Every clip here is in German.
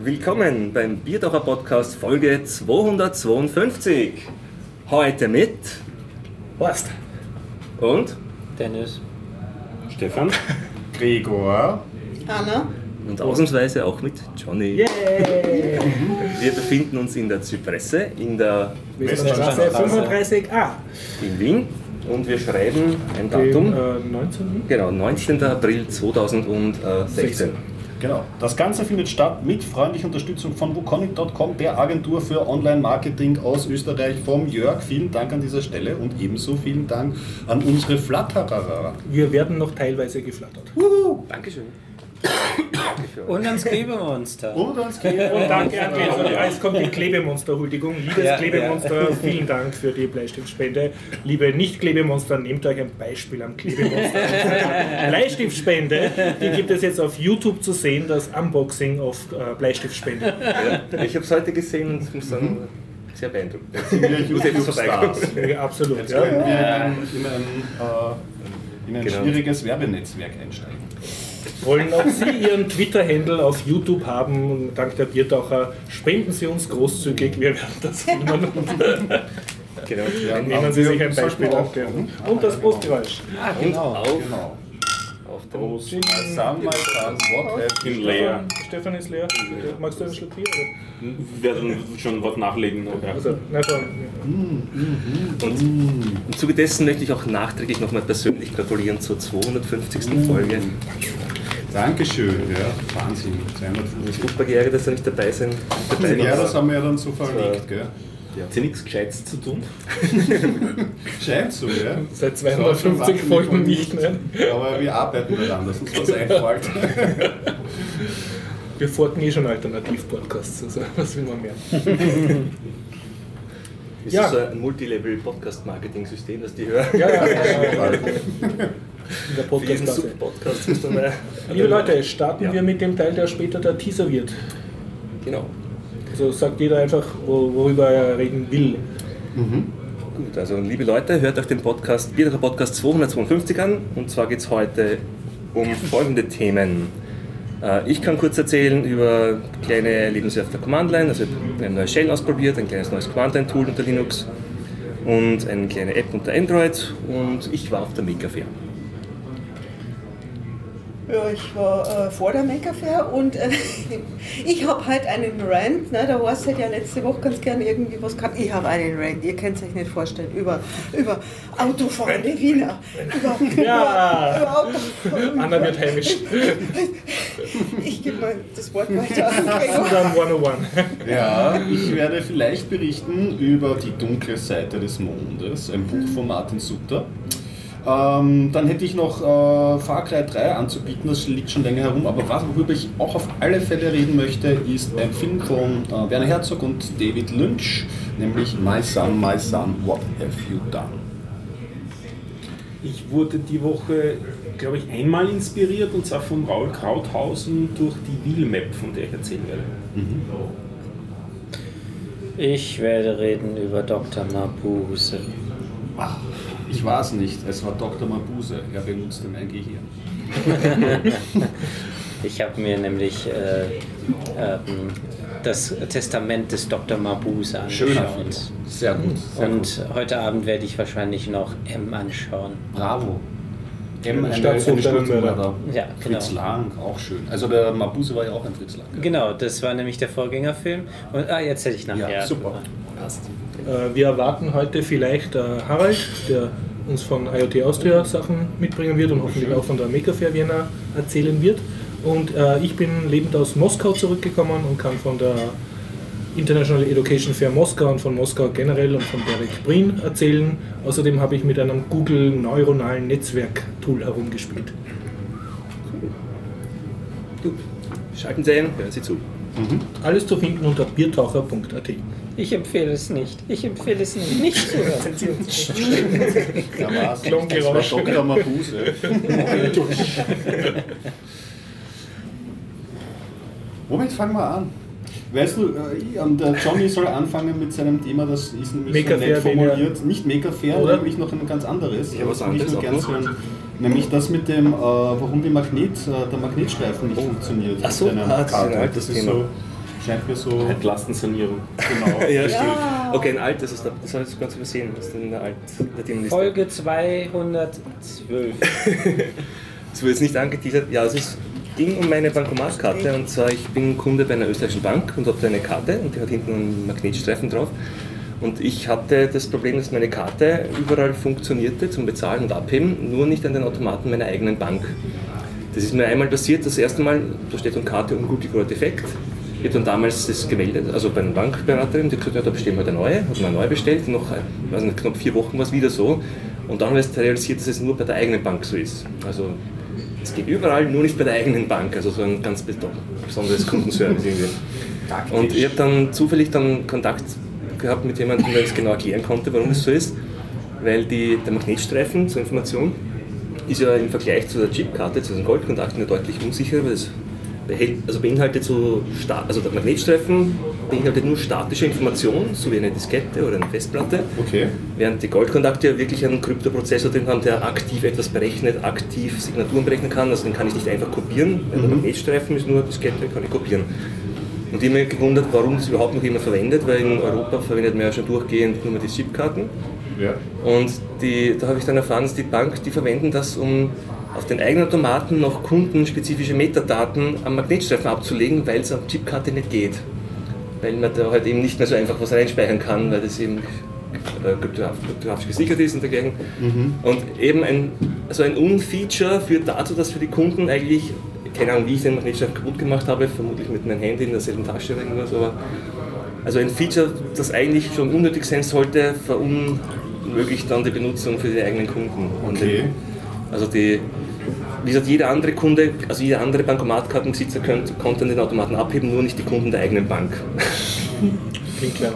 Willkommen beim Biertaucher Podcast Folge 252. Heute mit Horst. und Dennis. Stefan. Gregor. Anna. und ausnahmsweise auch mit Johnny. Yay! Wir befinden uns in der Zypresse in der Straße 35a. in Wien und wir schreiben ein Datum. äh, 19. Genau, 19. April 2016. Genau. Das Ganze findet statt mit freundlicher Unterstützung von wukonic.com, der Agentur für Online-Marketing aus Österreich, vom Jörg. Vielen Dank an dieser Stelle und ebenso vielen Dank an unsere Flatterer. Wir werden noch teilweise geflattert. Dankeschön. Und ans Klebemonster. Und ans Und danke an die, ja, es kommt die Klebemonster-Huldigung. Liebes Ja, Klebemonster, vielen Dank für die Bleistiftspende. Liebe Nicht-Klebemonster, nehmt euch ein Beispiel am Klebemonster. Bleistiftspende, die gibt es jetzt auf YouTube zu sehen, das Unboxing auf äh, Bleistiftspende. Ja, ich habe es heute gesehen und muss sagen, sehr beeindruckend. Vorbeikommen. YouTube-Stars. Ja, absolut. Jetzt Ja. können wir in ein, in ein, äh, in ein Genau. schwieriges Werbenetzwerk einsteigen. Wollen auch Sie Ihren Twitter-Handle auf YouTube haben und dank der Biertaucher spenden Sie uns großzügig, wir werden das filmen Genau. Nehmen Sie sich ein Beispiel ja. machen. Und das Postgeräusch. Ah, genau. auf, Genau. Auf Prost. My son, my son, what have you leer. Stefan ist leer. Magst du einen Schluck Bier? Wir werden schon was nachlegen. Also, na dann. Im Zuge dessen möchte ich auch nachträglich nochmal persönlich gratulieren zur 250. Folge. Dankeschön, ja. Wahnsinn. 250. Super geärgert, dass er nicht dabei sein dabei Ja, war. das haben wir ja dann so verlegt, gell? Hat sie nichts Gescheites zu tun? Scheint so, ja. Seit 250 Folgen nicht mehr. Aber wir arbeiten daran, dass uns was einfällt. Wir forten eh schon Alternativ-Podcasts, also was will man mehr? Ist Ja. das so ein Multilevel-Podcast-Marketing-System, das die hören? Ja, ja, ja, ja. In der dann ein- Liebe Leute, starten Ja. wir mit dem Teil, der später der Teaser wird. Genau. Also sagt jeder einfach, wo- worüber er reden will. Gut, also liebe Leute, hört euch den Podcast, Bierdacher Podcast 252 an. Und zwar geht es heute um folgende Themen. Äh, Ich kann kurz erzählen über kleine Erlebnisse auf der Command-Line. Also ich habe ein neues Shell ausprobiert, ein kleines neues Command-Line-Tool unter Linux und eine kleine App unter Android. Und ich war auf der Maker Fair. Ja, ich war äh, vor der Maker Fair und äh, ich habe halt einen Rant. Ne? Der Horst hat ja letzte Woche ganz gerne irgendwie was gehabt. Ich habe einen Rant, ihr könnt es euch nicht vorstellen, über, über autofahrende Wiener. Über, Ja. über, über Autofahrende Anna wird heimisch. Ich gebe mal das Wort weiter. Sudan 101. Ja, ich werde vielleicht berichten über die dunkle Seite des Mondes, ein Buch von Martin Sutter. Ähm, dann hätte ich noch äh, Far Cry 3 anzubieten, das liegt schon länger herum, aber was, worüber ich auch auf alle Fälle reden möchte, ist ein Film von äh, Werner Herzog und David Lynch, nämlich My Son, My Son, What Have You Done? Ich wurde die Woche, glaube ich, einmal inspiriert und zwar von Raul Krauthausen durch die Wheelmap, von der ich erzählen werde. Ich werde reden über Dr. Mabuse. Ach, ich weiß nicht, es war Dr. Mabuse, er benutzte mein Gehirn. Ich habe mir nämlich äh, ähm, das Testament des Dr. Mabuse Schöner angeschaut. Film, sehr gut. Sehr gut. Und heute Abend werde ich wahrscheinlich noch M anschauen. Bravo. M, eine Sturzmörder. Ja, genau. Fritz Lang, auch schön. Also der Mabuse war ja auch ein Fritz Lang. Genau, das war nämlich der Vorgängerfilm. Und ah, jetzt hätte ich nachher. Ja, super. Äh, Wir erwarten heute vielleicht äh, Harald, der uns von IoT Austria Sachen mitbringen wird und hoffentlich auch von der Maker Fair Vienna erzählen wird. Und äh, ich bin lebend aus Moskau zurückgekommen und kann von der International Education Fair Moskau und von Moskau generell und von Derek Breen erzählen. Außerdem habe ich mit einem Google neuronalen Netzwerk-Tool herumgespielt. Gut. Schalten Sie ein, hören Sie zu. Alles zu finden unter biertaucher.at. Ich empfehle es nicht. Ich empfehle es nicht. Nicht zu hören. Da war es. Klongeräusch. War Dr. Mabuse. Womit fangen wir an? Weißt du, äh, und der Johnny soll anfangen mit seinem Thema, das ist nämlich Maker so nett Fair, er- formuliert. Nicht Maker Fair, Oder? nämlich noch ein ganz anderes. Ja, was anderes auch gern noch? hören. Nämlich das mit dem, äh, warum die Magnet, äh, der Magnetstreifen nicht funktioniert. Ach so, ah, das das ist Thema. so scheint mir so. Altlastensanierung. Genau. Ja, Ja. stimmt. Okay, ein altes, das, das habe ich ganz übersehen. Das ist in der, Alt, der Themenliste. Folge 212. Es wurde jetzt nicht angeteasert. Ja, es ist, ging um meine Bankomatkarte und zwar ich bin Kunde bei einer österreichischen Bank und habe da eine Karte und die hat hinten einen Magnetstreifen drauf. Und ich hatte das Problem, dass meine Karte überall funktionierte zum Bezahlen und Abheben, nur nicht an den Automaten meiner eigenen Bank. Das ist mir einmal passiert, das erste Mal, da steht dann Karte ungültig oder defekt. Ich habe dann damals das gemeldet, also bei einer Bankberaterin, die hat gesagt, ja, da bestellen wir eine neue, hat eine neue bestellt, nach ich weiß nicht, knapp vier Wochen war es wieder so. Und dann habe ich realisiert, dass es nur bei der eigenen Bank so ist. Also es geht überall, nur nicht bei der eigenen Bank, also so ein ganz besonderes Kundenservice irgendwie. Und ich habe dann zufällig dann Kontakt gehabt mit jemandem, der es genau erklären konnte, warum es so ist. Weil die, der Magnetstreifen zur Information ist ja im Vergleich zu der Chipkarte, zu den Goldkontakten, ja deutlich unsicherer, weil es behält, also beinhaltet so, also der Magnetstreifen beinhaltet nur statische Informationen, so wie eine Diskette oder eine Festplatte. Okay. Während die Goldkontakte ja wirklich einen Kryptoprozessor drin haben, der aktiv etwas berechnet, aktiv Signaturen berechnen kann. Also den kann ich nicht einfach kopieren, weil der Magnetstreifen ist nur Diskette, kann ich kopieren. Und ich habe mich gewundert, warum das überhaupt noch jemand verwendet, weil in Europa verwendet man ja schon durchgehend nur mehr die Chipkarten. Ja. Und die, da habe ich dann erfahren, dass die Bank, die verwenden das, um auf den eigenen Automaten noch kundenspezifische Metadaten am Magnetstreifen abzulegen, weil es am Chipkarte nicht geht. Weil man da halt eben nicht mehr so einfach was reinspeichern kann, weil das eben äh, kryptografisch gesichert ist und dergleichen. Und eben ein, also ein Unfeature führt dazu, dass für die Kunden eigentlich, keine Ahnung, wie ich den Magnetstreifen kaputt gemacht habe, vermutlich mit meinem Handy in derselben Tasche oder irgendwas, aber also ein Feature, das eigentlich schon unnötig sein sollte, verunmöglicht dann die Benutzung für die eigenen Kunden. Und Okay. Also die, wie gesagt, jeder andere Kunde, also jeder andere Bankomatkartenbesitzer könnte, konnte den Automaten abheben, nur nicht die Kunden der eigenen Bank. Klingt clever.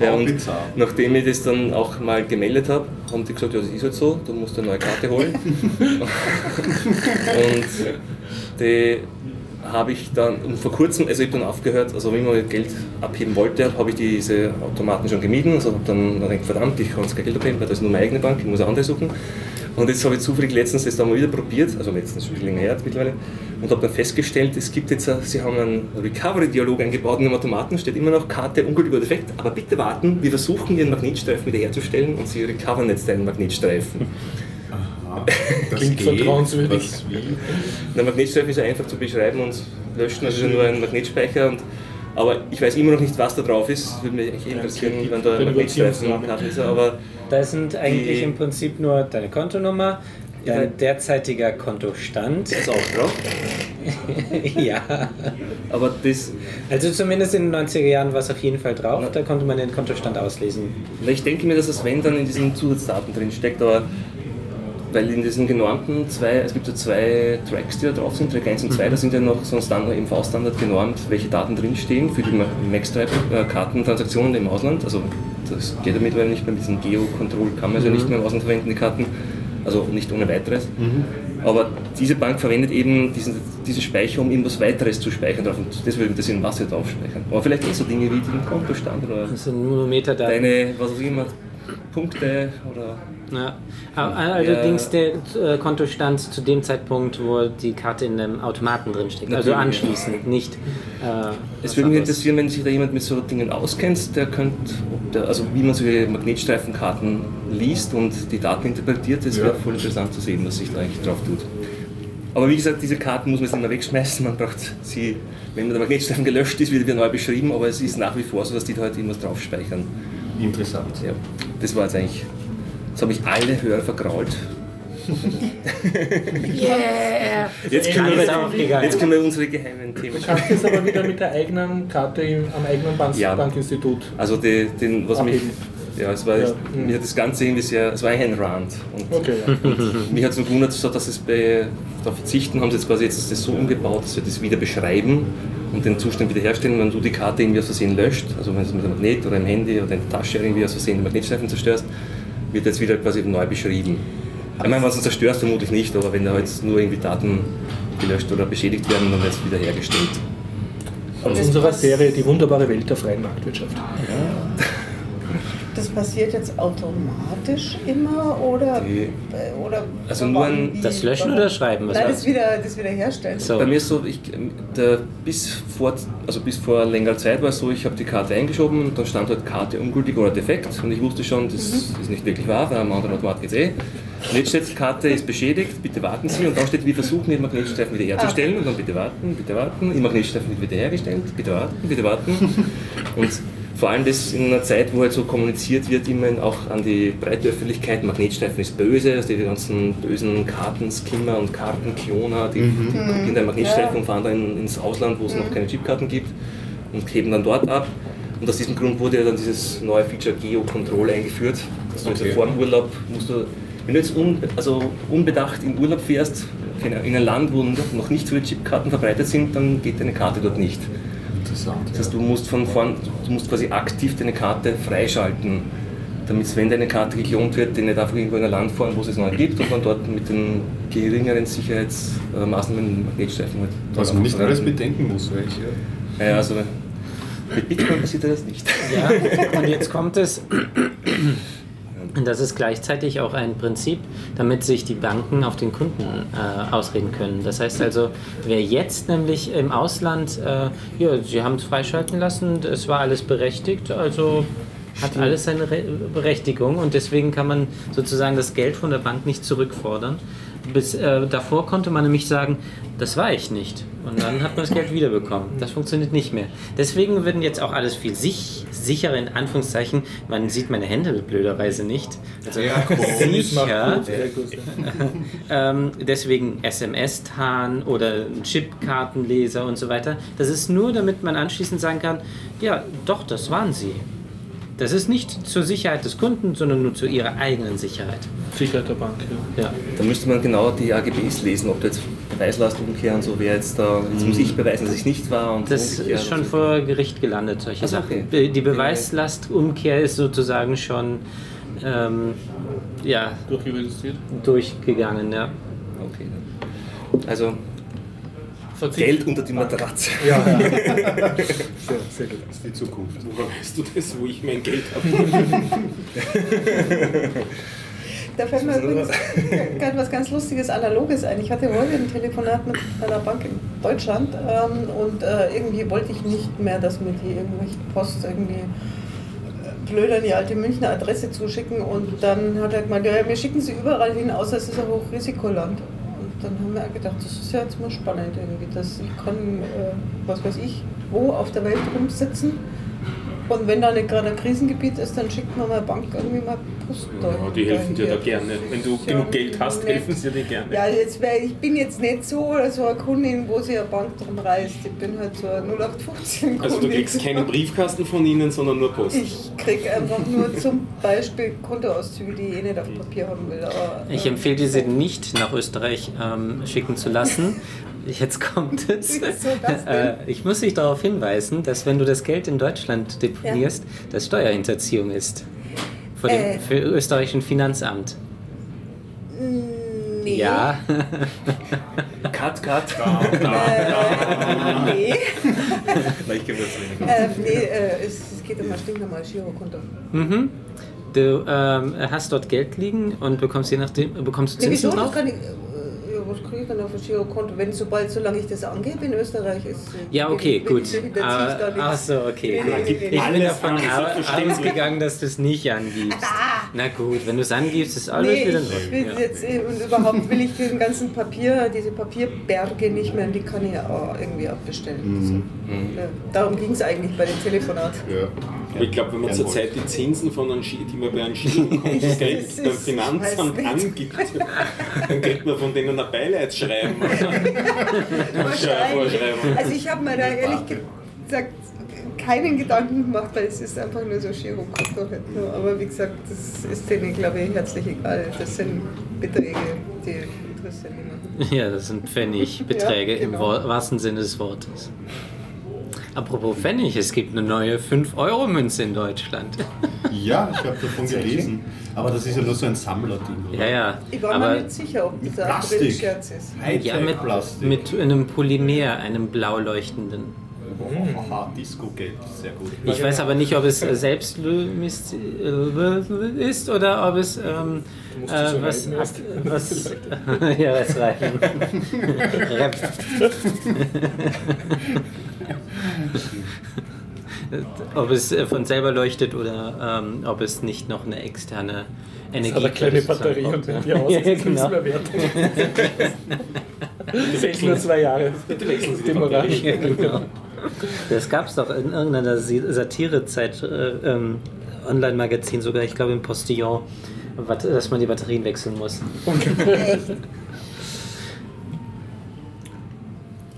Ja, und bizarr. nachdem ich das dann auch mal gemeldet habe, haben die gesagt, ja, das ist halt so, du musst eine neue Karte holen. und die habe ich dann und vor kurzem, also ich habe dann aufgehört, also wenn ich Geld abheben wollte, habe ich diese Automaten schon gemieden. Also habe dann gedacht, verdammt, ich kann jetzt kein Geld abheben, weil das ist nur meine eigene Bank, ich muss eine andere suchen. Und jetzt habe ich zufällig letztens das dann mal wieder probiert, also letztens schon länger her mittlerweile, und habe dann festgestellt, es gibt jetzt, sie haben einen Recovery-Dialog eingebaut in dem Automaten, steht immer noch Karte ungültiger Defekt, aber bitte warten, wir versuchen Ihren Magnetstreifen wiederherzustellen und Sie recovern jetzt deinen Magnetstreifen. Das Klingt geht. vertrauenswürdig. Was, wie? Der Magnetstreifen ist ja einfach zu beschreiben und löschen, also ist ja nur ein Magnetspeicher. Und, aber ich weiß immer noch nicht, was da drauf ist. Würde mich eigentlich interessieren, wenn da ein Magnetstreifen hat. Ist, aber Da sind eigentlich Die- im Prinzip nur deine Kontonummer, Ja. dein derzeitiger Kontostand. ist auch drauf. ja. Aber das, Also zumindest in den 90er Jahren war es auf jeden Fall drauf. Da konnte man den Kontostand auslesen. ich denke mir, dass das Wenn dann in diesen Zusatzdaten drin steckt, aber weil in diesen genormten zwei, es gibt so zwei Tracks, die da drauf sind, Track 1 und 2, da sind ja noch so ein Standard, im V-Standard genormt, welche Daten drinstehen für die Max-Kartentransaktionen im Ausland. Also das geht ja mittlerweile nicht mehr mit diesem Geo-Control, kann man also nicht mehr im Ausland verwenden, die Karten. Also nicht ohne weiteres. Aber diese Bank verwendet eben diesen, diesen Speicher, um irgendwas weiteres zu speichern drauf. Und das würde mich interessieren, was sie drauf speichern. Aber vielleicht eh so Dinge wie den Kontostand oder Das sind nur Metadaten. deine, was auch immer, Punkte oder Ja. Aber allerdings der äh, Kontostand zu dem Zeitpunkt, wo die Karte in dem Automaten drin steckt. Also anschließend, nicht. Äh, Es würde mich interessieren, wenn sich da jemand mit so Dingen auskennt, der könnte, der, also wie man solche Magnetstreifenkarten liest und die Daten interpretiert, das wäre Ja. voll interessant zu sehen, was sich da eigentlich drauf tut. Aber wie gesagt, diese Karten muss man jetzt nicht mehr wegschmeißen, man braucht sie, wenn der Magnetstreifen gelöscht ist, wird er wieder neu beschrieben, aber es ist nach wie vor so, dass die da halt irgendwas drauf speichern. Interessant. Ja, das war jetzt eigentlich, das habe ich alle Hörer vergrault. Yeah! Jetzt können, wir, jetzt können wir unsere geheimen Themen Du kannst es aber wieder mit der eigenen Karte im, am eigenen Bank Ja. Bankinstitut. Also die, den, was mich, Abheben. Ja, es war, Ja. mir hat das Ganze irgendwie sehr, es war ein Rand. Und Okay, ja. mich hat es gewundert, so, dass es bei, darauf verzichten, haben sie jetzt quasi jetzt das so umgebaut, dass wir das wieder beschreiben und den Zustand wiederherstellen, wenn du die Karte irgendwie aus Versehen löscht, also wenn du es mit einem Magnet oder im Handy oder in der Tasche irgendwie aus Versehen den Magnetstreifen zerstörst, wird jetzt wieder quasi neu beschrieben. Ich meine, was du zerstörst, vermutlich nicht, aber wenn da jetzt nur irgendwie Daten gelöscht oder beschädigt werden, dann wird es wieder hergestellt. Aus unserer Serie Die wunderbare Welt der freien Marktwirtschaft. Das passiert jetzt automatisch immer oder, Die- äh, oder Also nur ein- Das Löschen oder Schreiben? Was Nein, das wieder, das wieder herstellen. So. Bei mir ist so, ich, der, bis, vor, also bis vor längerer Zeit war es so, ich habe die Karte eingeschoben und dann stand halt Karte ungültig oder defekt und ich wusste schon, das ist nicht wirklich wahr, weil am anderen Automat geht eh. Und jetzt steht, Karte ist beschädigt, bitte warten Sie und dann steht, wir versuchen den Magnetstreifen wieder herzustellen und dann bitte warten, bitte warten, Ihr Magnetstreifen wird wiederhergestellt, bitte warten, bitte warten. Und vor allem das in einer Zeit, wo halt so kommuniziert wird, immer auch an die breite Öffentlichkeit, Magnetstreifen ist böse, also die ganzen bösen Kartenskimmer und Kartenkloner, die, die kopieren den Magnetstreifen und fahren dann ins Ausland, wo es noch keine Chipkarten gibt und heben dann dort ab. Und aus diesem Grund wurde ja dann dieses neue Feature Geo-Control eingeführt. Dass du also vor dem Urlaub musst du, wenn du jetzt un, also unbedacht in Urlaub fährst, in ein Land, wo noch nicht so viele Chipkarten verbreitet sind, dann geht deine Karte dort nicht. Interessant. Das heißt, du musst von vorn, du musst quasi aktiv deine Karte freischalten, damit wenn deine Karte geklont wird, die nicht einfach irgendwo in ein Land fahren, wo es es noch nicht gibt und dann dort mit den geringeren Sicherheitsmaßnahmen Magnetstreifen halt Was man nicht alles bedenken muss, welche. Ja, also mit Bitcoin passiert das nicht. Ja, und jetzt kommt es, und das ist gleichzeitig auch ein Prinzip, damit sich die Banken auf den Kunden äh, ausreden können. Das heißt also, wer jetzt nämlich im Ausland, äh, ja, sie haben es freischalten lassen, es war alles berechtigt, also hat alles seine Re Berechtigung und deswegen kann man sozusagen das Geld von der Bank nicht zurückfordern. Bis, äh, davor konnte man nämlich sagen, das war ich nicht. Und dann hat man das Geld wiederbekommen. Das funktioniert nicht mehr. Deswegen werden jetzt auch alles viel sich, sicherer in Anführungszeichen. Man sieht meine Hände blöderweise nicht. Also sicher. Sehr gut. Ähm, deswegen SMS-Tarn oder Chipkartenleser und so weiter. Das ist nur, damit man anschließend sagen kann, ja, doch, das waren sie. Das ist nicht zur Sicherheit des Kunden, sondern nur zu ihrer eigenen Sicherheit. Sicherheit der Bank. Ja. Ja. Da müsste man genau die AGBs lesen, ob da jetzt Beweislastumkehr und so, wer jetzt da, jetzt muss ich beweisen, dass ich nicht war. Und Das umgekehrt ist schon vor Gericht gelandet, solche Ach so, Sachen. okay. Die Beweislastumkehr ist sozusagen schon ähm, ja, durchgegangen. Ja. Okay. Also Verzicht. Geld unter die Matratze. Ja, ja. Sehr, sehr gut. Das ist die Zukunft. Woher weißt du das, wo ich mein Geld habe? Da fällt mir übrigens gerade was ganz Lustiges, Analoges ein. Ich hatte heute ein Telefonat mit einer Bank in Deutschland ähm, und äh, irgendwie wollte ich nicht mehr, dass mir die irgendwelche Post irgendwie äh, blöd an die alte Münchner Adresse zuschicken und dann hat er gemeint, ja, wir schicken sie überall hin, außer es ist ein Hochrisikoland. Dann haben wir auch gedacht, das ist ja jetzt mal spannend irgendwie, dass ich kann, äh, was weiß ich, wo auf der Welt rumsitzen und wenn da nicht gerade ein Krisengebiet ist, dann schickt man mal Bank irgendwie mal Post Ja, die helfen dir da gerne. Wenn du Ja, genug Geld hast, nett. helfen sie dir gerne. Ja, jetzt wär, ich bin jetzt nicht so, so eine Kundin, wo sie eine Bank drum reißt. Ich bin halt so eine 0815 Kundin. Also du kriegst keinen Briefkasten von ihnen, sondern nur Post. Ich krieg einfach nur zum Beispiel Kontoauszüge, die ich eh nicht auf Papier haben will. Aber, Ich äh, empfehle dir, sie nicht nach Österreich ähm, schicken zu lassen. Jetzt kommt es. Wieso das denn? Äh, ich muss dich darauf hinweisen, dass wenn du das Geld in Deutschland deponierst, das Steuerhinterziehung ist. Vor dem Äh. für österreichischen Finanzamt. Nee. Ja. Cut, cut. Äh, nee. Gebe das nicht. äh, nee, äh, es, es geht um ein stinknormales Girokonto. mhm. Du ähm, hast dort Geld liegen und bekommst je nachdem bekommst du Nee, wieso? Zinsen Das drauf? Dann auf ein Girokonto? Wenn, sobald, solange ich das angebe in Österreich ist. Ja, okay, bin- gut. bin- Ah, da nichts. Ach so, okay. Nee, nee, nee, nee, Ich bin davon so ausgegangen, dass du es nicht angibst. Na gut, wenn du es angibst, ist alles Nee, wieder ich will neu. Ja. jetzt äh, und überhaupt will ich den ganzen Papier, diese Papierberge nicht mehr, die kann ich auch irgendwie abbestellen. Also, ja, darum ging es eigentlich bei dem Telefonat. Ja. Aber ich glaube, wenn man zurzeit die Zinsen von einem Ski, die man bei einem Geld ist- beim Finanzamt angibt, dann kriegt man von denen ein Beileidsschreiben. Also ich habe mir da ehrlich gesagt keinen Gedanken gemacht, weil es ist einfach nur so Girokonto. halt nur. Aber wie gesagt, das ist denen, glaube ich, herzlich egal. Das sind Beträge, die interessieren niemanden. Ja, das sind Pfennigbeträge Ja, genau. im wahrsten Sinne des Wortes. Apropos Pfennig, es gibt eine neue 5-Euro-Münze in Deutschland. ja, ich habe davon gelesen. Aber das ist ja nur so ein Sammlerding, oder? Ja, ja. Ich war Aber mir nicht sicher, ob das ein Plastik. April-Scherz ist. ja, mit, Hightech-Plastik. mit einem Polymer, einem blau leuchtenden. Haha, Disco-Geld, sehr gut. Ich weiß aber nicht, ob es äh, Selbstlös äh, ist oder ob es ähm, musst äh, was, erst. was ja, was reiten. Rap. ob es äh, von selber leuchtet oder ähm, ob es nicht noch eine externe Energie hat eine kleine Batterie und wenn die aus ist, ja, ist nichts genau. mehr wert. Das hält nur zwei Jahre. Bitte wechseln Sie die Moral. Ja, genau. Das gab es doch in irgendeiner Satirezeit, äh, ähm, Online-Magazin sogar, ich glaube im Postillon, dass man die Batterien wechseln muss.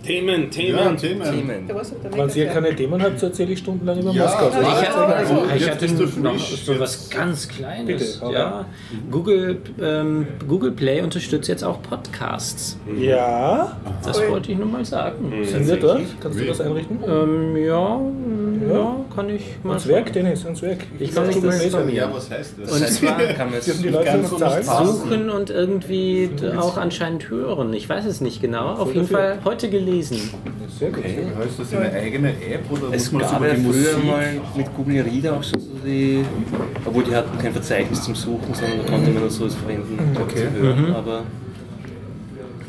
Themen, Themen. Ja, Themen. Themen. Wenn ihr Megafair. keine Themen habt, so erzähle ich stundenlang über Ja, Moskau. aber ich hatte- also, ich jetzt hatte noch so was ganz Kleines. Bitte, ja. Google, ähm, Google Play unterstützt jetzt auch Podcasts. Ja, Das Cool. wollte ich nur mal sagen. sind wir dort? Kannst du das einrichten? Ähm, ja, ja, kann ich mal Ans Werk, Dennis, ans Werk. Ich kann nicht das Ja, ja, was heißt das? Und zwar Kann man Dürfen die es Leute suchen und irgendwie auch anscheinend hören. Ich weiß es nicht genau. Auf jeden. Fall heute gelesen. Sehr gut. Okay. Heißt das eine eigene App oder Es muss man das gab ja früher Musik? mal mit Google Reader auch schon so die, obwohl die hatten kein Verzeichnis zum Suchen, sondern da konnte man nur sowas verwenden, um Okay. zu hören. Aber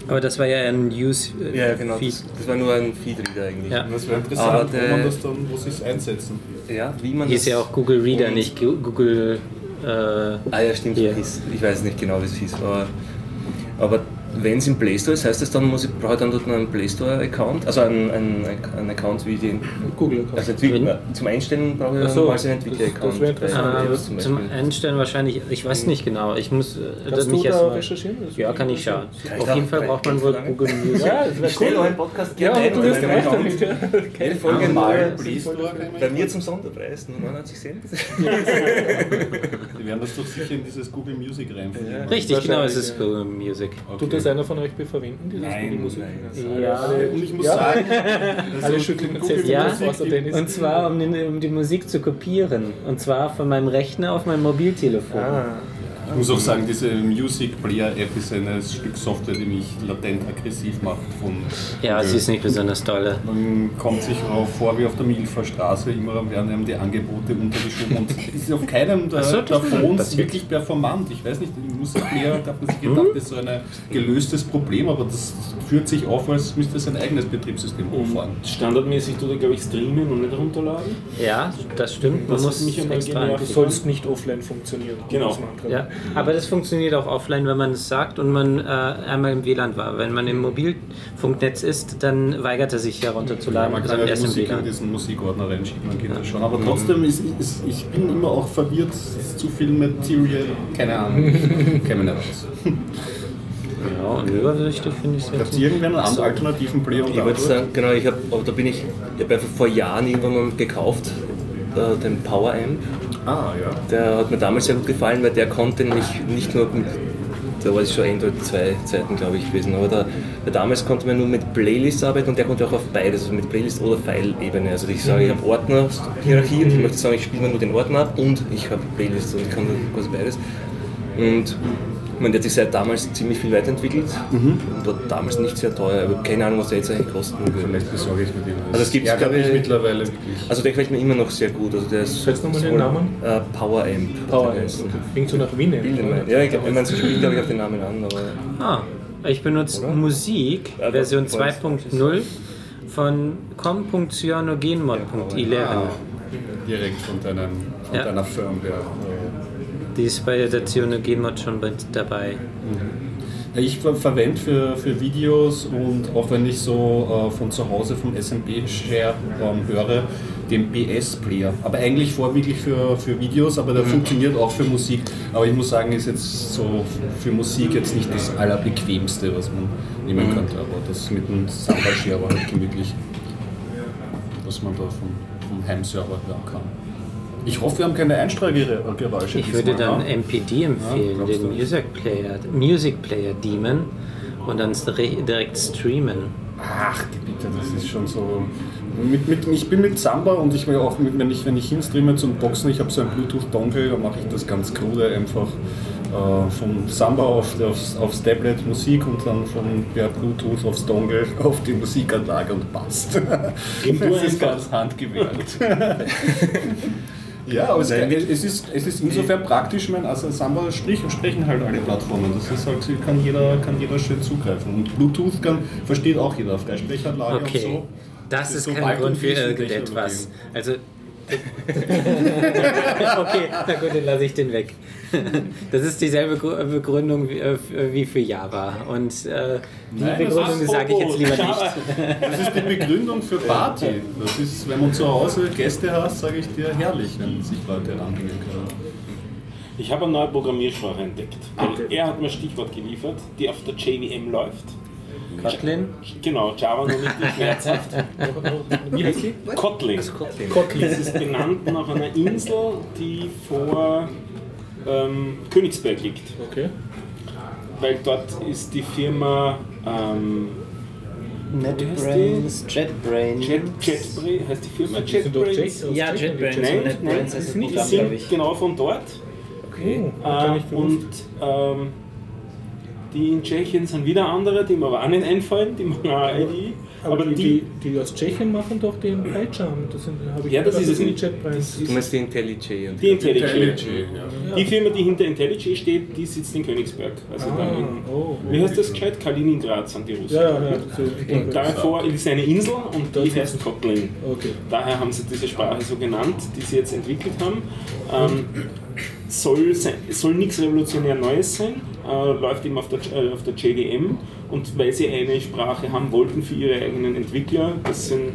Aber das war ja ein News äh, ja, genau, Feed. das, das war nur ein Feedreader eigentlich. Ja. Das wäre Aber interessant, der- wo man das dann, wo sie es einsetzen. Ja, wie man das. ja auch Google Reader, nicht Google. Äh, Ah ja, stimmt, Hier. ich weiß nicht genau, wie es hieß, aber, aber wenn es im Play Store ist, heißt das dann, muss ich, brauche ich dann dort einen Play Store Account, also einen, einen, einen Account wie den, Google. also Entwickler, zum Einstellen brauche ich so, normalerweise einen das- Entwickler-Account. das äh, iOS zum Beispiel. Einstellen wahrscheinlich, ich weiß nicht genau. Ich muss äh, Kannst mich du erst da mal- recherchieren? Das Ja, kann ich schauen. Kann ich Auf jeden Fall braucht man wohl Google Music. Ja, das Ich cool. euren Podcast Ja, gerne du weil recht wir damit. ja. Jede Folge nur Play Store bei mir zum Sonderpreis, nur 99 Cent. Die werden das doch sicher in dieses Google Music reinfügen. Richtig, genau, es ist ja. Google Music. Tut das einer von euch verwenden, dieses Nein, Google Musik? nein. Ja. Und ich muss Ja. sagen, Alle schütteln jetzt Ja, außer Dennis. und zwar um, den, um die Musik zu kopieren. Und zwar von meinem Rechner auf mein Mobiltelefon. Ah, ich muss auch sagen, diese Music Player App ist ein Stück Software, die mich latent aggressiv macht. Von Ja, Google. sie ist nicht besonders dolle. Man kommt sich auch vor wie auf der Milfer Straße, immer werden einem die Angebote untergeschoben und es ist auf keinem der, so, der Phones passiert. wirklich performant. Ich weiß nicht, im Musikplayer da hat man sich gedacht, das ist so ein gelöstes Problem, aber das führt sich auf, als müsste es sein eigenes Betriebssystem hochfahren. Standardmäßig tut er, glaube ich, streamen und nicht runterladen. Ja, das stimmt. Man Das muss mich extra genervt. du sollst nicht offline funktionieren. Genau. Ja, aber das funktioniert auch offline, wenn man es sagt und man äh, einmal im WLAN war. Wenn man im Mobilfunknetz ist, dann weigert er sich herunterzuladen man und kann dann ja die erst im Musik in diesen Musikordner reinschieben, dann geht das schon. Aber trotzdem, ist, ist, ich bin immer auch verwirrt, es ist zu viel Material, keine Ahnung, käme nicht raus. Ja, und übersichtlich finde ich es Habt jetzt. ihr irgendwann einen alternativen Player Ich wollte sagen, genau, ich habe, aber da bin ich, ich habe einfach vor Jahren irgendwann mal gekauft, äh, den Power Amp. Ah, ja. Der hat mir damals sehr gut gefallen, weil der konnte nämlich nicht nur mit, da war es schon Android 2 Zeiten, glaube ich, gewesen, aber da, damals konnte man nur mit Playlists arbeiten und der konnte auch auf beides, also mit Playlist oder File-Ebene. Also ich sage, ich habe Ordner-Hierarchie und ich möchte sagen, ich spiele mir nur den Ordner ab und ich habe Playlists und ich kann quasi beides. Und ich meine, der hat sich seit damals ziemlich viel weiterentwickelt und war damals nicht sehr teuer. Ich habe keine Ahnung, was der jetzt eigentlich kosten würde. Vielleicht besorge ich mir den. Also es gibt, glaube ich- mittlerweile wirklich. Also der gefällt mir immer noch sehr gut. Also der ist Sagst du nochmal den Namen? Äh, Power Amp. Power Amp. Klingt so nach Wien. Ja, ich, ich meine, sie spielt glaube ich auf den Namen an, aber Ah, ich benutze Oder? Musik, Ja, Version das war jetzt- 2.0 von com.cyanogenmod.11. Ah, direkt von, deinem, von Ja. deiner Firmware. Die ist bei der Cyanogenmod schon bei- dabei. Ja, Ich ver verwende für, für Videos und auch wenn ich so äh, von zu Hause vom SMP-Share ähm, höre, den BS-Player. Aber eigentlich vorwiegend für, für Videos, aber der funktioniert auch für Musik. Aber ich muss sagen, ist jetzt so für Musik jetzt nicht das allerbequemste, was man nehmen könnte. Aber das mit dem Samba-Share war halt gemütlich, was man da vom, vom Heimserver hören kann. Ich hoffe, wir haben keine Einstrahlgeräusche. Ich würde dann ja? MPD empfehlen, glaubst den? Music Player, Music Player Demon und dann dire- direkt streamen. Ach, die bitte, das ist schon so Mit, mit, ich bin mit Samba und ich will auch, mit, wenn ich, wenn ich hinstreame zum Boxen, ich habe so ein Bluetooth-Dongle, da mache ich das ganz krude einfach äh, von Samba auf, aufs, aufs Tablet Musik und dann von per Bluetooth aufs Dongle auf die Musikanlage und passt. das ist ganz handgewählt. Ja, aber es, es, ist, es ist insofern praktisch, mein, also Samba sprich, sprechen halt alle Plattformen. Das ist halt, kann jeder, kann jeder schön zugreifen. Und Bluetooth kann, versteht auch jeder auf der Sprechanlage Okay. und so. Das, ist so kein Grund und für irgendetwas. Also. okay, na gut, dann lasse ich den weg. Das ist dieselbe Gru- Begründung wie, äh, wie für Java. Und äh, die Nein, Begründung sage ich jetzt lieber Java. nicht. Das ist die Begründung für Party. Das ist, wenn man zu Hause Gäste hast, sage ich dir, herrlich, wenn sich Leute ranhängen können. Ich habe eine neue Programmiersprache entdeckt. Weil er hat mir ein Stichwort geliefert, die auf der JVM läuft. Kotlin? Genau, Java noch nicht schmerzhaft. Wie heißt die? Kotlin. Kotlin. Das ist benannt nach einer Insel, die vor ähm, Königsberg liegt. Okay. Weil dort ist die Firma ähm, NetBrains, JetBrains. Jet, JetBrains, heißt die Firma JetBrains? Ja, JetBrains Nein, nein, NetBrains die ist ein die sind genau von dort. Gar Äh, nicht und ähm, die in Tschechien sind wieder andere, die mir aber auch nicht einfallen, die machen auch ID. Aber, die, die, die aus Tschechien machen doch den PyCharm. Das sind, habe ich Ja, das ist es nicht. Du meinst die IntelliJ und die IntelliJ. ja. Die Firma, die hinter IntelliJ steht, die sitzt in Königsberg. Also da in, Ah, oh. wie heißt das gescheit? Kaliningrad sind die Russen. Ja, ja, Und davor ist eine Insel und die heißt Kotlin. Okay. Daher haben sie diese Sprache so genannt, die sie jetzt entwickelt haben. Ähm, soll, sein, soll nichts revolutionär Neues sein, äh, läuft eben auf der, äh, auf der JVM und weil sie eine Sprache haben wollten für ihre eigenen Entwickler, das sind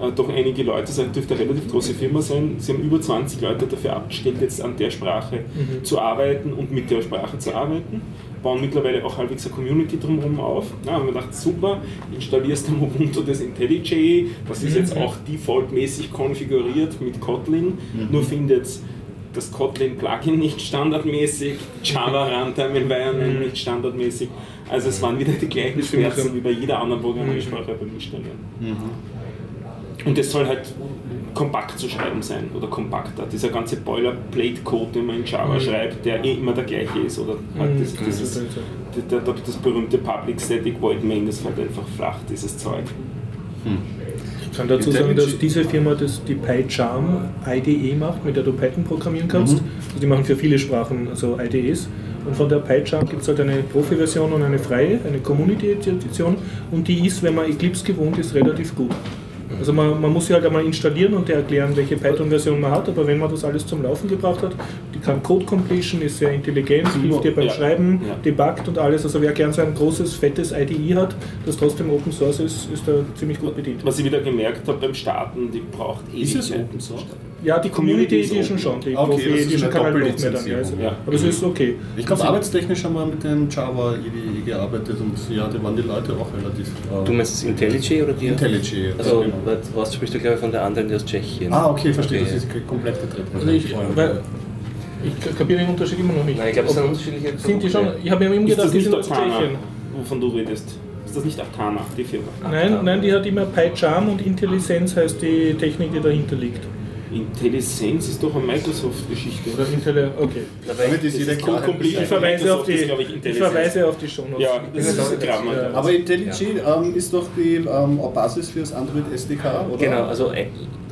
äh, doch einige Leute, das dürfte eine relativ große Firma sein, sie haben über 20 Leute dafür abgestellt, jetzt an der Sprache zu arbeiten und mit der Sprache zu arbeiten. Bauen mittlerweile auch halbwegs eine Community drumherum auf. Ja, haben wir gedacht, super, installierst du Ubuntu das IntelliJ, das ist jetzt auch defaultmäßig konfiguriert mit Kotlin, nur findet das Kotlin-Plugin nicht standardmäßig, Java Runtime Environment nicht standardmäßig. Also es waren wieder die gleichen Schmerzen wie bei jeder anderen Programmiersprache beim Installieren. Und es soll halt kompakt zu schreiben sein oder kompakter. Dieser ganze Boilerplate-Code, den man in Java schreibt, der eh immer der gleiche ist. Oder halt das, dieses, das, das, das berühmte Public Static Void Main, das fällt einfach flach, dieses Zeug. Ich kann dazu sagen, dass diese Firma das, die PyCharm IDE macht, mit der du Python programmieren kannst. Also die machen für viele Sprachen also IDEs. Und von der PyCharm gibt es halt eine Profi-Version und eine freie, eine Community-Edition. Und die ist, wenn man Eclipse gewohnt ist, relativ gut. Also man, man muss sie halt einmal installieren und erklären, welche Python-Version man hat, aber wenn man das alles zum Laufen gebracht hat, die kann Code Completion, ist sehr intelligent, hilft dir beim Ja. Schreiben, Ja. debuggt und alles. Also wer gern so ein großes, fettes IDE hat, das trotzdem Open Source ist, ist da ziemlich gut bedient. Was ich wieder gemerkt habe beim Starten, die braucht eh Ist es Open Source? Ja, die Community Community ist Edition schon, die Okay, Profi Edition kann halt noch mehr dann. Ja, ja. Aber es ist okay. Ich glaube, arbeitstechnisch haben wir mit dem Java IDE gearbeitet und ja, da waren die Leute auch relativ. äh, Du meinst das IntelliJ oder die? IntelliJ. Also, genau. was sprichst du, glaube ich, von der anderen, die aus Tschechien? Ah, okay, verstehe, Okay. das ist komplett getrennt. Also ich, ich kapiere den Unterschied immer noch nicht. Nein, ich glaube, es sind unterschiedliche Sind die schon? Ich habe mir immer gedacht, das die sind aus Tschechien. wovon du redest? Ist das nicht Aptana, die Firma? Nein, nein, die hat immer PyCharm und IntelliSense heißt die Technik, die dahinter liegt. IntelliSense ist doch eine Microsoft-Geschichte. Oder Intelli okay. Damit ist jeder Code klar. Complete Ich verweise auf die, ich, verweise auf Shownotes. Ja, das ist Grammar. Ja. Aber IntelliJ ähm, ist doch die ähm, Basis für das Android SDK, oder? Genau, also äh,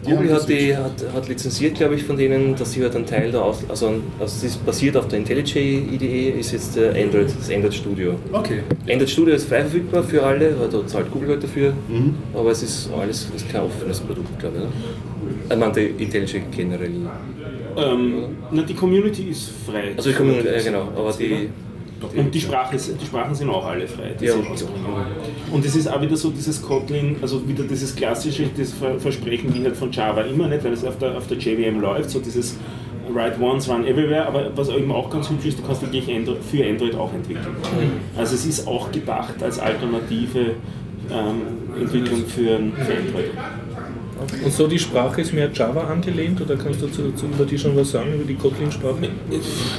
Google hat, geswitcht. die, hat, hat lizenziert, glaube ich, von denen, dass sie halt einen Teil da aus, also, also es ist basiert auf der IntelliJ IDE, ist jetzt der Android, das Android Studio. Okay. Android Studio ist frei verfügbar für alle, da zahlt Google halt dafür, Mhm. aber es ist alles ist kein offenes Produkt, glaube ich. Oder? Ich meine, die IntelliJ generell. Ähm, na, die Community ist frei. Also die Community, äh, genau, aber die. Und die, Sprache, die Sprachen sind auch alle frei. Ja, und- es ist auch wieder so dieses Kotlin, also wieder dieses klassische das Ver- Versprechen wie halt von Java immer nicht, weil es auf der, auf der JVM läuft, so dieses Write Once, Run Everywhere, aber was eben auch ganz hübsch ist, du kannst wirklich Android, für Android auch entwickeln. Also es ist auch gedacht als alternative ähm, Entwicklung für, für Android. Und so die Sprache ist mehr Java angelehnt oder kannst du dazu, dazu über die schon was sagen, über die Kotlin-Sprache?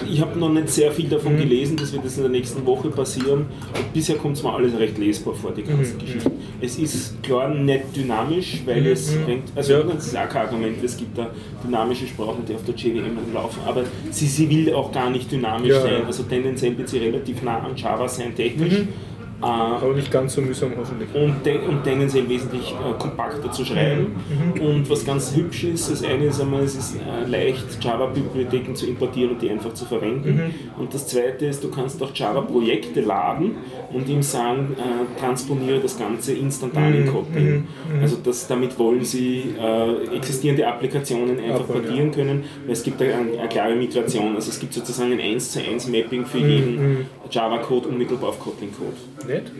Ich habe noch nicht sehr viel davon gelesen, das wird jetzt in der nächsten Woche passieren. Und bisher kommt es mir alles recht lesbar vor, die ganze Geschichte. Es ist klar nicht dynamisch, weil es hängt, also Ja. das ist auch kein Argument, es gibt da dynamische Sprachen, die auf der JVM laufen, aber sie, sie will auch gar nicht dynamisch Ja, sein, also tendenziell wird sie relativ nah an Java sein, technisch. Äh, Aber nicht ganz so mühsam hoffentlich. und, te und tendenziell wesentlich äh, kompakter zu schreiben. Und was ganz hübsch ist, das eine ist einmal, es ist äh, leicht, Java-Bibliotheken zu importieren und die einfach zu verwenden. Und das zweite ist, du kannst auch Java-Projekte laden und ihm sagen, äh, transponiere das Ganze instantan in Kotlin. Also das, damit wollen sie äh, existierende Applikationen einfach Abholen, portieren können, weil es gibt eine, eine klare Migration. Also es gibt sozusagen ein 1 zu 1 Mapping für jeden Java-Code unmittelbar auf Kotlin-Code. Nicht?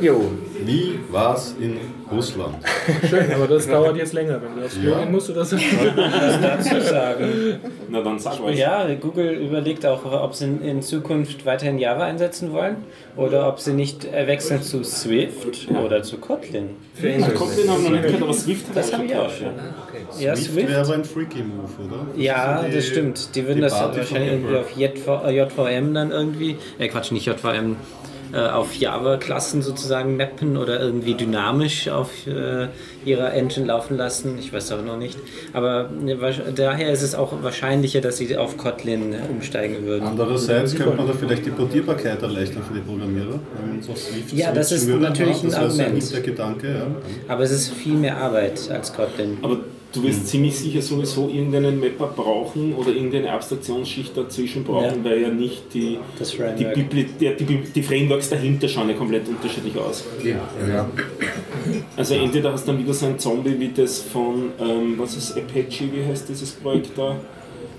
Jo, Wie war's in Russland? Schön, aber das dauert jetzt länger, wenn du aufs Klo Ja. musst oder so. Was dazu sagen? Na dann sag euch. Ja, Google überlegt auch, ob sie in, Zukunft weiterhin Java einsetzen wollen oder ob sie nicht äh, wechseln zu Swift oder zu Kotlin. für Also. Kotlin haben wir noch nicht gehört, aber Swift hat Das habe ich auch schon. ja. Ja, Swift Swift. wäre aber ein freaky Move, oder? Ja, Die- das stimmt. Die würden die das wahrscheinlich irgendwie auf JV, äh, JVM dann irgendwie, äh Quatsch, nicht JVM, äh, auf Java-Klassen sozusagen mappen oder irgendwie dynamisch auf äh, ihrer Engine laufen lassen. Ich weiß aber noch nicht. Aber äh, daher ist es auch wahrscheinlicher, dass sie auf Kotlin umsteigen würden. Andererseits könnte man da vielleicht die Portierbarkeit erleichtern für die Programmierer. wenn man so Swift Ja, das ist natürlich ein so Argument. Der Gedanke, ja. Aber es ist viel mehr Arbeit als Kotlin. Aber du wirst ziemlich sicher sowieso irgendeinen Mapper brauchen oder irgendeine Abstraktionsschicht dazwischen brauchen, Ja. weil ja nicht die, Das die. Bibli die, die, die Frameworks dahinter schauen ja komplett unterschiedlich aus. ja. Also entweder hast du dann wieder so ein Zombie wie das von, ähm, was ist Apache, wie heißt dieses Projekt da?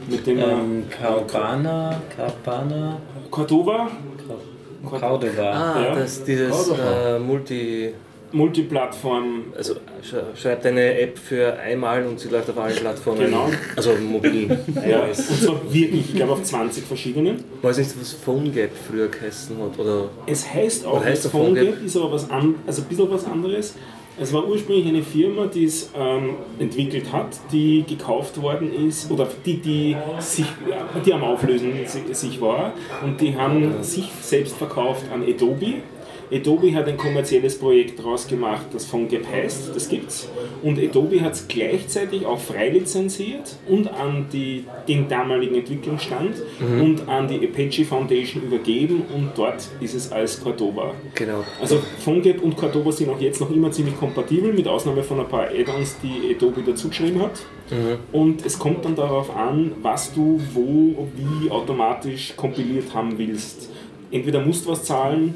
Mit dem Ähm, äh, Carbana, Carbana, Cordova, Cordova. Ah, Ja. das, dieses äh, Multi... Multiplattform, Also sch schreibt eine App für einmal und sie läuft auf allen Plattformen. Genau. Also mobil. ja, und zwar wirklich, ich glaube auf 20 verschiedenen. Weiß nicht, was PhoneGap früher geheißen hat. Oder Es heißt auch heißt der PhoneGap, PhoneGap? ist aber was an, also ein bisschen was anderes. Es war ursprünglich eine Firma, die es ähm, entwickelt hat, die gekauft worden ist, oder die, die, sich, die am Auflösen si- sich war. Und die haben sich selbst verkauft an Adobe. Adobe hat ein kommerzielles Projekt daraus gemacht, das PhoneGap heißt, das gibt's. Und Adobe hat es gleichzeitig auch frei lizenziert und an die, den damaligen Entwicklungsstand und an die Apache Foundation übergeben und dort ist es als Cordova. genau. Also PhoneGap und Cordova sind auch jetzt noch immer ziemlich kompatibel, mit Ausnahme von ein paar Add-ons, die Adobe dazugeschrieben hat. Und es kommt dann darauf an, was du wo, wie automatisch kompiliert haben willst. Entweder musst du was zahlen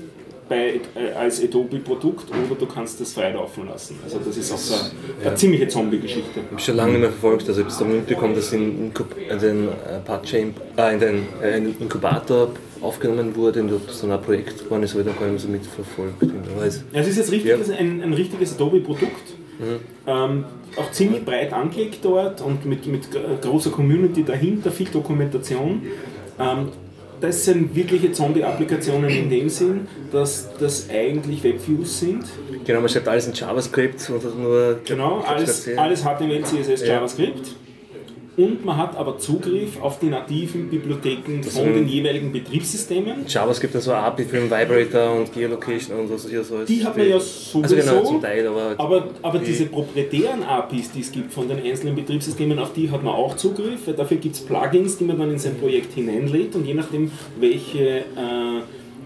bei, äh, als Adobe-Produkt oder du kannst das frei laufen lassen. Also das ist auch so eine, eine ziemliche Zombie-Geschichte. Ich habe schon lange nicht mehr verfolgt, also ich habe es dann mitbekommen, dass in, Inkub in den äh, in den, äh, in den Inkubator aufgenommen wurde und ob das dann ein Projekt geworden ist, habe ich dann gar nicht so mitverfolgt. Ja, Es ist jetzt richtig, Ja. ein, ein richtiges Adobe-Produkt. Ähm, auch ziemlich breit angelegt dort und mit, mit gr- großer Community dahinter, viel Dokumentation. Ähm, das sind wirkliche Zombie-Applikationen in dem Sinn, dass das eigentlich Webviews sind. Genau, man schreibt alles in JavaScript und nur. Genau, alles, alles HTML, CSS, Ja. JavaScript. Und man hat aber Zugriff auf die nativen Bibliotheken von sind- den jeweiligen Betriebssystemen. JavaScript hat so eine API für den Vibrator und Geolocation und was hier so ist. Die hat man ja sowieso. Also genau, zum Teil, aber. Aber, aber die- diese proprietären APIs, die es gibt von den einzelnen Betriebssystemen, auf die hat man auch Zugriff. Dafür gibt es Plugins, die man dann in sein Projekt hineinlädt und je nachdem, welche, äh,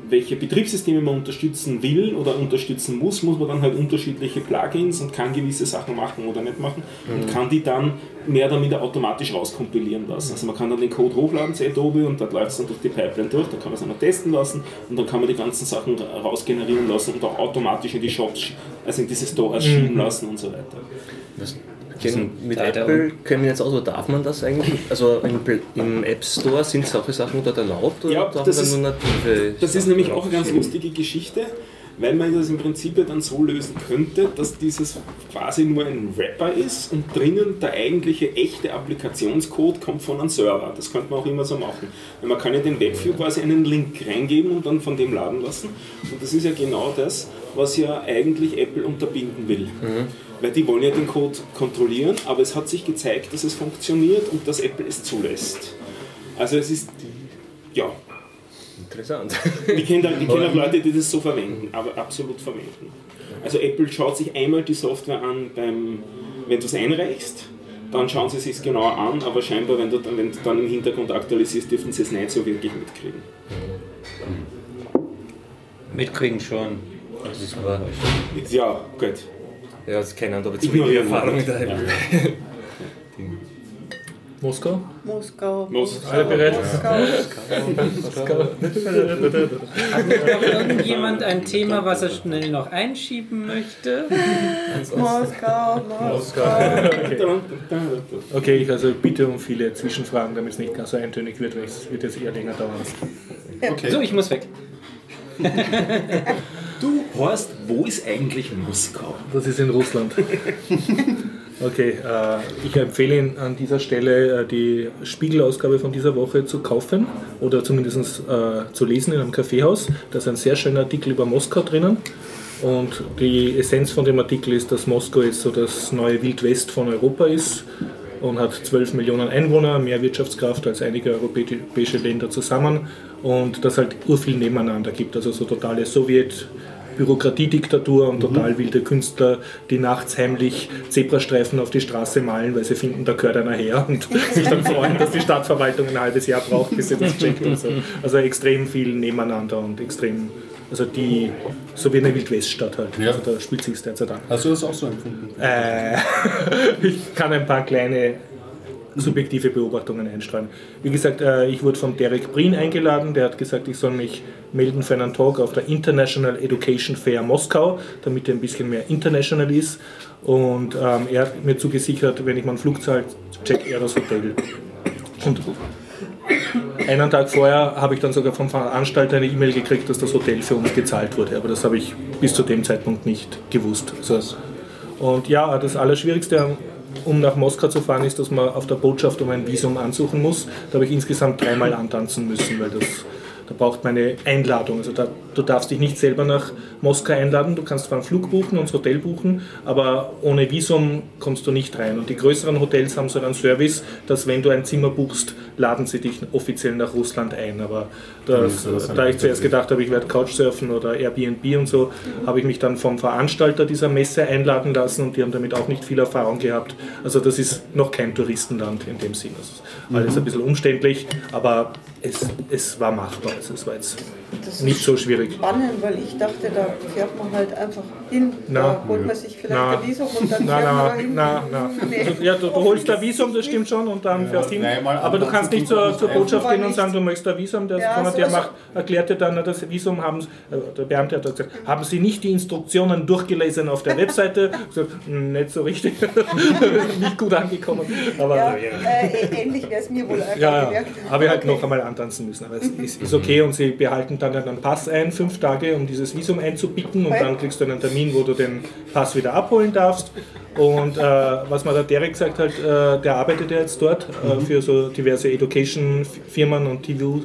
welche Betriebssysteme man unterstützen will oder unterstützen muss, muss man dann halt unterschiedliche Plugins und kann gewisse Sachen machen oder nicht machen und kann die dann mehr oder minder automatisch rauskompilieren lassen. Also man kann dann den Code hochladen zu Adobe und dort läuft es dann durch die Pipeline durch, dann kann man es dann noch testen lassen und dann kann man die ganzen Sachen rausgenerieren lassen und auch automatisch in die Shops, also in diese Stores schieben lassen und so weiter. Kennen, mit Teil der- Apple kennen wir jetzt aus, oder darf man das eigentlich? Also im, im App Store sind solche Sachen dort erlaubt oder Ja, darf das man ist- nur native? Das ist nämlich auch eine ganz lustige Geschichte. weil man das im Prinzip ja dann so lösen könnte, dass dieses quasi nur ein Wrapper ist und drinnen der eigentliche echte Applikationscode kommt von einem Server. Das könnte man auch immer so machen. Weil man kann ja den Webview quasi einen Link reingeben und dann von dem laden lassen. Und das ist ja genau das, was ja eigentlich Apple unterbinden will. Weil die wollen ja den Code kontrollieren, aber es hat sich gezeigt, dass es funktioniert und dass Apple es zulässt. Also es ist, ja, Interessant. ich kenne auch Leute, die das so verwenden, aber absolut verwenden. Also Apple schaut sich einmal die Software an, beim, wenn du es einreichst, dann schauen sie es sich genauer an, aber scheinbar, wenn du, dann- wenn du dann im Hintergrund aktualisierst, dürfen sie es nicht so wirklich mitkriegen. Mitkriegen schon. Das ist aber Ja, gut. Ja, das kennen aber zu wenig Erfahrung der Ja. Moskau? Moskau. Muss. Alle bereit? Moskau. Hat nicht noch irgendjemand ein Thema, was er schnell noch einschieben möchte? Moskau, Moskau. Okay, ich also bitte um viele Zwischenfragen, damit es nicht ganz so eintönig wird, weil es wird jetzt eher länger dauern. Okay. So, ich muss weg. Du, Horst, wo ist eigentlich Moskau? Das ist in Russland. Okay, äh, ich empfehle Ihnen an dieser Stelle äh, die Spiegelausgabe von dieser Woche zu kaufen oder zumindest äh, zu lesen in einem Kaffeehaus. Da ist ein sehr schöner Artikel über Moskau drinnen. Und die Essenz von dem Artikel ist, dass Moskau jetzt so das neue Wildwest von Europa ist und hat 12 Millionen Einwohner, mehr Wirtschaftskraft als einige europäische Länder zusammen und dass halt urviel nebeneinander gibt, also so totale Sowjet- Bürokratiediktatur und total wilde Künstler, die nachts heimlich Zebrastreifen auf die Straße malen, weil sie finden, da gehört einer her und sich dann freuen, dass die Stadtverwaltung ein halbes Jahr braucht, bis sie das checkt. Und so. Also extrem viel nebeneinander und extrem, also die, so wie eine Wildweststadt halt. Ja. Also da spielt sich derzeit an. Hast du das auch so empfunden? Äh, ich kann ein paar kleine subjektive Beobachtungen einstreuen. Wie gesagt, äh, ich wurde von Derek Breen eingeladen, der hat gesagt, ich soll mich melden für einen Talk auf der International Education Fair Moskau, damit er ein bisschen mehr international ist. Und ähm, er hat mir zugesichert, wenn ich meinen Flug zahle, checkt er das Hotel. Und einen Tag vorher habe ich dann sogar vom Veranstalter eine E-Mail gekriegt, dass das Hotel für uns gezahlt wurde. Aber das habe ich bis zu dem Zeitpunkt nicht gewusst. Und ja, das Allerschwierigste, um nach Moskau zu fahren, ist, dass man auf der Botschaft um ein Visum ansuchen muss. Da habe ich insgesamt dreimal antanzen müssen, weil das, da braucht man eine Einladung. Also da, du darfst dich nicht selber nach Moskau einladen. Du kannst zwar einen Flug buchen und das Hotel buchen, aber ohne Visum kommst du nicht rein. Und die größeren Hotels haben so einen Service, dass wenn du ein Zimmer buchst, laden sie dich offiziell nach Russland ein. Aber das, da ich zuerst gedacht habe, ich werde Couchsurfen oder Airbnb und so, habe ich mich dann vom Veranstalter dieser Messe einladen lassen und die haben damit auch nicht viel Erfahrung gehabt. Also das ist noch kein Touristenland in dem Sinn. Also alles ein bisschen umständlich, aber es, es war machbar. Es war jetzt Das nicht ist so schwierig. spannend, weil ich dachte, da fährt man halt einfach hin, Na. da holt man sich vielleicht Na. ein Visum und dann Na, fährt man na, dahin. na, na. Nee. Du, ja, du, du holst ein Visum, das stimmt schon, und dann fährst hin. Aber du kannst nicht zur, zur Botschaft gehen und sagen, du möchtest ein Visum. Der, Ja, so- der macht, erklärt dir dann, das Visum haben, Sie- äh, der Beamte hat gesagt, haben Sie nicht die Instruktionen durchgelesen auf der Webseite? Ich sag, "Hm, nicht so richtig, nicht gut angekommen. Aber Ja, ja, äh, ähnlich wäre es mir wohl einfach ja, ja. gemerkt. habe ich halt Okay. noch einmal antanzen müssen. Aber es ist, ist okay und sie behalten dann einen Pass ein, fünf Tage, um dieses Visum einzubieten und dann kriegst du einen Termin, wo du den Pass wieder abholen darfst. Und äh, was mir der Derek gesagt hat, äh, der arbeitet ja jetzt dort äh, für so diverse Education-Firmen und TV.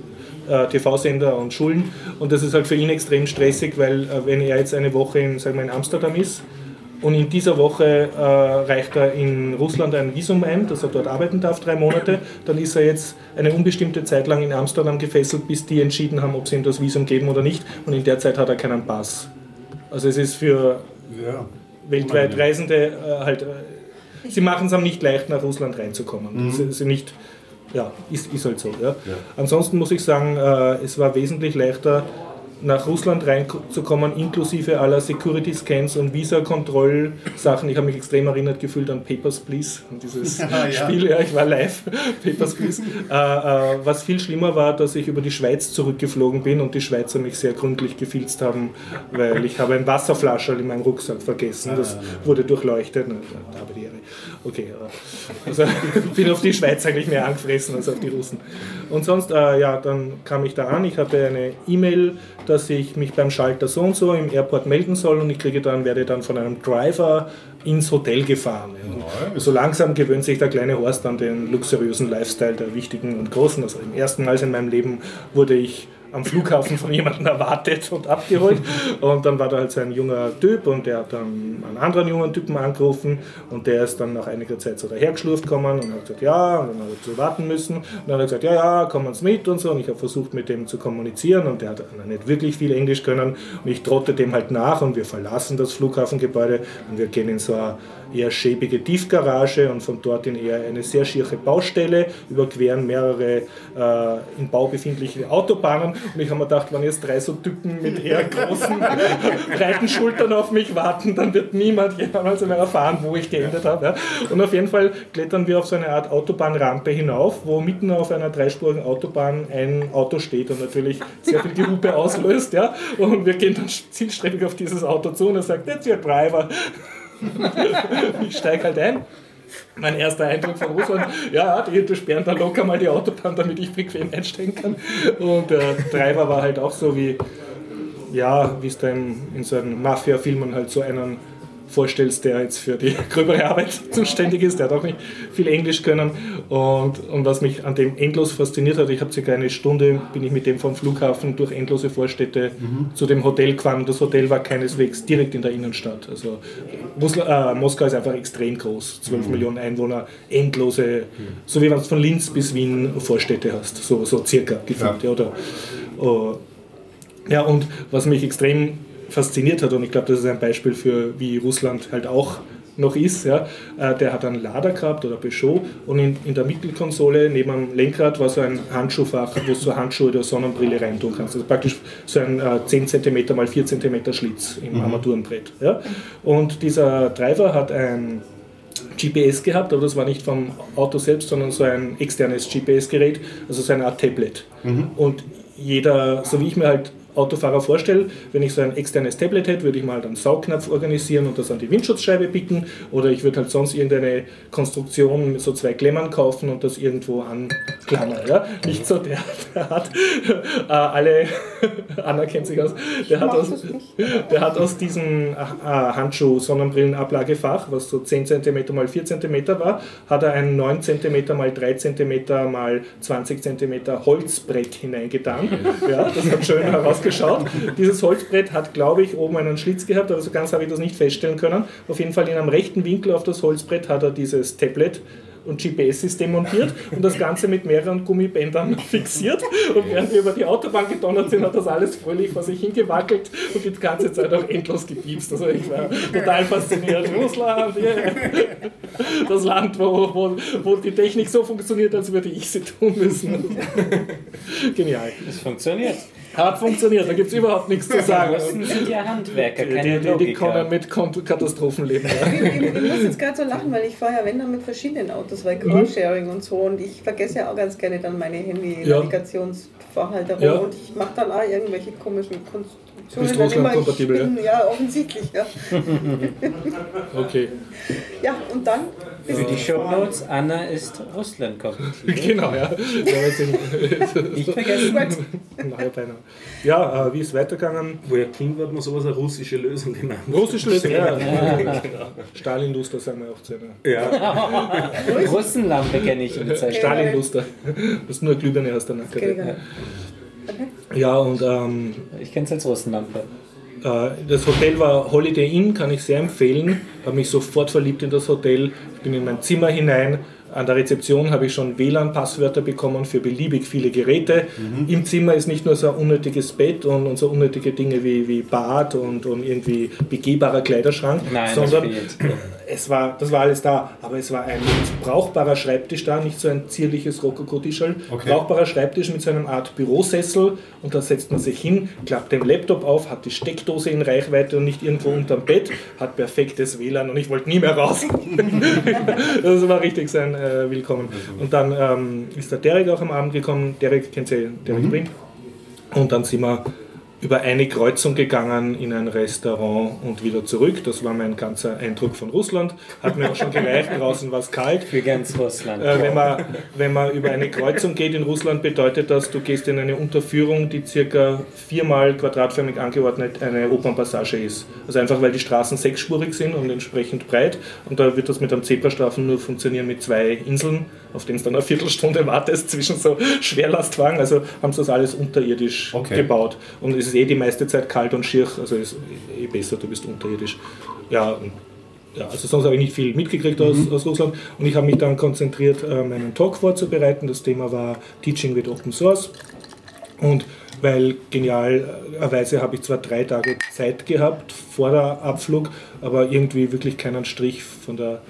äh, TV-Sender und Schulen und das ist halt für ihn extrem stressig, weil äh, wenn er jetzt eine Woche in, sagen wir, in Amsterdam ist und in dieser Woche äh, reicht er in Russland ein Visum ein, dass er dort arbeiten darf, drei Monate. Dann ist er jetzt eine unbestimmte Zeit lang in Amsterdam gefesselt, bis die entschieden haben, ob sie ihm das Visum geben oder nicht. Und in der Zeit hat er keinen Pass. Also es ist für Ja. weltweit Reisende äh, halt, äh, sie machen es einem nicht leicht, nach Russland reinzukommen. Das ist nicht, ja, ist, ist halt so. Ja. Ansonsten muss ich sagen, äh, es war wesentlich leichter, nach Russland reinzukommen, inklusive aller Security-Scans und Visa-Kontroll-Sachen. Ich habe mich extrem erinnert gefühlt an Papers, Please, an dieses ja. Spiel. Ja, ich war live, Papers, Please. Äh, äh, was viel schlimmer war, dass ich über die Schweiz zurückgeflogen bin und die Schweizer mich sehr gründlich gefilzt haben, weil ich habe ein Wasserflascherl in meinem Rucksack vergessen. Das wurde durchleuchtet. Na, Da habe die Ehre. Okay, also ich bin auf die Schweiz eigentlich mehr angefressen als auf die Russen. Und sonst, äh, ja, dann kam ich da an. Ich hatte eine E-Mail, dass ich mich beim Schalter so und so im Airport melden soll und ich kriege dann, werde dann von einem Driver ins Hotel gefahren. Ja. So langsam gewöhnt sich der kleine Horst an den luxuriösen Lifestyle der Wichtigen und Großen. Also im ersten Mal in meinem Leben wurde ich am Flughafen von jemandem erwartet und abgeholt. Und dann war da halt so ein junger Typ und der hat dann einen anderen jungen Typen angerufen und der ist dann nach einiger Zeit so dahergeschlurft gekommen und hat gesagt, ja, und dann hat er so warten müssen. Und dann hat er gesagt, ja, ja, kommen Sie mit und so. Und ich habe versucht mit dem zu kommunizieren und der hat nicht wirklich viel Englisch können. Und ich trotte dem halt nach und wir verlassen das Flughafengebäude und wir gehen in so eine eher schäbige Tiefgarage und von dort in eher eine sehr schiere Baustelle, überqueren mehrere äh, in Bau befindliche Autobahnen und ich habe mir gedacht, wenn jetzt drei so Typen mit eher großen, breiten Schultern auf mich warten, dann wird niemand jemals mehr erfahren, wo ich geendet habe. Ja. Und auf jeden Fall klettern wir auf so eine Art Autobahnrampe hinauf, wo mitten auf einer dreispurigen Autobahn ein Auto steht und natürlich sehr viel Gehupe auslöst. Ja. Und wir gehen dann zielstrebig auf dieses Auto zu und er sagt, that's your driver. Ich steige halt ein. Mein erster Eindruck von Russland, ja, die sperren da locker mal die Autobahn, damit ich bequem einsteigen kann. Und der Treiber war halt auch so wie, ja, wie es da in, in so einem Mafia-Filmen halt so einen vorstellst, der jetzt für die gröbere Arbeit zuständig ist. Der hat auch nicht viel Englisch können. Und, und was mich an dem endlos fasziniert hat, ich habe circa eine Stunde, bin ich mit dem vom Flughafen durch endlose Vorstädte mhm. zu dem Hotel gefahren. Das Hotel war keineswegs direkt in der Innenstadt. Also Russland, äh, Moskau ist einfach extrem groß, 12 mhm. Millionen Einwohner, endlose, mhm. so wie wenn du von Linz bis Wien Vorstädte hast, so, so circa gefühlt. Ja. Oder, uh, ja, und was mich extrem fasziniert hat und ich glaube, das ist ein Beispiel für, wie Russland halt auch noch ist. Ja. Äh, der hat einen Lader gehabt oder Peugeot und in, in der Mittelkonsole neben dem Lenkrad war so ein Handschuhfach, wo du so Handschuhe oder Sonnenbrille reintun kannst. Also praktisch so ein äh, 10 cm mal 4 cm Schlitz im mhm. Armaturenbrett. Ja. Und dieser Driver hat ein GPS gehabt, aber das war nicht vom Auto selbst, sondern so ein externes GPS-Gerät, also so eine Art Tablet. Mhm. Und jeder, so wie ich mir halt Autofahrer vorstelle, wenn ich so ein externes Tablet hätte, würde ich mal halt einen Saugknopf organisieren und das an die Windschutzscheibe bicken oder ich würde halt sonst irgendeine Konstruktion mit so zwei Klemmern kaufen und das irgendwo anklammern. Ja? Nicht so, der, der hat äh, alle, Anna kennt sich aus, der hat aus, der hat aus diesem äh, Handschuh Sonnenbrillenablagefach, was so 10 cm mal 4 cm war, hat er ein 9 cm mal 3 cm mal 20 cm Holzbrett hineingetan. Ja, das hat schön heraus ausgeschaut. Dieses Holzbrett hat, glaube ich, oben einen Schlitz gehabt, aber so ganz habe ich das nicht feststellen können. Auf jeden Fall in einem rechten Winkel auf das Holzbrett hat er dieses Tablet und GPS-System montiert und das Ganze mit mehreren Gummibändern fixiert. Und während wir über die Autobahn gedonnert sind, hat das alles fröhlich vor sich hingewackelt und die ganze Zeit auch endlos gepiepst. Also ich war total fasziniert. Russland, yeah. das Land, wo, wo, wo die Technik so funktioniert, als würde ich sie tun müssen. Genial. Es funktioniert. Hat funktioniert, da gibt es überhaupt nichts zu sagen. Russen sind ja Handwerker, keine die, die, die können mit Katastrophen leben. Ja. Ich, ich, muss jetzt gerade so lachen, weil ich fahre ja wenn dann mit verschiedenen Autos, weil mhm. Carsharing mhm. und so und ich vergesse ja auch ganz gerne dann meine Handy-Navigationsverhalterung ja. und ich mache dann auch irgendwelche komischen Konstruktionen. Bist kompatibel, bin, ja? Ja, offensichtlich, ja. okay. Ja, und dann für die Show Notes, Anna ist Russland kompatibel. genau, ja. ich vergesse. ja, äh, wie ist es weitergegangen? Woher klingt, wird man sowas eine russische Lösung genannt. Russische Lösung, ja. genau. Stalin-Luster sagen wir auch zu Ja. Russenlampe kenne ich in der Zeit. Stalin-Luster. Das ist nur eine Glühbirne aus der Nacke. Ja. ja, und. Ähm, ich kenne es als Russenlampe. Äh, das Hotel war Holiday Inn, kann ich sehr empfehlen. Habe mich sofort verliebt in das Hotel. Ich bin in mein Zimmer hinein. An der Rezeption habe ich schon WLAN-Passwörter bekommen für beliebig viele Geräte. Mhm. Im Zimmer ist nicht nur so ein unnötiges Bett und, und so unnötige Dinge wie, wie Bad und, und irgendwie begehbarer Kleiderschrank, Nein, sondern es war, das war alles da, aber es war ein brauchbarer Schreibtisch da, nicht so ein zierliches Rokoko-Tischel. Okay. Brauchbarer Schreibtisch mit so einer Art Bürosessel und da setzt man sich hin, klappt den Laptop auf, hat die Steckdose in Reichweite und nicht irgendwo unterm Bett, hat perfektes WLAN und ich wollte nie mehr raus. das war richtig sein äh, Willkommen. Und dann ähm, ist der Derek auch am Abend gekommen, Derek kennt ihr, Derek mhm. Brink. Und dann sind wir über eine Kreuzung gegangen in ein Restaurant und wieder zurück. Das war mein ganzer Eindruck von Russland. Hat mir auch schon gereicht, draußen war es kalt. Für ganz Russland. Äh, wenn, man, wenn man über eine Kreuzung geht in Russland, bedeutet das, du gehst in eine Unterführung, die circa viermal quadratförmig angeordnet eine Opernpassage ist. Also einfach, weil die Straßen sechsspurig sind und entsprechend breit. Und da wird das mit einem Zebrastreifen nur funktionieren mit zwei Inseln, auf denen es dann eine Viertelstunde wartest zwischen so Schwerlastwagen. Also haben sie das alles unterirdisch Okay. gebaut. Und es ist eh die meiste Zeit kalt und schier, also ist eh besser, du bist unterirdisch. Ja, ja, also sonst habe ich nicht viel mitgekriegt aus, aus Russland und ich habe mich dann konzentriert, äh, meinen Talk vorzubereiten. Das Thema war Teaching with Open Source und weil genialerweise habe ich zwar drei Tage Zeit gehabt vor der Abflug, aber irgendwie wirklich keinen Strich von der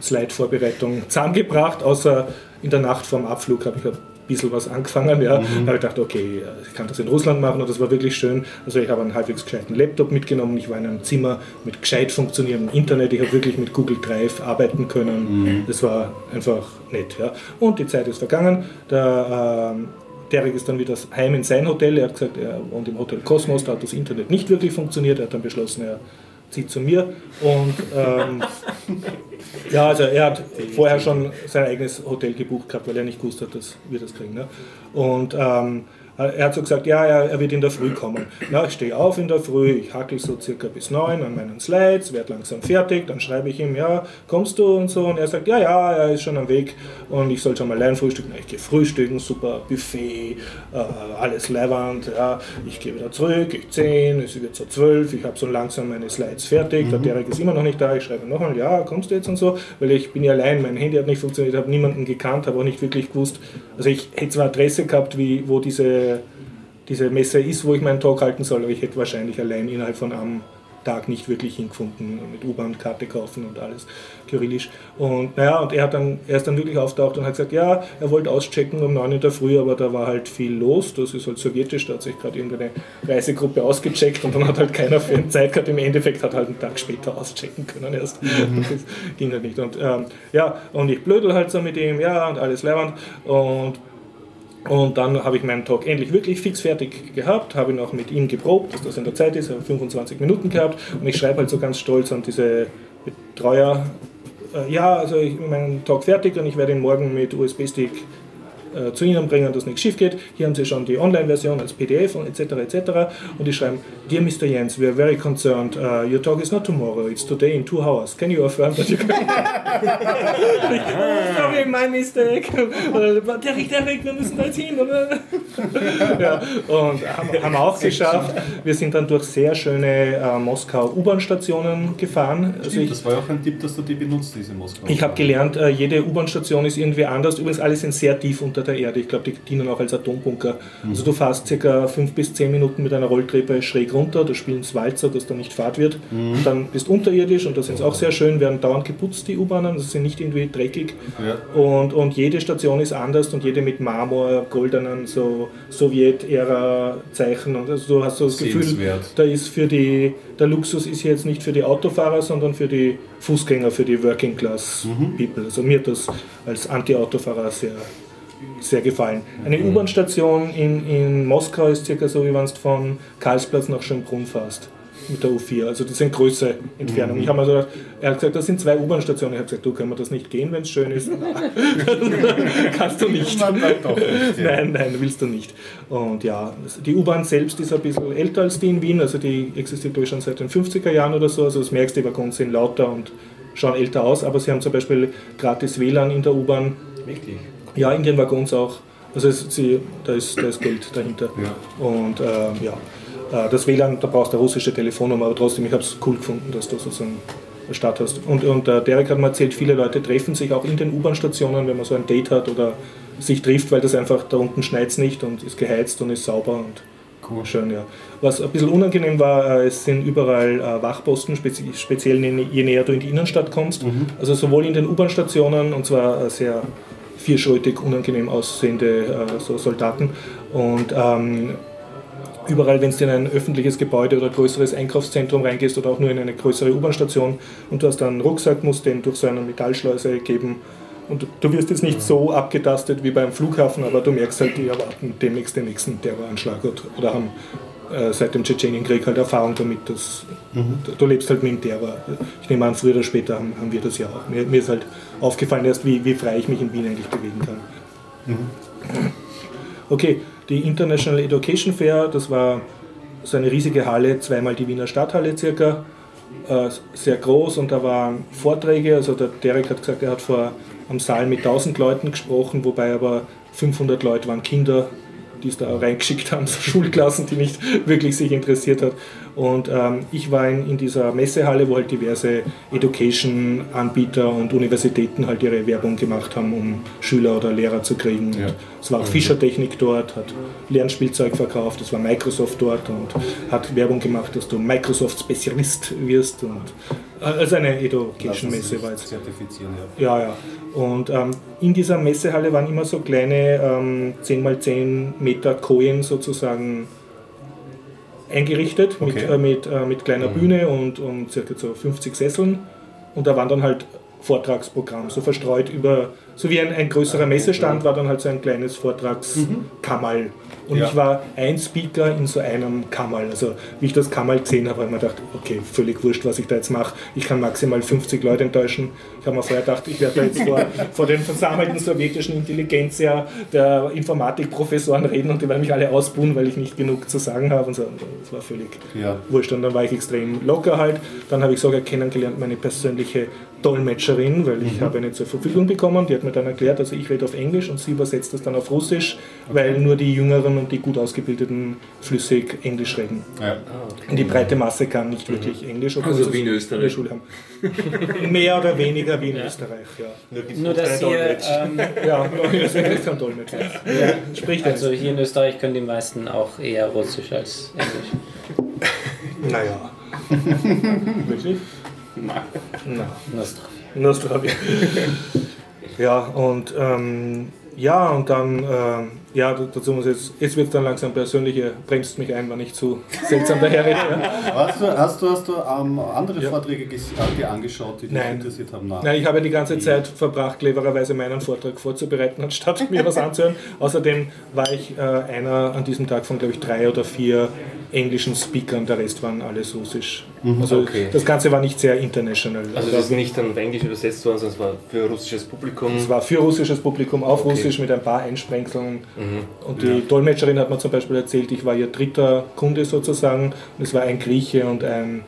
Slide-Vorbereitung zusammengebracht, außer in der Nacht vorm Abflug habe ich ein bisschen was angefangen. Ja. Da habe ich gedacht, okay, ich kann das in Russland machen und das war wirklich schön. Also ich habe einen halbwegs gescheiten Laptop mitgenommen, ich war in einem Zimmer mit gescheit funktionierendem Internet, ich habe wirklich mit Google Drive arbeiten können. Das war einfach nett. Ja. Und die Zeit ist vergangen. Der, ähm, Derek ist dann wieder heim in sein Hotel. Er hat gesagt, er wohnt im Hotel Cosmos, da hat das Internet nicht wirklich funktioniert. Er hat dann beschlossen, er zieht zu mir. Und ähm, ja, also er hat vorher schon sein eigenes Hotel gebucht gehabt, weil er nicht gewusst hat, dass wir das kriegen. Ne? Und ähm, er hat so gesagt, ja, er, er wird in der Früh kommen. Na, ich stehe auf in der Früh, ich hackel so circa bis neun an meinen Slides, werde langsam fertig, dann schreibe ich ihm, ja, kommst du und so. Und er sagt, ja, ja, er ist schon am Weg und ich soll schon mal allein frühstücken. Na, Ich gehe frühstücken, super Buffet, äh, alles leibend, ja. Ich gehe wieder zurück, ich zehn, es wird so zwölf, ich habe so langsam meine Slides fertig, der Derek ist immer noch nicht da, ich schreibe nochmal, ja, kommst du jetzt und so, weil ich bin ja allein, mein Handy hat nicht funktioniert, ich habe niemanden gekannt, habe auch nicht wirklich gewusst, also ich hätte zwar Adresse gehabt, wie, wo diese diese Messe ist, wo ich meinen Talk halten soll, aber ich hätte wahrscheinlich allein innerhalb von einem Tag nicht wirklich hingefunden, mit U-Bahn-Karte kaufen und alles, kyrillisch. Und naja, und er, hat dann, er ist dann wirklich auftaucht und hat gesagt, ja, er wollte auschecken um 9 in der Früh, aber da war halt viel los, das ist halt sowjetisch, da hat sich gerade irgendeine Reisegruppe ausgecheckt und dann hat halt keiner für ihn Zeit gehabt, im Endeffekt hat halt einen Tag später auschecken können erst. Das ging halt nicht. Und ähm, ja, und ich blödel halt so mit ihm, ja, und alles leibend und und dann habe ich meinen Talk endlich wirklich fix fertig gehabt, habe ihn auch mit ihm geprobt, dass das in der Zeit ist, habe 25 Minuten gehabt. Und ich schreibe halt so ganz stolz an diese Betreuer, äh, ja, also ich habe meinen Talk fertig und ich werde ihn morgen mit USB-Stick äh, zu Ihnen bringen, dass nichts schief geht. Hier haben Sie schon die Online-Version als PDF und etc. etc. Und die schreiben, Dear Mr. Jens, we are very concerned. Uh, your talk is not tomorrow, it's today in two hours. Can you affirm that you can... sorry, my mistake. Derek, Derek, wir müssen da jetzt hin. Oder? ja, und haben, haben wir auch geschafft. Wir sind dann durch sehr schöne äh, Moskau U-Bahn-Stationen gefahren. Also Stimmt, ich, das war ja auch ein Tipp, dass du die benutzt, diese Moskau. ich habe gelernt, äh, jede U-Bahn-Station ist irgendwie anders. Übrigens, alle sind sehr tief unter der Erde. Ich glaube, die dienen auch als Atombunker. Also du fährst circa fünf bis zehn Minuten mit einer Rolltreppe schräg runter, da spielen es Walzer, dass da nicht Fahrt wird. Und dann bist du unterirdisch und da sind es auch sehr schön, werden dauernd geputzt, die U-Bahnen, also sind nicht irgendwie dreckig. Ja. Und, und jede Station ist anders und jede mit Marmor, goldenen, so Sowjet-Ära-Zeichen. Und also du hast so das Gefühl, da ist für die, der Luxus ist jetzt nicht für die Autofahrer, sondern für die Fußgänger, für die Working Class People. Also mir hat das als Anti-Autofahrer sehr, sehr gefallen. Eine U-Bahn-Station in, in Moskau ist circa so, wie wenn du von Karlsplatz nach Schönbrunn fährst. Mit der U4, also das sind größere Entfernungen. Ich habe mir so gedacht, er hat gesagt, das sind zwei U-Bahn-Stationen. Ich habe gesagt, du, können wir das nicht gehen, wenn es schön ist? Kannst du nicht. Nein, nein. Nein, willst du nicht. Und ja, die U-Bahn selbst ist ein bisschen älter als die in Wien, also die existiert ich schon seit den 50er Jahren oder so. Also das merkst du, die Waggons sind lauter und schauen älter aus, aber sie haben zum Beispiel gratis WLAN in der U-Bahn. Wirklich? Ja, in den Waggons auch. Also es, sie, da, ist, da ist Geld dahinter. Ja. Und ähm, ja, äh, das WLAN, da brauchst du eine russische Telefonnummer, aber trotzdem, ich habe es cool gefunden, dass du sozusagen eine Stadt hast. Und, und äh, Derek hat mir erzählt, viele Leute treffen sich auch in den U-Bahn-Stationen, wenn man so ein Date hat oder sich trifft, weil das einfach da unten schneit es nicht und ist geheizt und ist sauber und Cool. schön, ja. Was ein bisschen unangenehm war, äh, es sind überall äh, Wachposten, spezi speziell je näher du in die Innenstadt kommst. Also sowohl in den U-Bahn-Stationen und zwar äh, sehr vierschrötig, unangenehm aussehende äh, so Soldaten. Und ähm, überall, wenn du in ein öffentliches Gebäude oder größeres Einkaufszentrum reingehst oder auch nur in eine größere U-Bahn-Station und du hast einen Rucksack, musst den durch so eine Metallschleuse geben. Und du- wirst jetzt nicht so abgetastet wie beim Flughafen, aber du merkst halt, die erwarten demnächst den nächsten Terroranschlag oder haben äh, seit dem Tschetschenienkrieg halt Erfahrung damit, dass du, du lebst halt mit dem Terror. Ich nehme an, früher oder später haben, haben wir das ja auch. Mir, mir ist halt aufgefallen erst, wie, wie frei ich mich in Wien eigentlich bewegen kann. Okay, die International Education Fair, das war so eine riesige Halle, zweimal die Wiener Stadthalle circa, äh, sehr groß und da waren Vorträge, also der Derek hat gesagt, er hat vor am Saal mit 1000 Leuten gesprochen, wobei aber 500 Leute waren Kinder, die es da reingeschickt haben, so Schulklassen, die nicht wirklich sich interessiert hat. Und ähm, ich war in, in dieser Messehalle, wo halt diverse Education-Anbieter und Universitäten halt ihre Werbung gemacht haben, um Schüler oder Lehrer zu kriegen. Und es war auch Fischer Technik dort, hat Lernspielzeug verkauft, es war Microsoft dort und hat Werbung gemacht, dass du Microsoft-Spezialist wirst. Und, also eine Education-Messe war jetzt. Zertifizieren, ja. Ja, ja. Und ähm, in dieser Messehalle waren immer so kleine ähm, 10x10 Meter Kojen sozusagen eingerichtet mit, Okay. äh, mit, äh, mit kleiner Bühne und, und circa so 50 Sesseln. Und da waren dann halt Vortragsprogramm, so verstreut über, so wie ein, ein größerer Messestand war dann halt so ein kleines Vortragskammerl. Und Ja. ich war ein Speaker in so einem Kammerl. Also wie ich das Kammerl gesehen habe, habe ich mir gedacht, okay, völlig wurscht, was ich da jetzt mache. Ich kann maximal 50 Leute enttäuschen. Ich habe mir vorher gedacht, ich werde da jetzt vor, vor den versammelten sowjetischen Intelligenzia der Informatikprofessoren reden und die werden mich alle ausbuhen, weil ich nicht genug zu sagen habe. Und so. Das war völlig Ja. wurscht. Und dann war ich extrem locker halt. Dann habe ich sogar kennengelernt, meine persönliche Dolmetscherin, weil ich habe eine zur Verfügung bekommen. Die hat mir dann erklärt, also ich rede auf Englisch und sie übersetzt das dann auf Russisch, weil nur die Jüngeren und die gut ausgebildeten flüssig Englisch reden. Ja. Und die breite Masse kann nicht wirklich Englisch. obwohl Also sie wie in Österreich. der Schule haben. Mehr oder weniger wie in Österreich, ja. Nur, dass ihr, ähm, Ja, Österreich ist kein Dolmetscher. Spricht also also, hier in Österreich können die meisten auch eher Russisch als Englisch. naja. Wirklich? Na. Nostra. Nostrovia. ja, und ähm, ja, und dann, ähm, ja, dazu muss ich jetzt, jetzt wird es dann langsam persönlich, ihr bremst mich ein, wenn ich zu seltsam daherrede. Ja. Hast du, hast du, hast du ähm, andere Ja. Vorträge äh, dir angeschaut, die dich Nein. interessiert haben? Nein. Nein, ich habe die ganze Zeit verbracht, clevererweise meinen Vortrag vorzubereiten, anstatt mir was anzuhören. Außerdem war ich äh, einer an diesem Tag von, glaube ich, drei oder vier englischen Speakern, der Rest waren alles russisch. Also Okay. das Ganze war nicht sehr international. Also das ist nicht dann auf Englisch übersetzt worden, sondern es war für russisches Publikum. Es war für russisches Publikum auf Okay. Russisch mit ein paar Einsprengseln. Mhm. Und die Dolmetscherin hat mir zum Beispiel erzählt, ich war ihr dritter Kunde sozusagen. Und es war ein Grieche und ein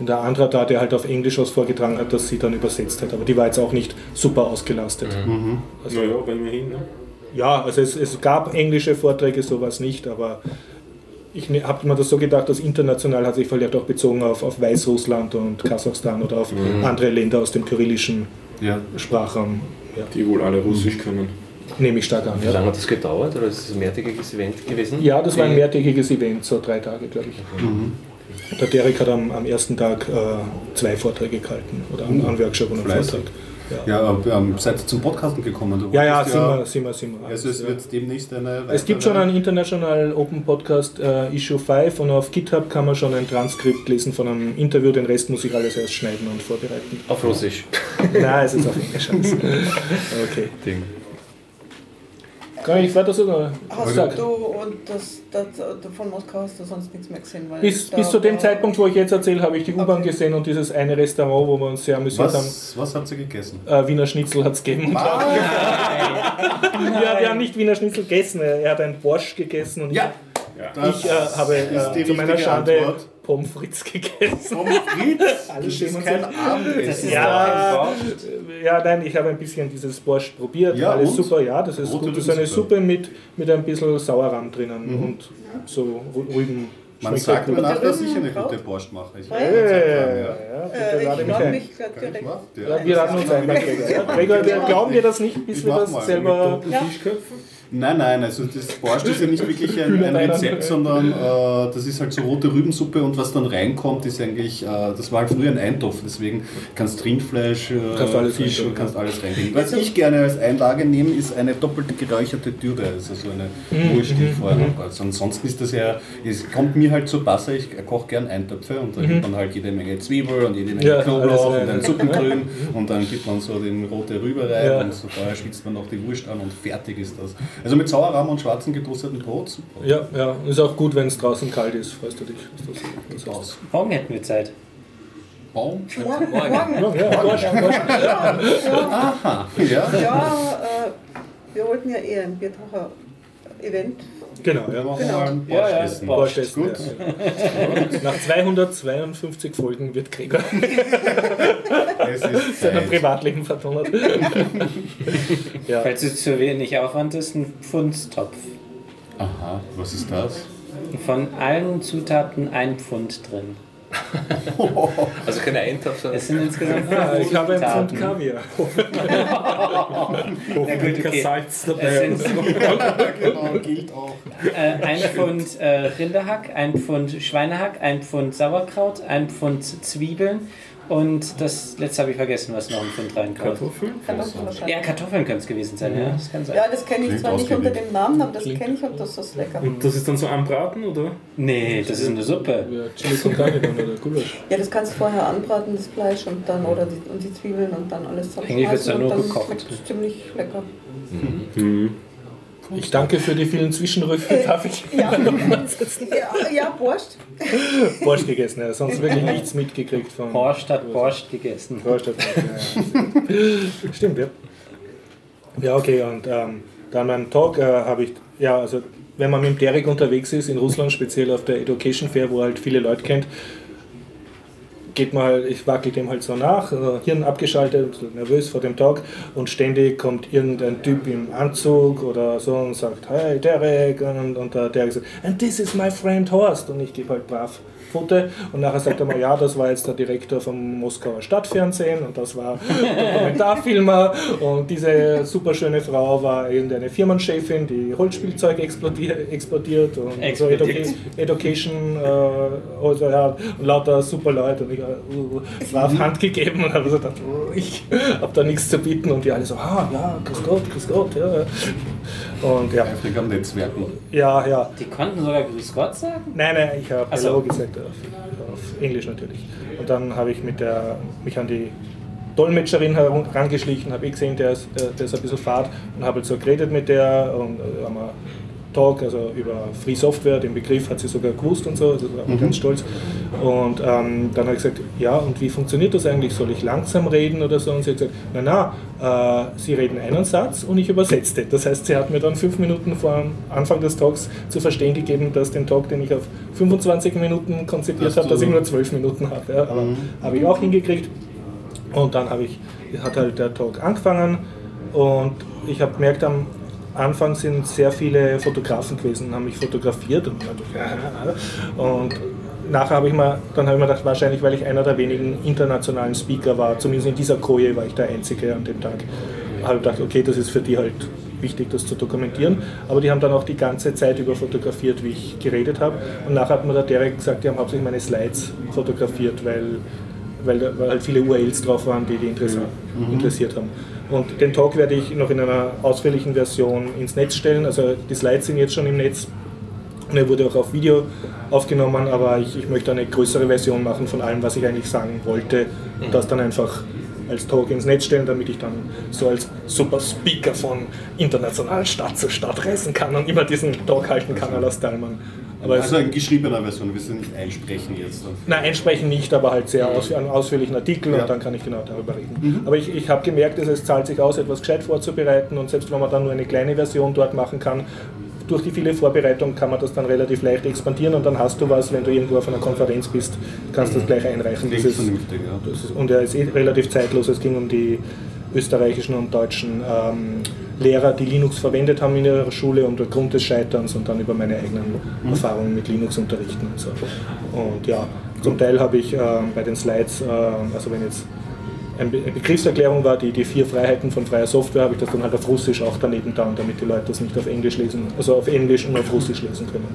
in der andere da, der halt auf Englisch was vorgetragen hat, das sie dann übersetzt hat. Aber die war jetzt auch nicht super ausgelastet. Mhm. Also, Naja, immerhin. Ne? ja, also es, es gab englische Vorträge, sowas nicht, aber ich habe mir das so gedacht, dass international hat sich vielleicht auch bezogen auf, auf Weißrussland und Kasachstan oder auf andere Länder aus dem kyrillischen Ja. Sprachraum. Ja, Die wohl alle Russisch können. nehme ich stark an. Wie Ja. lange hat das gedauert oder ist es ein mehrtägiges Event gewesen? Ja, das war ein mehrtägiges Event, so drei Tage, glaube ich. Der Derek hat am, am ersten Tag äh, zwei Vorträge gehalten oder einen, einen Workshop und einen Fleißig. Vortrag. Ja, ähm, seid ihr zum Podcasten gekommen? Du Ja, ja, sind wir, sind wir, sind wir. Also es Ja. wird demnächst eine Es gibt schon einen International Open Podcast äh, Issue 5 und auf GitHub kann man schon ein Transkript lesen von einem Interview, den Rest muss ich alles erst schneiden und vorbereiten. Auf Russisch. Nein, es ist auf Englisch. Okay. Ding. Kann ich weiter sagen? oder? Hast Sag. du und das, das, von Moskau hast du sonst nichts mehr gesehen? Weil Bis, bis zu dem Zeitpunkt, wo ich jetzt erzähle, habe ich die U-Bahn Okay. gesehen und dieses eine Restaurant, wo wir uns sehr amüsiert haben. was, was habt ihr gegessen? Äh, Wiener Schnitzel hat es gegeben. Ja, wir haben nicht Wiener Schnitzel gegessen, er hat einen Borscht gegessen und Ja, ich, ich äh, habe ist die äh, zu meiner Schande Antwort. Pommes frites gegessen. Pommes frites? Alle Das ist kein. Abendessen. Ja, ja, nein, ich habe ein bisschen dieses Borscht probiert. Ja, Alles und? super, ja, das ist Rote gut. Das ist eine Rübensuppe. Suppe mit, mit ein bisschen Sauerrahm drinnen und so Rü- Rüben. Man Schmeckt sagt mir nach, dass ich eine gute Borscht mache. Ich Ja, Äh, ja. ja, bitte Äh, lade ich mich ein. mich gleich direkt. Ja, wir laden uns ein, Gregor. Ja, wir glauben dir das nicht, bis wir das mal. selber. Ja. Nein, nein, also das Borscht ist ja nicht wirklich ein, ein. Rezept, sondern äh, das ist halt so rote Rübensuppe und was dann reinkommt, ist eigentlich, äh, das war halt früher ein Eintopf, deswegen kannst Rindfleisch, äh, Kannst alles Fisch und kannst alles reingeben. Was ich gerne als Einlage nehme, ist eine doppelt geräucherte Dürre, also so eine Mhm, Wurst, die vorher habe. Also ansonsten ist das ja, es kommt mir halt so Passe, ich koche gern Eintöpfe und da gibt man halt jede Menge Zwiebel und jede Menge Mhm. Ja, Knoblauch und rein. ein Suppengrün und dann gibt man so den rote Rübe rein Ja. und so vorher schwitzt man noch die Wurst an und fertig ist das. Also mit Sauerrahm und schwarzen getoasteten Brot. Super. Ja, ja. Ist auch gut, wenn es draußen kalt ist, freust du dich. das- das heißt. Morgen hätten wir Zeit. Baum. Morgen, morgen. Ja, ja, Gosch, Gosch. Ja, ja, Aha, ja. ja äh, wir wollten ja eher ein Biertaucher-Event. Genau, ja. Machen wir mal ein Ja, ja, essen. Borscht. Borscht essen, Gut. ja. Nach 252 Folgen wird Gregor seiner. Privatleben vertont. ja. Falls es zu wenig Aufwand ist, ein Pfundstopf. Aha, was ist das? Von allen Zutaten ein Pfund drin. Also keine Eintopf, sondern Es sind insgesamt Ja, ich habe ein Zutaten. Pfund Kaviar. Gut, okay. Salz Es sind genau, gilt auch. äh, ein Pfund äh, Rinderhack, ein Pfund Schweinehack, ein Pfund Sauerkraut, ein Pfund Zwiebeln und das letzte habe ich vergessen, was noch ein Pfund reinkommt. Kartoffeln? Kartoffeln wahrscheinlich. Ja, Kartoffeln können es gewesen sein, ja. Das kann sein. Ja, das kenne ich Klingt zwar nicht unter dem Namen, aber das kenne ich und das ist lecker. Und das ist dann so anbraten, oder? Nee, das ist eine Suppe. Ja, Chili con carne dann oder Gulasch. Ja, das kannst du vorher anbraten, das Fleisch und dann oder die, und die Zwiebeln und dann alles Eigentlich wird's dann und nur dann gekocht. schmeckt es ziemlich lecker. Ich danke für die vielen Zwischenrüfe. Darf ich Ja, ja, ja Borscht. Borscht gegessen? Ja, sonst wirklich nichts mitgekriegt von Borscht hat Borscht gegessen. Borscht hat ja, ja. Stimmt, ja. Ja, okay, und ähm, dann beim Talk äh, habe ich, ja, also wenn man mit dem Derek unterwegs ist, in Russland, speziell auf der Education Fair, wo er halt viele Leute kennt, geht man ich wackel dem halt so nach, äh, Hirn abgeschaltet, nervös vor dem Talk und ständig kommt irgendein Typ im Anzug oder so und sagt, hey Derek, und, und der Derek sagt, and this is my friend Horst. Und ich gebe halt brav Foto und nachher sagt er mal, ja, das war jetzt der Direktor vom Moskauer Stadtfernsehen und das war Dokumentarfilmer und diese super schöne Frau war irgendeine Firmenchefin, die Holzspielzeug explodiert, explodiert und so. Educa Education, äh, also ja, und lauter super Leute und ich uh, brav Hand gegeben und habe so gedacht, oh, ich habe da nichts zu bieten und die alle so, ah, ja, grüß Gott, grüß Gott, ja. Ja. Und ja, Eifrig am Netzwerken. ja, ja. Die konnten sogar Grüß Gott sagen? Nein, nein, ich habe so. Hello gesagt, auf, auf Englisch natürlich. Und dann habe ich mit der, mich an die Dolmetscherin herangeschlichen, habe ich gesehen, der ist, der, der ist ein bisschen fad und habe halt so geredet mit der und äh, haben wir Talk, also über Free Software, den Begriff hat sie sogar gewusst und so, also war ich ganz stolz. Und ähm, dann habe ich gesagt, ja, und wie funktioniert das eigentlich? Soll ich langsam reden oder so? Und sie hat gesagt, na na, äh, Sie reden einen Satz und ich übersetze den. Das heißt, sie hat mir dann fünf Minuten vor Anfang des Talks zu verstehen gegeben, dass den Talk, den ich auf 25 Minuten konzipiert habe, dass ich nur 12 Minuten habe. Ja, aber habe ich auch hingekriegt. Und dann habe ich, hat halt der Talk angefangen und ich habe gemerkt, am Anfang sind sehr viele Fotografen gewesen, haben mich fotografiert und, und nachher habe ich mir, dann habe ich mir gedacht, wahrscheinlich, weil ich einer der wenigen internationalen Speaker war, zumindest in dieser Koje war ich der Einzige an dem Tag, habe ich gedacht, okay, das ist für die halt wichtig, das zu dokumentieren. Aber die haben dann auch die ganze Zeit über fotografiert, wie ich geredet habe. Und nachher hat mir der Derek gesagt, die haben hauptsächlich meine Slides fotografiert, weil weil, weil halt viele URLs drauf waren, die die interessiert, interessiert haben. Und den Talk werde ich noch in einer ausführlichen Version ins Netz stellen. Also die Slides sind jetzt schon im Netz und er wurde auch auf Video aufgenommen, aber ich, ich möchte eine größere Version machen von allem, was ich eigentlich sagen wollte und das dann einfach als Talk ins Netz stellen, damit ich dann so als super Speaker von internationalen Stadt zu Stadt reisen kann und immer diesen Talk halten kann, à la Stallman. Aber es, Also in geschriebener Version, wir sind nicht einsprechen jetzt. Nein, einsprechen nicht, aber halt sehr aus, einen ausführlichen Artikel Ja. und dann kann ich genau darüber reden. Aber ich, ich habe gemerkt, dass es zahlt sich aus, etwas gescheit vorzubereiten und selbst wenn man dann nur eine kleine Version dort machen kann, durch die viele Vorbereitung kann man das dann relativ leicht expandieren und dann hast du was, wenn du irgendwo auf einer Konferenz bist, kannst du das gleich einreichen. Das ist, vernünftig, ja. ist, und er ist eh relativ zeitlos. Es ging um die österreichischen und deutschen ähm, Lehrer, die Linux verwendet haben in ihrer Schule und der Grund des Scheiterns und dann über meine eigenen Erfahrungen mit Linux unterrichten und so. Und ja, zum Teil habe ich ähm, bei den Slides, ähm, also wenn jetzt eine Be- eine Begriffserklärung war, die, die vier Freiheiten von freier Software, habe ich das dann halt auf Russisch auch daneben da, damit die Leute das nicht auf Englisch lesen, also auf Englisch und auf Russisch lesen können.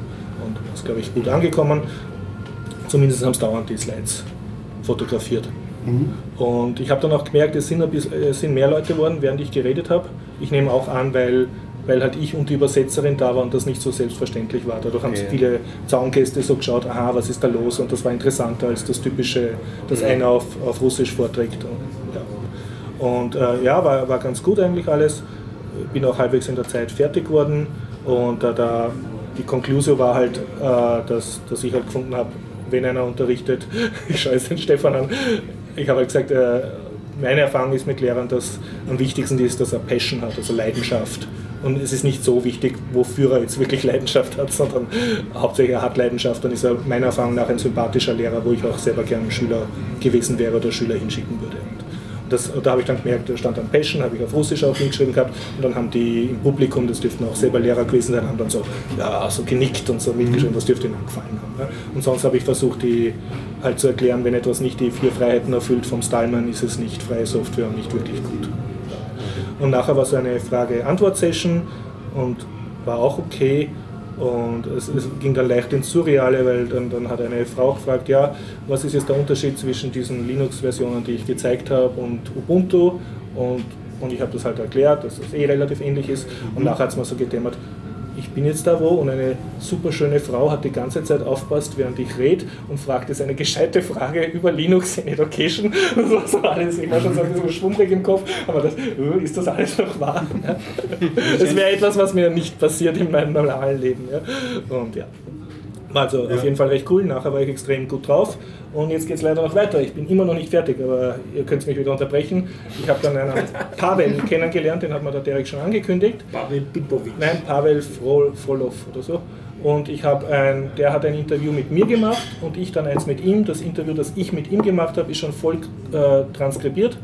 Und das ist, glaube ich, gut angekommen. Zumindest haben es dauernd die Slides fotografiert. Und ich habe dann auch gemerkt, es sind, ein bisschen, es sind mehr Leute geworden, während ich geredet habe. Ich nehme auch an, weil, weil halt ich und die Übersetzerin da war und das nicht so selbstverständlich war. Dadurch haben Okay. viele Zaungäste so geschaut, aha, was ist da los? Und das war interessanter als das typische, das einer auf, auf Russisch vorträgt. Und, ja, und äh, ja war, war ganz gut eigentlich alles. bin auch halbwegs in der Zeit fertig geworden und äh, da, die Konklusion war halt, äh, dass, dass ich halt gefunden habe, wenn einer unterrichtet, ich schaue jetzt den Stefan an, ich habe halt gesagt, äh, meine Erfahrung ist mit Lehrern, dass am wichtigsten ist, dass er Passion hat, also Leidenschaft. Und es ist nicht so wichtig, wofür er jetzt wirklich Leidenschaft hat, sondern hauptsächlich er hat Leidenschaft, dann ist er meiner Erfahrung nach ein sympathischer Lehrer, wo ich auch selber gerne Schüler gewesen wäre oder Schüler hinschicken würde. Und das, da habe ich dann gemerkt, da stand dann Passion, habe ich auf Russisch auch hingeschrieben gehabt und dann haben die im Publikum, das dürften auch selber Lehrer gewesen sein, haben dann so, ja, so genickt und so mitgeschrieben, das dürfte ihnen gefallen haben. Und sonst habe ich versucht, die halt zu erklären, wenn etwas nicht die vier Freiheiten erfüllt vom Stallman, ist es nicht freie Software und nicht wirklich gut. Und nachher war so eine Frage-Antwort-Session und war auch okay. Und es, es, ging dann leicht ins Surreale, weil dann, dann hat eine Frau gefragt, ja, was ist jetzt der Unterschied zwischen diesen Linux-Versionen, die ich gezeigt habe, und Ubuntu? Und, und ich habe das halt erklärt, dass das eh relativ ähnlich ist. Und nachher hat es mir so gedämmert, ich bin jetzt da wo und eine super schöne Frau hat die ganze Zeit aufpasst, während ich rede und fragt jetzt eine gescheite Frage über Linux in Education. Und so, so alles. Ich war schon so ein bisschen schwummrig im Kopf, aber das, äh, ist das alles noch wahr? Das wäre etwas, was mir nicht passiert in meinem normalen Leben. Ja. Und ja. Also ja. auf jeden Fall recht cool. Nachher war ich extrem gut drauf. Und jetzt geht es leider noch weiter. Ich bin immer noch nicht fertig, aber ihr könnt mich wieder unterbrechen. Ich habe dann einen Pavel kennengelernt, den hat mir der Derek schon angekündigt. Pavel Pipovic. Nein, Pavel Frolov oder so. Und ich ein, der hat ein Interview mit mir gemacht und ich dann eins mit ihm. Das Interview, das ich mit ihm gemacht habe, ist schon voll äh, transkribiert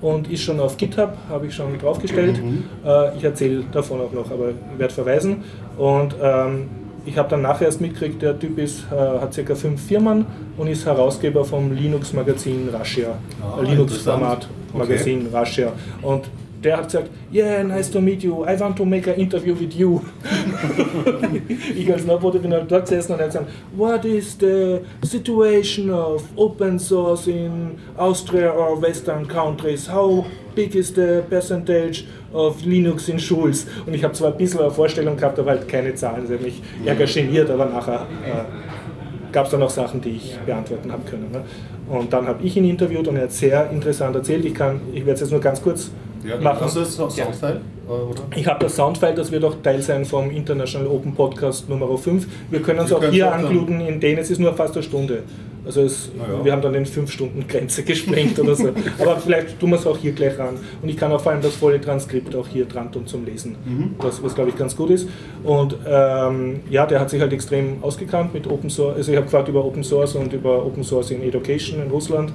und ist schon auf GitHub, habe ich schon draufgestellt. Mhm. Äh, ich erzähle davon auch noch, aber ich werde verweisen. Und ähm, ich habe dann nachher erst mitgekriegt, der Typ ist, äh, hat ca. fünf Firmen und ist Herausgeber vom Linux-Magazin Russia, ah, Linux-Format-Magazin okay. Russia. Und der hat gesagt, yeah, nice to meet you, I want to make an interview with you. ich als Neubote bin halt dort gesessen und er hat gesagt, what is the situation of open source in Austria or Western countries? How big is the percentage of Linux in Schools? Und ich habe zwar ein bisschen eine Vorstellung gehabt, aber halt keine Zahlen. Sie haben mich ärger geniert, aber nachher äh, gab es dann auch Sachen, die ich beantworten habe können. Ne? Und dann habe ich ihn interviewt und er hat sehr interessant erzählt. Ich, kann, ich werde es jetzt nur ganz kurz ja, machen. Hast du das Soundfile? Oder? Ich habe das Soundfile, das wird auch Teil sein vom International Open Podcast Nummer 5. Wir können es auch hier ankluden, in denen es ist nur fast eine Stunde. Also es, ja. wir haben dann den 5-Stunden-Grenze gesprengt oder so. Aber vielleicht tun wir es auch hier gleich ran. Und ich kann auch vor allem das volle Transkript auch hier dran tun zum Lesen, mhm. was, was glaube ich ganz gut ist. Und ähm, ja, der hat sich halt extrem ausgekannt mit Open Source. Also ich habe gefragt über Open Source und über Open Source in Education in Russland.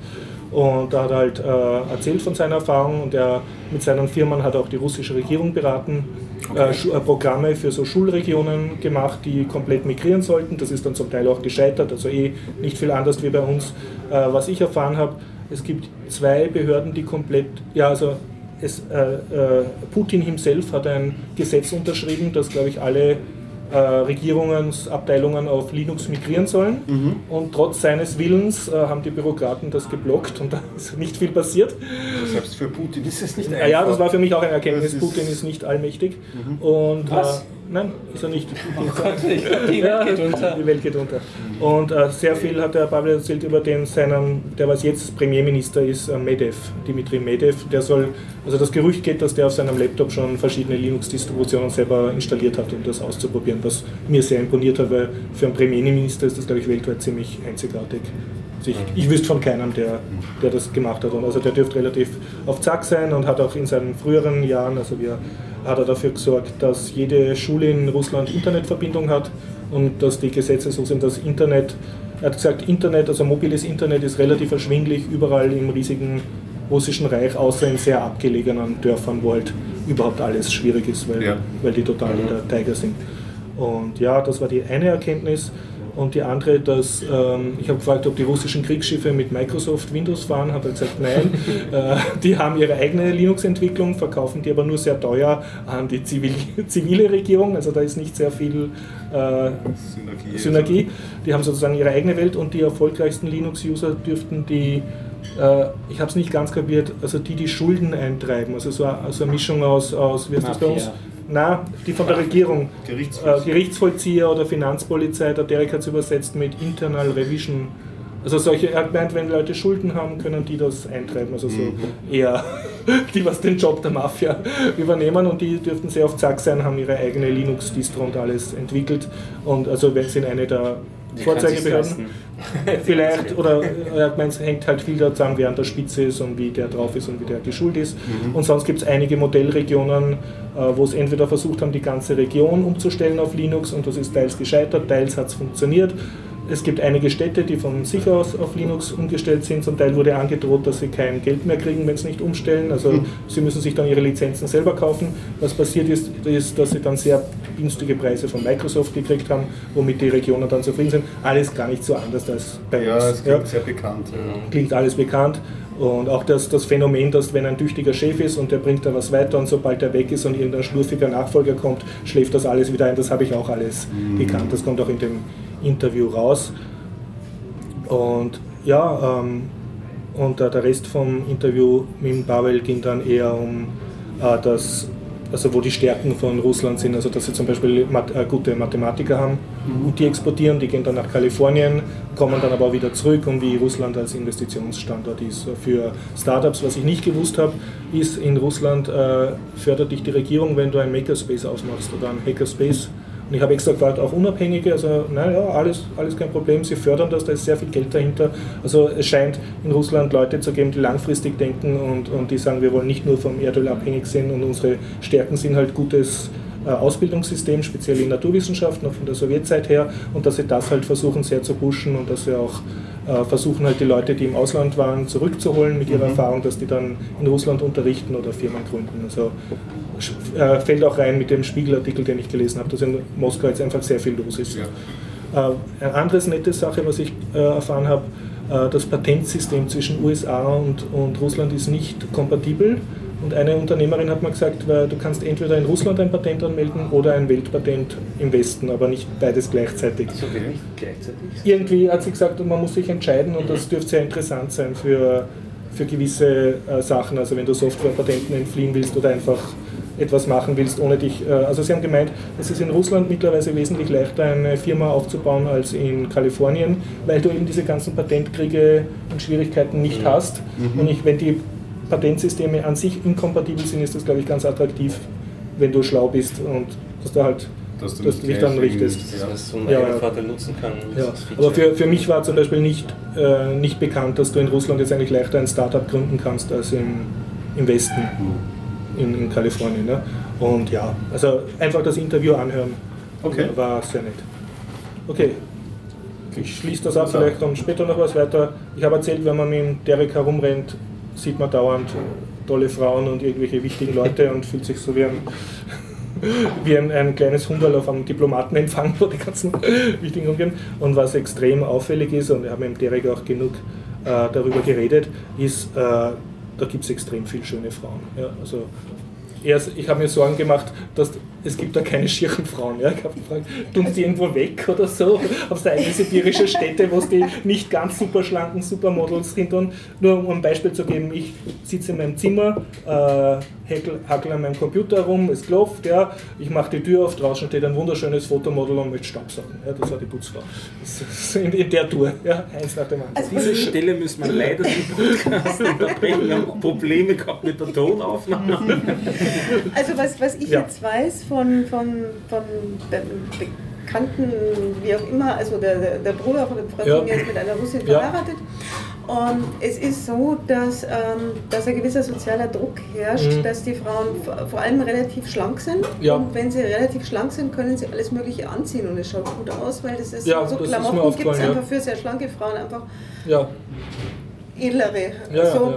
Und da hat er halt äh, erzählt von seiner Erfahrung und er mit seinen Firmen hat auch die russische Regierung beraten, okay. äh, Programme für so Schulregionen gemacht, die komplett migrieren sollten. Das ist dann zum Teil auch gescheitert, also eh nicht viel anders wie bei uns. Äh, was ich erfahren habe, es gibt zwei Behörden, die komplett, ja also es, äh, äh, Putin himself hat ein Gesetz unterschrieben, das glaube ich alle äh, Regierungsabteilungen auf Linux migrieren sollen. Mhm. Und trotz seines Willens äh, haben die Bürokraten das geblockt und da ist nicht viel passiert. Selbst für Putin ist es nicht einfach. Ja, das war für mich auch eine Erkenntnis. Ist Putin ist nicht allmächtig. Mhm. Und, Was? Äh, Nein, ist er nicht. Oh Gott, ich glaub, die Welt geht unter. Die Welt geht unter. Und äh, sehr viel hat der Pavel erzählt über den seinen, der was jetzt Premierminister ist, äh, Medev, Dimitri Medev. Der soll, also das Gerücht geht, dass der auf seinem Laptop schon verschiedene Linux-Distributionen selber installiert hat, um das auszuprobieren, was mir sehr imponiert hat, weil für einen Premierminister ist das, glaube ich, weltweit ziemlich einzigartig. Also ich, ich wüsste von keinem, der, der das gemacht hat. Und also der dürfte relativ auf Zack sein und hat auch in seinen früheren Jahren, also wir hat er dafür gesorgt, dass jede Schule in Russland Internetverbindung hat und dass die Gesetze so sind, dass Internet, er hat gesagt, Internet, also mobiles Internet ist relativ erschwinglich überall im riesigen russischen Reich, außer in sehr abgelegenen Dörfern, wo halt überhaupt alles schwierig ist, weil, ja. weil die total in der Tiger sind. Und ja, das war die eine Erkenntnis. Und die andere, dass ähm, ich habe gefragt, ob die russischen Kriegsschiffe mit Microsoft Windows fahren, hat er gesagt, nein, äh, die haben ihre eigene Linux-Entwicklung, verkaufen die aber nur sehr teuer an die zivil zivile Regierung, also da ist nicht sehr viel äh, Synergie. Synergie. Die haben sozusagen ihre eigene Welt und die erfolgreichsten Linux-User dürften die äh, ich habe es nicht ganz kapiert, also die, die Schulden eintreiben, also so, also eine Mischung aus, aus wie heißt das bei uns? Na, die von der Regierung. Gerichtsvollzieher. Äh, Gerichtsvollzieher oder Finanzpolizei. Der Derek hat es übersetzt mit Internal Revision Also solche, er hat gemeint, wenn Leute Schulden haben, können die das eintreiben. Also so eher die, was den Job der Mafia übernehmen und die dürften sehr auf Zack sein, haben ihre eigene Linux-Distro und alles entwickelt. Und also wenn in eine der Vorzeigebehörden vielleicht, oder er hat es hängt halt viel daran, wer an der Spitze ist und wie der drauf ist und wie der geschult ist. Und sonst gibt es einige Modellregionen, äh, wo es entweder versucht haben, die ganze Region umzustellen auf Linux und das ist teils gescheitert, teils hat es funktioniert. Es gibt einige Städte, die von sich aus auf Linux umgestellt sind. Zum Teil wurde angedroht, dass sie kein Geld mehr kriegen, wenn sie nicht umstellen. Also sie müssen sich dann ihre Lizenzen selber kaufen. Was passiert ist, ist, dass sie dann sehr günstige Preise von Microsoft gekriegt haben, womit die Regionen dann zufrieden sind. Alles gar nicht so anders als bei Ja, uns. es klingt sehr bekannt. Ja. Klingt alles bekannt. Und auch das, das Phänomen, dass wenn ein tüchtiger Chef ist und der bringt da was weiter und sobald er weg ist und irgendein schlurfiger Nachfolger kommt, schläft das alles wieder ein. Das habe ich auch alles gekannt. Das kommt auch in dem Interview raus. Und ja, ähm, und äh, der Rest vom Interview mit Pavel ging dann eher um äh, das, also wo die Stärken von Russland sind, also dass sie zum Beispiel Math äh, gute Mathematiker haben und die exportieren, die gehen dann nach Kalifornien, kommen dann aber auch wieder zurück und wie Russland als Investitionsstandort ist für Startups. Was ich nicht gewusst habe, ist, in Russland äh, fördert dich die Regierung, wenn du ein Makerspace aufmachst oder ein Hackerspace. Und ich habe extra gefragt, auch Unabhängige, also naja, alles, alles kein Problem, sie fördern das, da ist sehr viel Geld dahinter. Also es scheint in Russland Leute zu geben, die langfristig denken und, und die sagen, wir wollen nicht nur vom Erdöl abhängig sein und unsere Stärken sind halt gutes äh, Ausbildungssystem, speziell in Naturwissenschaften, auch von der Sowjetzeit her, und dass sie das halt versuchen sehr zu pushen und dass sie auch versuchen halt die Leute, die im Ausland waren, zurückzuholen mit ihrer Erfahrung, dass die dann in Russland unterrichten oder Firmen gründen. Also äh, fällt auch rein mit dem Spiegelartikel, den ich gelesen habe, dass in Moskau jetzt einfach sehr viel los ist. Ja. Äh, eine andere nette Sache, was ich äh, erfahren habe, äh, das Patentsystem zwischen USA und, und Russland ist nicht kompatibel. Und eine Unternehmerin hat mir gesagt, du kannst entweder in Russland ein Patent anmelden oder ein Weltpatent im Westen, aber nicht beides gleichzeitig. So geht nicht gleichzeitig. Irgendwie hat sie gesagt, man muss sich entscheiden und das dürfte sehr interessant sein für, für gewisse äh, Sachen. Also wenn du Softwarepatenten entfliehen willst oder einfach etwas machen willst, ohne dich. Äh, also sie haben gemeint, es ist in Russland mittlerweile wesentlich leichter, eine Firma aufzubauen als in Kalifornien, weil du eben diese ganzen Patentkriege und Schwierigkeiten nicht hast. Und ich, wenn die Patentsysteme an sich inkompatibel sind, ist das, glaube ich, ganz attraktiv, wenn du schlau bist und dass du halt Dass du dass du dich dann richtest. Dass man es zum Ja. Vorteil nutzen kann. Ja, aber für, für mich war zum Beispiel nicht, äh, nicht bekannt, dass du in Russland jetzt eigentlich leichter ein Startup gründen kannst als im, im Westen, in, in Kalifornien. Ne? Und ja, also einfach das Interview anhören Okay. war sehr nett. Okay, ich schließe das ab, So. vielleicht kommt später noch was weiter. Ich habe erzählt, wenn man mit dem Derek herumrennt, sieht man dauernd tolle Frauen und irgendwelche wichtigen Leute und fühlt sich so wie ein, wie ein, ein kleines Hunderl auf einem Diplomatenempfang, wo die ganzen wichtigen rumgehen. Und was extrem auffällig ist, und wir haben dem Derek auch genug äh, darüber geredet, ist, äh, da gibt es extrem viele schöne Frauen. Ja, also ich habe mir Sorgen gemacht, dass es gibt da keine schieren Frauen. Ja? Ich habe gefragt, tun die irgendwo weg oder so? Auf der eigenen sibirische Städte, wo es die nicht ganz super schlanken Supermodels sind. Und nur um ein Beispiel zu geben, ich sitze in meinem Zimmer, äh, häkel, hackel an meinem Computer rum, es klopft, ja, ich mache die Tür auf, draußen steht ein wunderschönes Fotomodel und möchte Staubsaugen. Ja, das war die Putzfrau. Das ist in, in der Tour, ja, eins nach dem anderen. Also Diese Stelle müssen wir leider den Podcast unterbrechen. Wir haben Probleme gehabt mit der Tonaufnahme. Also was, was ich Ja. jetzt weiß von, von, von Be Bekannten, wie auch immer, also der, der- der Bruder von dem Freund Ja. ist mit einer Russin Ja. Und es ist so, dass, ähm, dass ein gewisser sozialer Druck herrscht, Mhm. dass die Frauen vor allem relativ schlank sind. Ja. Und wenn sie relativ schlank sind, können sie alles Mögliche anziehen und es schaut gut aus, weil das ist Ja, so das Klamotten gibt es einfach für sehr schlanke Frauen einfach Ja, edlere. Ja, so.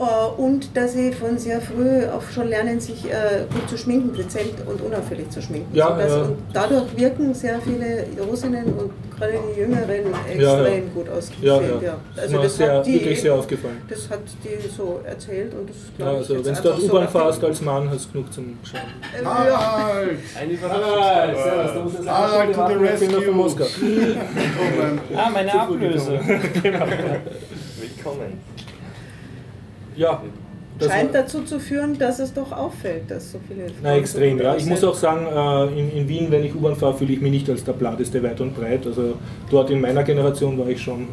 Äh, Und dass sie von sehr früh auch schon lernen, sich äh, gut zu schminken, dezent und unauffällig zu schminken. Ja, Sodass- ja. Und dadurch wirken sehr viele Russinnen und gerade die Jüngeren extrem Ja, ja. gut ausgesehen. ja, ja. Also das sehr, hat die, wirklich sehr aufgefallen. das hat die so erzählt und das Ja, glaube ich also wenn du dort so U-Bahn nachher- fährst als Mann, hast du genug zum Schauen. Äh, ja. Halt! Ah, eine Ah, Stunde to the rescue. von Moskau. Problem. Ah, meine Ablöse. Willkommen. Ja, scheint dazu zu führen, dass es doch auffällt, dass so viele Na, Frauen extrem, so ja. Ich muss auch sagen, äh, in, in Wien, wenn ich U-Bahn fahre, fühle ich mich nicht als der Bladeste weit und breit. Also dort in meiner Generation war ich schon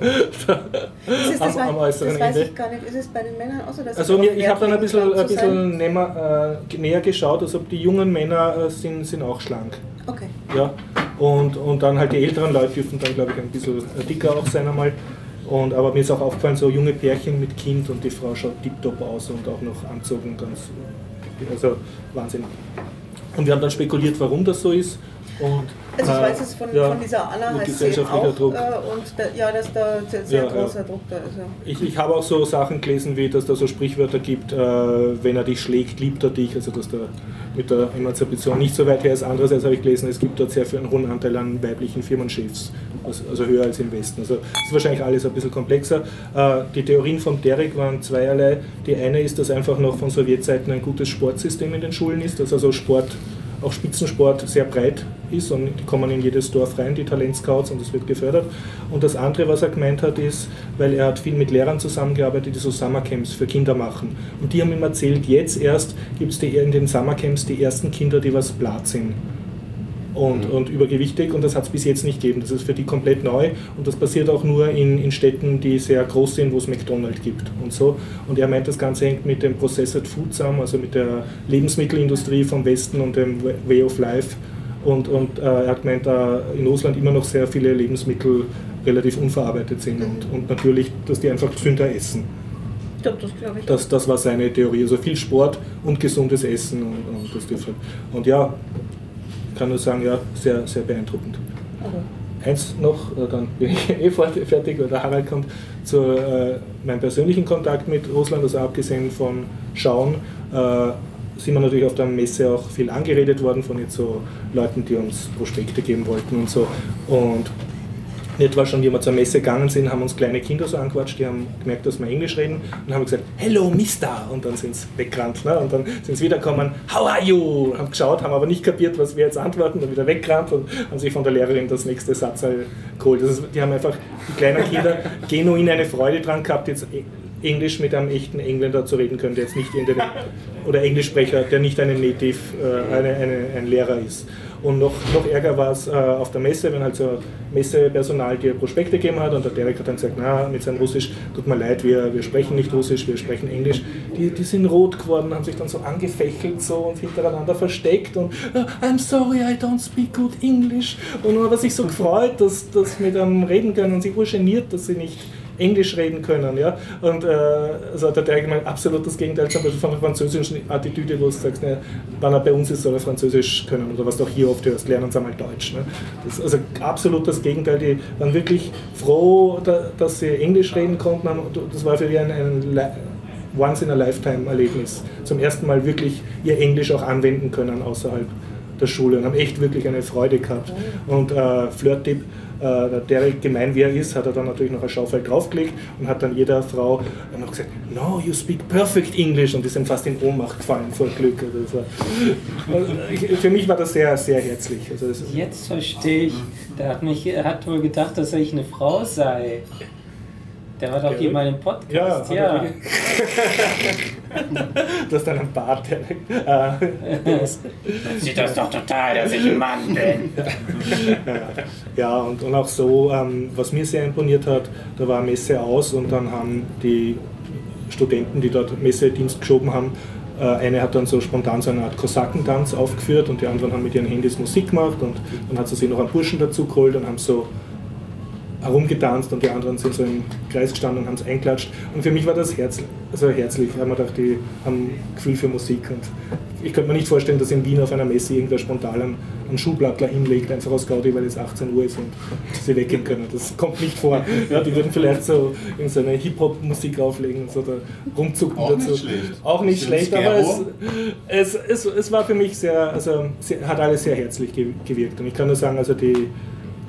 äh, am, am äußeren das weiß Ende. ich gar nicht. Ist es bei den Männern auch so, dass Also mir, ich habe dann ein bisschen, ein bisschen näher, äh, näher geschaut, also die jungen Männer äh, sind, sind auch schlank. Okay. Ja. Und, und dann halt die älteren Leute dürfen dann, glaube ich, ein bisschen dicker auch sein einmal. Und, aber mir ist auch aufgefallen, so junge Pärchen mit Kind und die Frau schaut tiptop aus und auch noch anzogen, ganz, also Wahnsinn. Und wir haben dann spekuliert, warum das so ist. Und, Also ich äh, weiß es von, ja, von dieser Anna heißt gesellschaftlicher auch Druck. Äh, und da, ja, dass da sehr, sehr Ja, großer Druck da ist. Ja. Ich, ich habe auch so Sachen gelesen, wie dass da so Sprichwörter gibt, äh, wenn er dich schlägt, liebt er dich, also dass da mit der Emanzipation nicht so weit her ist. Andererseits habe ich gelesen, es gibt dort sehr viel einen hohen Anteil an weiblichen Firmenchefs, also, höher als im Westen. Also es ist wahrscheinlich alles ein bisschen komplexer. Äh, die Theorien vom Derek waren zweierlei. Die eine ist, dass einfach noch von Sowjetzeiten ein gutes Sportsystem in den Schulen ist, dass also Sport auch Spitzensport sehr breit ist und die kommen in jedes Dorf rein, die Talentscouts, und das wird gefördert. Und das andere, was er gemeint hat, ist, weil er hat viel mit Lehrern zusammengearbeitet, die so Summercamps für Kinder machen. Und die haben ihm erzählt, jetzt erst gibt es in den Summercamps die ersten Kinder, die was blatt sind und, und übergewichtig und das hat es bis jetzt nicht gegeben. Das ist für die komplett neu und das passiert auch nur in, in Städten, die sehr groß sind, wo es McDonald's gibt und so. Und er meint, das Ganze hängt mit dem Processed Food zusammen, also mit der Lebensmittelindustrie vom Westen und dem Way of Life. Und, und äh, er hat gemeint, äh, in Russland immer noch sehr viele Lebensmittel relativ unverarbeitet sind und, und natürlich, dass die einfach gesünder essen. Ich glaube, das glaube ich. Das, das war seine Theorie. Also viel Sport und gesundes Essen und, und das dürfte. Und ja, kann nur sagen, ja, sehr, sehr beeindruckend. Aber Eins noch, äh, dann bin ich eh fertig, weil der Harald kommt zu äh, meinem persönlichen Kontakt mit Russland, also abgesehen von Schauen, äh, sind wir natürlich auf der Messe auch viel angeredet worden von jetzt so Leuten, die uns Prospekte geben wollten und so. Und nicht war schon, wie wir zur Messe gegangen sind, haben uns kleine Kinder so angequatscht, die haben gemerkt, dass wir Englisch reden und haben gesagt, Hello Mister! Und dann sind sie weggerannt. Ne? Und dann sind sie wiedergekommen, How are you? Haben geschaut, haben aber nicht kapiert, was wir jetzt antworten, dann wieder weggerannt und haben sich von der Lehrerin das nächste Satz geholt. Das ist, die haben einfach, die kleinen Kinder, genuin eine Freude dran gehabt, jetzt E- Englisch mit einem echten Engländer zu reden können, der jetzt nicht irgendeine, oder Englischsprecher, der nicht ein Native, äh, eine, eine, ein Lehrer ist. Und noch, noch ärger war es äh, auf der Messe, wenn halt so Messepersonal dir Prospekte gegeben hat und der Derek hat dann gesagt, na, mit seinem Russisch, tut mir leid, wir, wir sprechen nicht Russisch, wir sprechen Englisch. Die, die sind rot geworden, haben sich dann so angefächelt so und hintereinander versteckt und "Ah, I'm sorry, I don't speak good English. Und dann hat sich so gefreut, dass, dass mit einem reden können und sich urgeniert, dass sie nicht Englisch reden können. Ja? Und äh, also der Derek gemeint, absolut das Gegenteil zum Beispiel von der französischen Attitüde, wo du sagst, ne, wenn er bei uns ist, soll er Französisch können. Oder was du auch hier oft hörst, lernen sie einmal Deutsch. Ne? Das also absolut das Gegenteil. Die waren wirklich froh, da, dass sie Englisch reden konnten. Das war für die ein, ein Li- Once-in-a-Lifetime-Erlebnis. Zum ersten Mal wirklich ihr Englisch auch anwenden können außerhalb der Schule und haben echt wirklich eine Freude gehabt. Und äh, Flirt-Tipp, der Derek, gemein wie er ist, hat er dann natürlich noch ein Schaufel draufgelegt und hat dann jeder Frau noch gesagt, no, you speak perfect English und die sind fast in Ohnmacht gefallen vor Glück. Also also für mich war das sehr, sehr herzlich. Also Jetzt verstehe ich. Der hat, mich, er hat wohl gedacht, dass ich eine Frau sei. Der war doch Ja. hier mal im Podcast. ja, Ja. du hast einen Bart, Derek. Äh, Sieht das doch total, dass ich ein Mann bin. Ja, und, und auch so, ähm, was mir sehr imponiert hat, da war Messe aus und dann haben die Studenten, die dort Messedienst geschoben haben, äh, eine hat dann so spontan so eine Art Kosakentanz aufgeführt und die anderen haben mit ihren Handys Musik gemacht und dann hat sie sich noch einen Burschen dazu geholt und haben so herumgetanzt und die anderen sind so im Kreis gestanden und haben es einklatscht. Und für mich war das herz, also herzlich, weil man dachte, die haben Gefühl für Musik. Und ich könnte mir nicht vorstellen, dass in Wien auf einer Messe irgendwer spontan einen, einen Schuhblattler hinlegt, einfach aus Gaudi, weil es 18 Uhr ist und sie weggehen können. Das kommt nicht vor. Ja, die würden vielleicht so irgendeine Hip-Hop-Musik auflegen und so da rumzucken Auch dazu. nicht schlecht. Auch nicht schlecht, aber es, es, es, es war für mich sehr, also sehr, hat alles sehr herzlich ge- gewirkt. Und ich kann nur sagen, also die,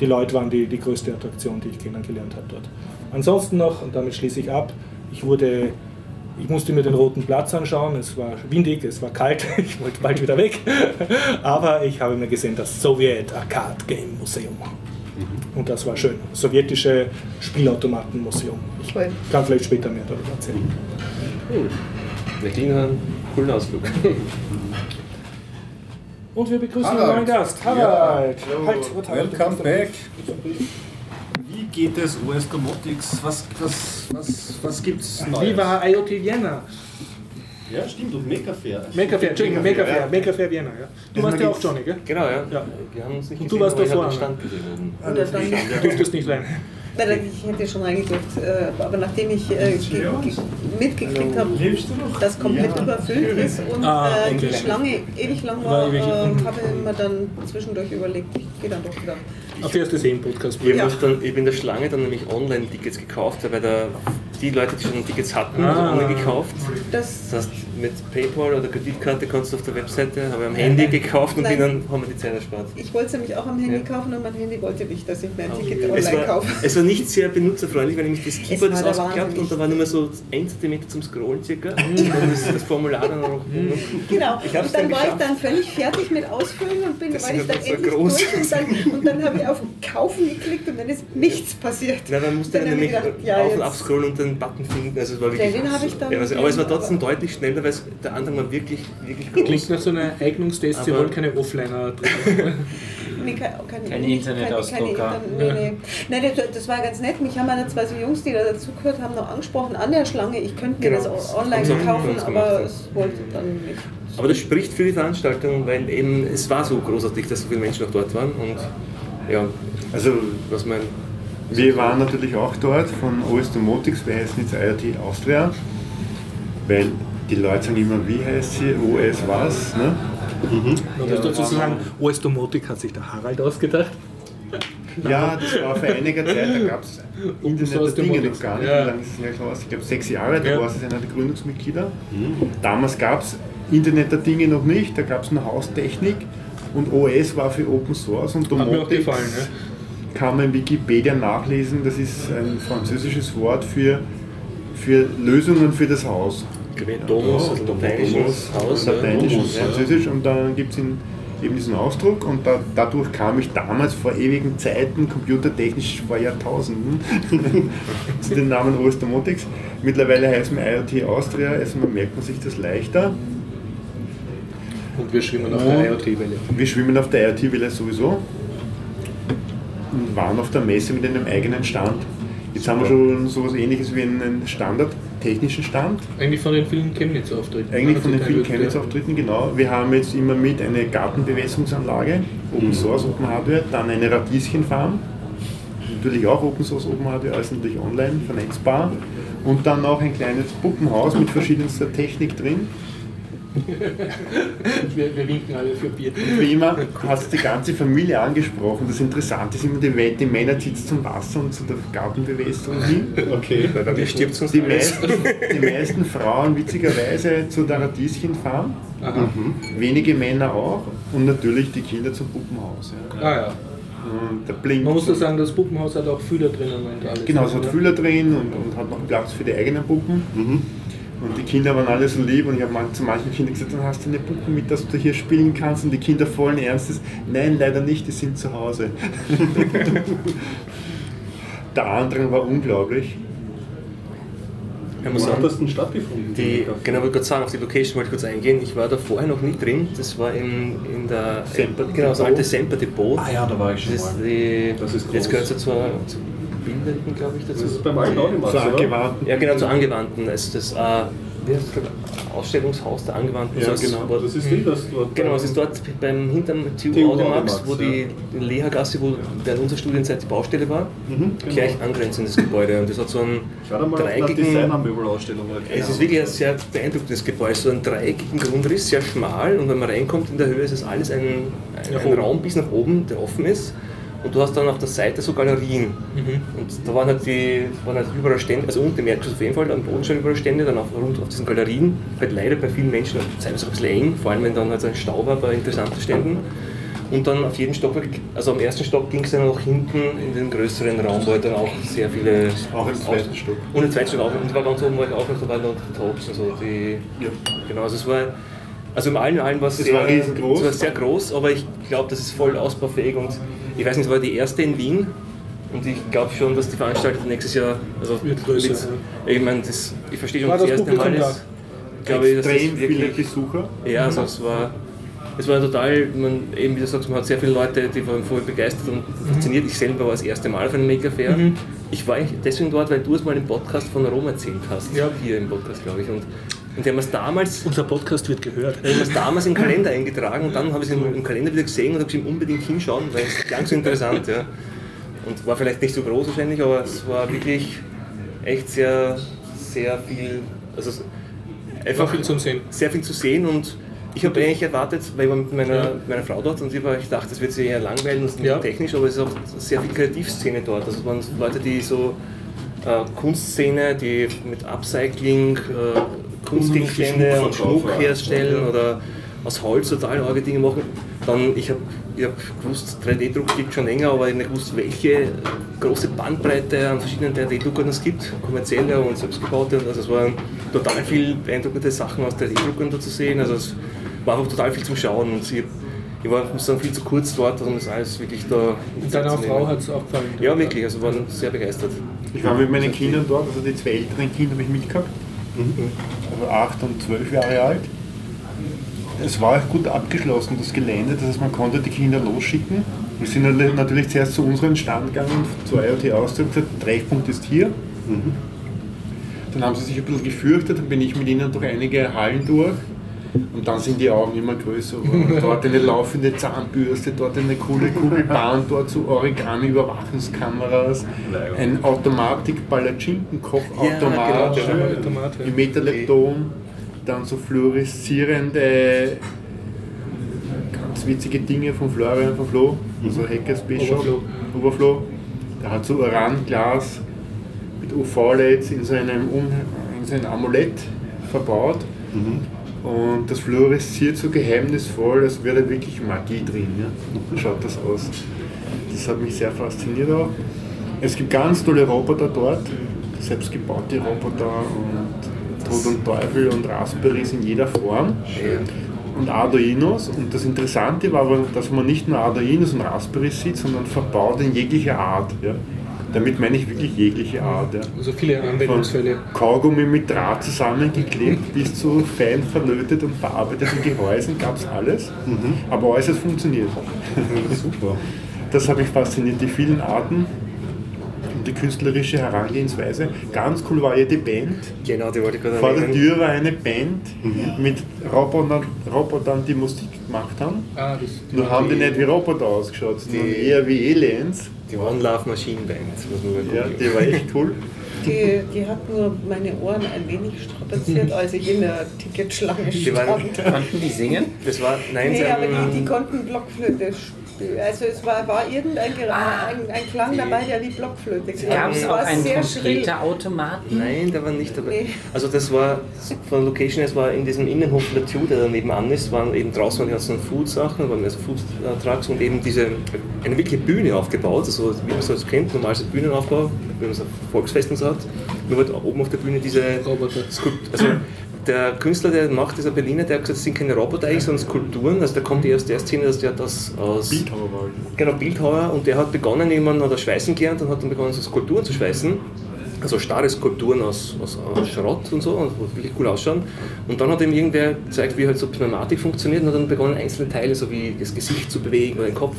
die Leute waren die, die größte Attraktion, die ich kennengelernt habe dort. Ansonsten noch, und damit schließe ich ab, ich wurde, ich musste mir den roten Platz anschauen, es war windig, es war kalt, ich wollte bald wieder weg, aber ich habe mir gesehen das Sowjet Arcade Game Museum. Und das war schön. Sowjetische Spielautomatenmuseum. Ich Cool. kann vielleicht später mehr darüber erzählen. Wir kriegen einen coolen Ausflug. Und wir begrüßen Harald. einen neuen Gast. Harald! Ja, halt, halt, halt, Welcome back. Wie geht es US Domotics? Was, was, was, was gibt's Neues? Wie war IoT Vienna? Ja, stimmt, und Maker Fair. Maker Fair, Entschuldigung, Maker Fair, ja. Maker Fair Vienna. Ja. Du Das warst ja auch Johnny, gell? Genau, ja. Ja. Wir haben uns nicht Und du gesehen, warst aber ich davor, hab den ne? Stand gesehen oben. Oder dann, Du durftest nicht rein. Nein, nein, ich hätte schon reingedrückt, äh, aber nachdem ich äh, ge- ge- mitgekriegt habe, dass komplett überfüllt ist und Ah, äh, die. Schlange ewig lang War war, äh, habe ich mir dann zwischendurch überlegt, ich gehe dann doch wieder. Auf erste Sehen-Podcast. Ich Ja. habe dann, ich hab in der Schlange dann nämlich Online-Tickets gekauft, weil da die Leute, die schon Tickets hatten, Ah. also online gekauft. Das, Das heißt, mit PayPal oder Kreditkarte kannst du auf der Webseite, habe ich am Handy gekauft und Nein. bin dann haben wir die Zeit erspart. ich wollte es nämlich auch am Handy Ja. kaufen und mein Handy wollte nicht, dass ich mir ein Ticket Es online war, kaufe. es war nicht sehr benutzerfreundlich, weil nämlich das Keyboard ist der ausgeklappt und da war nur mehr so 1 cm zum Scrollen circa. Mhm. und das, das Formular dann noch. Genau, Ich hab's und dann dann war ich dann völlig fertig mit Ausfüllen und bin, Das weil ich dann endlich groß. durch und dann, und dann habe ich auf Kaufen geklickt und dann ist nichts passiert. Nein, man musste Dann nämlich gedacht, ja, auf und abscrollen und den Button finden. Also es war wirklich, Den habe ich dann- ja, also, aber es war trotzdem deutlich schneller, weil es, der andere war wirklich, wirklich groß. Klingt nach so einer Eignungstest, sie wollen keine Offliner drin. Nee, kein, kein, Kein nicht- Internetausdrucker. Keine, keine, nee, nee. Nein, das, das war ganz nett. Mich haben meine zwei so Jungs, die da dazugehört haben, noch angesprochen an der Schlange. Ich könnte mir Genau. das online auch kaufen, aber es wollte dann nicht. Aber das spricht für die Veranstaltung, weil eben es war so großartig, dass so viele Menschen auch dort waren. Und ja, Also was mein. wir waren natürlich auch dort von OS Domotics, wir heißen jetzt IoT Austria, weil die Leute sagen immer, wie heißt sie, OS was, ne? Man muss dazu sagen, OS Domotic hat sich der Harald ausgedacht. Ja, das war vor einiger Zeit, da gab es Internet der Dinge noch gar nicht, Ja. wie lange ist es her aus? Ich glaube sechs Jahre, da Ja. war es einer der Gründungsmitglieder. Damals gab es Internet der Dinge noch nicht, da gab es nur Haustechnik und OS war für Open Source und Hat mir auch Domotics gefallen. Ne? kann man in Wikipedia nachlesen, das ist ein französisches Wort für, für Lösungen für das Haus. Domus, also lateinisches Haus. Lateinisch und. Französisch und dann gibt es eben diesen Ausdruck und da, dadurch kam ich damals vor ewigen Zeiten, computertechnisch vor Jahrtausenden, zu den Namen OS Domotics. Mittlerweile heißen wir IoT Austria, also man merkt man sich das leichter. Und wir schwimmen auf der IoT-Welle. Wir schwimmen auf der IoT-Welle sowieso und waren auf der Messe mit einem eigenen Stand. Jetzt haben wir schon so etwas ähnliches wie einen standardtechnischen Stand. Eigentlich von den vielen Chemnitz-Auftritten. Eigentlich von den vielen Chemnitz-Auftritten, genau. Wir haben jetzt immer mit eine Gartenbewässerungsanlage, Open Source, Open Hardware, dann eine Radieschenfarm, natürlich auch Open Source, Open Hardware, alles natürlich online, vernetzbar. Und dann noch ein kleines Puppenhaus mit verschiedenster Technik drin. Wir, wir winken alle für Bier. Wie immer hast du die ganze Familie angesprochen. Das Interessante ist immer, die, We- die Männer zieht zum Wasser und zu der Gartenbewässerung hin. Okay. Bei mir stirbt sonst Die meisten, die meisten Frauen witzigerweise zu der Radieschenfarm, Aha. wenige Männer auch und natürlich die Kinder zum Puppenhaus. Ja. Ah ja. Und. Man muss so- sagen, das Puppenhaus hat auch Fühler drinnen und alles. Genau, es hat? Fühler drin und, und hat noch Platz für die eigenen Puppen. Und die Kinder waren alle so lieb und ich habe man- zu manchen Kindern gesagt, dann hast du eine Puppe mit, dass du hier spielen kannst. Und die Kinder vollen Ernstes, nein, leider nicht, die sind zu Hause. der Andrang war unglaublich. Ich muss Wo hat sagen, das denn stattgefunden? die, genau, wollte ich gerade sagen, auf die Location wollte ich kurz eingehen. Ich war da vorher noch nie drin. Das war in, in der Semper genau, das alte. Semper Depot. Ah ja, da war ich schon Das, ist mal. die, Das ist jetzt groß. gehört es zur, zur Bildenden, glaube ich, dazu. Das ist beim alten Audimax, oder? angewandten. Ja, genau, zur Angewandten. Also das, äh, wie heißt das, Ausstellungshaus der Angewandten. Ja, so als- genau. Das ist die, das dort. Genau, es ist dort beim hinterm TU TU Audimax, Audimax, wo die, die Lehergasse, wo während unserer Studienzeit die Baustelle war, Mhm, genau. gleich angrenzendes Gebäude. Und das hat so einen dreieckigen. Es ist wirklich ein sehr beeindruckendes Gebäude, so einen dreieckigen Grundriss, sehr schmal und wenn man reinkommt in der Höhe ist es alles ein, ein, Nach ein. Raum bis nach oben, der offen ist und du hast dann auf der Seite so Galerien Mhm. und da waren halt, die, waren halt überall Stände, also unten im Erdgeschoss auf jeden Fall, am Boden schon überall Stände, dann auf, rund auf diesen Galerien, halt leider bei vielen Menschen teilweise ein bisschen eng, vor allem wenn dann halt so ein Stau war bei interessanten Ständen. Und dann auf jedem Stockwerk, also am ersten Stock ging es dann noch hinten in den größeren Raum, wo halt dann auch sehr viele. Auch im zweiten Stock. Und im zweiten Stock auch. Und war ganz oben, war ich auch noch, da waren noch die Tops und so. Die, Ja. Genau, also es war. Also im allen allem war es Es sehr, war riesengroß. Es war sehr groß, aber ich glaube, das ist voll ausbaufähig und ich weiß nicht, es war die erste in Wien und ich glaube schon, dass die Veranstaltung nächstes Jahr, also Wird größer, mit- ich meine, das, ich verstehe schon, War dass das das erste Mal ist. glaube ich, dass das extrem viele wirklich, Besucher. Ja, also es war, es war total, man, eben wie du sagst, man hat sehr viele Leute, die waren voll begeistert und fasziniert. Ich selber war das erste Mal auf einem Maker Fair. Ich war eigentlich deswegen dort, weil du es mal im Podcast von Rom erzählt hast. Ja. Hier im Podcast, glaube ich. Und, und die haben es damals Unser Podcast wird gehört. ich habe es damals im Kalender eingetragen und dann habe ich es im, im Kalender wieder gesehen und habe gesagt, unbedingt hinschauen, weil es klang so interessant. Ja. Und war vielleicht nicht so groß wahrscheinlich, aber es war wirklich echt sehr, sehr viel, also es- Einfach viel zum Sehen. sehr viel zu sehen und ich habe eigentlich erwartet, weil ich war mit meiner, mit meiner Frau dort und ich, war, ich dachte, das wird sie eher langweilen und nicht Ja. technisch, aber es ist auch sehr viel Kreativszene dort. Also es waren Leute, die so äh, Kunstszene, die mit Upcycling, äh, Kunstgegenstände Schmuck und Schmuck herstellen oder aus Holz total arge Dinge machen. Dann, ich habe ich hab gewusst, 3D-Druck gibt schon länger, aber ich habe nicht gewusst, welche große Bandbreite an verschiedenen 3D-Druckern es gibt, kommerzielle und selbstgebaute. Also es waren total viele beeindruckende Sachen aus 3D-Druckern da zu sehen. Also es war einfach total viel zum Schauen und ich, ich war muss sagen, viel zu kurz dort, um das alles wirklich da Deiner zu nehmen. Frau hat es auch gefallen. Ja, wirklich, also waren sehr begeistert. Ich war mit meinen Kindern dort, also die zwei älteren Kinder habe ich mitgehabt. Also acht und zwölf Jahre alt. Es war auch gut abgeschlossen, das Gelände, das heißt, man konnte die Kinder losschicken. Wir sind nat- natürlich zuerst zu unserem Stand gegangen, zur IoT Austria, und gesagt, der Treffpunkt ist hier. Dann haben sie sich ein bisschen gefürchtet, dann bin ich mit ihnen durch einige Hallen durch. Und dann sind die Augen immer größer. geworden. Dort eine laufende Zahnbürste, dort eine coole Kugelbahn, dort so Origami-Überwachungskameras, ein Automatik-Palatschinken-Kochautomat Ja, genau, ja. im Metalepton, dann so fluoreszierende, ganz witzige Dinge von Florian von Flo, also Hackers Bishop, Overflow. Overflow. Der hat so Uranglas mit UV-LEDs in seinem um, in sein Amulett verbaut. Und das fluoresziert so geheimnisvoll, als wäre da wirklich Magie drin. Ja? Schaut das aus. Das hat mich sehr fasziniert auch. Es gibt ganz tolle Roboter dort, selbstgebaute Roboter und Tod und Teufel und Raspberries in jeder Form und Arduinos. Und das Interessante war aber, dass man nicht nur Arduinos und Raspberries sieht, sondern verbaut in jeglicher Art. Ja? Damit meine ich wirklich jegliche Art. Ja? Also viele Von Anwendungsfälle. Kaugummi mit Draht zusammengeklebt bis zu fein verlötet und verarbeiteten Gehäusen gab es alles. Aber alles hat funktioniert. Super. Das hat mich fasziniert, die vielen Arten und die künstlerische Herangehensweise. Ganz cool war ja die Band. Genau, die wollte ich gerade Vor der. Tür war eine Band mit Robotern, Robotern, die Musik gemacht haben. Ah, das, Nur haben die nicht wie Roboter ausgeschaut, sondern Die- eher wie Aliens. Die One Love Machine Band, muss man mal Ja, gucken. die war echt cool. Die, die hat nur meine Ohren ein wenig strapaziert, als ich in der Ticketschlange Die waren- stand. Konnten die singen? Das war, nein, Nee, sie aber haben, die, die konnten Blockflöte spielen. Also es war, war irgendein Gera- ein, ein Klang dabei, der wie Blockflöte klang. Gab es Es auch war einen. Trompeterautomaten? Nein, der war nicht dabei. Nee. Also das war von Location her, es war in diesem Innenhof der Tube, der da nebenan ist, waren eben draußen waren die ganzen Food-Sachen, waren also Food-Trucks und eben diese, eine wirkliche Bühne aufgebaut, also wie man es so kennt, normal so Bühnenaufbau, wie man es auf Volksfesten so hat. Nur halt oben auf der Bühne diese Roboter. Skulpt also der Künstler, der macht, dieser Berliner, der hat gesagt, das sind keine Roboter eigentlich, sondern Skulpturen. Also der kommt eher aus der Szene, dass der das aus Bildhauer war. Genau, Bildhauer und der hat begonnen, irgendwann hat er schweißen gelernt und hat dann begonnen, so Skulpturen zu schweißen. Also starre Skulpturen aus, aus, aus Schrott und so, und wo wirklich cool ausschauen. Und dann hat ihm irgendwer gezeigt, wie halt so Pneumatik funktioniert und hat dann begonnen, einzelne Teile, so wie das Gesicht zu bewegen oder den Kopf.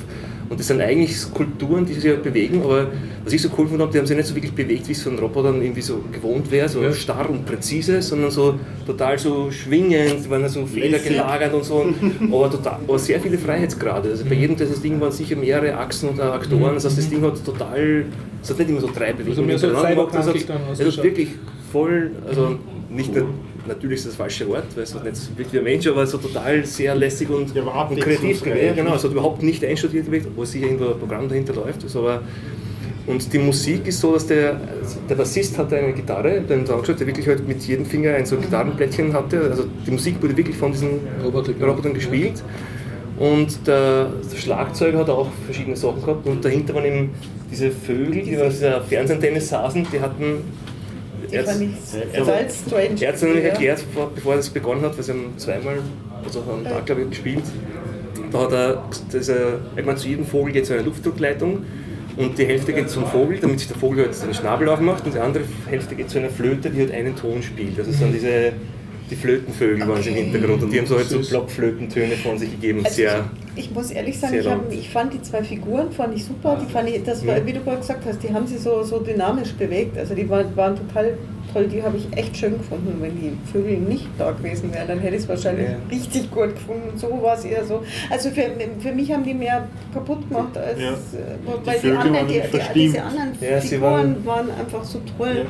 Und das sind eigentlich Skulpturen, die sich halt bewegen, aber was ich so cool fand, die haben sich nicht so wirklich bewegt, wie es von Robotern irgendwie so gewohnt wäre, so Ja. starr und präzise, sondern so total so schwingend, die waren so federgelagert und so, aber, total, aber sehr viele Freiheitsgrade. Also bei jedem dieses Ding waren sicher mehrere Achsen oder Aktoren, das heißt, das Ding hat total, es hat nicht immer so drei Bewegungen so hintereinander gemacht, es cyberpunkig dann hat, es hat wirklich voll, also nicht nur, natürlich ist das falsche Wort, weil es hat nicht so wirklich ein Mensch, aber so total sehr lässig und, Ja, war und kreativ gewesen. Ja, genau, es hat überhaupt nicht einstudiert gewesen, obwohl sicher irgendwo ein Programm dahinter läuft. Also, aber und die Musik ist so, dass der, der Bassist hatte eine Gitarre, den Soundtrack, der wirklich halt mit jedem Finger ein so Gitarrenplättchen hatte. Also die Musik wurde wirklich von diesen Roboter- Robotern gespielt. Und der, der Schlagzeuger hat auch verschiedene Sachen gehabt. Und dahinter waren eben diese Vögel, die auf dieser Fernsehantenne saßen, die hatten. Er nicht hat es nämlich Ja. erklärt, bevor, das begonnen hat, weil sie haben zweimal, also am Tag glaube ich, gespielt. Da hat er, diese, ich meine, zu jedem Vogel geht so eine Luftdruckleitung und die Hälfte geht zum Vogel, damit sich der Vogel halt seinen Schnabel aufmacht und die andere Hälfte geht zu einer Flöte, die halt einen Ton spielt. Also es sind diese die Flötenvögel waren es im Hintergrund und die haben so halt so. Blockflötentöne von sich gegeben. Also Sehr, ich, ich muss ehrlich sagen, ich, hab, ich fand die zwei Figuren fand ich super. Die fand ich, das war, Ja. wie du gerade gesagt hast, die haben sie so, so dynamisch bewegt. Also die waren, waren total toll. Die habe ich echt schön gefunden. Wenn die Vögel nicht da gewesen wären, dann hätte ich es wahrscheinlich Ja. richtig gut gefunden. Und so war es eher so. Also für, für mich haben die mehr kaputt gemacht als Ja. äh, weil die, Vögel anderen, die, die, diese anderen Ja, Figuren waren- waren, einfach so toll. Ja.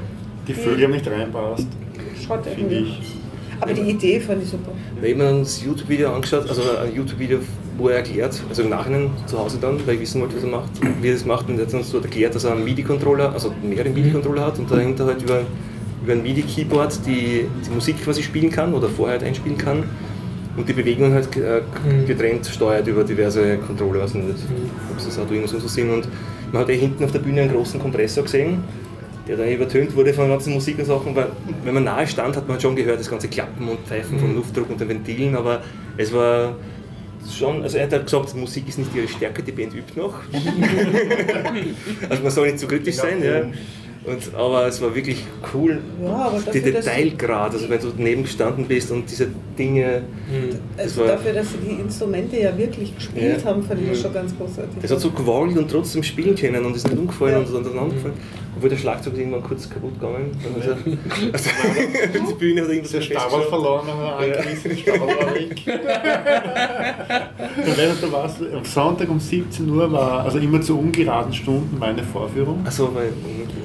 Die Vögel haben nicht reinpasst, Schrott finde irgendwie. ich. Aber die Idee fand ich super. Da habe ich mir dann das YouTube-Video angeschaut, also ein YouTube-Video, wo er erklärt, also im Nachhinein zu Hause dann, weil ich wissen wollte, was er macht, wie er das macht, und er hat dann so erklärt, dass er einen MIDI-Controller, also mehrere MIDI-Controller hat und dahinter halt über, über ein MIDI-Keyboard die, die Musik quasi spielen kann oder vorher halt einspielen kann. Und die Bewegungen halt äh, Mhm. getrennt steuert über diverse Controller, also nicht, ob es das Arduino so sind. Und man hat ja hinten auf der Bühne einen großen Kompressor gesehen, der da übertönt wurde von ganzen Musik und Sachen, weil wenn man nahe stand, hat man schon gehört, das ganze Klappen und Pfeifen vom Luftdruck und den Ventilen, aber es war schon, also er hat halt gesagt, Musik ist nicht ihre Stärke, die Band übt noch. also man soll nicht zu kritisch sein, ja. Und, aber es war wirklich cool, Ja, dass- Detailgrad, also wenn du daneben gestanden bist und diese Dinge, das Also war, dafür, dass sie die Instrumente ja wirklich gespielt Ja. haben, fand ich das schon ganz großartig. es hat so gewollt und trotzdem spielen können und ist nicht umgefallen Ja. und ist aneinander gefallen. Obwohl der Schlagzeug ist irgendwann kurz kaputt gegangen. Dann ist er, also, die Bühne hat irgendwas Der Stabel verloren, aber angerissen, der Stabel war weg. Du warst, am Sonntag um 17 Uhr war, also immer zu ungeraden Stunden, meine Vorführung. Achso, weil.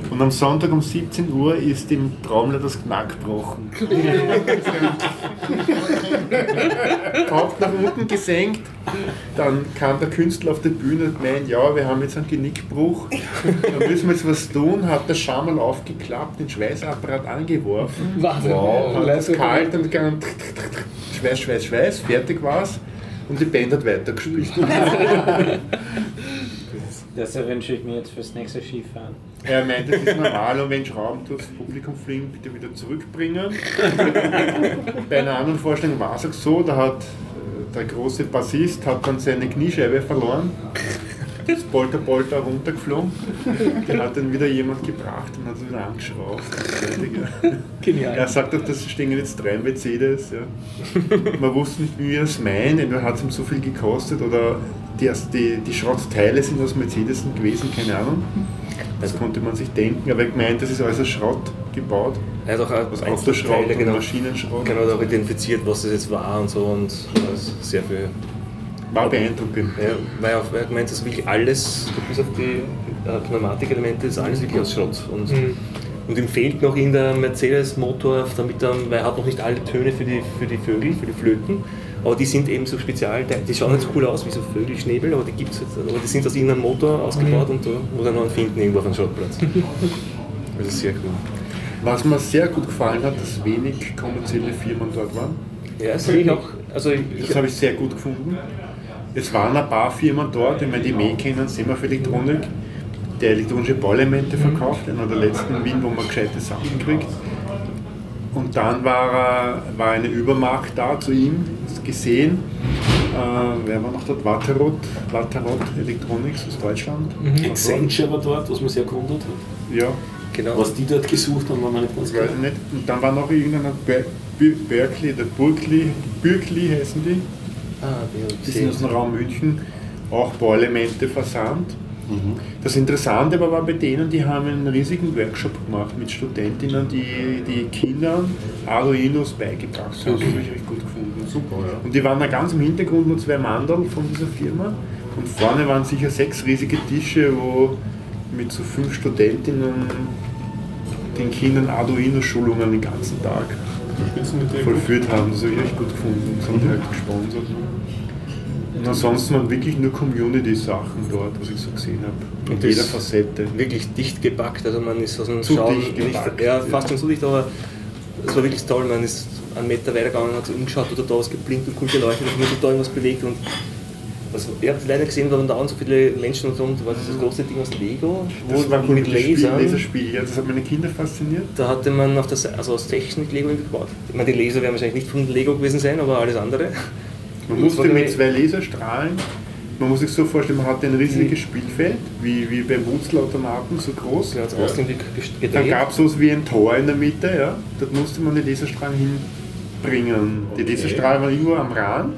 Und am Sonntag um 17 Uhr ist dem Trommler das Knack gebrochen. Kopf nach unten gesenkt. Dann kam der Künstler auf die Bühne und meint, ja, wir haben jetzt einen Genickbruch. Da müssen wir jetzt was tun. Hat der Schamal aufgeklappt, den Schweißapparat angeworfen. Wahnsinn. Hat das kalt und gegangen. Schweiß, Schweiß, Schweiß. Fertig war's. Und die Band hat weitergespielt. Das wünsche ich mir jetzt fürs nächste Skifahren. Er meint, das ist normal und wenn Schrauben durchs Publikum fliegen, bitte wieder zurückbringen. Bei einer anderen Vorstellung war es auch so, da hat der große Bassist hat dann seine Kniescheibe verloren. Das Polter Polter runtergeflogen. Den hat dann wieder jemand gebracht und hat es wieder angeschraubt. Genial. Er sagt auch, das stehen jetzt drei Mercedes. Ja. Man wusste nicht, wie er es meint, entweder hat es ihm so viel gekostet oder die, die, die Schrottteile sind aus Mercedes gewesen, keine Ahnung. Das konnte man sich denken, aber ich meint, das ist alles aus Schrott gebaut. Er hat auch Aus Einzelteile, Autoschrott und genau, Maschinenschrott. genau, hat auch identifiziert, was das jetzt war und so und also sehr viel. War beeindruckend. Ja, weil er auch- er hat gemeint, dass wirklich alles, bis auf die äh, Pneumatikelemente, ist alles wirklich aus Schrott. Und, Mhm. und ihm fehlt noch in der Mercedes-Motor, damit er, weil er hat noch nicht alle Töne für die, für die Vögel, für die Flöten. Aber die sind eben so spezial, die schauen nicht so cool aus wie so Vögelschnäbel, aber die gibt es jetzt. Aber die sind aus irgendeinem Motor ausgebaut und da muss er noch einen finden irgendwo auf einem Schrottplatz. Das ist sehr cool. Was mir sehr gut gefallen hat, dass wenig kommerzielle Firmen dort waren. Ja, das sehe ich auch. Also ich, Das habe ich sehr gut gefunden. Es waren ein paar Firmen dort, ich meine, die mehr kennen, Sema für Elektronik, der elektronische Bauelemente verkauft, einer der letzten in Wien, wo man gescheite Sachen kriegt. Und dann war, er- war eine Übermacht da zu ihm, das gesehen. Äh, wer war noch dort? Waterrot, Waterrot Electronics aus Deutschland. Accenture war dort, was mich sehr gewundert hat. Ja, genau. Was die dort gesucht haben, war mir nicht ganz klar. nicht. Und dann war noch irgendeiner Ber Ber Berkeley, der Burkli, Birkli heißen die. ah, Die sind aus dem Raum München, auch Bauelemente versandt. Das Interessante aber war bei denen, die haben einen riesigen Workshop gemacht mit Studentinnen, die, die Kindern Arduinos beigebracht haben. Das habe ich recht gut gefunden. Super, ja. Und die waren da ganz im Hintergrund nur zwei Mandel von dieser Firma. Und vorne waren sicher sechs riesige Tische, wo mit so fünf Studentinnen den Kindern Arduino-Schulungen den ganzen Tag vollführt haben. Das habe ich echt gut gefunden. Das haben die halt gesponsert. Und ansonsten waren wirklich nur Community-Sachen dort, was ich so gesehen habe. In Und jeder Facette. wirklich dicht gepackt, also man ist aus dem Zu Schauen dicht nicht, gepackt, ja, ja. fast schon so dicht, aber es war wirklich toll, man ist einen Meter weitergegangen, hat sich umgeschaut, oder da was geblinkt und cool geleuchtet, hat sich da irgendwas bewegt und was, ich habe leider gesehen, da waren dauernd so viele Menschen und so, und war dieses große Ding aus Lego, Das war mit Lasern, Laserspiel, ja, das hat meine Kinder fasziniert. da hatte man auf Seite, also aus Technik Lego gebaut. Ich meine, die Laser werden wahrscheinlich nicht von Lego gewesen sein, aber alles andere. Man Das musste mit zwei Laserstrahlen, man muss sich so vorstellen, man hatte ein riesiges Mhm. Spielfeld, wie, wie beim Wurzelautomaten, so groß. Hat es außen Dann gedreht. gab es sowas wie ein Tor in der Mitte, ja. dort musste man die Laserstrahlen hin bringen. Die Laserstrahlen waren irgendwo am Rand,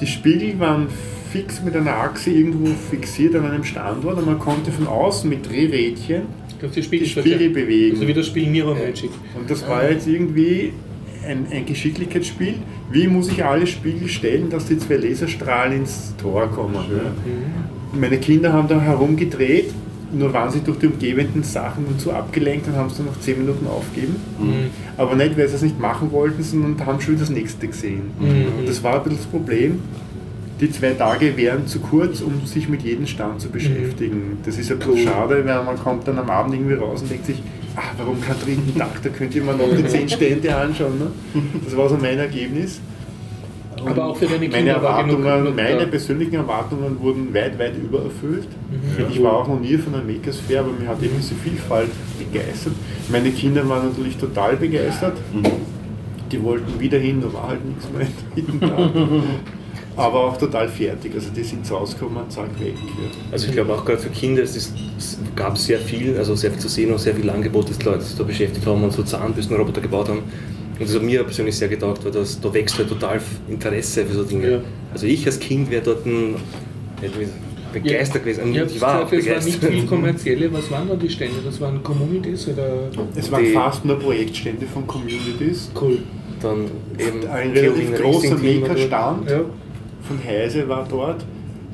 die Spiegel waren fix mit einer Achse irgendwo fixiert an einem Standort und man konnte von außen mit Drehrädchen die die Spiegel, Spiegel bewegen. Also wie das Spiel Mirror Magic. Und das war jetzt irgendwie ein, ein Geschicklichkeitsspiel. Wie muss ich alle Spiegel stellen, dass die zwei Laserstrahlen ins Tor kommen? Ja. Meine Kinder haben da herumgedreht, nur waren sie durch die umgebenden Sachen und so abgelenkt und haben es dann nach 10 Minuten aufgegeben. Aber nicht, weil sie es nicht machen wollten, sondern haben schon das nächste gesehen. Und das war ein bisschen das Problem. Die zwei Tage wären zu kurz, um sich mit jedem Stand zu beschäftigen. Das ist ja bloß schade, weil man kommt dann am Abend irgendwie raus und denkt sich, ah, warum kein dritten Tag, da könnte mir noch die zehn Stände anschauen. Ne? Das war so mein Ergebnis. Aber auch für deine Kinder Meine war genug Erwartungen, meine persönlichen Erwartungen wurden weit, weit übererfüllt. Mhm. Ich war auch noch nie von der Makersfair, aber mir hat eben diese Vielfalt begeistert. Meine Kinder waren natürlich total begeistert. Die wollten wieder hin, da war halt nichts mehr in dritten Tag. Aber auch total fertig. Also die sind rausgekommen und zack weg. Ja. Also ich glaube auch gerade für Kinder, es, ist, es gab sehr viel, also sehr viel zu sehen und sehr viel Angebot, das die Leute sich da beschäftigt haben und so Zahnbürstenroboter gebaut haben. Und das hat mir persönlich sehr getaugt, weil das, da wächst halt total Interesse für so Dinge. Ja. Also ich als Kind wäre dort ein, begeistert gewesen. Ihr habt ich war auch gesagt, es war nicht begeistert. viel kommerzielle. Was waren da die Stände? Das waren Communities oder? Es waren Die- fast nur Projektstände von Communities. Cool. Dann eben Ein relativ großer Maker-Stand Ja. Von Heise war dort,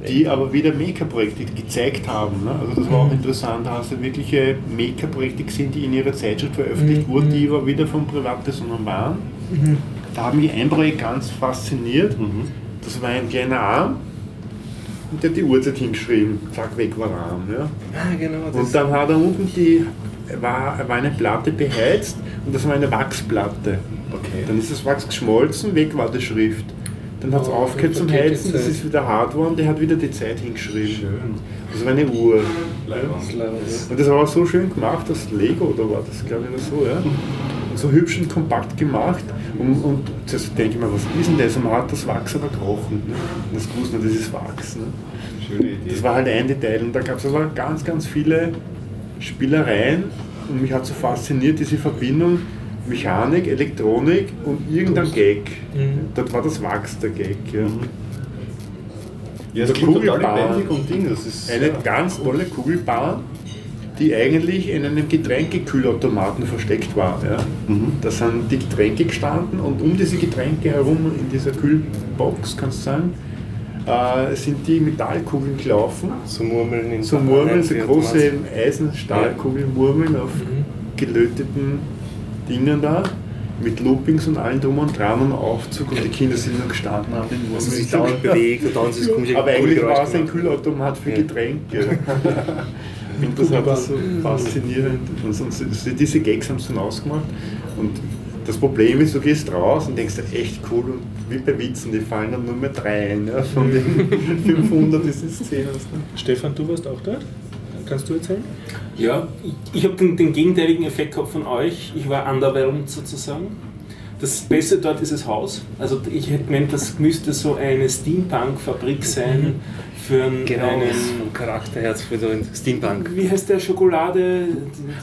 die aber wieder Maker-Projekte gezeigt haben. Ne? Also das war auch interessant, da hast du wirkliche Maker-Projekte gesehen, die in ihrer Zeitschrift veröffentlicht Mhm. wurden, die aber wieder von Privatpersonen waren. Da hat mich ein Projekt ganz fasziniert. Das war ein kleiner Arm und der hat die Uhrzeit hingeschrieben. Zack, weg war der Arm. Ja? Ah, genau. Und dann hat er unten die, war, war eine Platte beheizt und das war eine Wachsplatte. Okay. Dann ist das Wachs geschmolzen, weg war die Schrift. Dann hat es Oh, aufgehört zum Heizen, das ist wieder hart geworden, der hat wieder die Zeit hingeschrieben. Schön. Das war eine Uhr. Und das war auch so schön gemacht, das Lego, oder war das glaube ich oder so, ja? Und so hübsch und kompakt gemacht. Und, und zuerst denke ich mir, was ist denn das? Und man hat das Wachs aber gerochen. Ne? Und das gewusst, das ist Wachs. Ne? Schöne Idee. Das war halt ein Detail und da gab es aber ganz, ganz viele Spielereien und mich hat so fasziniert diese Verbindung Mechanik, Elektronik und irgendein Gag. Mhm. Dort war das Wachs der Gag. Ja. ja, es Kugelbahn. und Ding. Das ist Eine ja. ganz tolle Kugelbahn, die eigentlich in einem Getränkekühlautomaten versteckt war. Ja. Mhm. Da sind die Getränke gestanden und um diese Getränke herum in dieser Kühlbox, kannst du sagen, äh, sind die Metallkugeln gelaufen. so Murmeln in So Murmeln, so große. Eisenstahlkugeln, Murmeln auf gelöteten Dingen da, mit Loopings und allem drum und dran und Aufzug und die Kinder sind nur gestanden, haben den Also sich Murmeln dauernd bewegt und dann dieses komische aber eigentlich war es ein. Kühlautomat für Ja. Getränke. Und das hat das so faszinierend. Und sonst, so diese Gags haben sie dann ausgemacht. Und das Problem ist, du gehst raus und denkst dir echt cool und wie bei Witzen, die fallen dann nur mehr drei ein. Ja, von den 500 diese Szenen. Stefan, du warst auch dort? Kannst du erzählen? Ja, ich, ich habe den, den gegenteiligen Effekt gehabt von euch. Ich war underwhelmed sozusagen. Das Beste dort ist das Haus. Also ich hätte gemeint, das müsste so eine Steampunk-Fabrik sein für einen, Genau, einen vom Charakter her für so ein Steampunk. wie heißt der Schokolade,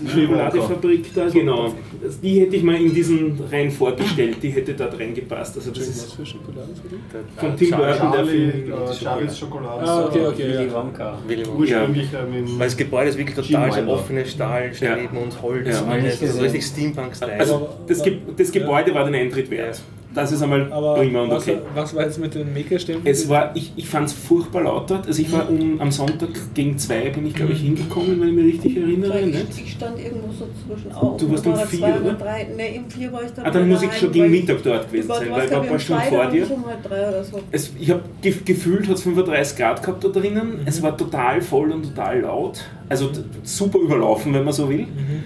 die Schokoladefabrik da? Genau. Die hätte ich mal in diesen rein vorgestellt, die hätte dort reingepasst. Also das ist für Schokoladenfabrik? von Tim Burton der Film. äh, Charlies Schokolade. Ah, okay, okay. Willy Ja. Wonka. Willy Wonka. Ähm, Weil das Gebäude ist wirklich total so offene Stahlstreben und Holz. Ja. und alles. Das ist so richtig Steampunk-Style. Also das, Ge das Gebäude war den Eintritt wert. Das ist einmal Aber prima und was, okay. was war jetzt mit den Maker-Ständen? Es war, ich, ich fand es furchtbar laut dort. Also ich war um, am Sonntag gegen zwei bin ich glaube ich hingekommen, wenn ich mich richtig erinnere. Nicht? Ich stand irgendwo so zwischen auch. Du warst um war vier, zwei oder? und drei. Ne, um vier war ich dann. Ah, dann muss ich schon gegen Mittag dort gewesen sein, weil ich war ein ich, paar Stunden vor dir. dann um halb drei oder so. Es, ich habe ge gefühlt, hat es 35 Grad gehabt da drinnen. Mhm. Es war total voll und total laut. Also super überlaufen, wenn man so will. Mhm.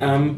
Ähm,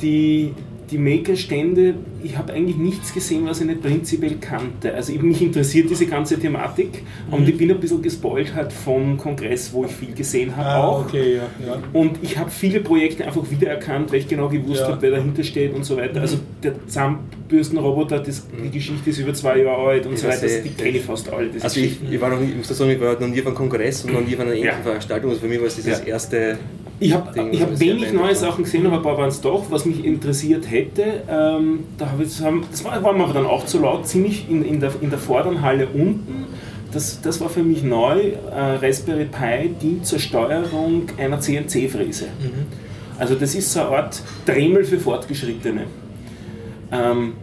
die, die Maker-Stände, ich habe eigentlich nichts gesehen, was ich nicht prinzipiell kannte. Also ich- mich interessiert diese ganze Thematik Mhm. und ich bin ein bisschen gespoilt halt vom Kongress, wo ich viel gesehen habe Ah, auch. okay, ja. ja. Und ich habe viele Projekte einfach wiedererkannt, weil ich genau gewusst Ja. Mhm. habe, wer dahinter steht und so weiter. Also der Zahnbürstenroboter, das, die Geschichte ist über zwei Jahre alt und Ich so weiter. Also die kenne ich fast alle. Also ich, ich war noch nie, ich muss das sagen, ich war noch nie auf einem Kongress und noch nie auf einer ähnlichen Ja. Veranstaltung. Also für mich war es dieses Ja. erste Ich habe hab wenig neue. Sachen gesehen, aber ein paar waren es doch. Was mich interessiert hätte, ähm, da hab ich, das war, war mir aber dann auch zu laut, ziemlich in, in, der, in der vorderen Halle unten. Das, das war für mich neu. Äh, Raspberry Pi dient zur Steuerung einer CNC-Fräse. Also das ist so eine Art Dremel für Fortgeschrittene. Ähm,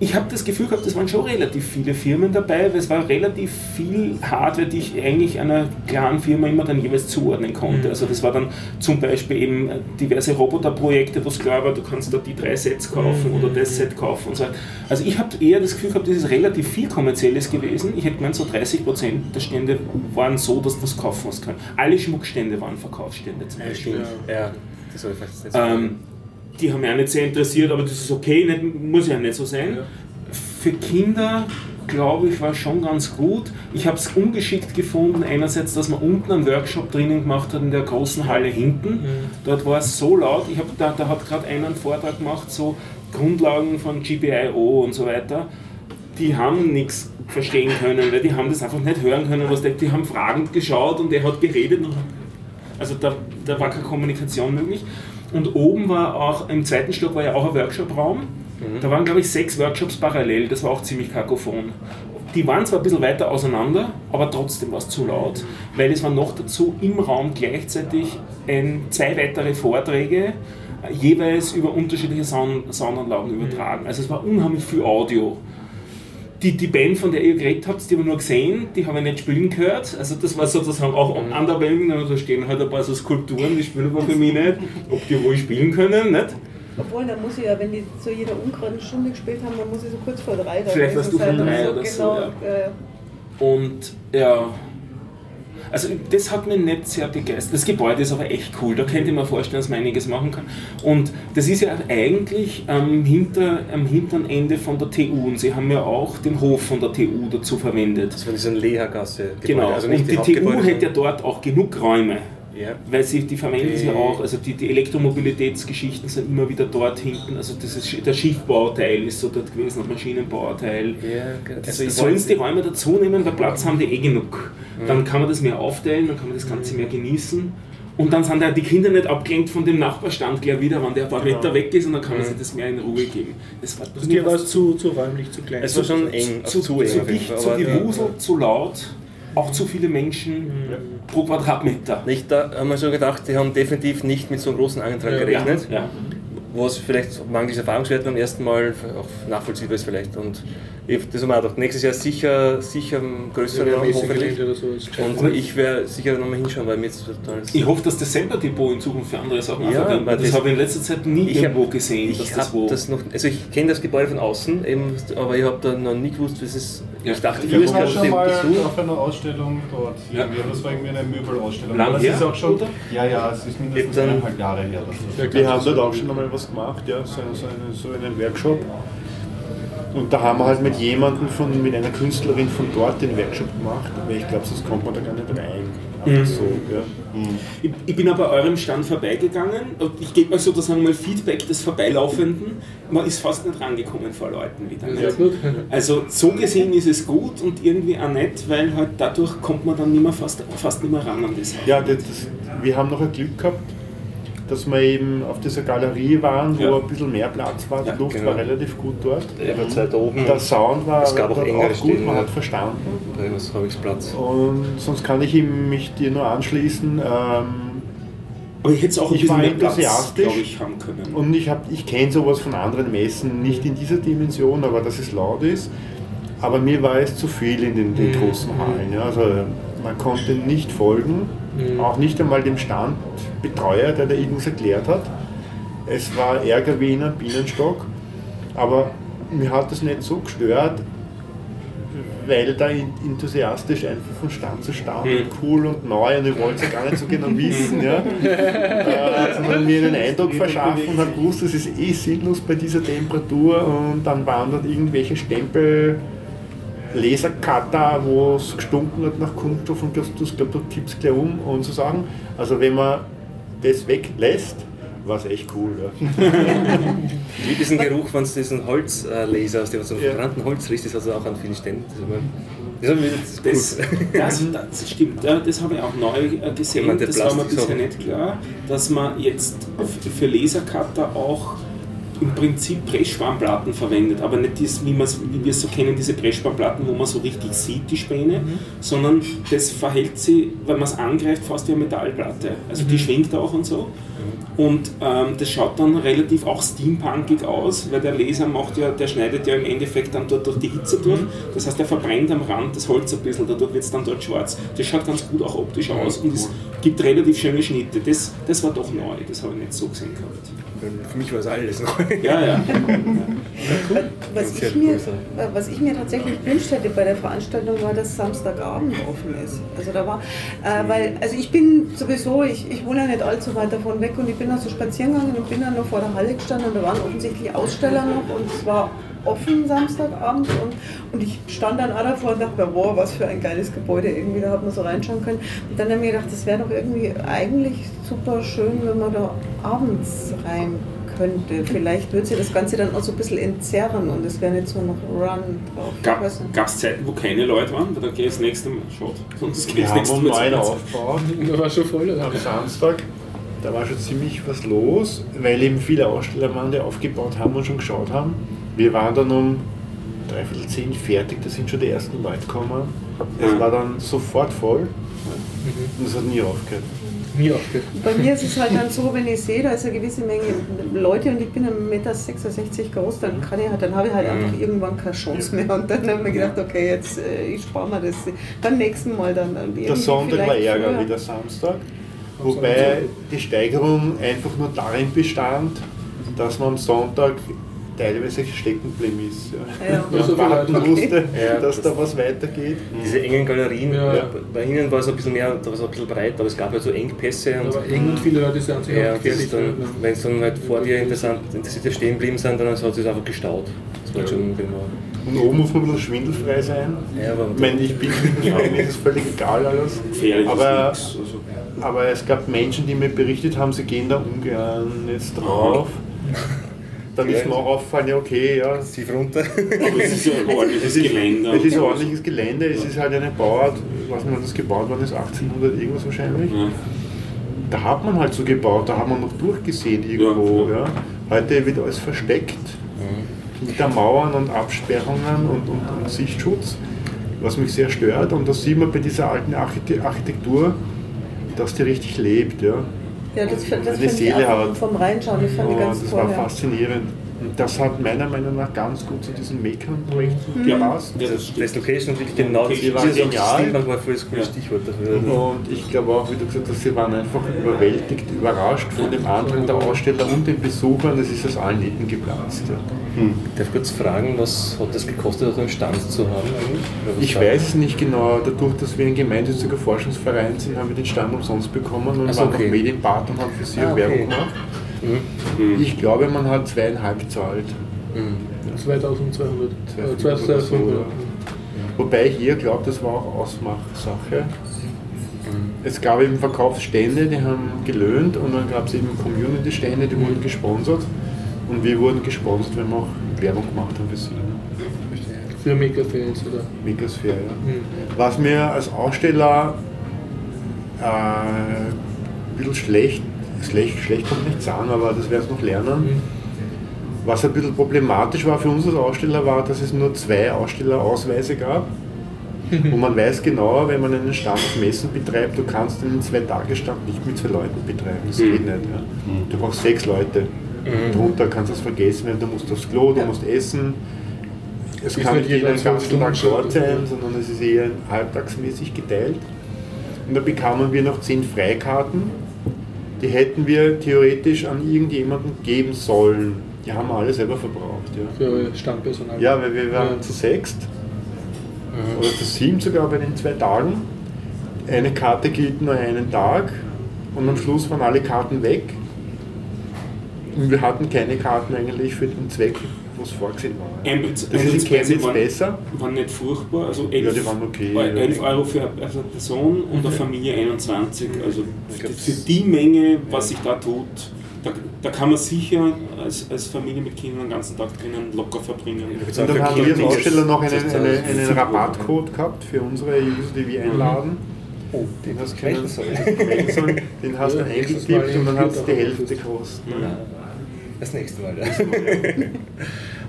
ich habe das Gefühl gehabt, es waren schon relativ viele Firmen dabei, weil es war relativ viel Hardware, die ich eigentlich einer klaren Firma immer dann jeweils zuordnen konnte. Also das war dann zum Beispiel eben diverse Roboterprojekte, wo es klar war, du kannst da die drei Sets kaufen oder das Set kaufen und so weiter. Also ich habe eher das Gefühl gehabt, das ist relativ viel kommerzielles gewesen. Ich hätte gemeint, so 30% der Stände waren so, dass du das kaufen können. Alle Schmuckstände waren Verkaufsstände zum Beispiel. Ja, das soll ich fast nicht Ähm, die haben mich auch nicht sehr interessiert, aber das ist okay, nicht, muss ja nicht so sein. Für Kinder, glaube ich, war es schon ganz gut. Ich habe es ungeschickt gefunden, einerseits, dass man unten einen Workshop drinnen gemacht hat in der großen Halle hinten. Dort war es so laut, ich hab, da, da hat gerade einer einen Vortrag gemacht, so Grundlagen von GPIO und so weiter. Die haben nichts verstehen können, weil die haben das einfach nicht hören können, was der, die haben fragend geschaut und er hat geredet und also da, da war keine Kommunikation möglich. Und oben war auch, im zweiten Stock war ja auch ein Workshop-Raum. Da waren, glaube ich, sechs Workshops parallel. Das war auch ziemlich kakophon. Die waren zwar ein bisschen weiter auseinander, aber trotzdem war es zu laut, weil es waren noch dazu im Raum gleichzeitig ein, zwei weitere Vorträge, äh, jeweils über unterschiedliche Sound, Soundanlagen übertragen. Also es war unheimlich viel Audio. Die, die Band, von der ihr geredet habt, die habe ich nur gesehen, die habe ich nicht spielen gehört. Also das war sozusagen auch underwhelming, aber da stehen halt ein paar so Skulpturen, die spielen aber für mich nicht. Ob die wohl spielen können, nicht? Obwohl, dann muss ich ja, wenn die zu jeder ungeraden Stunde gespielt haben, dann muss ich so kurz vor drei da Vielleicht warst du von drei oder so, genau, ja. äh, Und ja. Also das hat mich nicht sehr begeistert. Das Gebäude ist aber echt cool. Da könnte ich mir vorstellen, dass man einiges machen kann. Und das ist ja eigentlich am, hinter, am hinteren Ende von der TU. Und sie haben ja auch den Hof von der TU dazu verwendet. Das war diese Lehergasse. Genau. Also und nicht die, TU hätte ja dort auch genug Räume. Ja. Weil sie, die verwenden sie Die- auch, also die, die Elektromobilitätsgeschichten sind immer wieder dort hinten. Also das ist, der Schiffbauteil ist so dort gewesen, das Maschinenbauteil. Ja, Das also ich sollen sie die Räume dazu nehmen, weil Platz haben die eh genug. Dann kann man das mehr aufteilen, dann kann man das Ganze mehr genießen. Und dann sind ja die Kinder nicht abgelenkt von dem Nachbarstand gleich wieder, wenn der ein paar Meter weg ist und dann kann man sich das mehr in Ruhe geben. Das war Also dir war es zu, zu räumlich, zu klein. Es war schon eng, zu, also zu eng zu dicht, zu gewuselt, zu laut, auch zu viele Menschen pro Quadratmeter. Nicht, da haben wir schon gedacht, die haben definitiv nicht mit so einem großen Antrag gerechnet. Ja. Was vielleicht mangels Erfahrungswert beim ersten Mal auch nachvollziehbar ist vielleicht. Und ich, das haben wir auch gedacht, nächstes Jahr sicher, sicher ein größerer Ja, hoffentlich. So. Und ich werde sicher nochmal hinschauen, weil mir jetzt total... Ich hoffe, dass das Semper-Depot in Zukunft für andere Sachen Ja, weil Das, das- habe ich in letzter Zeit nie Ich hab- irgendwo gesehen, dass Ich das wo. habe das noch, also ich kenne das Gebäude von außen, eben, aber ich habe da noch nie gewusst, was es Ja. Ich dachte, Ich ich war habe schon mal besucht. auf einer Ausstellung dort. Ja. Das war irgendwie eine Möbelausstellung. Lang das her, ist auch schon. oder? Ja, ja, es ist mindestens eineinhalb Jahre her. dass das- Wir haben dort auch schon einmal was gemacht, ja, so, so, einen, so einen Workshop. Und da haben wir halt mit jemandem von, mit einer Künstlerin von dort den Workshop gemacht, weil ich glaube, sonst kommt man da gar nicht rein. Einfach so, ja. Ich, ich bin aber eurem Stand vorbeigegangen und ich gebe euch sozusagen mal Feedback des Vorbeilaufenden. Man ist fast nicht rangekommen vor Leuten wieder. Nicht? gut. Also so gesehen ist es gut und irgendwie auch nett, weil halt dadurch kommt man dann nicht mehr fast, fast nicht mehr ran an das. Ja, das, das, wir haben noch ein Glück gehabt, dass wir eben auf dieser Galerie waren, wo Ja. ein bisschen mehr Platz war. Die Ja, Luft genau. war relativ gut dort. Der Zeit oben. Der Sound war, Es gab auch engere gut, Stellen, man ja. hat verstanden. Da habe ich Platz. Und sonst kann ich mich dir nur anschließen. Ähm, Aber ich hätte es auch ein Ich bisschen war mehr Platz, enthusiastisch. glaube ich, haben können. Und ich, hab- ich kenne sowas von anderen Messen, nicht in dieser Dimension, aber dass es laut ist. Aber mir war es zu viel in den, den großen Hallen. Ja. Also man konnte nicht folgen, auch nicht einmal dem Standbetreuer, der da irgendwas erklärt hat. Es war Ärger wie in einem Bienenstock, aber mir hat das nicht so gestört, weil da enthusiastisch einfach von Stand zu Stand Mhm. cool und neu und ich wollte es ja gar nicht so genau wissen, ja. äh, sondern mir einen Eindruck verschaffen und habe gewusst, das ist eh sinnlos bei dieser Temperatur und dann waren dort irgendwelche Stempel Lasercutter, wo es gestunken hat nach Kunststoff und das, das glaube du kippst gleich um und so Sachen. Also wenn man das weglässt, war es echt cool. Ja. Wie diesen Geruch, wenn es diesen Holzlaser aus dem so Ja. verbrannten Holz riecht, ist also auch an vielen Ständen. Das Das haben wir jetzt Das, gut. das, das stimmt, ja, das habe ich auch neu äh, gesehen. Das war mir bisher nicht klar, dass man jetzt für Lasercutter auch im Prinzip Pressspanplatten verwendet, aber nicht das, wie, wie wir es so kennen, diese Pressspanplatten, wo man so richtig sieht, die Späne, sondern das verhält sich, wenn man es angreift, fast wie eine Metallplatte. Also die schwingt auch und so. Und ähm, das schaut dann relativ auch steampunkig aus, weil der Laser macht ja, der schneidet ja im Endeffekt dann dort durch die Hitze durch. Das heißt, er verbrennt am Rand das Holz ein bisschen, dadurch wird es dann dort schwarz. Das schaut ganz gut auch optisch aus und es gibt relativ schöne Schnitte. Das, das war doch neu, das habe ich nicht so gesehen gehabt. Für mich war es alles neu. Ja, ja. Was ich, mir, was ich mir tatsächlich gewünscht hätte bei der Veranstaltung war, dass Samstagabend offen ist. Also da war, äh, weil, also ich bin sowieso, ich, ich wohne ja nicht allzu weit davon weg und ich bin da so spazieren gegangen und bin dann noch vor der Halle gestanden und da waren offensichtlich Aussteller noch und es war offen Samstagabend und, und ich stand dann auch davor und dachte mir, wow, was für ein geiles Gebäude irgendwie, da hat man so reinschauen können. Und dann habe ich mir gedacht, das wäre doch irgendwie eigentlich super schön, wenn man da abends rein könnte. Vielleicht würde sie das Ganze dann auch so ein bisschen entzerren und es wäre nicht so noch Run drauf. Gab es Zeiten, wo keine Leute waren? Dann gehe ich das nächste Mal. Schaut. Sonst gehe ich das nächste um Mal zum 9 Konzert. aufgebaut. Da war schon voll, am Samstag. Da war schon ziemlich was los, weil eben viele Aussteller waren, die aufgebaut haben und schon geschaut haben. Wir waren dann um dreiviertel zehn fertig, da sind schon die ersten Leute gekommen. Es Mhm. war dann sofort voll und es hat nie aufgehört. Nie aufgehört. Bei mir ist es halt dann so, wenn ich sehe, da ist eine gewisse Menge Leute und ich bin 1,66 Meter groß, dann, kann ich halt, dann habe ich halt einfach irgendwann keine Chance mehr. Und dann habe ich mir gedacht, okay, jetzt äh, ich spare mir das beim nächsten Mal dann. Der Sonntag war ärger wie der Samstag, wobei die Steigerung einfach nur darin bestand, dass man am Sonntag teilweise stecken geblieben ist. Ja. Ja. Ja, so Und warten musste, Ja, dass das- da was weitergeht. Diese engen Galerien, Ja. ja. bei Ihnen war es ein bisschen mehr, da war es ein bisschen breit, aber es gab halt so Engpässe und Aber eng und viele Leute sind sich ja, gefährlich. ja. wenn es dann halt vor dir interessant, interessierte stehen geblieben sind, dann hat es sich einfach gestaut. Das war halt schon genau. Und oben muss man ein bisschen schwindelfrei sein. Ja, aber Ich meine, ich bin mir ist völlig egal alles. Gefährlich Aber, ist nichts. Also, aber es gab Menschen, die mir berichtet haben, sie gehen da ungern jetzt drauf. Dann ist mir auch auffallen, ja okay, ja. tief runter. aber es ist ja ein ordentliches Gelände. es ist ein ordentliches Gelände, es ist halt eine Bauart, was man das gebaut worden ist, 1800 irgendwas wahrscheinlich. Ja. Da hat man halt so gebaut, da hat man noch durchgesehen irgendwo. Ja, Ja, Heute wird alles versteckt. Hinter Mauern und Absperrungen und, und, und Sichtschutz, was mich sehr stört. Und das sieht man bei dieser alten Archite- Architektur, dass die richtig lebt. Ja. Ja, das, das Eine fand ich vom Reinschauen, das fand ich Und ganz das toll. war ja. faszinierend. Und das hat meiner Meinung nach ganz gut zu diesem Meckern-Projekt Ja, gepasst. ja, das Das. Location wirklich genau, das war ist genial. War voll das coole Ja. Stichwort dafür. Und ich glaube auch, wie du gesagt hast, sie waren einfach überwältigt, überrascht von dem Andrang der Aussteller und den Besuchern. Es ist aus allen Nähten geplatzt. Ja. Darf ich kurz fragen, was hat das gekostet, dort einen Stand zu haben eigentlich? Ich weiß es nicht genau. Dadurch, dass wir ein gemeinnütziger Forschungsverein sind, haben wir den Stand umsonst bekommen und Ach so, waren okay. auch Medienpartner und haben für sie Ah, auch okay. Werbung gemacht. Mhm. Ich glaube, man hat zweieinhalb gezahlt. Mhm. 2200. Äh, 2500 oder so, 2500. ja. Wobei ich hier glaube, das war auch Ausmachsache. Es gab eben Verkaufsstände, die haben gelöhnt und dann gab es eben Community-Stände, die wurden gesponsert. Und wir wurden gesponsert, wenn wir auch Werbung gemacht haben für sie. Für Megafans oder. Megasphere, ja. Hm. Was mir als Aussteller äh, ein bisschen schlecht, schlecht, schlecht kommt nicht sagen, aber das werden wir noch lernen. Was ein bisschen problematisch war für uns als Aussteller, war, dass es nur zwei Ausstellerausweise gab. Und man weiß genau, wenn man einen Stand auf Messen betreibt, du kannst einen Zwei-Tage-Stand nicht mit zwei Leuten betreiben. Das geht nicht. Ja. Du brauchst sechs Leute. Drunter kannst du es vergessen, du musst aufs Klo, du musst essen. Es Ist kann nicht nicht jeder den ganzen Tag dort sein, sondern es ist eher halbtagsmäßig geteilt. Und da bekamen wir noch zehn Freikarten. Die hätten wir theoretisch an irgendjemanden geben sollen. Die haben wir alle selber verbraucht. Ja. Für euer Standpersonal. Ja, weil wir waren Ja. zu sechst oder zu sieben sogar bei den zwei Tagen. Eine Karte gilt nur einen Tag und am Schluss waren alle Karten weg. Und wir hatten keine Karten eigentlich für den Zweck, was vorgesehen war. Eintritt- Das waren, besser. waren nicht furchtbar. Also 11, Ja, die waren okay, äh, ja. 11 Euro für eine Person und eine Familie 21. Also für die Menge, was sich da tut, Da, da kann man sicher als, als Familie mit Kindern den ganzen Tag drinnen locker verbringen. Und dann haben wir als Aussteller noch einen, ist einen, Rabattcode gehabt für unsere User, die wir einladen. Oh, Den hast du den hast du eingetippt und dann hat es die Hälfte gekostet. Das nächste Mal. Ja.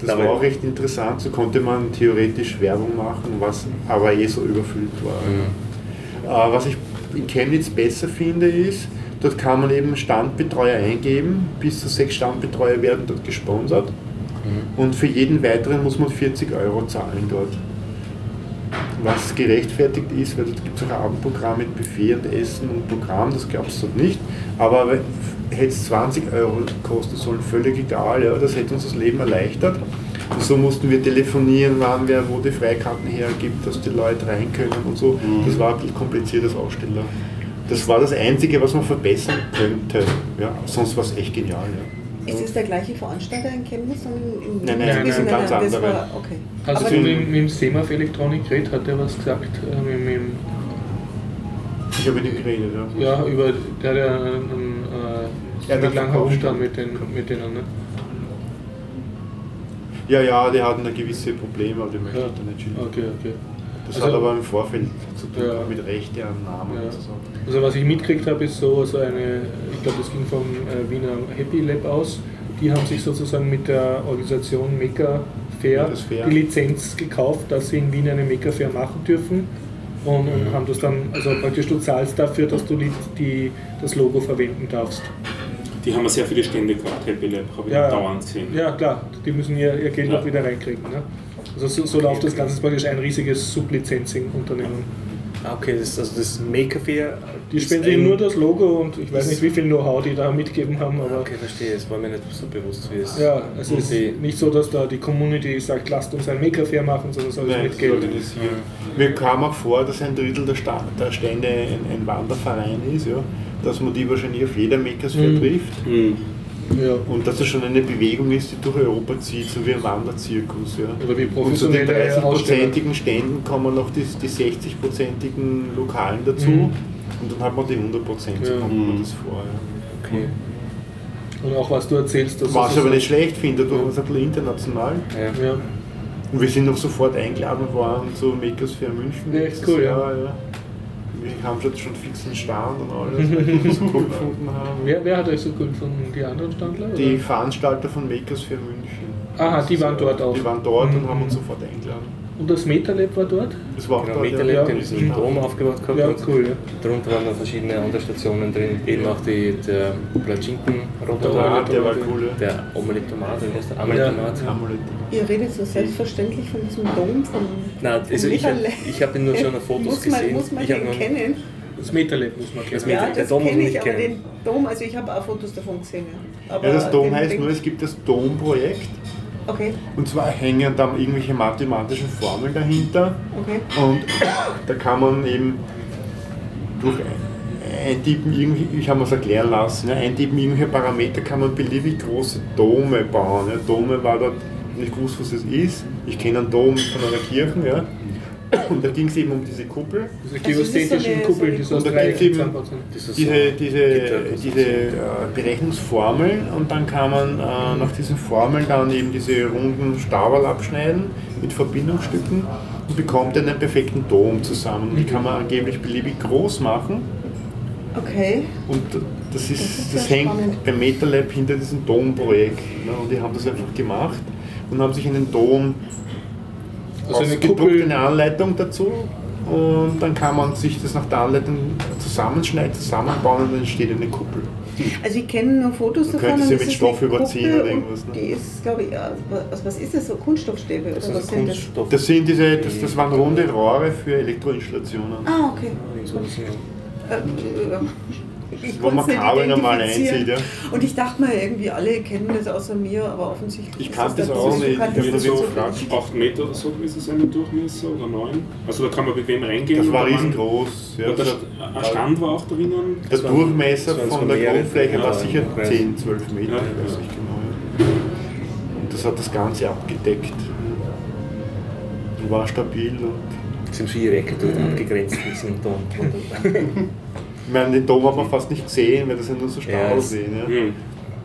Das Aber- war auch recht interessant, so konnte man theoretisch Werbung machen, was aber eh so überfüllt war. Äh, was ich in Chemnitz besser finde, ist, dort kann man eben Standbetreuer eingeben, bis zu sechs Standbetreuer werden dort gesponsert und für jeden weiteren muss man 40 Euro zahlen dort. Was gerechtfertigt ist, weil dort gibt es auch ein Abendprogramm mit Buffet und Essen und Programm, das gab es dort nicht. Aber hätte es 20 Euro kosten sollen, völlig egal, ja, das hätte uns das Leben erleichtert. Und so mussten wir telefonieren, wann wer wo die Freikarten hergibt, dass die Leute rein können und so. Das war ein bisschen kompliziertes Aussteller. Das war das Einzige, was man verbessern könnte. Ja, sonst war es echt genial. Ja. Ist es der gleiche Veranstalter in Chemnitz? und in- Nein, nein, das nein, nein, ganz andere. war- Okay. Hast Aber du mit, mit dem Semaf Elektronik geredet? Hat der was gesagt? Äh, mit, mit, Ich habe mit ihm geredet. Ja. ja, über der, der einen, äh, Ja, mit lang herumstand mit, den, mit denen. Ne? ja, ja, die hatten da gewisse Probleme, aber die möchte Ja. ich da nicht schildern. Okay, okay. Das Also- hat aber im Vorfeld zu tun Ja. mit Rechte am Namen Ja. und so. Also was ich mitgekriegt habe, ist so, so eine, ich glaube das ging vom äh, Wiener Happy Lab aus, die haben sich sozusagen mit der Organisation Maker Fair Fair. die Lizenz gekauft, dass sie in Wien eine Maker Fair machen dürfen und, und haben das dann, also praktisch du zahlst dafür, dass du die, die, das Logo verwenden darfst. Die haben ja sehr viele Stände gehabt, Happy Lab, habe ich Ja, dauernd gesehen. Ja klar, die müssen ihr, ihr Geld Ja. auch wieder reinkriegen. Ne? Also so, so läuft das Ganze, es ist praktisch ein riesiges Sublizenzing-Unternehmen. Ah, okay, das, also das Maker Fair. Die ist spendieren ein- nur das Logo und ich weiß nicht, wie viel Know-how die da mitgeben haben, aber Okay, verstehe, es war mir nicht so bewusst, wie es. ja, es ist nicht so, dass da die Community sagt, lasst uns ein Maker-Fair machen, sondern es ist alles Nein, mit das Geld. organisieren. Mir kam auch vor, dass ein Drittel der, Sta der Stände ein, ein Wanderverein ist, ja, dass man die wahrscheinlich auf jeder Makersfair Mhm. trifft Hm. Ja. und dass es schon eine Bewegung ist, die durch Europa zieht, so wie ein Wanderzirkus. Ja. Oder wie und zu den professionelle 30-prozentigen Ständen kommen noch die, die 60-prozentigen Lokalen dazu Mhm. und dann hat man die 100%, so Ja. kommt mir Mhm. das vor. Ja. Okay. Und auch was du erzählst, dass Was ich aber so- nicht schlecht finde, du hast ein bisschen international. Ja. Ja. Und wir sind noch sofort eingeladen worden zu Makers Fair München. Ja, nächstes cool, ja. Jahr, ja. Wir haben schon, schon fixen Stand und alles, weil wir uns so cool gefunden haben. Wer, wer hat euch so gut gefunden? Die anderen Standler? oder? Die Veranstalter von Makers Fair München. Aha, die waren dort auch. Die waren dort und Mhm. haben uns sofort eingeladen. Und das MetaLab war dort? Das war auch Genau, dort, Meterlab, ja. die haben diesen Dom aufgebaut gehabt. Ja, cool, ja. Darunter waren noch verschiedene andere Stationen drin, eben auch die, der Platschinken-Roboter, Ja, der war cool. ja. der Omeletomat, wie heißt der? Ja. Ameletomat. Amulett. Ihr redet so selbstverständlich von diesem Dom von. Nein, also ich, habe ihn nur schon auf Fotos muss man, gesehen. Muss man ich hab den kennen? Das MetaLab muss man kennen. Das Ja, der das Dom muss kenne man ich, nicht aber kennen. den Dom, also ich habe auch Fotos davon gesehen. Ja. Aber Ja, das Dom heißt nur, es gibt das Dom-Projekt Okay, und zwar hängen da irgendwelche mathematischen Formeln dahinter okay. und da kann man eben durch Eintippen, irgendwie, ich habe mir es erklären lassen, ja, eintippen irgendwelche Parameter kann man beliebig große Dome bauen. Ja. Dome war dort nicht gewusst, was es ist. Ich kenne einen Dom von einer Kirche, ja. Und da ging es eben um diese Kuppel. Diese Also es ist so Kuppeln, die so Und da drei gibt's eben diese, diese, diese Berechnungsformeln und dann kann man äh, nach diesen Formeln dann eben diese runden Staberl abschneiden mit Verbindungsstücken und bekommt einen perfekten Dom zusammen. Und die kann man angeblich beliebig groß machen Okay. und das, ist, Das ist das, hängt spannend. beim MetaLab hinter diesem Dom-Projekt. Ne? Und die haben das einfach gemacht und haben sich einen Dom Also eine eine Anleitung dazu und dann kann man sich das nach der Anleitung zusammenschneiden, zusammenbauen und dann entsteht eine Kuppel. Also ich kenne nur Fotos davon. könnte und sie es mit ist Stoff eine überziehen Kuppel oder irgendwas, ne? Die ist, glaube ich, ja, was, was ist das so? Kunststoffstäbe oder Das was ist sind das? Kunststoff. Das sind diese, das, das waren runde Rohre für Elektroinstallationen. Ah, okay. So, sind- Ich Wo man Kabel normal einzieht, ja. Und ich dachte mal, irgendwie alle kennen das außer mir, aber offensichtlich. Ich ist kannte das das auch nicht. Ich hab das das so so wenig. gefragt. 8 Meter oder so ist es eine Durchmesser oder 9. Also da kann man bequem reingehen. Das war riesengroß. Ja. Das ein Stand war auch drinnen. der Durchmesser von der Grundfläche war sicher ich weiß. 10, 12 Meter, Ja, ich weiß nicht genau. Und das hat das Ganze abgedeckt. Und war stabil und sind schon ihre Ecke dort abgegrenzt Dom. ich meine, den Dom hat man fast nicht gesehen, weil das ja nur so Ja, Stahl es- sehen. Ja. Hm.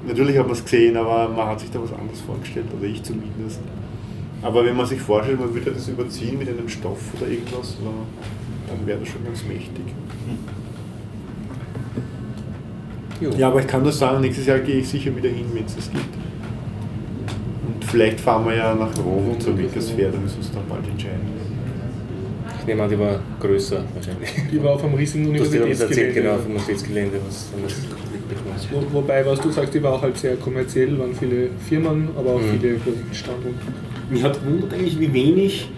Natürlich hat man es gesehen, aber man hat sich da was anderes vorgestellt, oder ich zumindest. Aber wenn man sich vorstellt, man würde das überziehen mit einem Stoff oder irgendwas, dann wäre das schon ganz mächtig. Jo. Ja, aber ich kann nur sagen, nächstes Jahr gehe ich sicher wieder hin, wenn es das gibt. Und vielleicht fahren wir ja nach Rom zur Winkersfair, da müssen wir uns dann bald entscheiden. Ich nehme an, die war größer wahrscheinlich. Die war auf einem riesigen Universitätsgelände. genau, vom Universitätsgelände, was. Wo, wobei, was du sagst, die war auch halt sehr kommerziell, waren viele Firmen, aber auch Mhm. viele Standorte. Mich hat wundert eigentlich, wie wenig,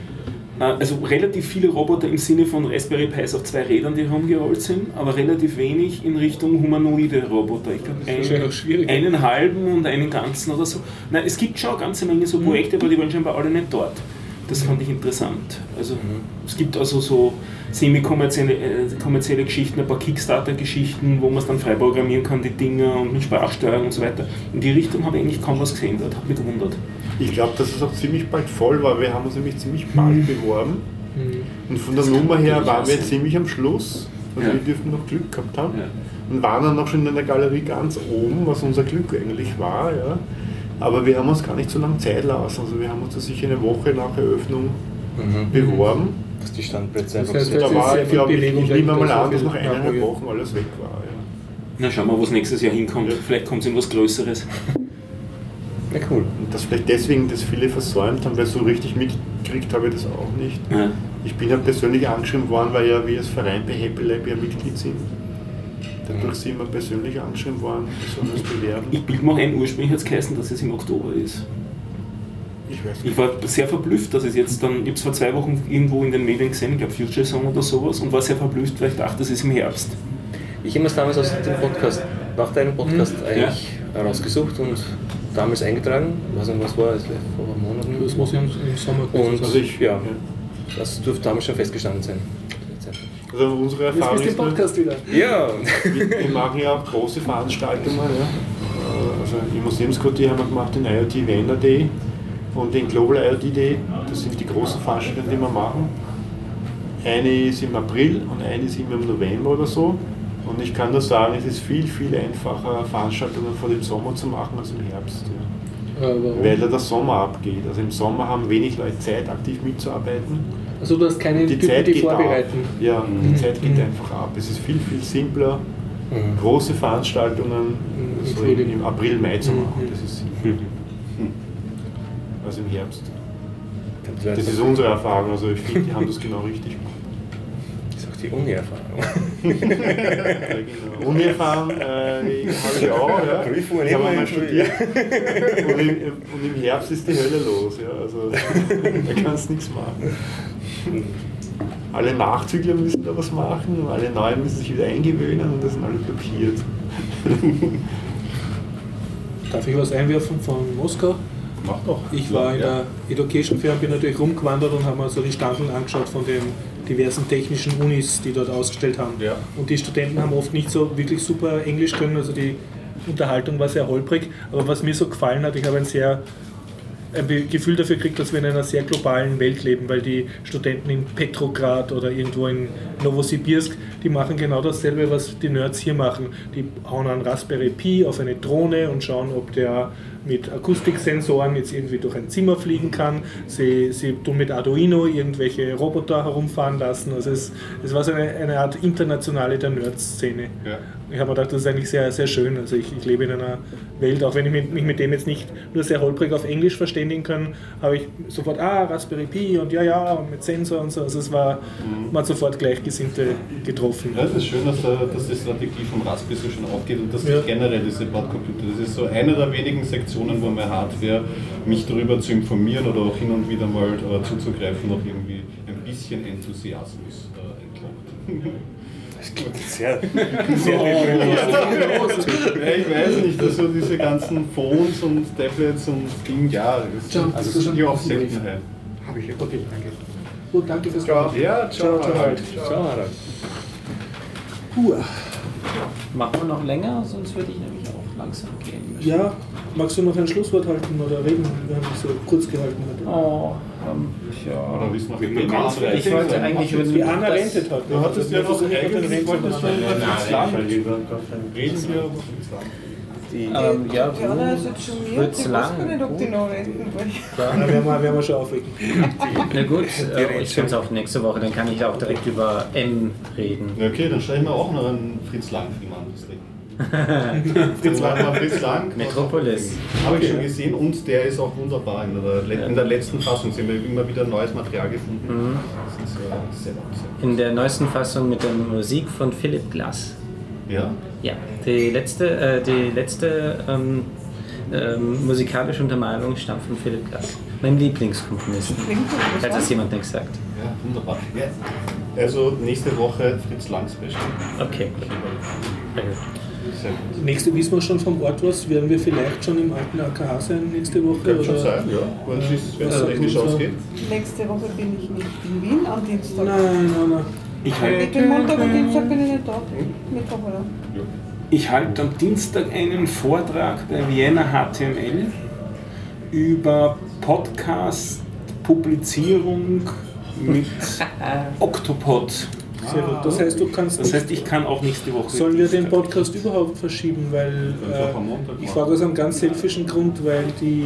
äh, also relativ viele Roboter im Sinne von Raspberry Pis auf zwei Rädern, die rumgerollt sind, aber relativ wenig in Richtung humanoide Roboter. Ich glaube, schwierig. einen halben und einen ganzen oder so. Nein, es gibt schon eine ganze Menge so Projekte, aber die waren scheinbar alle nicht dort. Das fand ich interessant. Also es gibt also so semi-kommerzielle äh, kommerzielle Geschichten, ein paar Kickstarter-Geschichten, wo man es dann frei programmieren kann, die Dinger und mit Sprachsteuerung und so weiter. In die Richtung habe ich eigentlich kaum was gesehen dort, hat mich gewundert. Ich glaube, dass es auch ziemlich bald voll war. Wir haben uns nämlich ziemlich bald beworben. Und von der Nummer her waren wir auch sein. ziemlich am Schluss. Also Ja. wir dürften noch Glück gehabt haben. Ja. Und waren dann noch schon in der Galerie ganz oben, was unser Glück eigentlich war. Ja. Aber wir haben uns gar nicht so lange Zeit lassen. Also wir haben uns da sicher eine Woche nach Eröffnung Mhm. beworben. Dass die Standplätze Das einfach heißt, sind. Das Da war, ich glaube, ich, nehme mal an, dass nach eineinhalb. Wochen alles weg war. Ja. Na, schauen wir, was nächstes Jahr hinkommt. Ja. Vielleicht kommt es in was Größeres. Ja, cool. Und dass vielleicht deswegen das viele versäumt haben, weil so richtig mitgekriegt habe ich das auch nicht. Ja. Ich bin ja persönlich angeschrieben worden, weil ja wir als Verein bei Happy Lab ja Mitglied sind. Dadurch sind wir persönlich angeschrieben worden, uns bewerben. Ich bilde mir ein, ursprünglich hat es geheißen, dass es im Oktober ist. Ich weiß Ich war sehr verblüfft, dass es jetzt dann, ich habe es vor zwei Wochen irgendwo in den Medien gesehen, ich glaube Future Song oder sowas, und war sehr verblüfft, weil ich dachte, das ist im Herbst. Ich habe es damals aus dem Podcast, nach deinem Podcast eigentlich rausgesucht und damals eingetragen. Ich weiß nicht, was war es, vor Monaten. Das ja im im Sommer Und Also ich- ja, das dürfte damals schon festgestanden sein. Also unsere Erfahrung ist, nur, wieder. Ja, wir, wir machen ja auch große Veranstaltungen. Ja. Also im Museumsquartier haben wir gemacht den IoT Vendor Day und den Global IoT Day. Das sind die großen Veranstaltungen, die wir machen. Eine ist im April und eine ist immer im November oder so. Und ich kann nur sagen, es ist viel, viel einfacher, Veranstaltungen vor dem Sommer zu machen als im Herbst. Ja. Weil da der Sommer abgeht. Also im Sommer haben wenig Leute Zeit, aktiv mitzuarbeiten. Also du hast keine Die Typen, Zeit die geht ab. vorbereiten. Ja, die Mhm. Zeit geht Mhm. einfach ab. Es ist viel, viel simpler, Mhm. große Veranstaltungen Mhm, so im, im April, Mai zu Mhm. machen. Das ist simpler als im Herbst. das Das ist unsere Erfahrung. Also ich finde, die haben das genau richtig gemacht. ist auch die Uni-Erfahrung. Genau. Uni-Erfahrung äh, habe ich auch. Ja. Prüfungen Ich habe einmal studiert. Und im, und im Herbst ist die Hölle los. Ja. Also, da kannst du nichts machen. Alle Nachzügler müssen da was machen und alle Neuen müssen sich wieder eingewöhnen und das sind alle blockiert. Darf ich was einwerfen von Moskau? Mach doch. Ich war in der Education Fair und bin natürlich rumgewandert und habe mir so die Standeln angeschaut von den diversen technischen Unis, die dort ausgestellt haben. Ja. Und die Studenten haben oft nicht so wirklich super Englisch können, also die Unterhaltung war sehr holprig. Aber was mir so gefallen hat, ich habe ein sehr ein Gefühl dafür gekriegt, dass wir in einer sehr globalen Welt leben, weil die Studenten in Petrograd oder irgendwo in Novosibirsk, die machen genau dasselbe, was die Nerds hier machen. Die hauen einen Raspberry Pi auf eine Drohne und schauen, ob der mit Akustiksensoren jetzt irgendwie durch ein Zimmer fliegen kann. Sie, sie tun mit Arduino irgendwelche Roboter herumfahren lassen. Also es, es war so eine, eine Art internationale der Nerd-Szene. Ja. Ich habe mir gedacht, das ist eigentlich sehr, sehr schön. Also ich, ich lebe in einer Welt, auch wenn ich mich, mit dem jetzt nicht nur sehr holprig auf Englisch verständigen kann, habe ich sofort, ah, Raspberry Pi und ja, ja, und mit Sensor und so. Also es war, man hat sofort Gleichgesinnte getroffen. Ja, es ist schön, dass, da- dass die Strategie vom Raspberry so schon aufgeht und dass Ja. generell diese Bordcomputer, das ist so eine der wenigen Sektionen, wo meine Hardware, mich darüber zu informieren oder auch hin und wieder mal äh, zuzugreifen, noch irgendwie ein bisschen Enthusiasmus äh, entlockt. Das klingt sehr, Ja, ich weiß nicht, also diese ganzen Phones und Tablets und Ding, ja, das ist, also das sind ja auch Seltenheit. Habe ich Okay, danke. Gut, danke fürs Ja, ja, ciao, ciao, Harald. Ciao, Harald. Puh. Machen wir noch länger, sonst würde ich nämlich auch langsam gehen. müssen. Ja, magst du noch ein Schlusswort halten oder reden? Wir haben es so kurz gehalten heute. Oh, ähm, ja. Oder willst du noch Wir mit ganz dem Ich wollte eigentlich über Die Anna das- rentet heute. Du hattest ja noch eigentlich eigentlich wolltest du Nein, ins Land. Reden wir über. Die, Ähm, ja, Diana ist jetzt schon mir. Fritz Ich weiß Lang. gar nicht, ob die noch reden wollen. Werden wir, werden wir schon aufwecken. Na gut, äh, ich kann es auch nächste Woche, dann kann ich auch direkt über M reden. Okay, dann stelle ich mir auch noch einen Fritz. Das Ding. Fritz Lang, Fritz Lang. Metropolis. Habe ich schon gesehen und der ist auch wunderbar. In der, in der letzten Fassung sind wir immer wieder neues Material gefunden. Das ist äh, sehr, sehr In der neuesten Fassung mit der Musik von Philipp Glass. Ja. Ja, die letzte, äh, die letzte ähm, ähm, musikalische Untermalung stammt von Philipp Glass, mein Lieblingskomponisten. Falls war? es jemand nicht sagt. ja, wunderbar. Ja. Also nächste Woche Fritz Lang Special. Okay, gut. Sehr. Sehr gut. Nächste wissen wir schon vom Ort was. Werden wir vielleicht schon im alten AKH sein nächste Woche? Könnte schon oder? sein, ja. Wenn es technisch ausgeht. Nächste Woche bin ich nicht in Wien, am Dienstag. Nein, nein, nein. Ich Mit halte dem Montag und Dienstag bin ich nicht da. Mittwoch, oder? ich halt am Dienstag einen Vortrag bei Vienna HTML über Podcast-Publizierung mit Octopod. Sehr gut. Das heißt, du kannst. Das heißt, ich kann auch nächste Woche. Sollen wir den Podcast überhaupt verschieben? Weil du äh, ich frage aus einem ganz selfischen Grund, weil die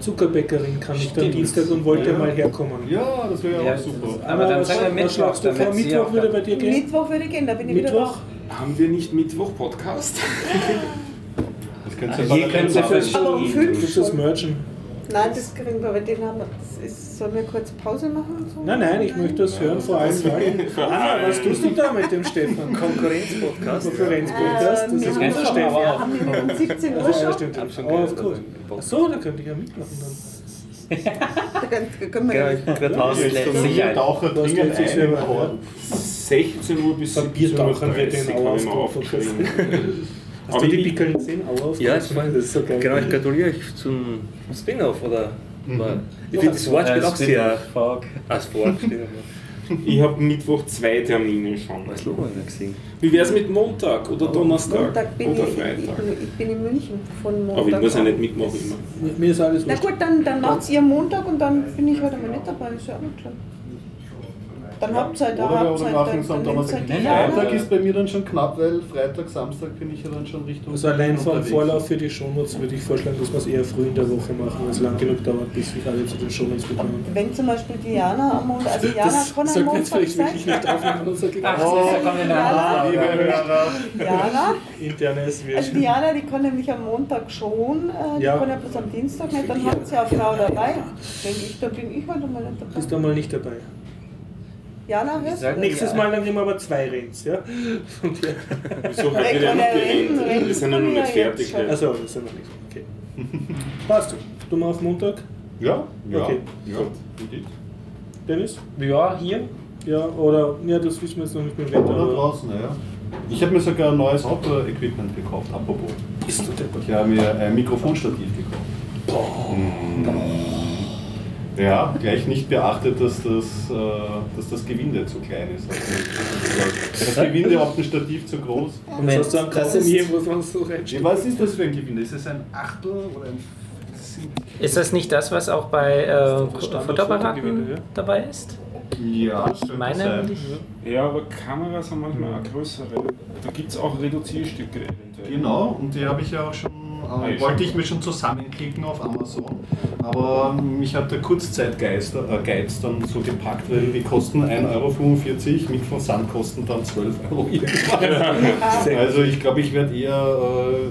Zuckerbäckerin kann nicht am. Dienstag und wollte Ja. mal herkommen. Ja, das wäre Ja, auch super. Aber dann sagen wir Mittwoch, schlagst du vor? Mittwoch würde bei dir gehen? Mittwoch würde ich gehen, da bin ich Mittwoch? wieder Haben wir nicht Mittwoch-Podcast? Das könnt ihr Hier parallel könnt ihr machen. da. Aber um verschieben. fünf Willst du das schon. Nein, das kriegen wir, aber den haben wir. Das ist, sollen wir kurz Pause machen? Und so? Nein, nein, ich möchte das hören, vor allem. Anna, was tust du da mit dem Stefan? Konkurrenz-Podcast. Konkurrenz-Podcast, das ist wir unser Stefan. Wir haben ihn um 17 Uhr Also, ja, schon. stimmt. Hab schon Oh, im Podcast. Achso, da könnte ich ja mitmachen dann. Da können- können wir ja- ich bin gerade Ausländische raus. Sicherheit. Taucher Was dringen geht sich ein, selber, aber 16 Uhr bis Bei 17 Uhr wird den 30 Ich. Hast Aber du die ich- Pickeln 10 Auer auf? Ja, ich meine, das ist so geil. genau, ich gratuliere euch zum Spin-off, oder? Mhm. Ich finde das Wortspiel auch sehr. Fuck. Als Vorspiel. Ich habe Mittwoch zwei Termine schon. Was gesehen? Wie wäre es mit Montag oder Donnerstag Montag bin oder ich, ich, Freitag? bin- ich bin in München von Montag. Aber ich muss ja nicht mitmachen immer. Mir ist alles Na gut, dann, dann macht ihr Montag und dann bin ich heute mal nicht dabei, ist ja auch nicht schlimm. Dann habt ihr halt, da Oder oder halt, machen dann, es am Donnerstag. halt. Freitag ist bei mir dann schon knapp, weil Freitag, Samstag bin ich ja dann schon Richtung. Also allein vom unterwegs. Vorlauf für die Shownotes würde ich vorschlagen, dass wir es eher früh in der Woche machen, weil es lang genug dauert, bis sich alle zu den Shownotes bekommen. Wenn zum Beispiel Diana am Montag, also Diana Das kann am Montag vielleicht wirklich sein. nicht aufnehmen. Unser Ach, Oh, nachher. Liebe Hörer, Diana, internes also. Diana, die kann nämlich am Montag schon, äh, die Ja. kann ja bloß am Dienstag nicht, dann hat sie eine Frau dabei. Denke ich, dann bin ich heute mal nicht dabei. Bist du mal nicht dabei. Diana, hörst du? Nächstes Mal dann nehmen wir aber zwei Rents, ja? Wieso noch Rennen, gerennt? Rennen Wir sind ja noch nicht fertig. Also, das sind wir nicht. Okay. Passt. Du mal auf Montag, Ja, ja. Okay. ja. Dennis? Ja, hier. Ja, oder, ja, das wissen wir jetzt noch nicht mit dem Wetter. Oder draußen, ja. Ich habe mir sogar ein neues Outdoor-Equipment gekauft, apropos. Bist du deppert? Ich habe mir ein Mikrofonstativ gekauft. Mm. Ja, gleich nicht beachtet, dass das, äh, dass das Gewinde zu klein ist. Also, das Gewinde auf dem Stativ zu groß. Und jetzt hast das hier, ist, wo man so reinsteht. Was ist das für ein Gewinde? Ist es ein Achtel oder ein ist das nicht das, was auch bei äh, Fotoapparaten ja. dabei ist? Ja, Ich meine, ich, ja, aber Kameras haben manchmal auch größere. Da gibt es auch Reduzierstücke eventuell. Genau, und die habe ich ja auch schon, äh, ja, wollte ich mir schon zusammenklicken auf Amazon. Aber mich hat der Kurzzeitgeiz äh, Geiz dann so gepackt, weil die kosten 1,45 Euro, mit Versandkosten dann 12 Euro. Also ich glaube, ich werde eher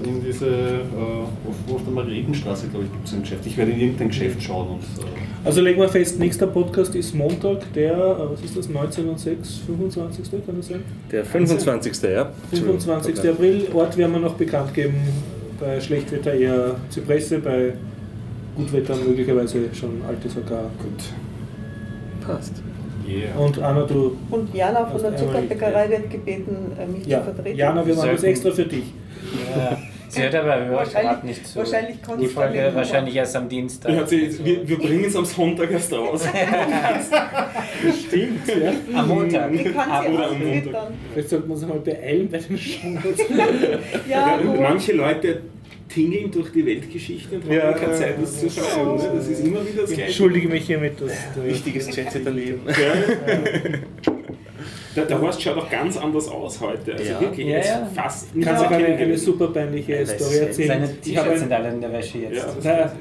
äh, in diese, äh, auf, wo auf der Marietenstraße, glaube ich, gibt es ein Geschäft. Ich werde in irgendein Geschäft schauen und äh, Also legen wir fest, nächster Podcast ist Montag, der, äh, was ist das, 19 und 6, 25. kann das sein? Der 25. ja. 25. April, Ort werden wir noch bekannt geben. Bei Schlechtwetter eher Zypresse, bei Gutwetter möglicherweise schon altes AK. Gut. Passt. yeah. Und Anna, du, Und Jana von der Zuckerbäckerei wird gebeten, äh, mich ja, zu vertreten. Jana, wir machen das extra für dich. ja. Sie hört aber hört Wahrscheinlich- gerade nicht zu. wahrscheinlich Die du Folge wahrscheinlich erst am Dienstag. Ja, sie- wir, wir bringen es am Sonntag erst raus. Stimmt, ja. Am Montag. Ich kann sie oder am ausfüttern. Vielleicht sollten wir uns mal beeilen bei den Shownotes. Ja, gut. manche Leute tingeln durch die Weltgeschichte und haben Ja, keine Zeit, das zu schreiben. Ne? Das ist immer wieder das Ich Gleiche. entschuldige mich hiermit. Dass, Wichtiges Jet-Set-Erleben. Der, der Horst schaut auch ganz anders aus heute. Also Ja. wirklich, Ja, ja. fast nicht Kannst du mehr eine, eine super peinliche Story erzählen? Seine Ich T-Shirts sind alle in der Wäsche jetzt. Ja.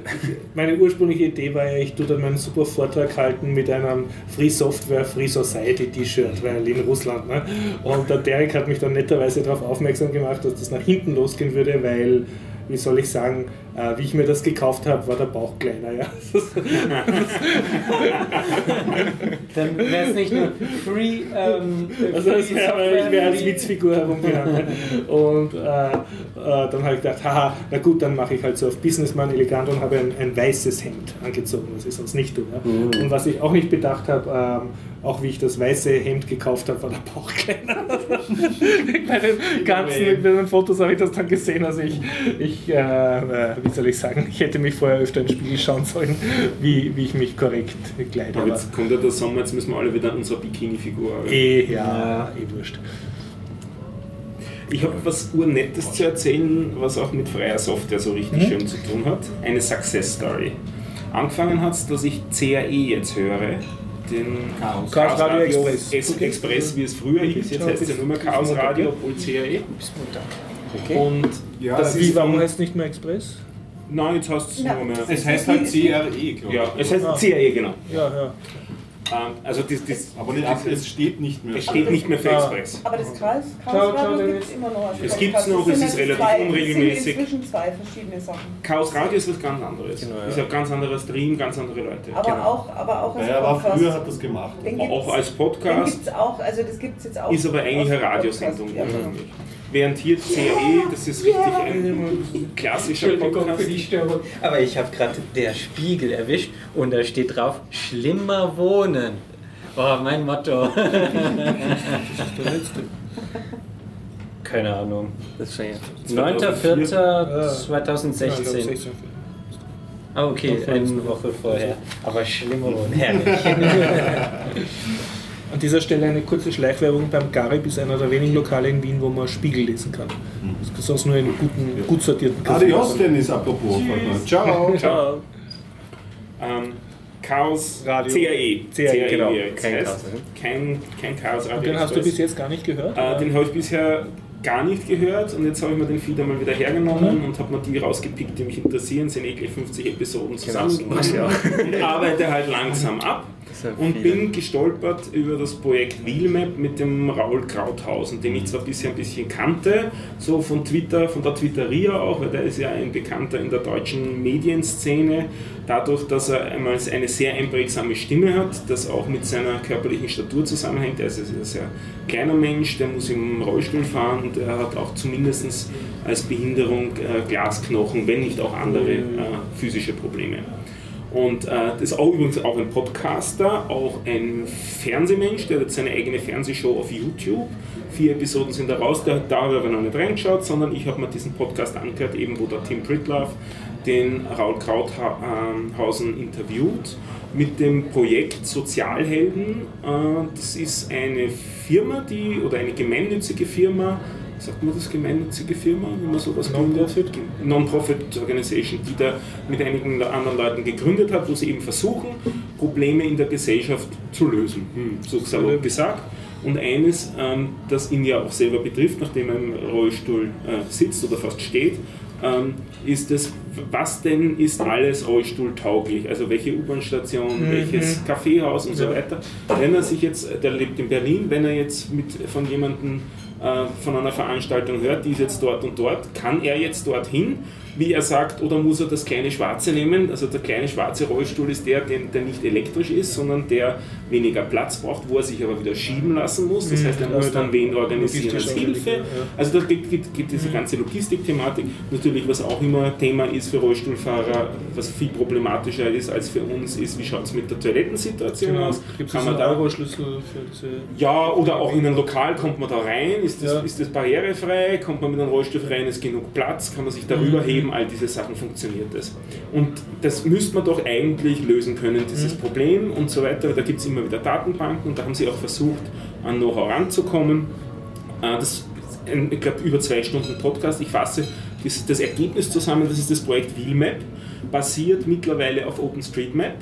meine ursprüngliche Idee war ja, ich tue dann meinen super Vortrag halten mit einem Free Software, Free Society T-Shirt, weil in Russland. Ne? Und der Derek hat mich dann netterweise darauf aufmerksam gemacht, dass das nach hinten losgehen würde, weil, wie soll ich sagen, äh, wie ich mir das gekauft habe, war der Bauch kleiner. Ja? Dann wäre es nicht nur Free. Ähm, Also das free Software, ich wäre als Witzfigur herumgegangen. Und äh, äh, dann habe ich gedacht, haha, na gut, dann mache ich halt so auf Businessman elegant und habe ein, ein weißes Hemd angezogen, was ich sonst nicht tue. Ja. Und was ich auch nicht bedacht habe, ähm, auch wie ich das weiße Hemd gekauft habe, war der Bauch kleiner. Bei den ganzen bei den Fotos habe ich das dann gesehen. Also ich, ich äh, äh, wie soll ich sagen, ich hätte mich vorher öfter in den Spiegel schauen sollen, wie, wie ich mich korrekt kleide. Aber Aber jetzt kommt ja der Sommer, jetzt müssen wir alle wieder an unserer Bikini-Figur. arbeiten. eh, ja, eh wurscht. Ich habe was Urnettes zu erzählen, was auch mit freier Software so richtig Mhm. schön zu tun hat. Eine Success Story. Angefangen hat es, dass ich CAE jetzt höre. Den Chaos Radio Express. Es Express, wie es früher hieß. Jetzt heißt es ja nur mehr Chaos Radio, obwohl CAE. Und Ja, das Wie, ist warum heißt es nicht mehr Express? Nein, jetzt heißt es Ja. nur mehr. Es heißt halt CRE, glaube Ja, ich. es heißt Ah. CAE, genau. Ja, ja. Ähm, also das, das, Aber nicht, es steht nicht mehr. es steht nicht mehr für Ah. Express. Aber das ciao, Chaos Radio gibt es immer noch. Also Es das gibt's sind noch, es ist relativ zwei- unregelmäßig. Es sind inzwischen zwei verschiedene Sachen. Chaos Radio ist was ganz anderes. Genau, ja. Ist ein ganz anderer Stream, ganz andere Leute. Aber Genau. auch, aber auch als Ja, aber Podcast. früher hat das gemacht. Gibt's- Auch als Podcast. gibt es auch, also das gibt es jetzt auch. Ist aber eigentlich eine Radiosendung Podcast, ja. Während hier CAE, das ist richtig ein klassischer Entschuldigung für Podcast. die Störung. Aber ich habe gerade der Spiegel erwischt und da steht drauf: Schlimmer wohnen. Oh, mein Motto. Keine Ahnung. Das ist schon ja. 9.4.2016. Ah, okay, eine Woche vorher. Aber schlimmer wohnen. Herrlich. An dieser Stelle eine kurze Schleichwerbung beim Garib ist einer der wenigen Lokale in Wien, wo man Spiegel lesen kann. Das ist sonst nur in guten, gut sortierten Cafés. Adios, Dennis, apropos. Ciao. Ciao. Ähm, Chaos Radio. CAE. CAE, genau. wie er jetzt Kein. Chaos, ne? Kein, kein Chaos Radio. Den hast du bis jetzt gar nicht gehört? Äh, den habe ich bisher gar nicht gehört und jetzt habe ich mir den Feed einmal wieder hergenommen und habe mir die rausgepickt, die mich interessieren. sind eklig 50 Episoden Genau, so mach's zusammengenommen. und arbeite halt langsam ab und bin gestolpert über das Projekt Wheelmap mit dem Raul Krauthausen, den ich zwar bisher ein bisschen kannte, so von Twitter, von der Twitteria auch, weil der ist ja ein Bekannter in der deutschen Medienszene, dadurch, dass er einmal eine sehr einprägsame Stimme hat, das auch mit seiner körperlichen Statur zusammenhängt. Er ist ein sehr kleiner Mensch, der muss im Rollstuhl fahren und er hat auch zumindest als Behinderung äh, Glasknochen, wenn nicht auch andere äh, physische Probleme. Und äh, das ist auch übrigens auch ein Podcaster, auch ein Fernsehmensch, der hat seine eigene Fernsehshow auf YouTube. Vier Episoden sind da raus, da, da habe ich aber noch nicht reingeschaut, sondern ich habe mir diesen Podcast angehört, eben wo der Tim Pritlove den Raul Krauthausen interviewt mit dem Projekt Sozialhelden. Äh, das ist eine Firma, die oder eine gemeinnützige Firma, sagt man das gemeinnützige Firma, wenn man sowas Non-Profit? gründet? Non-Profit Organization, die da mit einigen anderen Leuten gegründet hat, wo sie eben versuchen, Probleme in der Gesellschaft zu lösen, hm, so salopp gesagt. Und eines, ähm, das ihn ja auch selber betrifft, nachdem er im Rollstuhl äh, sitzt oder fast steht, ähm, ist das, was denn ist alles rollstuhltauglich? Also welche U-Bahn-Station, welches Kaffeehaus und so weiter. Wenn er sich jetzt, der lebt in Berlin, wenn er jetzt mit, von jemandem äh, von einer Veranstaltung hört, die ist jetzt dort und dort, kann er jetzt dorthin, wie er sagt, oder muss er das kleine Schwarze nehmen? Also der kleine schwarze Rollstuhl ist der, den, der nicht elektrisch ist, sondern der weniger Platz braucht, wo er sich aber wieder schieben lassen muss. Das Mhm, heißt, er muss dann wen organisieren als Hilfe. Mhm. Also da gibt, gibt, gibt diese ganze Logistik-Thematik. Natürlich, was auch immer Thema ist für Rollstuhlfahrer, was viel problematischer ist als für uns, ist, wie schaut es mit der Toilettensituation Genau. aus? Gibt es Kann einen man da Euro-Schlüssel für diese... ja, oder auch in ein Lokal kommt man da rein, ist das, Ja. ist das barrierefrei, kommt man mit einem Rollstuhl rein, ist genug Platz, kann man sich darüber heben, all diese Sachen funktioniert das. Und das müsste man doch eigentlich lösen können, dieses Problem und so weiter. Da gibt es immer wieder Datenbanken und da haben sie auch versucht, an Know-how ranzukommen. Äh, Das ist ein, ich glaube, über zwei Stunden Podcast. Ich fasse das, das Ergebnis zusammen, das ist das Projekt Wheelmap, basiert mittlerweile auf OpenStreetMap,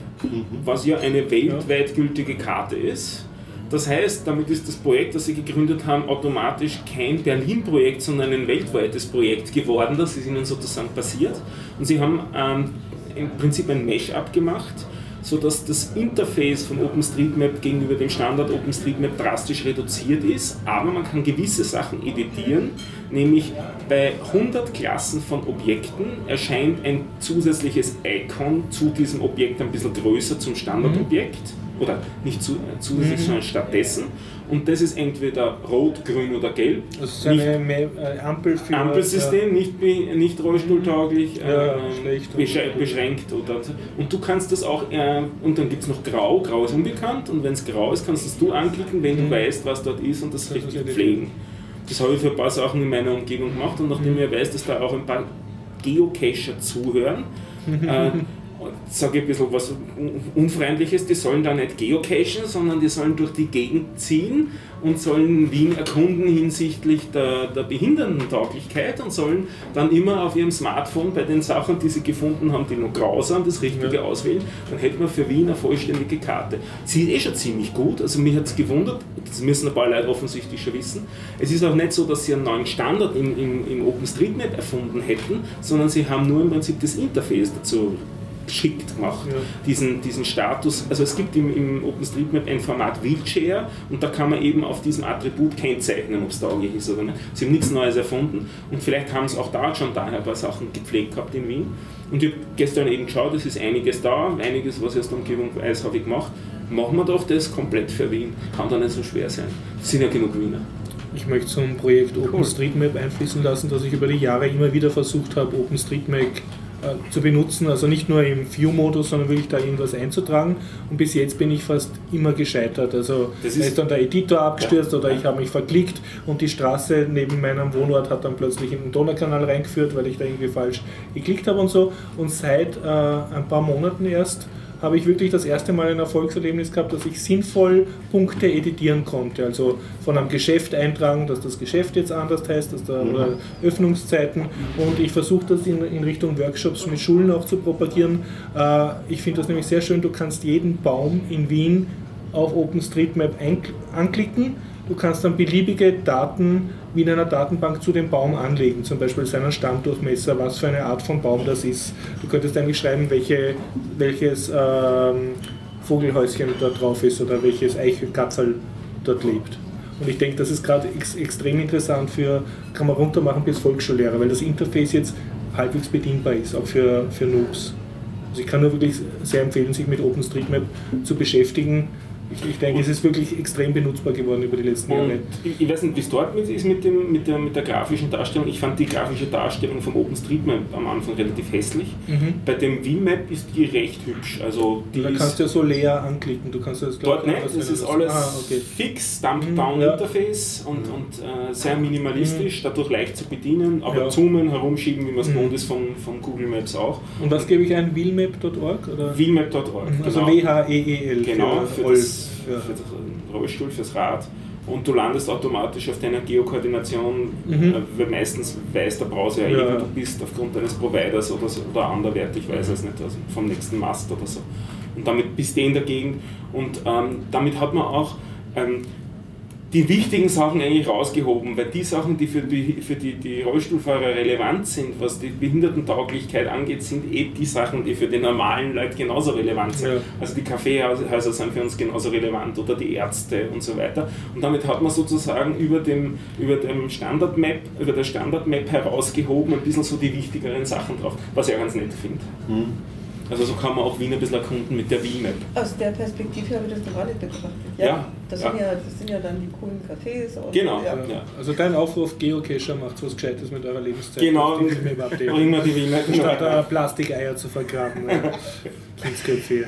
was ja eine weltweit gültige Karte ist. Das heißt, damit ist das Projekt, das sie gegründet haben, automatisch kein Berlin-Projekt, sondern ein weltweites Projekt geworden. Das ist ihnen sozusagen passiert. Und sie haben ähm, im Prinzip ein Mesh-up gemacht, sodass das Interface von OpenStreetMap gegenüber dem Standard OpenStreetMap drastisch reduziert ist, aber man kann gewisse Sachen editieren, nämlich bei 100 Klassen von Objekten erscheint ein zusätzliches Icon zu diesem Objekt ein bisschen größer zum Standardobjekt oder nicht zu, äh, zusätzlich, sondern stattdessen. Und das ist entweder rot, grün oder gelb. Das ist eine Me- äh, Ampel für. Ampelsystem, nicht, be- nicht rollstuhltauglich, Ja, äh, beschränkt. Oder, und du kannst das auch, äh, und dann gibt es noch Grau, Grau ist unbekannt, und wenn es grau ist, kannst das du anklicken, wenn du weißt, was dort ist und das Das richtig ja pflegen. Das habe ich für ein paar Sachen in meiner Umgebung gemacht und nachdem ich weiß, dass da auch ein paar Geocacher zuhören, äh, sage ich ein bisschen was Un- Unfreundliches, die sollen da nicht geocachen, sondern die sollen durch die Gegend ziehen und sollen Wien erkunden hinsichtlich der, der Behindertentauglichkeit und sollen dann immer auf ihrem Smartphone bei den Sachen, die sie gefunden haben, die noch grausam das Richtige auswählen, dann hätten wir für Wien eine vollständige Karte. Sie ist eh schon ziemlich gut, also mich hat es gewundert, das müssen ein paar Leute offensichtlich schon wissen. Es ist auch nicht so, dass sie einen neuen Standard im, im, im OpenStreetMap erfunden hätten, sondern sie haben nur im Prinzip das Interface dazu geschickt gemacht, Ja. diesen, diesen Status. Also es gibt im, im OpenStreetMap ein Format Wheelchair und da kann man eben auf diesem Attribut kennzeichnen, ob es tauglich ist oder nicht. Sie haben nichts Neues erfunden und vielleicht haben sie auch da schon daher ein paar Sachen gepflegt gehabt in Wien. Und ich habe gestern eben geschaut, es ist einiges da, einiges, was ich aus der Umgebung weiß, habe ich gemacht. Machen wir doch das komplett für Wien. Kann doch nicht so schwer sein. Es sind ja genug Wiener. Ich möchte zum Projekt OpenStreetMap einfließen lassen, dass ich über die Jahre immer wieder versucht habe, OpenStreetMap zu benutzen. Also nicht nur im View-Modus, sondern wirklich da irgendwas einzutragen. Und bis jetzt bin ich fast immer gescheitert. Also Das da ist- ist dann der Editor abgestürzt oder ich habe mich verklickt und die Straße neben meinem Wohnort hat dann plötzlich in den Donaukanal reingeführt, weil ich da irgendwie falsch geklickt habe und so. Und seit äh, ein paar Monaten erst habe ich wirklich das erste Mal ein Erfolgserlebnis gehabt, dass ich sinnvoll Punkte editieren konnte. Also von einem Geschäft eintragen, dass das Geschäft jetzt anders heißt, dass da, oder Öffnungszeiten. Und ich versuche das in, in Richtung Workshops mit Schulen auch zu propagieren. Äh, ich finde das nämlich sehr schön, du kannst jeden Baum in Wien auf OpenStreetMap anklicken. Du kannst dann beliebige Daten wie in einer Datenbank zu dem Baum anlegen, zum Beispiel seinen Stammdurchmesser, was für eine Art von Baum das ist. Du könntest eigentlich schreiben, welche, welches ähm, Vogelhäuschen dort drauf ist oder welches Eichelkatzel dort lebt. Und ich denke, das ist gerade ex extrem interessant für, kann man runtermachen bis Volksschullehrer, weil das Interface jetzt halbwegs bedienbar ist, auch für, für Noobs. Also ich kann nur wirklich sehr empfehlen, sich mit OpenStreetMap zu beschäftigen. Ich, ich denke, es ist wirklich extrem benutzbar geworden über die letzten Jahre. Und ich, ich weiß nicht, wie es dort mit, ist mit, dem, mit, der, mit der grafischen Darstellung. Ich fand die grafische Darstellung vom OpenStreetMap am Anfang relativ hässlich. Bei dem VMap ist die recht hübsch. Also die da kannst du ja so leer anklicken. Du kannst das dort nicht. Das ist alles Ah, okay. fix, Mhm, ja. Dump-Down-Interface und, und äh, sehr minimalistisch, dadurch leicht zu bedienen, aber Ja. zoomen, herumschieben, wie man es Mhm. gewohnt ist von, von Google Maps auch. Und was gebe ich ein? Wheelmap.org? oder? VMap.org. Also genau. W-H-E-E-L. Genau, für, Rolf. das, Ja. für den Rollstuhl, fürs Rad. Und du landest automatisch auf deiner Geokoordination, Mhm. äh, weil meistens weiß der Browser ja, Ja. eh, wo du bist, aufgrund deines Providers oder, so, oder anderwert, ich weiß es nicht, also vom nächsten Mast oder so. Und damit bist du in der Gegend und ähm, damit hat man auch ähm, die wichtigen Sachen eigentlich rausgehoben, weil die Sachen, die für die, für die, die Rollstuhlfahrer relevant sind, was die Behindertentauglichkeit angeht, sind eh die Sachen, die für die normalen Leute genauso relevant sind. Ja. Also die Kaffeehäuser sind für uns genauso relevant oder die Ärzte und so weiter. Und damit hat man sozusagen über dem, über dem Standard-Map, über der Standard-Map herausgehoben, ein bisschen so die wichtigeren Sachen drauf, was ich auch ganz nett finde. Also so kann man auch Wien ein bisschen erkunden mit der Wien-Map. Aus der Perspektive habe ich das noch gar nicht betrachtet. Ja, das, ja. Sind ja, das sind ja dann die coolen Cafés. Und, Genau. Ja. Ja. Also dein Aufruf, Geocacher macht was Gescheites mit eurer Lebenszeit. Genau, bringen wir die Wien-Map. Statt Plastikeier zu vergraben. Kindsköpfe.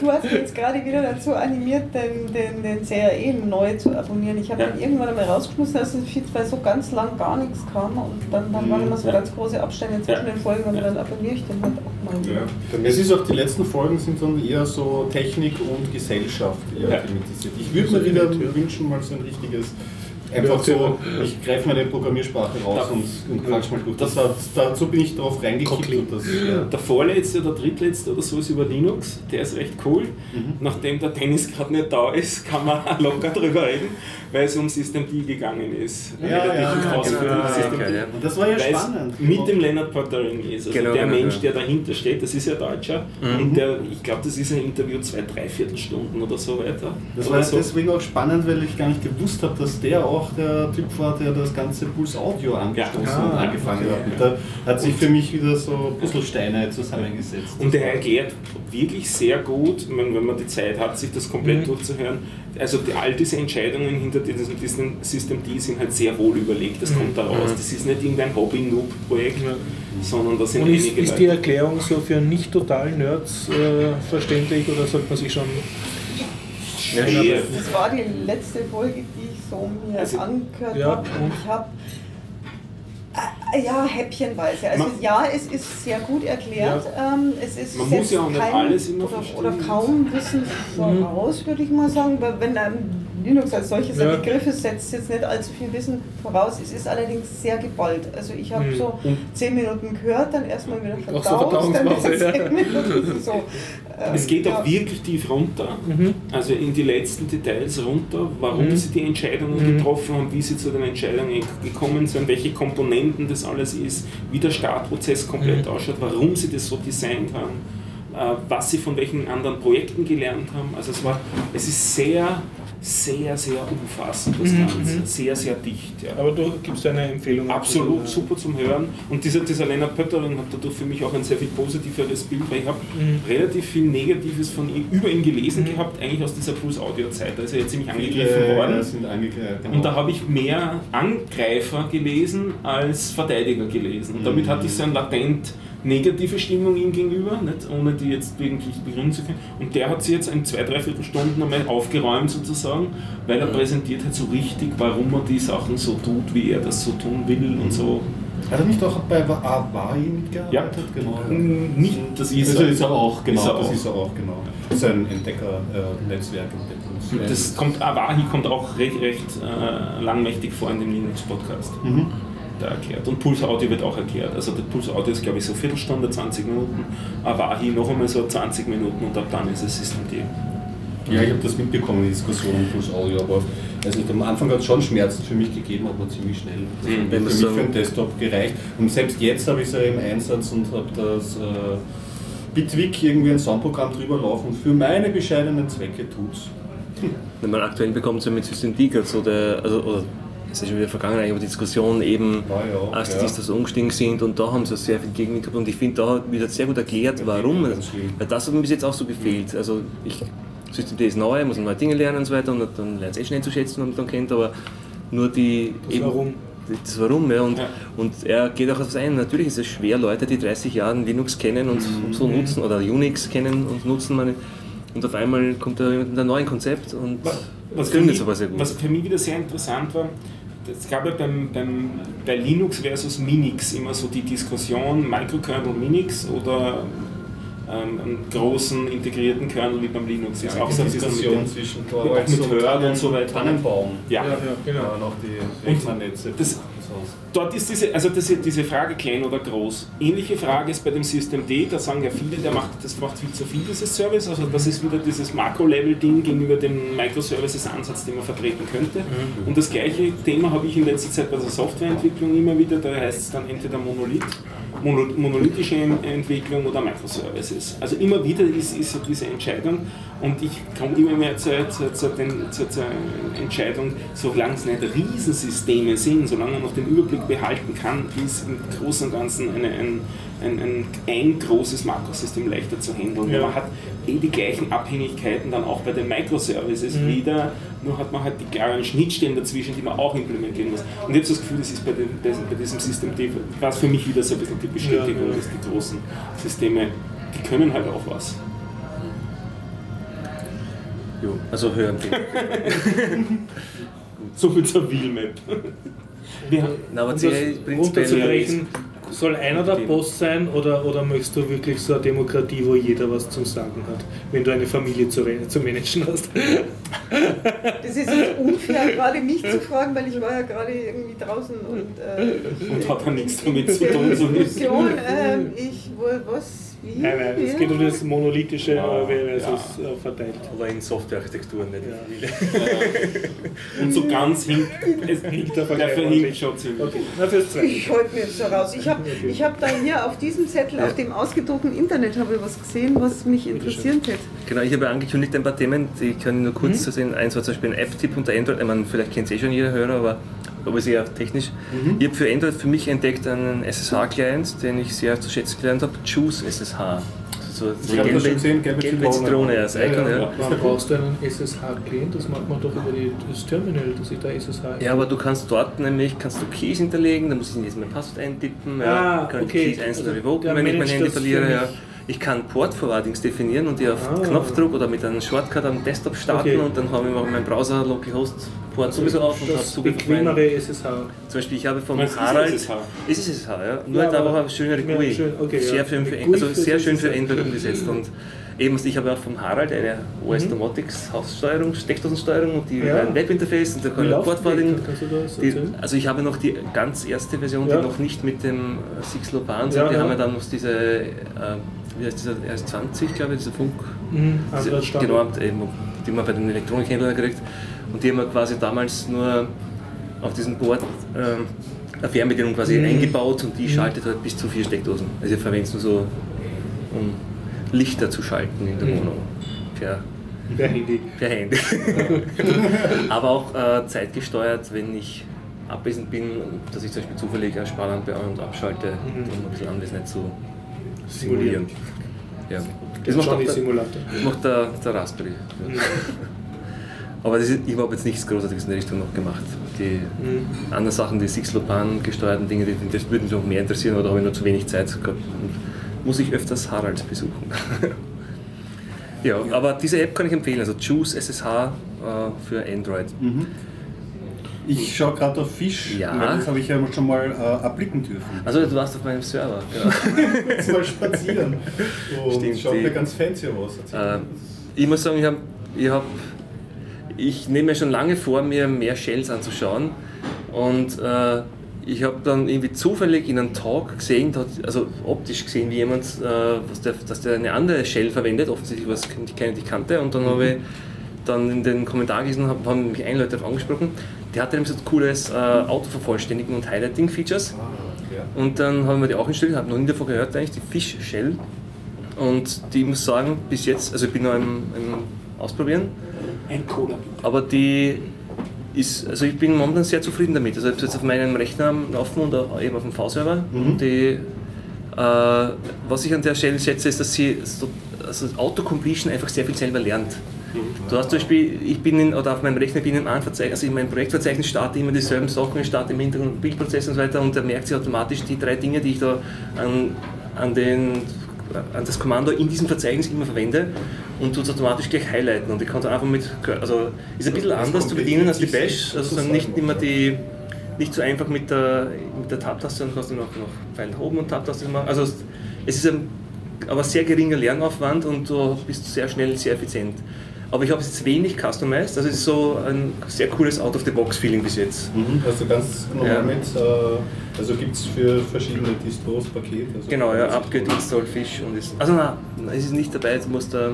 Du hast mich jetzt gerade wieder dazu animiert, den, den, den CRE neu zu abonnieren. Ich habe Ja. dann irgendwann einmal rausgeschmissen, dass es weil so ganz lang gar nichts kam und dann, dann waren immer so Ja. ganz große Abstände zwischen Ja. den Folgen und Ja. dann abonniere ich den halt auch mal. Ja. Es ist auch, die letzten Folgen sind dann eher so Technik und Gesellschaft eher Ja. thematisiert. Ich würde mir wieder wünschen, mal so ein richtiges einfach Ja, so, ich greife meine Programmiersprache raus und, und quatsch mal durch. Das, dazu bin ich drauf reingekippt das, ja. Der vorletzte oder drittletzte oder so ist über Linux, der ist recht cool. Nachdem der Tennis gerade nicht da ist, kann man locker drüber reden, weil es um System D gegangen ist. Ja, ja, ausführlich genau. System Ja, ja. Und das war ja Weil es spannend. mit dem Leonard Pottering ist. Also Genau, der genau, Mensch, ja. der dahinter steht, das ist ja Deutscher. Und der, ich glaube, das ist ein Interview zwei, dreiviertel Stunden oder so weiter. Das war so. deswegen auch spannend, weil ich gar nicht gewusst habe, dass der auch der Typ war, der das ganze Puls Audio angestoßen Ja. und Ah, angefangen okay, hat. Und da hat sich für mich wieder so Puzzlesteine zusammengesetzt. Und er erklärt wirklich sehr gut, wenn, man die Zeit hat, sich das komplett durchzuhören. Also die, all diese Entscheidungen hinter diesem, diesem System D sind halt sehr wohl überlegt. Das kommt da raus. Das ist nicht irgendein Hobby-Noob-Projekt, sondern da sind Und ist, einige ist die. Erklärung so für nicht total Nerds äh, verständlich oder sollte man sich schon. schwer. Das war die letzte Folge, die so mir Also, angehört ja, habe. Ich habe. Äh, ja, häppchenweise. Also Man- ja, es ist sehr gut erklärt. Ähm, es ist Man muss ja auch nicht kein, alles immer oder, oder kaum Wissen voraus, würde ich mal sagen. Weil wenn ein Linux als solches Ja. ein Begriff ist, setzt jetzt nicht allzu viel Wissen voraus. Es ist allerdings sehr geballt. Also ich habe Mhm. so zehn Minuten gehört, dann erstmal wieder Auch so verdaut, dann wieder ja. Minuten. So, ähm, Es geht ja. auch wirklich tief runter, Mhm. also in die letzten Details runter, warum Mhm. sie die Entscheidungen Mhm. getroffen haben, wie sie zu den Entscheidungen gekommen sind, welche Komponenten das alles ist, wie der Startprozess komplett Mhm. ausschaut, warum sie das so designt haben, was sie von welchen anderen Projekten gelernt haben. Also es war, es ist sehr, sehr, sehr umfassend das Mhm, Ganze, mhm. sehr, sehr dicht. Ja. Aber du gibst eine Empfehlung. Absolut Oder- super zum Hören. Und dieser, dieser Lennart Pöttering hat dadurch für mich auch ein sehr viel positiveres Bild, weil ich habe Mhm. relativ viel Negatives von ihm, über ihn gelesen Mhm. gehabt, eigentlich aus dieser Plus-Audio-Zeit. Da ist er ja ziemlich angegriffen Viele worden. sind angekleidet. Und da habe ich mehr Angreifer gelesen als Verteidiger gelesen. Und damit hatte ich so eine latent negative Stimmung ihm gegenüber, nicht? ohne die jetzt wirklich begründen zu können. Und der hat sie jetzt in zwei, dreiviertel Stunden einmal aufgeräumt sozusagen, weil er präsentiert hat so richtig, warum er die Sachen so tut, wie er das so tun will und so. Hat er nicht auch bei Avari mitgearbeitet? Ja. genau. Nicht, das ist Also er. ist er auch, genau. Ist er das auch. ist er auch, genau. Das ist ein Entdecker-Netzwerk. Das kommt, Avahi kommt auch recht, recht äh, langmächtig vor in dem Linux-Podcast. Mhm. Da erklärt. Und Pulse Audio wird auch erklärt. Also der Pulse Audio ist glaube ich so Viertelstunde, 20 Minuten. Avahi noch einmal so 20 Minuten und ab dann ist es System D. Ja, ich habe das mitbekommen, die Diskussion plus Audio, aber also am Anfang hat es schon Schmerzen für mich gegeben, aber ziemlich schnell. Das Mhm. hat für das mich für den Desktop gereicht. Und selbst jetzt habe ich es ja im Einsatz und habe das äh, Bitwig irgendwie ein Soundprogramm drüber laufen und für meine bescheidenen Zwecke tut's. Wenn man aktuell bekommt, so mit System D gerade so der, also, oder es ist schon wieder vergangen, aber die Diskussion eben, Ja, ja, als die ja. Distas umgestiegen sind und da haben sie sehr viel gegen gehabt und ich finde, da wird sehr gut erklärt, warum. Weil das hat mir bis jetzt auch so gefehlt. Also ich, System D ist neu, muss neue Dinge lernen und so weiter und dann lernt es eh schnell zu schätzen, wenn man dann kennt, aber nur die Das Warum. das Warum, ja. Und, Ja. und er geht auch auf das ein. Natürlich ist es schwer, Leute, die 30 Jahre Linux kennen und Mhm. so nutzen oder Unix kennen und nutzen, meine, und auf einmal kommt er mit einem neuen Konzept und Was gründet mich, es aber sehr gut. was für mich wieder sehr interessant war, es gab ja beim, beim, bei Linux versus Minix immer so die Diskussion Microkernel Minix oder ähm, einen großen integrierten Kernel wie beim Linux. Ist auch so bisschen mit dem- zwischen auch mit Hörn und so weiter. Tannenbaum. Ja. Ja, ja, genau. Ja, noch die Und Rechnernetze. das- Dort ist diese, also das, diese Frage klein oder groß. Ähnliche Frage ist bei dem System D, da sagen ja viele, der macht, das macht viel zu viel, dieses Service. Also das ist wieder dieses Makro-Level-Ding gegenüber dem Microservices-Ansatz, den man vertreten könnte. Und das gleiche Thema habe ich in letzter Zeit bei der Softwareentwicklung immer wieder, da heißt es dann entweder Monolith, mono, monolithische Entwicklung oder Microservices. Also immer wieder ist, ist so diese Entscheidung und ich komme immer mehr zur, zur, zur, zur Entscheidung, solange es nicht Riesensysteme sind, solange man noch den Überblick behalten kann, ist im Großen und Ganzen eine, ein, ein, ein, ein großes Makrosystem leichter zu handeln. Ja. Man hat eh die gleichen Abhängigkeiten dann auch bei den Microservices Mhm. wieder, nur hat man halt die klaren Schnittstellen dazwischen, die man auch implementieren muss. Und ich habe das Gefühl, das ist bei, dem, bei bei diesem System D, war es für mich wieder so ein bisschen die Bestätigung, Ja, ja. dass die großen Systeme, die können halt auch was. Jo, also hören. So viel zur Wheelmap. Wir, Na, aber Um prinzipiell runterzubrechen, Soll einer der Boss sein oder, oder möchtest du wirklich so eine Demokratie, wo jeder was zum Sagen hat, wenn du eine Familie zu, zu managen hast? Das ist jetzt unfair, gerade mich zu fragen, weil ich war ja gerade irgendwie draußen und. Äh, Und hat ja nichts damit zu tun, so Diskussion, ähm, ich, was? Nein, nein, es geht um das monolithische Ah, äh, versus äh, verteilt. Aber in Softwarearchitekturen nicht. Ja. Und so ganz hinten. Es Hinkt der der Vergleich schon ziemlich. Okay, na fürs Zweite. Ich halte mir so raus. Ich habe ich hab da hier auf diesem Zettel, auf dem ausgedruckten Internet, habe ich was gesehen, was mich interessiert hätte. Genau, ich habe ja angekündigt ein paar Themen, die kann ich nur kurz zu sehen. Eins war zum Beispiel ein App-Tipp unter Android. Ich meine, vielleicht kennt es eh schon jeder Hörer, aber, aber ist eher technisch. Ich habe für Android für mich entdeckt einen SSH-Client, den ich sehr zu schätzen gelernt habe, Choose SSH. Also so Ich hab das schon gesehen, gelbe gelbe Zitrone. Als Icon, ja. ja. Man brauchst du einen SSH-Client, das macht man doch über die, das Terminal, dass ich da SSH Ja, aber du kannst dort nämlich kannst du Keys hinterlegen, da muss ich jetzt mein Passwort eintippen, Ah, ja, kann okay. die Keys einzeln Also revoken, wenn ich mein Handy verliere. Ja. Ich kann Port-Forwardings definieren und die auf Ah. Knopfdruck oder mit einem Shortcut am Desktop starten Okay. und dann habe ich meinen Browser Localhost Port sowieso auf und habe das Zugriff auf meinen- SSH. Zum Beispiel, ich habe vom ist Harald. SSH? Ist es SSH, ja. Nur Ja, da aber- war eine schönere GUI. schön, okay, sehr, ja. schön für, also sehr schön für SSH. Android umgesetzt. Und eben, ich habe auch vom Harald eine OS Domotics Haussteuerung, Steckdosensteuerung und die Mhm. Ja. ein Webinterface und da kann ich erzählen? also ich habe noch die ganz erste Version, Ja. die noch nicht mit dem Six Lopan sind. Ja, die ja. haben ja dann noch diese, äh, wie heißt dieser RS20, glaube ich, dieser Funk. Mhm, diese Standard. genormt, eben, die man bei den Elektronikhändlern kriegt. Und die haben wir quasi damals nur auf diesem Board ähm, eine Fernbedienung quasi Mhm. eingebaut und die schaltet halt bis zu vier Steckdosen. Also ich verwende es nur so, um Lichter zu schalten in der Mhm. Wohnung. Per, Per Handy. per Handy. Aber auch äh, zeitgesteuert, wenn ich abwesend bin, dass ich zum Beispiel zufällig eine Sparlampe an- und abschalte, Mhm. um ein bisschen an das nicht zu Simulieren. simulieren. Ja. Das macht, Johnny der, Simulator. das macht der, der Raspberry. Mhm. Aber das ist, ich habe jetzt nichts Großartiges in der Richtung noch gemacht. Die Mhm. anderen Sachen, die Six-Lopan gesteuerten Dinge, die, das würde mich noch mehr interessieren, aber da habe ich noch zu wenig Zeit gehabt. Und muss ich öfters Harald besuchen. ja, aber diese App kann ich empfehlen, also Choose SSH äh, für Android. Ich schaue gerade auf Fisch, Ja. das habe ich ja schon mal äh, erblicken dürfen. Also du warst auf meinem Server. Genau. Jetzt mal spazieren. Und Stimmt, schaut mir ganz fancy aus. Äh, ich muss sagen, ich, hab, ich, hab, ich nehme mir schon lange vor, mir mehr Shells anzuschauen. Und äh, ich habe dann irgendwie zufällig in einem Talk gesehen, also optisch gesehen, wie jemand, äh, was der, dass der eine andere Shell verwendet, offensichtlich was ich keine, die ich kannte. Und dann habe ich dann in den Kommentaren gelesen, hab- haben mich ein Leute darauf angesprochen, der hatte eben so cooles äh, Autovervollständigen und Highlighting-Features. Und dann haben wir die auch installiert, habe noch nie davon gehört, eigentlich die Fish Shell. Und die muss sagen, bis jetzt, also ich bin noch im, im Ausprobieren, Ein Cola. aber die ist, also ich bin momentan sehr zufrieden damit. Also ich habe es jetzt auf meinem Rechner am laufen und auch eben auf dem V-Server. Und die, äh, was ich an der Stelle schätze, ist, dass sie so, also Autocompletion einfach sehr viel selber lernt. Du hast zum Beispiel, ich bin in, oder auf meinem Rechner bin ich im Verzeichnis, also in meinem Projektverzeichnis starte immer dieselben Sachen, ich starte im Hintergrund Bildprozess und so weiter und er merkt sich automatisch die drei Dinge, die ich da an, an, den, an das Kommando in diesem Verzeichnis immer verwende und tut es automatisch gleich highlighten und ich kann dann einfach mit, also ist ein bisschen Das anders zu bedienen als die Bash, also dann nicht immer die, nicht so einfach mit der, mit der Tab-Taste, sondern kannst du noch, noch Pfeil nach oben und Tab-Taste machen. Also es ist ein aber sehr geringer Lernaufwand und du bist sehr schnell, sehr effizient. Aber ich habe es jetzt wenig customized, also es ist so ein sehr cooles Out-of-the-Box-Feeling bis jetzt. Mhm. Also ganz normal Ja. mit, äh, also gibt es für verschiedene Distros Paket. Also Genau, ja, Upgrade Install Fish und ist. Also nein, es ist nicht dabei, du musst da.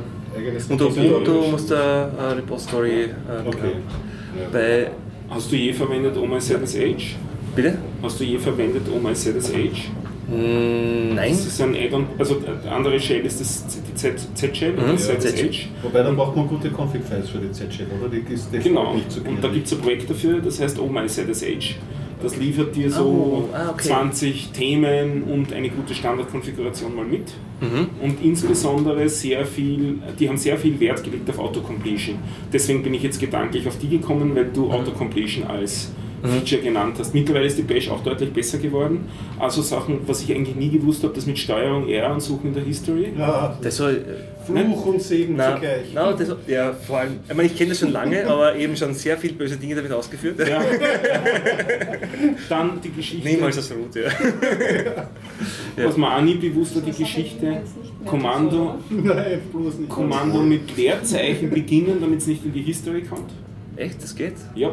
Unter. Ubuntu musst du äh, Repository. Äh, Okay. Bei. Hast du je verwendet Oh My Set Age? Bitte? Hast du je verwendet Oh My Set Age? Mm, nein. Das ist ein Add-on, also die andere Shell ist das, die Z- Z-Shell, Mhm, oder ja, ZS Z-Shell. Age. Wobei dann braucht man gute Config-Files für die Z-Shell, oder? Die ist Genau, nicht zu und da gibt es ein Projekt dafür, das heißt Oh My ZSH. Das liefert dir so Oh, ah, okay. 20 Themen und eine gute Standardkonfiguration mal mit. Mhm. Und insbesondere sehr viel, die haben sehr viel Wert gelegt auf Autocompletion. Deswegen bin ich jetzt gedanklich auf die gekommen, weil Mhm. du Autocompletion als Feature genannt hast. Mittlerweile ist die Bash auch deutlich besser geworden. Also Sachen, was ich eigentlich nie gewusst habe, das mit Steuerung R und Suchen in der History. Ja, Das soll. Fluch und Segen Na, zugleich. na, das, ja, vor allem, ich meine, ich kenne das schon lange, aber eben schon sehr viele böse Dinge damit ausgeführt. Ja. Dann die Geschichte. Niemals das Root, ja. Was man auch nie bewusst hat, die Geschichte. Kommando, Nein, bloß nicht. Kommando mit Leerzeichen beginnen, damit es nicht in die History kommt. Echt, das geht? Ja.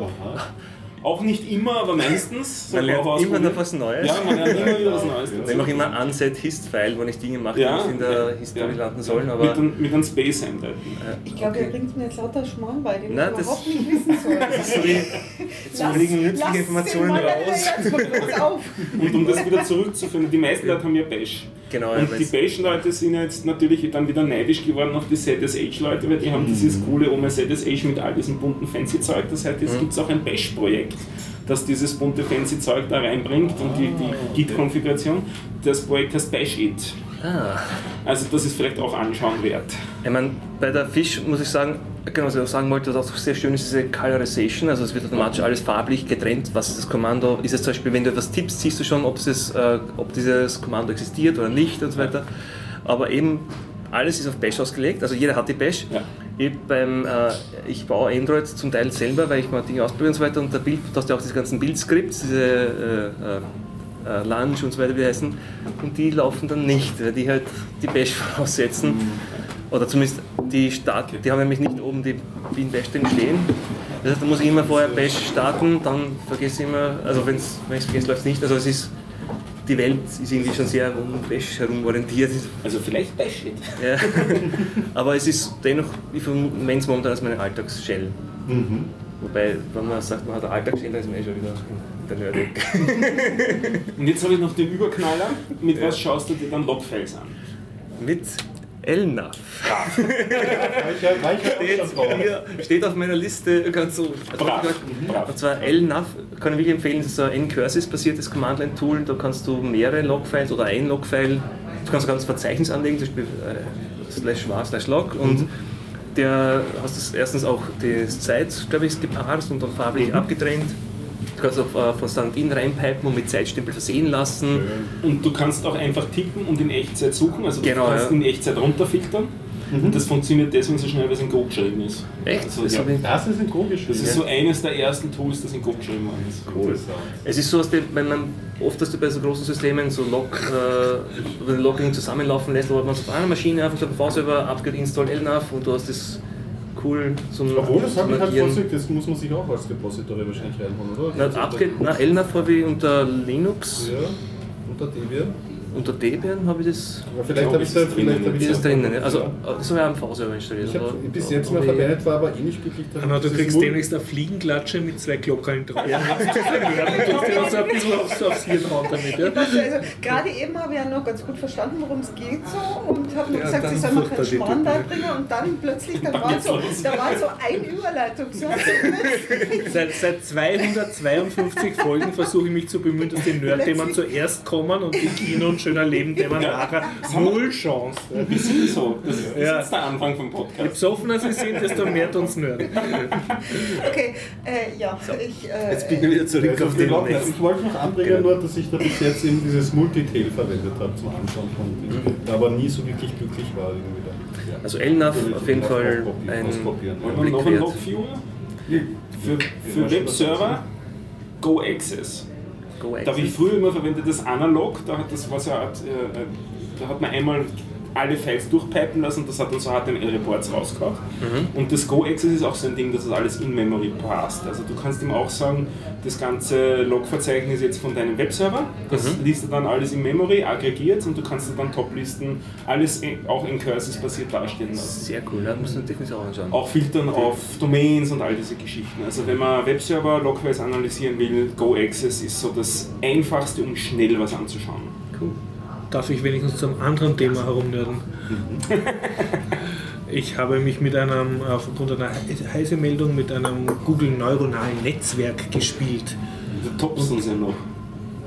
Auch nicht immer, aber meistens. Man lernt Auch immer noch was Neues. Ja, man lernt immer wieder was Neues. Ich dazu. nehme auch immer unset Hist-File, wo ich Dinge mache, Ja, die nicht in der ja, History ja. landen sollen, mit, aber einem, mit einem Space einleiten. Ich glaube, er bringt mir jetzt lauter Schmarrn bei, den Nein, ich überhaupt nicht wissen soll. so wie, jetzt Lass- liegen nützliche Informationen raus. Und um das wieder zurückzuführen, die meisten Leute haben ja Bash. Genau, Und die Bash-Leute sind jetzt natürlich dann wieder neidisch geworden auf die ZSH-Leute, weil die haben dieses coole Oma ZSH mit all diesem bunten Fancy-Zeug. Das heißt, jetzt gibt es auch ein Bash-Projekt, das dieses bunte Fancy-Zeug da reinbringt und die, die Git-Konfiguration. Das Projekt heißt Bash It. Ah. Also das ist vielleicht auch anschauen wert. Ich meine, bei der Fisch muss ich sagen, genau, was ich auch sagen wollte, was auch sehr schön ist, diese Colorization, also es wird automatisch alles farblich getrennt, was ist das Kommando, ist es zum Beispiel, wenn du etwas tippst, siehst du schon, ob dieses, äh, ob dieses Kommando existiert oder nicht und so weiter. Aber eben, alles ist auf Bash ausgelegt, also jeder hat die Bash. Ja. Ich, beim, äh, ich baue Android zum Teil selber, weil ich mal Dinge ausprobiere und so weiter und Bild, da hast du auch diese ganzen Bildscripts, diese äh, äh, Lunch und so weiter, wie heißen, und die laufen dann nicht, weil die halt die Bash voraussetzen. Oder zumindest die Start, die haben nämlich nicht oben die Wien Bash drin stehen. Das heißt, da muss ich immer vorher Bash starten, dann vergesse ich immer, also wenn ich es vergesse, läuft es nicht. Also es ist, die Welt ist irgendwie schon sehr um Bash herum orientiert. Also vielleicht Bash It. Ja. Aber es ist dennoch, ich verwende es momentan als meine Alltagsshell. Wobei, wenn man sagt, man hat eine Alltagsshell, dann ist man eh schon wieder der Nerd. Und jetzt habe ich noch den Überknaller. Mit was schaust du dir dann Logfiles an? Mit Elnaf. Weicher, weicher Steht, hier, steht auf meiner Liste ganz so. Brav, brav. Und zwar LNAV kann ich wirklich empfehlen, das ist so ein N-Cursis-basiertes Command-Line-Tool. Da kannst du mehrere Logfiles oder ein Logfile, du kannst ein ganzes Verzeichnis anlegen, zum Beispiel äh, slash var slash log. Und der hast das erstens auch die Zeit, glaube ich, gepaart und dann farblich abgetrennt. Du kannst auch äh, von Stand-in reinpipen und mit Zeitstempel versehen lassen. Und du kannst auch einfach tippen und in Echtzeit suchen, also Genau, du kannst ja. in Echtzeit runterfiltern. Und das funktioniert deswegen so schnell, weil es in Go geschrieben ist. Echt? Also, Das ja. Das ist ein Go geschrieben. Das ist so eines der ersten Tools, das in Go geschrieben worden ist. cool. Es ist so, dass wenn man oft dass du bei so großen Systemen so Log, äh, Logging zusammenlaufen lässt, aber man auf einer Maschine einfach so ein V-Server, Upgrade Install LNAV und du hast das cool zum Obwohl, das habe ich halt vorsichtig, das muss man sich auch als Repository wahrscheinlich reinholen, oder? Na, Upgrade, na, LNAV habe ich unter Linux, Ja, unter Debian. Unter Debian habe ich das, Aber vielleicht Ich habe ich da vielleicht drinnen. habe ich das da- drinnen. ne? Also das habe ich am V-Server installiert. Ich aber- bis jetzt mal aber ich- verwendet, war aber eh nicht glücklich damit. Anna, du kriegst demnächst eine Fliegenklatsche mit zwei Glockern drauf. Ja. Du dir so ein bisschen aufs, aufs Hirn hauen damit. Ja? Also, gerade eben habe ich ja noch ganz gut verstanden, worum es geht so und habe nur Ja, gesagt, sie soll mal furchtbar keinen Schmarrn ja. beibringen und dann plötzlich, da Dann war so, da war so eine Überleitung. So, Seit, seit 252 Folgen versuche ich mich zu bemühen, dass die Nerd-Themen zuerst kommen und die Kino- und schöner Leben-Themen nachher. Null Chance. Wir sind so. Das ist Ja. jetzt der Anfang vom Je Podcast. besoffener sie sind, desto mehr uns Nerd. okay, äh, ja, ich. Äh, Jetzt bin ich wieder zurück Also auf die den nächsten. ich wollte noch anbringen, nur, dass ich da bis jetzt eben dieses Multitail verwendet habe zum Anschauen von Mhm. aber nie so wirklich glücklich war irgendwie. Ja. Also Natürlich auf jeden Fall ein Blick wert. Logviewer? Für, für Webserver Go Access. Da habe ich früher immer verwendet das Analog, da hat das was ja, äh, äh, da hat man einmal alle Files durchpipen lassen und das hat dann so HTML-Reports rausgehauen. Und das Go Access ist auch so ein Ding, dass das alles in Memory passt. Also du kannst ihm auch sagen, das ganze Log-Verzeichnis jetzt von deinem Webserver, das liest er dann alles in Memory, aggregiert und du kannst dann Top-Listen alles auch in Curses basiert darstellen lassen. Sehr cool, da muss man definitiv auch anschauen. Auch filtern auf Domains und all diese Geschichten. Also wenn man Webserver logwise analysieren will, Go Access ist so das einfachste, um schnell was anzuschauen. Cool. Darf ich wenigstens zum anderen Thema herumnörden? Ich habe mich mit einem, aufgrund einer heiße Meldung, mit einem Google neuronalen Netzwerk gespielt.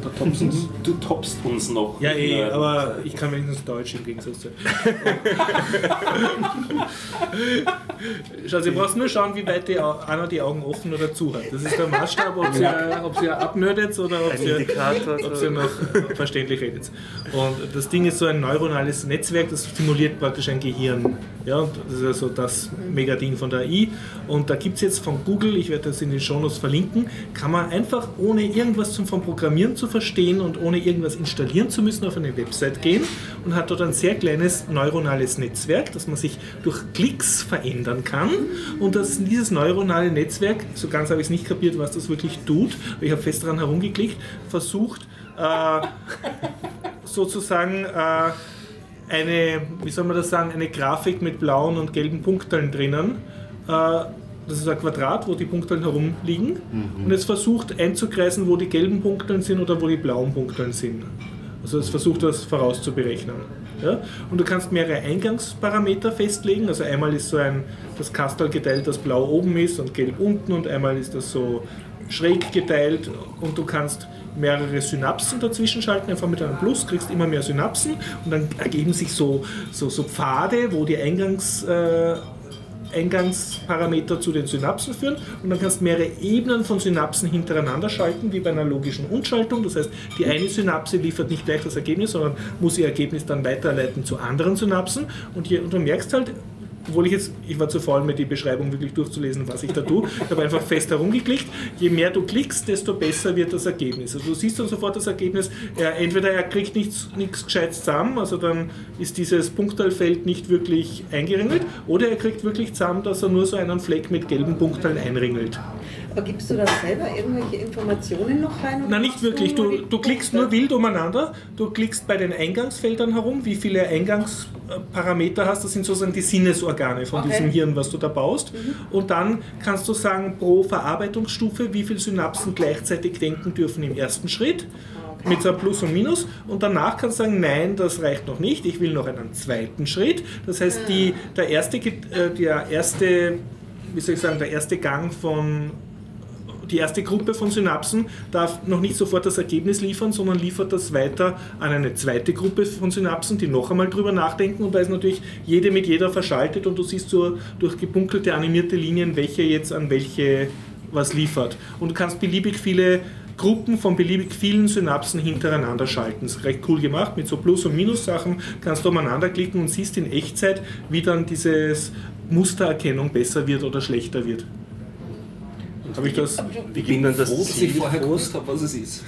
Du toppst uns ja Thompsons. Du toppst uns noch. Ja, eh, aber ich kann wenigstens Deutsch im Gegensatz zu. Schau, Sie brauchst nur schauen, wie weit die, einer die Augen offen oder zu hat. Das ist der Maßstab, ob sie, ob sie abnördet oder ob Ein sie, Indikator. ob sie noch verständlich redet. Und das Ding ist so ein neuronales Netzwerk, das simuliert praktisch ein Gehirn. Ja, das ist also das Megading von der AI. Und da gibt es jetzt von Google, ich werde das in den Shownotes verlinken, kann man einfach ohne irgendwas zum, vom Programmieren zu verstehen und ohne irgendwas installieren zu müssen auf eine Website gehen und hat dort ein sehr kleines neuronales Netzwerk, das man sich durch Klicks verändern kann. Und das, dieses neuronale Netzwerk, so ganz habe ich es nicht kapiert, was das wirklich tut, ich habe fest daran herumgeklickt, versucht äh, sozusagen äh, eine, wie soll man das sagen, eine Grafik mit blauen und gelben Punkteln drinnen. Äh, das ist ein Quadrat, wo die Punkteln herumliegen. Und es versucht einzukreisen, wo die gelben Punkteln sind oder wo die blauen Punkteln sind. Also es versucht das vorauszuberechnen. Ja? Und du kannst mehrere Eingangsparameter festlegen. Also einmal ist so ein, das Kastel geteilt, das blau oben ist und gelb unten und einmal ist das so schräg geteilt und du kannst mehrere Synapsen dazwischen schalten, einfach mit einem Plus, kriegst immer mehr Synapsen und dann ergeben sich so, so, so Pfade, wo die Eingangs, äh, Eingangsparameter zu den Synapsen führen und dann kannst du mehrere Ebenen von Synapsen hintereinander schalten, wie bei einer logischen Umschaltung. Das heißt, die eine Synapse liefert nicht gleich das Ergebnis, sondern muss ihr Ergebnis dann weiterleiten zu anderen Synapsen und, hier, und du merkst halt, obwohl ich jetzt, ich war zu faul, mir die Beschreibung wirklich durchzulesen, was ich da tue. Ich habe einfach fest herumgeklickt. Je mehr du klickst, desto besser wird das Ergebnis. Also du siehst dann sofort das Ergebnis, er, entweder er kriegt nichts, nichts Gescheites zusammen, also dann ist dieses Punkteilfeld nicht wirklich eingeringelt, oder er kriegt wirklich zusammen, dass er nur so einen Fleck mit gelben Punkteln einringelt. Aber gibst du da selber irgendwelche Informationen noch rein? Na, nicht wirklich. Du, du klickst nur wild umeinander. Du klickst bei den Eingangsfeldern herum, wie viele Eingangsparameter hast. Das sind sozusagen die Sinnesorgane von Okay. diesem Hirn, was du da baust. Und dann kannst du sagen, pro Verarbeitungsstufe, wie viele Synapsen gleichzeitig denken dürfen im ersten Schritt. Mit so einem Plus und Minus. Und danach kannst du sagen, nein, das reicht noch nicht. Ich will noch einen zweiten Schritt. Das heißt, die, der, erste, äh, der erste, wie soll ich sagen, der erste Gang von die erste Gruppe von Synapsen darf noch nicht sofort das Ergebnis liefern, sondern liefert das weiter an eine zweite Gruppe von Synapsen, die noch einmal drüber nachdenken und da ist natürlich jede mit jeder verschaltet und du siehst so durch gepunkelte animierte Linien, welche jetzt an welche was liefert. Und du kannst beliebig viele Gruppen von beliebig vielen Synapsen hintereinander schalten. Das ist recht cool gemacht, mit so Plus- und Minus-Sachen kannst du umeinander klicken und siehst in Echtzeit, wie dann dieses Mustererkennung besser wird oder schlechter wird. Habe ich das? Wie geht man das Froh, dass ich Ziel vorher gewusst habe, was es ist.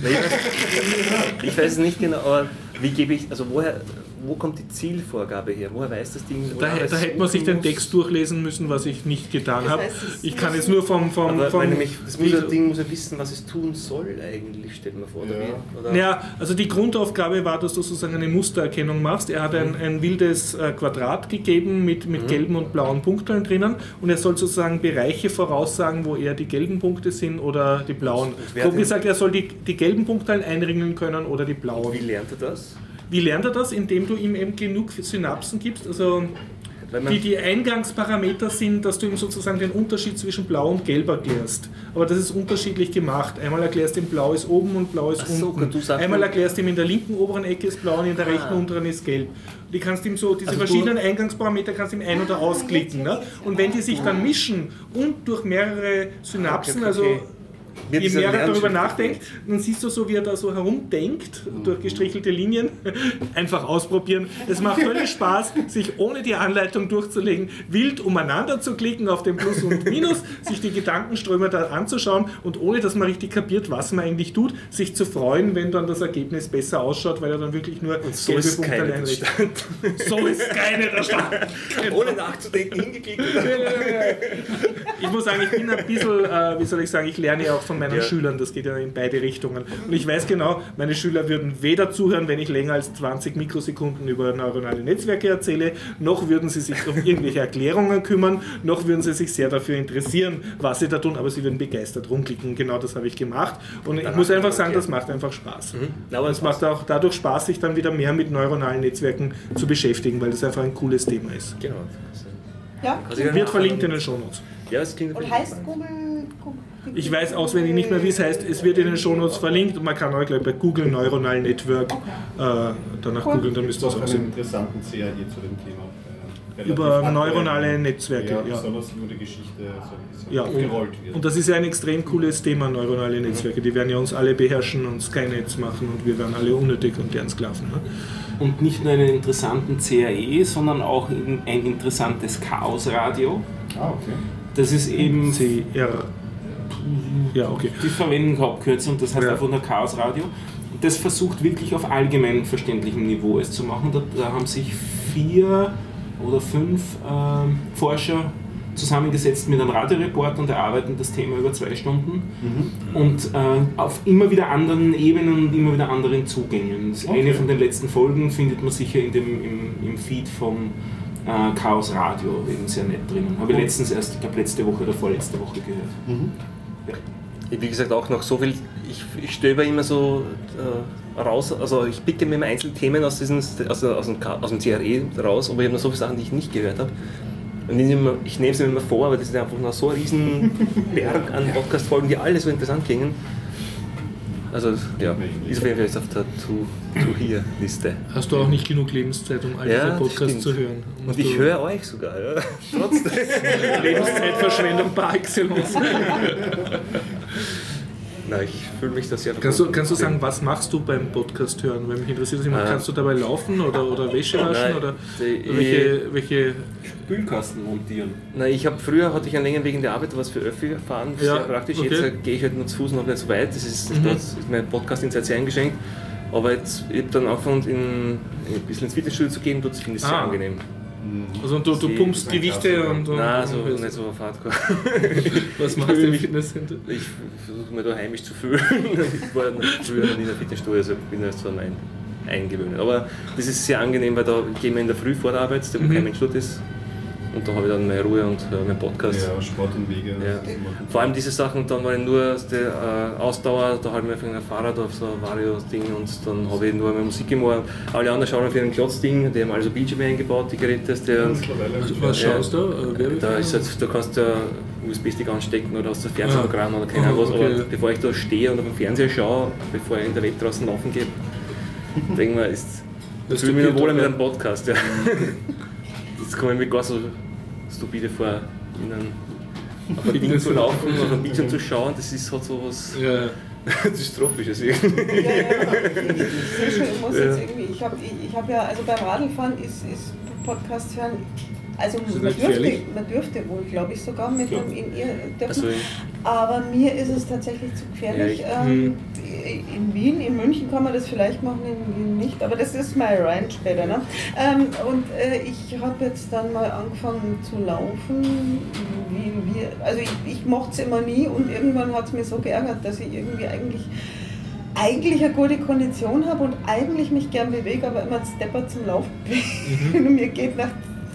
Ich weiß es nicht genau, aber wie gebe ich, also woher, wo kommt die Zielvorgabe her? Woher weiß das Ding? Da, da hätte man sich den? Text durchlesen müssen, was ich nicht getan Das habe. heißt, Ich kann jetzt nur vom... vom, Aber vom nämlich, das muss, das Ding muss ja wissen, was es tun soll eigentlich, stellt man vor. Oder Ja. wie? Oder? ja, also die Grundaufgabe war, dass du sozusagen eine Mustererkennung machst. Er hat ein, ein wildes äh, Quadrat gegeben mit, mit gelben und blauen Punkteln drinnen und er soll sozusagen Bereiche voraussagen, wo eher die gelben Punkte sind oder die blauen. Grob gesagt, er soll die, die gelben Punkteln einringen können oder die blauen. Wie lernt er das? Wie lernt er das? Indem du ihm eben genug Synapsen gibst. Also die, die Eingangsparameter sind, dass du ihm sozusagen den Unterschied zwischen Blau und Gelb erklärst. Aber das ist unterschiedlich gemacht. Einmal erklärst du ihm, Blau ist oben und Blau ist so, unten. Einmal erklärst du ihm, in der linken oberen Ecke ist Blau und in der rechten unteren ist Gelb. Die kannst ihm so, diese Also verschiedenen Eingangsparameter kannst du ihm ein- oder ausklicken. Ne? Und wenn die sich dann mischen und durch mehrere Synapsen, Okay, okay, okay. also Mir je mehr er darüber nachdenkt, dann siehst du so, wie er da so herumdenkt, durch gestrichelte Linien. Einfach ausprobieren. Es macht völlig Spaß, sich ohne die Anleitung durchzulegen, wild umeinander zu klicken auf den Plus und Minus, sich die Gedankenströme da anzuschauen und ohne, dass man richtig kapiert, was man eigentlich tut, sich zu freuen, wenn dann das Ergebnis besser ausschaut, weil er dann wirklich nur so gelbe ist Punkte keine einrichtet. So ist keine der Stand. Ohne nachzudenken hingeklickt. Ich muss sagen, ich bin ein bisschen, äh, wie soll ich sagen, ich lerne ja auch von meinen Ja. Schülern, das geht ja in beide Richtungen. Und ich weiß genau, meine Schüler würden weder zuhören, wenn ich länger als 20 Mikrosekunden über neuronale Netzwerke erzähle, noch würden sie sich um irgendwelche Erklärungen kümmern, noch würden sie sich sehr dafür interessieren, was sie da tun, aber sie würden begeistert rumklicken. Genau das habe ich gemacht. Und ich muss einfach sagen, das macht einfach Spaß. Na, aber Es macht auch dadurch Spaß, sich dann wieder mehr mit neuronalen Netzwerken zu beschäftigen, weil das einfach ein cooles Thema ist. Genau. Ja, Also Wird verlinkt in den Shownotes. Ja, es klingt und heißt Google Ich weiß auswendig nicht mehr, wie es heißt. Es wird in den Shownotes verlinkt und man kann auch gleich bei Google Neuronal Network äh, danach Cool. googeln, dann müsst ihr Das auch sehen. interessanten CAE zu dem Thema. äh, Über neuronale Netzwerke, Ja, ja. besonders wo die Geschichte so, Ja, aufgerollt und, wird. und das ist ja ein extrem cooles Thema, neuronale Netzwerke. Die werden ja uns alle beherrschen und Skynets machen und wir werden alle unnötig und deren Sklaven. Ne? Und nicht nur einen interessanten CAE, sondern auch in- ein interessantes Chaosradio. ah, okay. Das ist eben, CR. Ja, okay. die verwenden Hauptkürzel und das heißt Ja. einfach nur Chaosradio. Und das versucht wirklich auf allgemein verständlichem Niveau es zu machen. Da, da haben sich vier oder fünf ähm, Forscher zusammengesetzt mit einem Radioreport und erarbeiten das Thema über zwei Stunden und äh, auf immer wieder anderen Ebenen und immer wieder anderen Zugängen. Okay. Eine von den letzten Folgen findet man sicher in dem, im, im Feed vom äh, Chaos Radio eben sehr nett drinnen. Habe ich letztens erst, ich glaube letzte Woche oder vorletzte Woche gehört. Ich, wie gesagt, auch noch so viel, ich, ich stöber immer so äh, raus, also ich picke mir immer Einzelthemen aus, diesen, aus, aus, dem, aus dem CRE raus, aber ich habe noch so viele Sachen, die ich nicht gehört habe. Und ich nehme, ich nehme sie mir immer vor, aber das ist einfach noch so ein riesen Berg an Podcast-Folgen, die alle so interessant klingen. Also ja, ist Fall jetzt auf der To-Hear-Liste. Hast du auch nicht genug Lebenszeit, um all Ja, diese Podcasts zu hören? Und ich du- höre euch sogar, ja. Trotzdem. Lebenszeitverschwendung par excellence. Nein, ich fühle mich da sehr Kannst du, kannst du sagen, was machst du beim Podcast hören? Weil mich interessiert das immer, Ah. kannst du dabei laufen oder, oder Wäsche waschen Nein, oder welche, welche Spülkasten montieren. Na, ich habe früher hatte ich einen längeren Weg in der Arbeit, was für Öffi gefahren, Ja, sehr praktisch. okay. Jetzt äh, gehe ich halt nur zu Fuß noch nicht so weit. Das ist, Mhm. dort ist mein Podcast in Zeit sehr eingeschränkt. Aber jetzt, ich habe dann angefangen, in, ein bisschen ins Fitnessstudio zu gehen, dort finde ich es sehr Ah. angenehm. Also du, du pumpst Gewichte und, und Nein, so und nicht so auf Hardcore. was machst du im Fitnesscenter? Ich versuche mir da heimisch zu fühlen. ich war früher noch nie in der Fitnessstudio, also bin erst so ein eingewöhnt. Aber das ist sehr angenehm, weil da gehen wir in der Früh vor der Arbeit, da wo Mhm. kein Mensch dort ist. Und da habe ich dann meine Ruhe und äh, meinen Podcast. Ja, Sport und Wege. Ja. Vor allem diese Sachen, dann war ich nur aus der äh, Ausdauer, da habe ich mir ein Fahrrad auf so ein Vario-Ding und dann habe ich nur meine Musik gemacht. Alle anderen schauen auf ihren Klotzding, die haben also Bildschirme eingebaut, die Geräte. Der, Also, was schaust du? Äh, da ist halt, da kannst du einen USB-Stick anstecken oder hast du ein Fernsehprogramm oder keine Ah, Ahnung was, okay. aber bevor ich da stehe und auf dem Fernseher schaue, bevor ich in der Welt draußen laufen gehe, denke ich mir, ist, Das fühle mich wohler mit einem Podcast. Ja. Jetzt komme ich mir gar so stupide vor, in einem auf ein Ding zu laufen, auf ein Bildschirm zu schauen, das ist halt so was Ja. Dystropisches irgendwie. Ja, ja, ich, ich, ich sehe schon, ich muss jetzt irgendwie, ich habe ich, ich hab ja, also beim Radlfahren ist, ist Podcast hören, also Ist das man dürfte, man dürfte wohl, glaube ich, sogar mit einem in ihr dürfen. Also, Aber mir ist es tatsächlich zu gefährlich. Ja, ähm, in Wien, in München kann man das vielleicht machen, in Wien nicht, aber das ist mein Rant später. Ne? Ähm, und äh, ich habe jetzt dann mal angefangen zu laufen. Wie, wie, also ich, ich mochte es immer nie und irgendwann hat es mir so geärgert, dass ich irgendwie eigentlich eigentlich eine gute Kondition habe und eigentlich mich gern bewege, aber immer Stepper zum Laufen bin. Und mir geht nach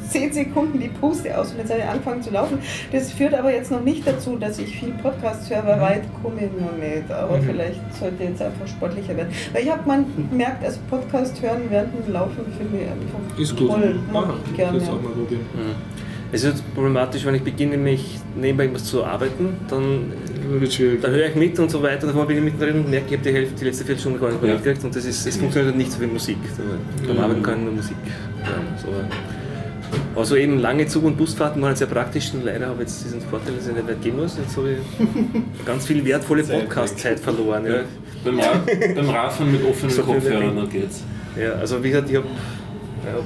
10 Sekunden die Puste aus und jetzt habe ich angefangen zu laufen. Das führt aber jetzt noch nicht dazu, dass ich viel Podcast höre, weil weit komme ich noch nicht. Aber Mhm. vielleicht sollte jetzt einfach sportlicher werden. Weil ich habe man gemerkt, also Podcast hören während dem Laufen finde ich einfach Ist gut. toll. Mag ich gerne. das auch mal probieren. Es ist problematisch, wenn ich beginne, mich nebenbei irgendwas zu arbeiten, dann, dann höre ich mit und so weiter, dann bin ich mittendrin und merke, ich habe die, Hälfte, die letzte Viertelstunde gar nicht mehr Ja. mitgekriegt und das ist, es funktioniert halt nicht so wie Musik. Beim Mhm. Arbeiten kann ich nur Musik hören. So. Also eben lange Zug- und Busfahrten waren sehr praktisch und leider habe ich jetzt diesen Vorteil, dass ich nicht weit gehen muss. Jetzt habe ich ganz viel wertvolle Zeit Podcast-Zeit verloren. Ja. Beim, Rad, beim Radfahren mit offenen So Kopfhörern, dann geht's. Ja, also wie gesagt, ich habe ja,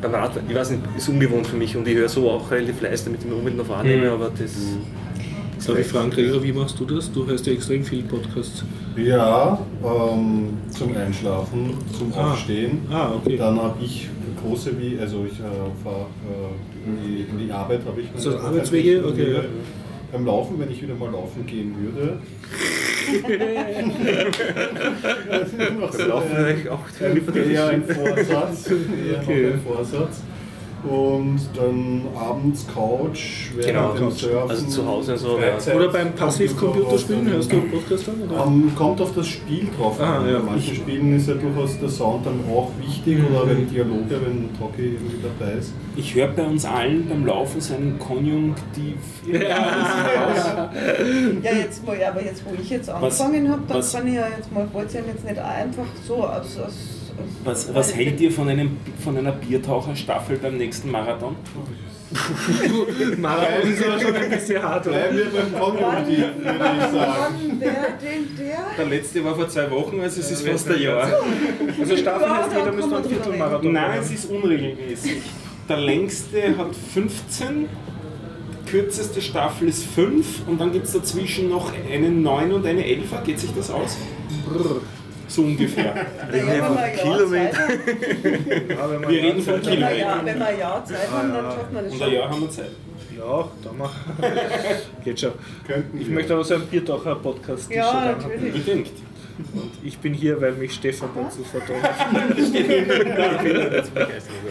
beim Radfahren, ich weiß nicht, ist ungewohnt für mich und ich höre so auch relativ leise, damit ich mir unbedingt noch wahrnehme, Mhm. aber das Darf ich fragen, Gregor, wie machst du das? Du hörst ja extrem viel Podcasts. Ja, ähm, zum Einschlafen, zum Ah. Aufstehen. Ah, okay. Dann habe ich große wie, also ich äh, fahre äh, in, die, in die Arbeit, habe ich. Also Arbeitswege? Okay, ja. Beim Laufen, wenn ich wieder mal laufen gehen würde. noch so, Laufen äh, eigentlich auch eher ein Vorsatz. Okay. noch ein Vorsatz. Und dann abends Couch, während Genau, dem. Surfen, Also zu Hause so, Freizeit, Oder beim Passivcomputerspielen Computer hörst du Podcast dann? Oder? Ähm, kommt auf das Spiel drauf Ah, an. ja. Bei manchen Spielen ist ja durchaus der Sound dann auch wichtig Mhm. oder wenn Dialoge, wenn Trocki irgendwie dabei ist. Ich höre bei uns allen beim Laufen so einen Konjunktiv. Ja, jetzt mal, aber jetzt wo ich jetzt angefangen habe, dann was- kann ich ja jetzt mal, wollte ich ja jetzt nicht einfach so aus, aus Was, was hält ihr von, einem, von einer Biertaucherstaffel beim nächsten Marathon? Marathon ist aber schon ein bisschen hart, oder? Bleiben wir beim Konjunktiv, würde ich sagen. Der, den, der? Der letzte war vor zwei Wochen, also es ist fast ein Jahr. Also Staffel Ja, heißt, da jeder müsste drüber Viertelmarathon Nein, es ist unregelmäßig. Der längste hat 15, kürzeste Staffel ist 5 und dann gibt es dazwischen noch eine 9 und eine 11. Geht sich das aus? So ungefähr. Wenn wir ein Jahr Zeit haben, Ja, wenn man Wir reden von wir, Kilometern. ja, wenn wir ein Jahr Zeit haben, dann schafft man das Und schon. ein Jahr haben wir Zeit. Ja, da mach. Geht schon. Könnten Ich wir. möchte aber so einen Biertaucher-Podcast. Ja, natürlich. Unbedingt. Und ich bin hier, weil mich Stefan dazu verdammt.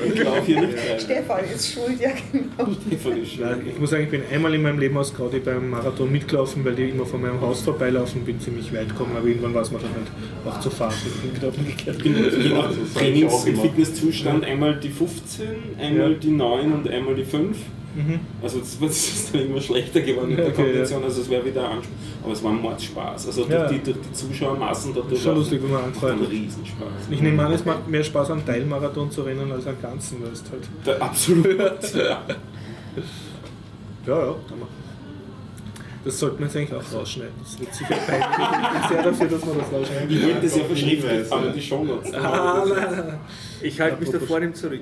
Ich glaube hier nicht rein. Stefan ist schuld, ja genau. Stefan ist Nein, schuld. ich muss sagen, ich bin einmal in meinem Leben aus Gaudi beim Marathon mitgelaufen, weil die immer von meinem Haus vorbeilaufen, bin ziemlich weit gekommen, aber irgendwann war es mir dann halt auch zu fahren. Ich bin gerade umgekehrt. Ich bin nach ich Trainings- und. Fitnesszustand einmal die 15, einmal Ja. die 9 und einmal die 5. Mhm. Also es ist dann immer schlechter geworden mit der Okay, Kombination, also es wäre wieder Anspruch. Aber es war ein Mordspaß. Also durch, Ja. die, durch die Zuschauermassen dadurch Schon lustig, wenn man anfällt. einen Riesenspaß. Ich nehme an, es macht mehr Spaß, einen Teilmarathon zu rennen als einen ganzen, weil es halt. Der, absolut. ja. Ja, ja, kann man. Das sollte man jetzt eigentlich auch rausschneiden. Das wird sicher peinlich. Ich bin sehr dafür, dass man das rausschneidet. Ich wollte das ja Hinweise. aber die Shownotes. Ah. Ich halte mich da vor ihm zurück.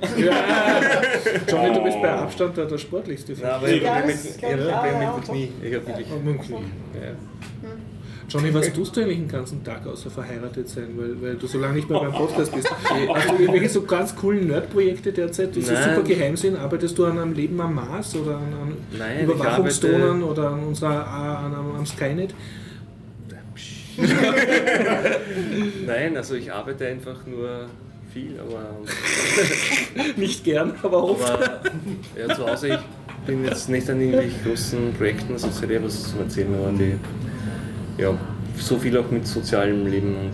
Johnny, du bist bei Abstand der, der sportlichste. Nein, aber ich Ja, habe das mit, ich hab Probleme ja. mit dem Knie. Ich habe wirklich. Und mit dem Knie. Ja. Johnny, was tust du eigentlich den ganzen Tag außer verheiratet sein, weil, weil du so lange nicht mehr beim Podcast bist? Hast du irgendwelche so ganz coolen Nerd-Projekte derzeit, die so Nein. super geheim sind? Arbeitest du an einem Leben am Mars oder an, an Nein, ich Überwachungsdrohnen oder an unserer an, am, am Skynet? Nein, also ich arbeite einfach nur viel, aber, Nicht gern, aber oft. aber ja, zu Hause, ich bin jetzt nicht an irgendwelchen großen Projekten, also ja was zu erzählen, aber die, ja, so viel auch mit sozialem Leben und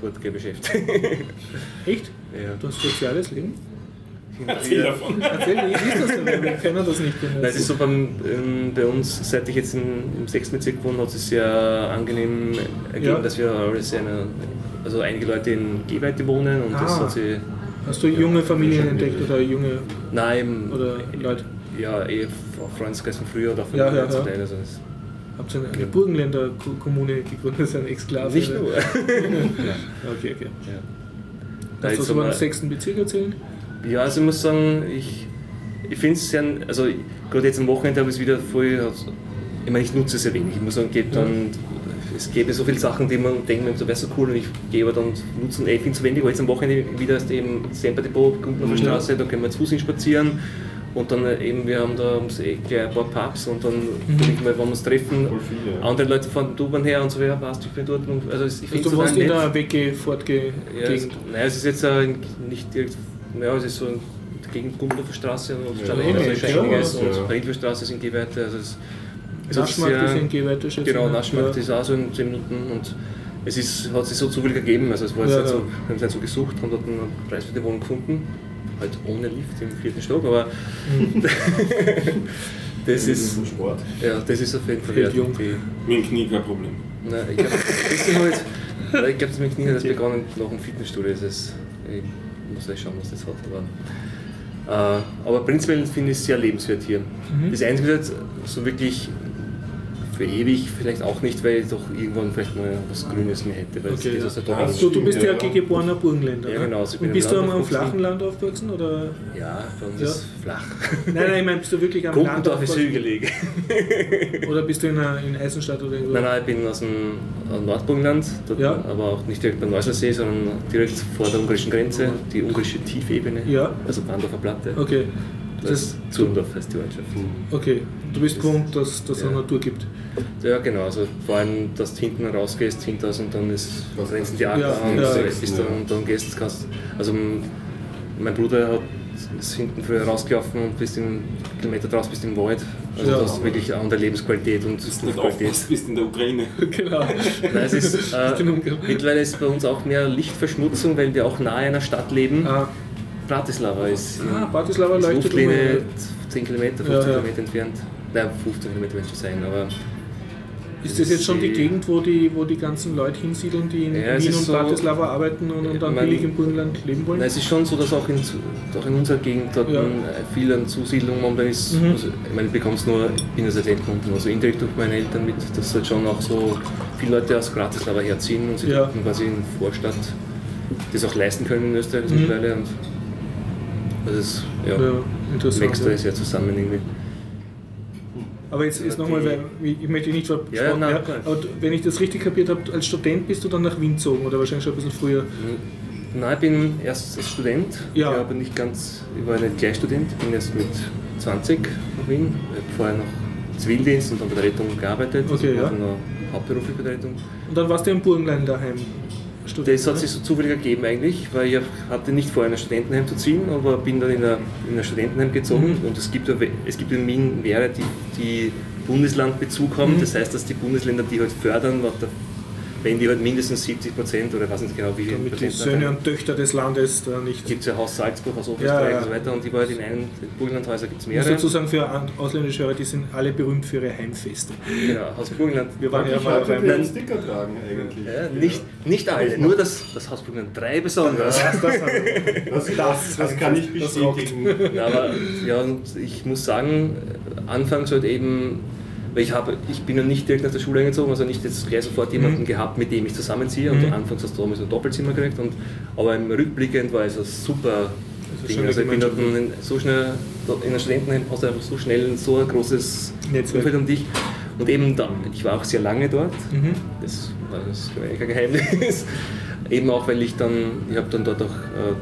Fortgeh beschäftigt. Echt? ja. Du hast soziales Leben? Erzähl davon. Erzähl, wie ist das denn? Wir kennen das nicht. Nein, es ist so beim, ähm, bei uns, seit ich jetzt in, im 6. Bezirk wohne, hat es sehr angenehm ergeben, Ja. dass wir alles eine, also einige Leute in Gehweite wohnen und das Ah. hat sie, Hast du junge Familien entdeckt oder junge nein, oder Leute? ja, eh Freundeskreis von früher oder von Ja, ja, ja. Teil, also das, Habt ihr eine Burgenländer Ko- Kommune gegründet, das ist ein Exklave? nicht nur. Okay, okay. ja. Kannst du das über aber- den sechsten Bezirk erzählen? Ja, also ich muss sagen, ich, ich finde es sehr, also gerade jetzt am Wochenende habe ich es wieder voll, also, ich meine, ich nutze es sehr wenig. Ich muss sagen, geht dann, es gäbe so viele Sachen, die man denkt, man, das wäre so cool und ich gehe aber dann nutzen, eh, ich finde es zu wenig, aber jetzt am Wochenende wieder ist eben Semper Depot, kommt auf der Straße, da können wir zu Fuß hin spazieren und dann äh, eben, wir haben da ums Eck ein paar Pubs und dann denke ich mal, wenn wir uns treffen, viele, ja. andere Leute fahren der U-Bahn her und so, ja, passt, ich bin dort und, also ich Also du warst in der WG-Fortgeh-Gegend. ja, es, nein, es ist jetzt äh, nicht direkt, ja, es ist so in der Gegend Gumbler Straße und Ja, Stadt eh also ist einiges ja. und Ja. Rindler Straße sind Gehweite. Also es, sich Naschmarkt sehr- ist in Gehweite, schätze Genau. Naschmarkt Ja. ist auch so in 10 Minuten und es ist, hat sich so zufällig ergeben. Also es war jetzt Ja, nicht ja. so, wir haben es nicht so gesucht und hatten einen Preis für die Wohnung gefunden. Halt ohne Lift im vierten Stock, aber Mhm. das ist, ein Sport. ja, das ist auf jeden Fall wert. dem Knie kein Problem. Nein, ich glaube, das halt, glaube, das mit dem Knie hat erst begonnen nach dem Fitnessstudio. Das ist, ich muss gleich schauen, was das hat. Aber, äh, aber prinzipiell finde ich es sehr lebenswert hier. Mhm. Das Einzige ist halt so wirklich für ewig vielleicht auch nicht, weil ich doch irgendwann vielleicht mal was Grünes mehr hätte. Weil Okay, geht ja. also doch nicht- Du, bist ja, Ja. geborener Burgenländer. Ja, ne? genau, also Und bist du am, Land am aufgewachsen. flachen Land aufgewachsen? Oder? Ja, bei uns Ja. ist flach. Nein, nein, ich meine, bist du wirklich am Land Gumpendorf ist aufgewachsen? hügelig. Oder bist du in, einer, in Eisenstadt oder irgendwo? Nein, nein, ich bin aus dem aus Nordburgenland, Ja. aber auch nicht direkt beim Neuslersee, sondern direkt vor der ungarischen Grenze, die ungarische Tiefebene, Ja. also Bandorfer Platte. Okay. Das Das, ist Zurndorf heißt die Ortschaft. okay. Du bist gewohnt, dass es Ja. eine Natur gibt. Ja, genau, also vor allem, dass du hinten rausgehst, hinter uns und dann ist Was das- die Acker Ja, und ja. so, bist du, und dann gehst kannst, also mein Bruder hat bist hinten früher rausgelaufen und bist einen Kilometer draus, bist im Wald. Also Ja. du hast wirklich eine andere Lebensqualität und Nicht Luftqualität. aufpasst, bist in der Ukraine. genau. Nein, es ist, äh, mittlerweile ist bei uns auch mehr Lichtverschmutzung, weil wir auch nahe einer Stadt leben. Ah, Bratislava ist ah Bratislava ist leuchtet Luftlinie immer. 10 Kilometer, 15 Ja, ja. Kilometer entfernt. Nein, 15 Kilometer wird schon sein, aber Ist das jetzt schon die die- Gegend, wo die, wo die ganzen Leute hinsiedeln, die in Ja, Wien und so- Bratislava arbeiten und, und dann Man- billig im Burgenland leben wollen? Nein, es ist schon so, dass auch in, auch in unserer Gegend dort Ja. viel an Zusiedlung momentan ist. Mhm. Also, ich meine, ich bekomme es nur, ich bin ja seit unten, also indirekt durch meine Eltern mit, dass halt schon auch so viele Leute aus Bratislava herziehen und sich Ja. quasi in Vorstadt das auch leisten können in Österreich Mhm. mittlerweile. Und also es ja, ja, wächst da sehr zusammen irgendwie. Aber jetzt, jetzt nochmal, weil ich möchte dich nicht ver Ja, ja, nein, aber wenn ich das richtig kapiert habe, als Student bist du dann nach Wien gezogen oder wahrscheinlich schon ein bisschen früher? Nein, ich bin erst als Student, Ja. ja. aber nicht ganz, ich war nicht gleich Student, ich bin erst mit 20 nach Wien, ich habe vorher noch Zivildienst und dann bei der Rettung gearbeitet, Okay, also ja. noch hauptberuflich bei der Rettung. Und dann warst du im Burgenland daheim. Student, Das hat oder? sich so zufällig ergeben eigentlich, weil ich hatte nicht vor, in ein Studentenheim zu ziehen, aber bin dann in ein, in ein Studentenheim gezogen Mhm. und es gibt, es gibt in Wien Wehre, die, die Bundeslandbezug haben, Mhm. das heißt, dass die Bundesländer die halt fördern, was der, wenn die halt mindestens 70 Prozent oder ich weiß nicht genau wie viel Damit die Söhne und Töchter des Landes da nicht. gibt es ja Haus Salzburg, Haus Ja, Oberösterreich ja. und so weiter und die war halt in einem Burgenlandhäuser gibt es Ich muss mehrere. dazu sagen, für ausländische Hörer, die sind alle berühmt für ihre Heimfeste. Genau, Haus Burgenland. Wir waren ja Ich mal beim. einen Sticker tragen eigentlich. Ja, nicht, nicht alle, nur das, das Haus Burgenland 3 besonders. Das, das, Das, das, das kann ich bestätigen. Ja, aber ja, und ich muss sagen, anfangs halt eben, weil ich habe, ich bin ja nicht direkt nach der Schule eingezogen, also nicht jetzt gleich sofort jemanden gehabt, mit dem ich zusammenziehe. Und Mhm. anfangs hast du damals ein Doppelzimmer gekriegt. Und, aber im Rückblickend war es ein super Ding. schöne Also ich bin dort in- so schnell, in der Studentenheim hast du einfach so schnell so ein großes Netzwerk. Umfeld um dich. Und eben dann, ich war auch sehr lange dort. Mhm. Das war das kein Geheimnis. Eben auch, weil ich dann, ich habe dann dort auch, äh,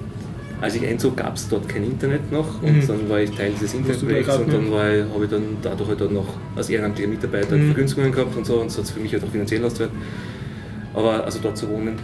als ich einzog, gab es dort kein Internet noch und Mhm. dann war ich Teil dieses Internetprojekts und dann habe ich dann dadurch halt dann noch als ehrenamtlicher Mitarbeiter Mhm. Vergünstigungen gehabt und so und so hat es für mich halt auch finanziell ausgezahlt. Aber also dort zu wohnen.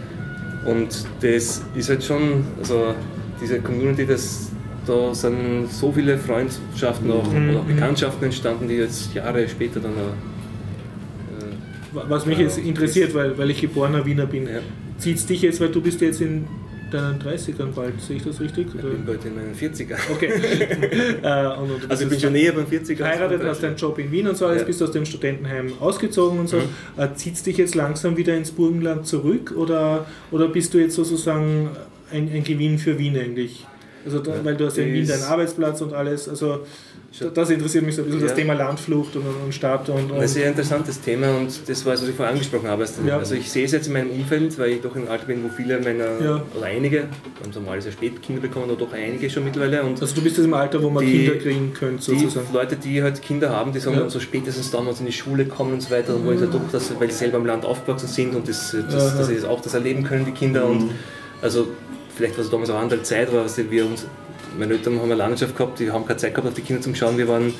Und das ist halt schon, also diese Community, das, da sind so viele Freundschaften auch, Mhm. oder auch Bekanntschaften entstanden, die jetzt Jahre später dann auch, äh, Was mich jetzt interessiert, weil, weil ich geborener Wiener bin, Ja. zieht es dich jetzt, weil du bist jetzt in deinen 30ern bald, sehe ich das richtig? Ich bin bald in meinen 40er. Okay. äh, und, und Also ich bin schon näher beim 40er. als verheiratet, beim hast deinen Job in Wien und so, alles Ja. bist aus dem Studentenheim ausgezogen und so. Mhm. Äh, Zieht dich jetzt langsam wieder ins Burgenland zurück oder, oder bist du jetzt sozusagen ein, ein Gewinn für Wien eigentlich? Also da, weil du hast ja in Wien deinen Arbeitsplatz und alles, also das interessiert mich so ein bisschen, das Ja. Thema Landflucht und, und Stadt und, Ein und sehr interessantes Thema und das war es, was ich vorher angesprochen habe. Also Ja. also ich sehe es jetzt in meinem Umfeld, weil ich doch einem Alter bin, wo viele meiner, Ja. oder einige, wir haben so mal sehr spät Kinder bekommen, aber doch einige schon mittlerweile. Und also du bist jetzt im Alter, wo man Die- Kinder kriegen könnte die sozusagen. Leute, die halt Kinder haben, die sagen Ja. so spätestens damals in die Schule kommen und so weiter, und wollen halt doch, dass, weil sie selber im Land aufgewachsen sind und das, das, dass sie das auch das erleben können, die Kinder. Und also vielleicht war es damals auch eine andere Zeit, aber also wir uns, meine Eltern haben eine Landwirtschaft gehabt, die haben keine Zeit gehabt, auf die Kinder zu schauen. Wir waren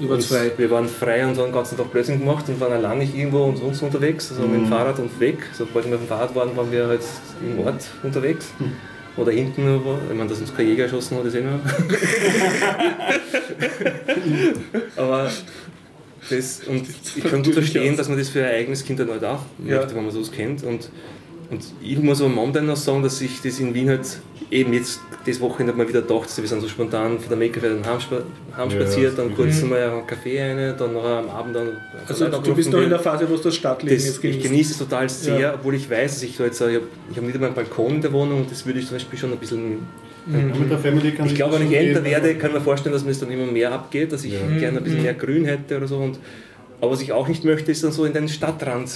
Über uns, zwei. Wir waren frei und haben den ganzen Tag Blödsinn gemacht und waren allein nicht irgendwo und sonst unterwegs, also mit dem Fahrrad und weg. Sobald wir mit dem Fahrrad waren, waren wir halt im Ort unterwegs. Oder hinten, ich meine, dass uns kein Jäger erschossen hat, ist eh noch. Aber das, und ich kann gut verstehen, dass man das für ein eigenes Kind dann halt auch Ja. möchte, wenn man sowas kennt. Und, und ich muss aber momentan noch sagen, dass ich das in Wien halt eben jetzt das Wochenende mal wieder gedacht, wir sind so spontan von der Makerfair dann heimspa heimspaziert, dann kurz Mhm. mal einen Kaffee rein, dann noch am Abend dann. Also du bist noch in der Phase, wo du das Stadtleben das, jetzt ich genießt. genieße es total sehr, Ja. obwohl ich weiß, dass ich da jetzt, ich habe ich hab nicht einmal einen Balkon in der Wohnung und das würde ich zum Beispiel schon ein bisschen Mhm. Mit der Family kann ich glaube, wenn ich älter werde, kann ich mir vorstellen, dass mir das dann immer mehr abgeht, dass ich gerne ein bisschen mehr Grün hätte oder so. Und, aber was ich auch nicht möchte, ist dann so in den Stadtrand.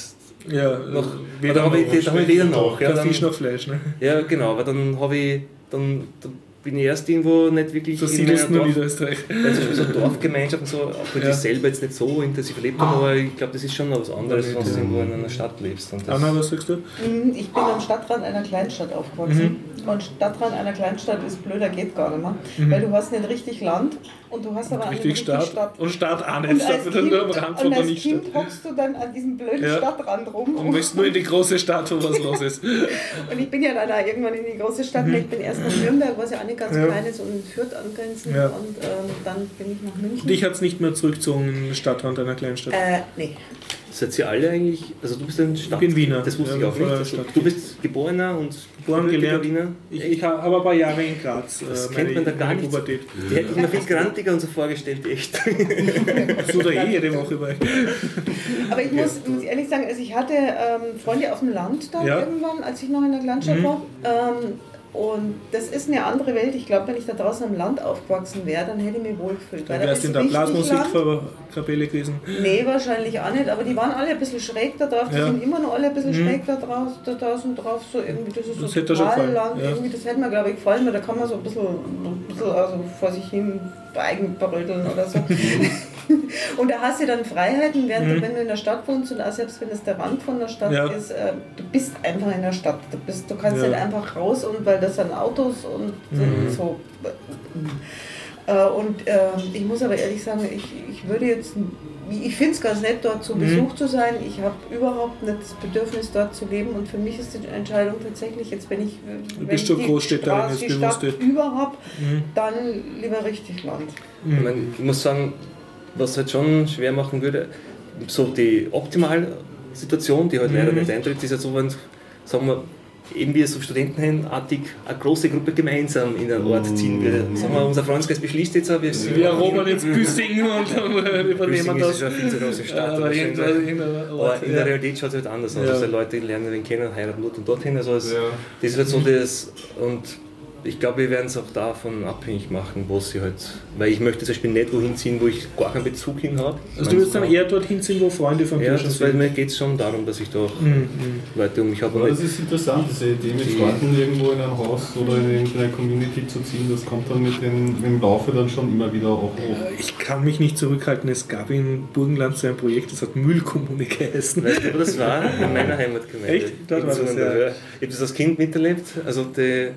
Ja, Noch, weder da habe ich, habe ich weder noch. Ja, dann, Fisch noch Fleisch. Ne? ja, genau, aber dann habe ich, dann, dann bin ich erst irgendwo nicht wirklich So in siedelst meiner nur Dorf, Niederösterreich. weil zum Beispiel so Dorfgemeinschaften so, auch wenn Ja. ich selber jetzt nicht so intensiv erlebt habe, aber ich glaube, das ist schon noch was anderes, wenn du irgendwo in einer Stadt lebst. Und das, Anna, was sagst du? Mm, Ich bin am Stadtrand einer Kleinstadt aufgewachsen. Und Stadtrand einer Kleinstadt ist blöder, geht gar nicht mehr. Weil du hast nicht richtig Land und du hast aber nicht Richtig Stadt. Stadt. Und Stadt auch Und nicht. als Stadt Kind, nur am Rand von und der als. Kind hockst du dann an diesem blöden Ja. Stadtrand rum. Und möchtest nur in die große Stadt, wo was los ist. Und ich bin ja dann auch irgendwann in die große Stadt. Mhm. Ich bin erst nach Nürnberg, was ja auch eine ganz Ja. kleine, so in Fürth angrenzend. Ja. Und ähm, dann bin ich nach München. Dich hat es nicht mehr zurückgezogen in den Stadtrand einer Kleinstadt. äh, nee. Seid ihr alle eigentlich, also du bist ein Stadt... bin Wiener. Das wusste Ja, ich auch nicht. Also, Stadt. du bist geborener und Geboren, gelernt. Wiener. Ich, ich habe aber ein paar Jahre in Graz. Das äh, kennt man da gar nicht. Pubertät. Die hätte ich mir viel grantiger und so vorgestellt, echt. So da eh jede Woche bei. Aber ich muss, muss ehrlich sagen, also ich hatte ähm, Freunde auf dem Land da Ja. irgendwann, als ich noch in der Kleinstadt Mhm. war. Ähm, und das ist eine andere Welt. Ich glaube, wenn ich da draußen am Land aufgewachsen wäre, dann hätte ich mich wohlgefühlt. Dann wärst du in der. Blasmusikkapelle gewesen. Nee, wahrscheinlich auch nicht, aber die waren alle ein bisschen schräg da drauf, die Ja. sind immer noch alle ein bisschen Mhm. schräg da, drauf, da draußen drauf, so irgendwie, das ist Das so total lang, ja. irgendwie, das hätte mir glaube ich gefallen, weil da kann man so ein bisschen, ein bisschen also vor sich hin eigenbrödeln oder so. und da hast du dann Freiheiten, während du, wenn du in der Stadt wohnst und auch selbst wenn es der Rand von der Stadt Mhm. Ja. ist, äh, du bist einfach in der Stadt, du, bist, du kannst Ja. nicht einfach raus und weil das sind Autos und Mhm. so. Äh, Und ähm, ich muss aber ehrlich sagen, ich, ich würde jetzt, ich finde es ganz nett, dort zu Mhm. Besuch zu sein. Ich habe überhaupt nicht das Bedürfnis, dort zu leben. Und für mich ist die Entscheidung tatsächlich, jetzt wenn ich, wenn bist ich schon die Großstädterin, Straße, die Stadt überhaupt, Mhm. dann lieber richtig Land. Ich, meine, ich muss sagen, was halt schon schwer machen würde, so die optimale Situation, die halt leider Mhm. nicht eintritt, ist ja so, wenn, sagen wir, eben wir so studentenartig eine große Gruppe gemeinsam in einen Ort ziehen würde. Sagen wir, unser Freundeskreis beschließt jetzt, auch, wir sind Wir erobern jetzt Büssing und dann übernehmen ist das. schon eine viel zu große Stadt. Aber in ja. der Realität schaut es halt anders aus. Ja. Also Leute lernen den kennen, heiraten dort und dorthin. Also es, Ja. das ist halt so das. Und ich glaube, wir werden es auch davon abhängig machen, wo sie halt. Weil ich möchte zum Beispiel nicht wohin ziehen, wo ich gar keinen Bezug hin habe. Also du wirst dann eher dorthin ziehen, wo Freunde von Ja, dir schon das, weil sind. mir geht es schon darum, dass ich da auch Mhm. Leute um mich habe. Aber das ist interessant, diese Idee mit Die- Freunden irgendwo in ein Haus oder in irgendeine Community zu ziehen, das kommt dann mit dem, mit dem Laufe dann schon immer wieder auch hoch. Ich kann mich nicht zurückhalten. Es gab in Burgenland so ein Projekt, das hat Müllkommune geheißen. Weißt du, das war? In meiner Heimatgemeinde. Echt? Dort war das, ja. Ich habe das als Kind miterlebt. Also die,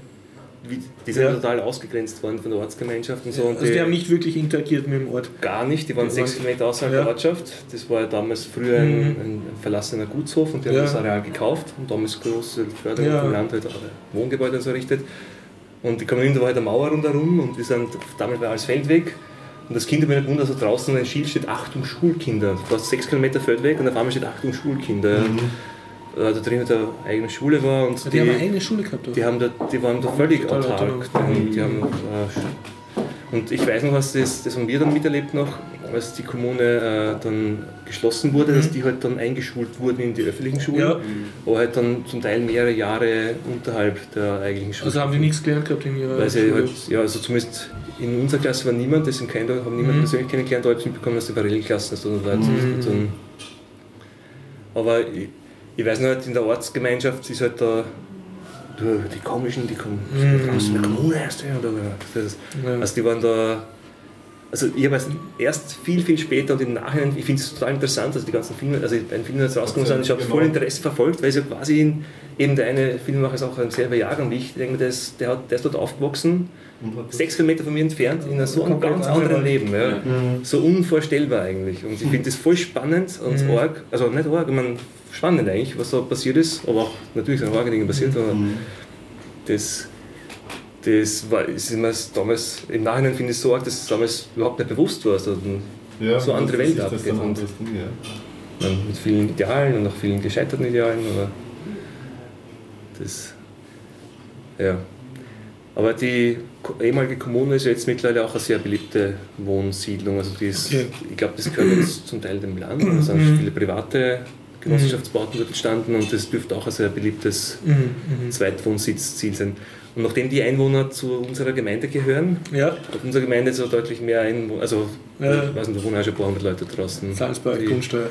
die sind Ja. total ausgegrenzt worden von der Ortsgemeinschaft und so. Und Also die haben nicht wirklich interagiert mit dem Ort. Gar nicht, die waren Die sechs Kilometer außerhalb Ja. der Ortschaft. Das war ja damals früher ein, Mhm. ein verlassener Gutshof und die haben das Areal gekauft und damals große Förderung Ja. vom Land halt auch Wohngebäude und so errichtet. Und die Kommune war halt eine Mauer rundherum und wir sind, damals war alles Feldweg. Und das Kind hat mich nicht wundert, also draußen ein Schild steht Achtung Schulkinder. Du warst sechs Kilometer Feldweg und auf einmal steht Achtung Schulkinder. Äh, Da drinnen eine eigene Schule war und Die, haben eine eigene Schule gehabt. die, haben da, die waren da völlig autark. Die, die haben, äh, und ich weiß noch, was das, das haben wir dann miterlebt noch, als die Kommune äh, dann geschlossen wurde, dass die halt dann eingeschult wurden in die öffentlichen Schulen, Mhm. Ja. aber halt dann zum Teil mehrere Jahre unterhalb der eigentlichen Schule. Also haben die nichts gelernt gehabt in ihrer Weil sie Schule. halt, ja, also zumindest in unserer Klasse war niemand, das sind keine, haben niemand Mhm. persönlich kennengelernt, aber ich habe mitbekommen, dass die Parallelklassen also Leute Mhm. dann, Aber ich, ich weiß nicht, in der Ortsgemeinschaft ist halt da, die komischen, die kommen Mhm. aus der Kommune erst, ja, oder, das, Ja. also die waren da, also ich habe es erst viel, viel später und im Nachhinein, ich finde es total interessant, also die ganzen Filme, also ein Film, das rausgekommen sind, ich habe Genau. voll Interesse verfolgt, weil es ja quasi in, eben der eine Filmemacher ist auch ein selber Jahrgang wie ich, denke, mir, der ist, der, hat, der ist dort aufgewachsen, sechs Kilometer von mir entfernt, in einem so einem ganz andere anderen. Leben. Ja. So unvorstellbar eigentlich. Und ich finde das voll spannend und Mhm. arg, also nicht arg, ich meine, spannend eigentlich, was da passiert ist, aber auch natürlich sind arge Dinge passiert, aber Mhm. das, das war ist damals, im Nachhinein finde ich es so arg, dass es damals überhaupt nicht bewusst war. Also, Ja, so andere Welt abgeht ja. mit vielen Idealen und auch vielen gescheiterten Idealen, aber das, ja. Aber die ehemalige Kommune ist ja jetzt mittlerweile auch eine sehr beliebte Wohnsiedlung. Also die ist, Okay. ich glaube, das gehört jetzt zum Teil dem Land. Da sind Mhm. viele private Genossenschaftsbauten dort entstanden und das dürfte auch ein sehr beliebtes Mhm, mhm. Zweitwohnsitzziel sein. Und nachdem die Einwohner zu unserer Gemeinde gehören, Ja, hat unsere Gemeinde so deutlich mehr Einwohner, also Ja. ich weiß nicht, da wohnen auch schon ein paar hundert Leute draußen. Salzburg, die- Grundsteuer.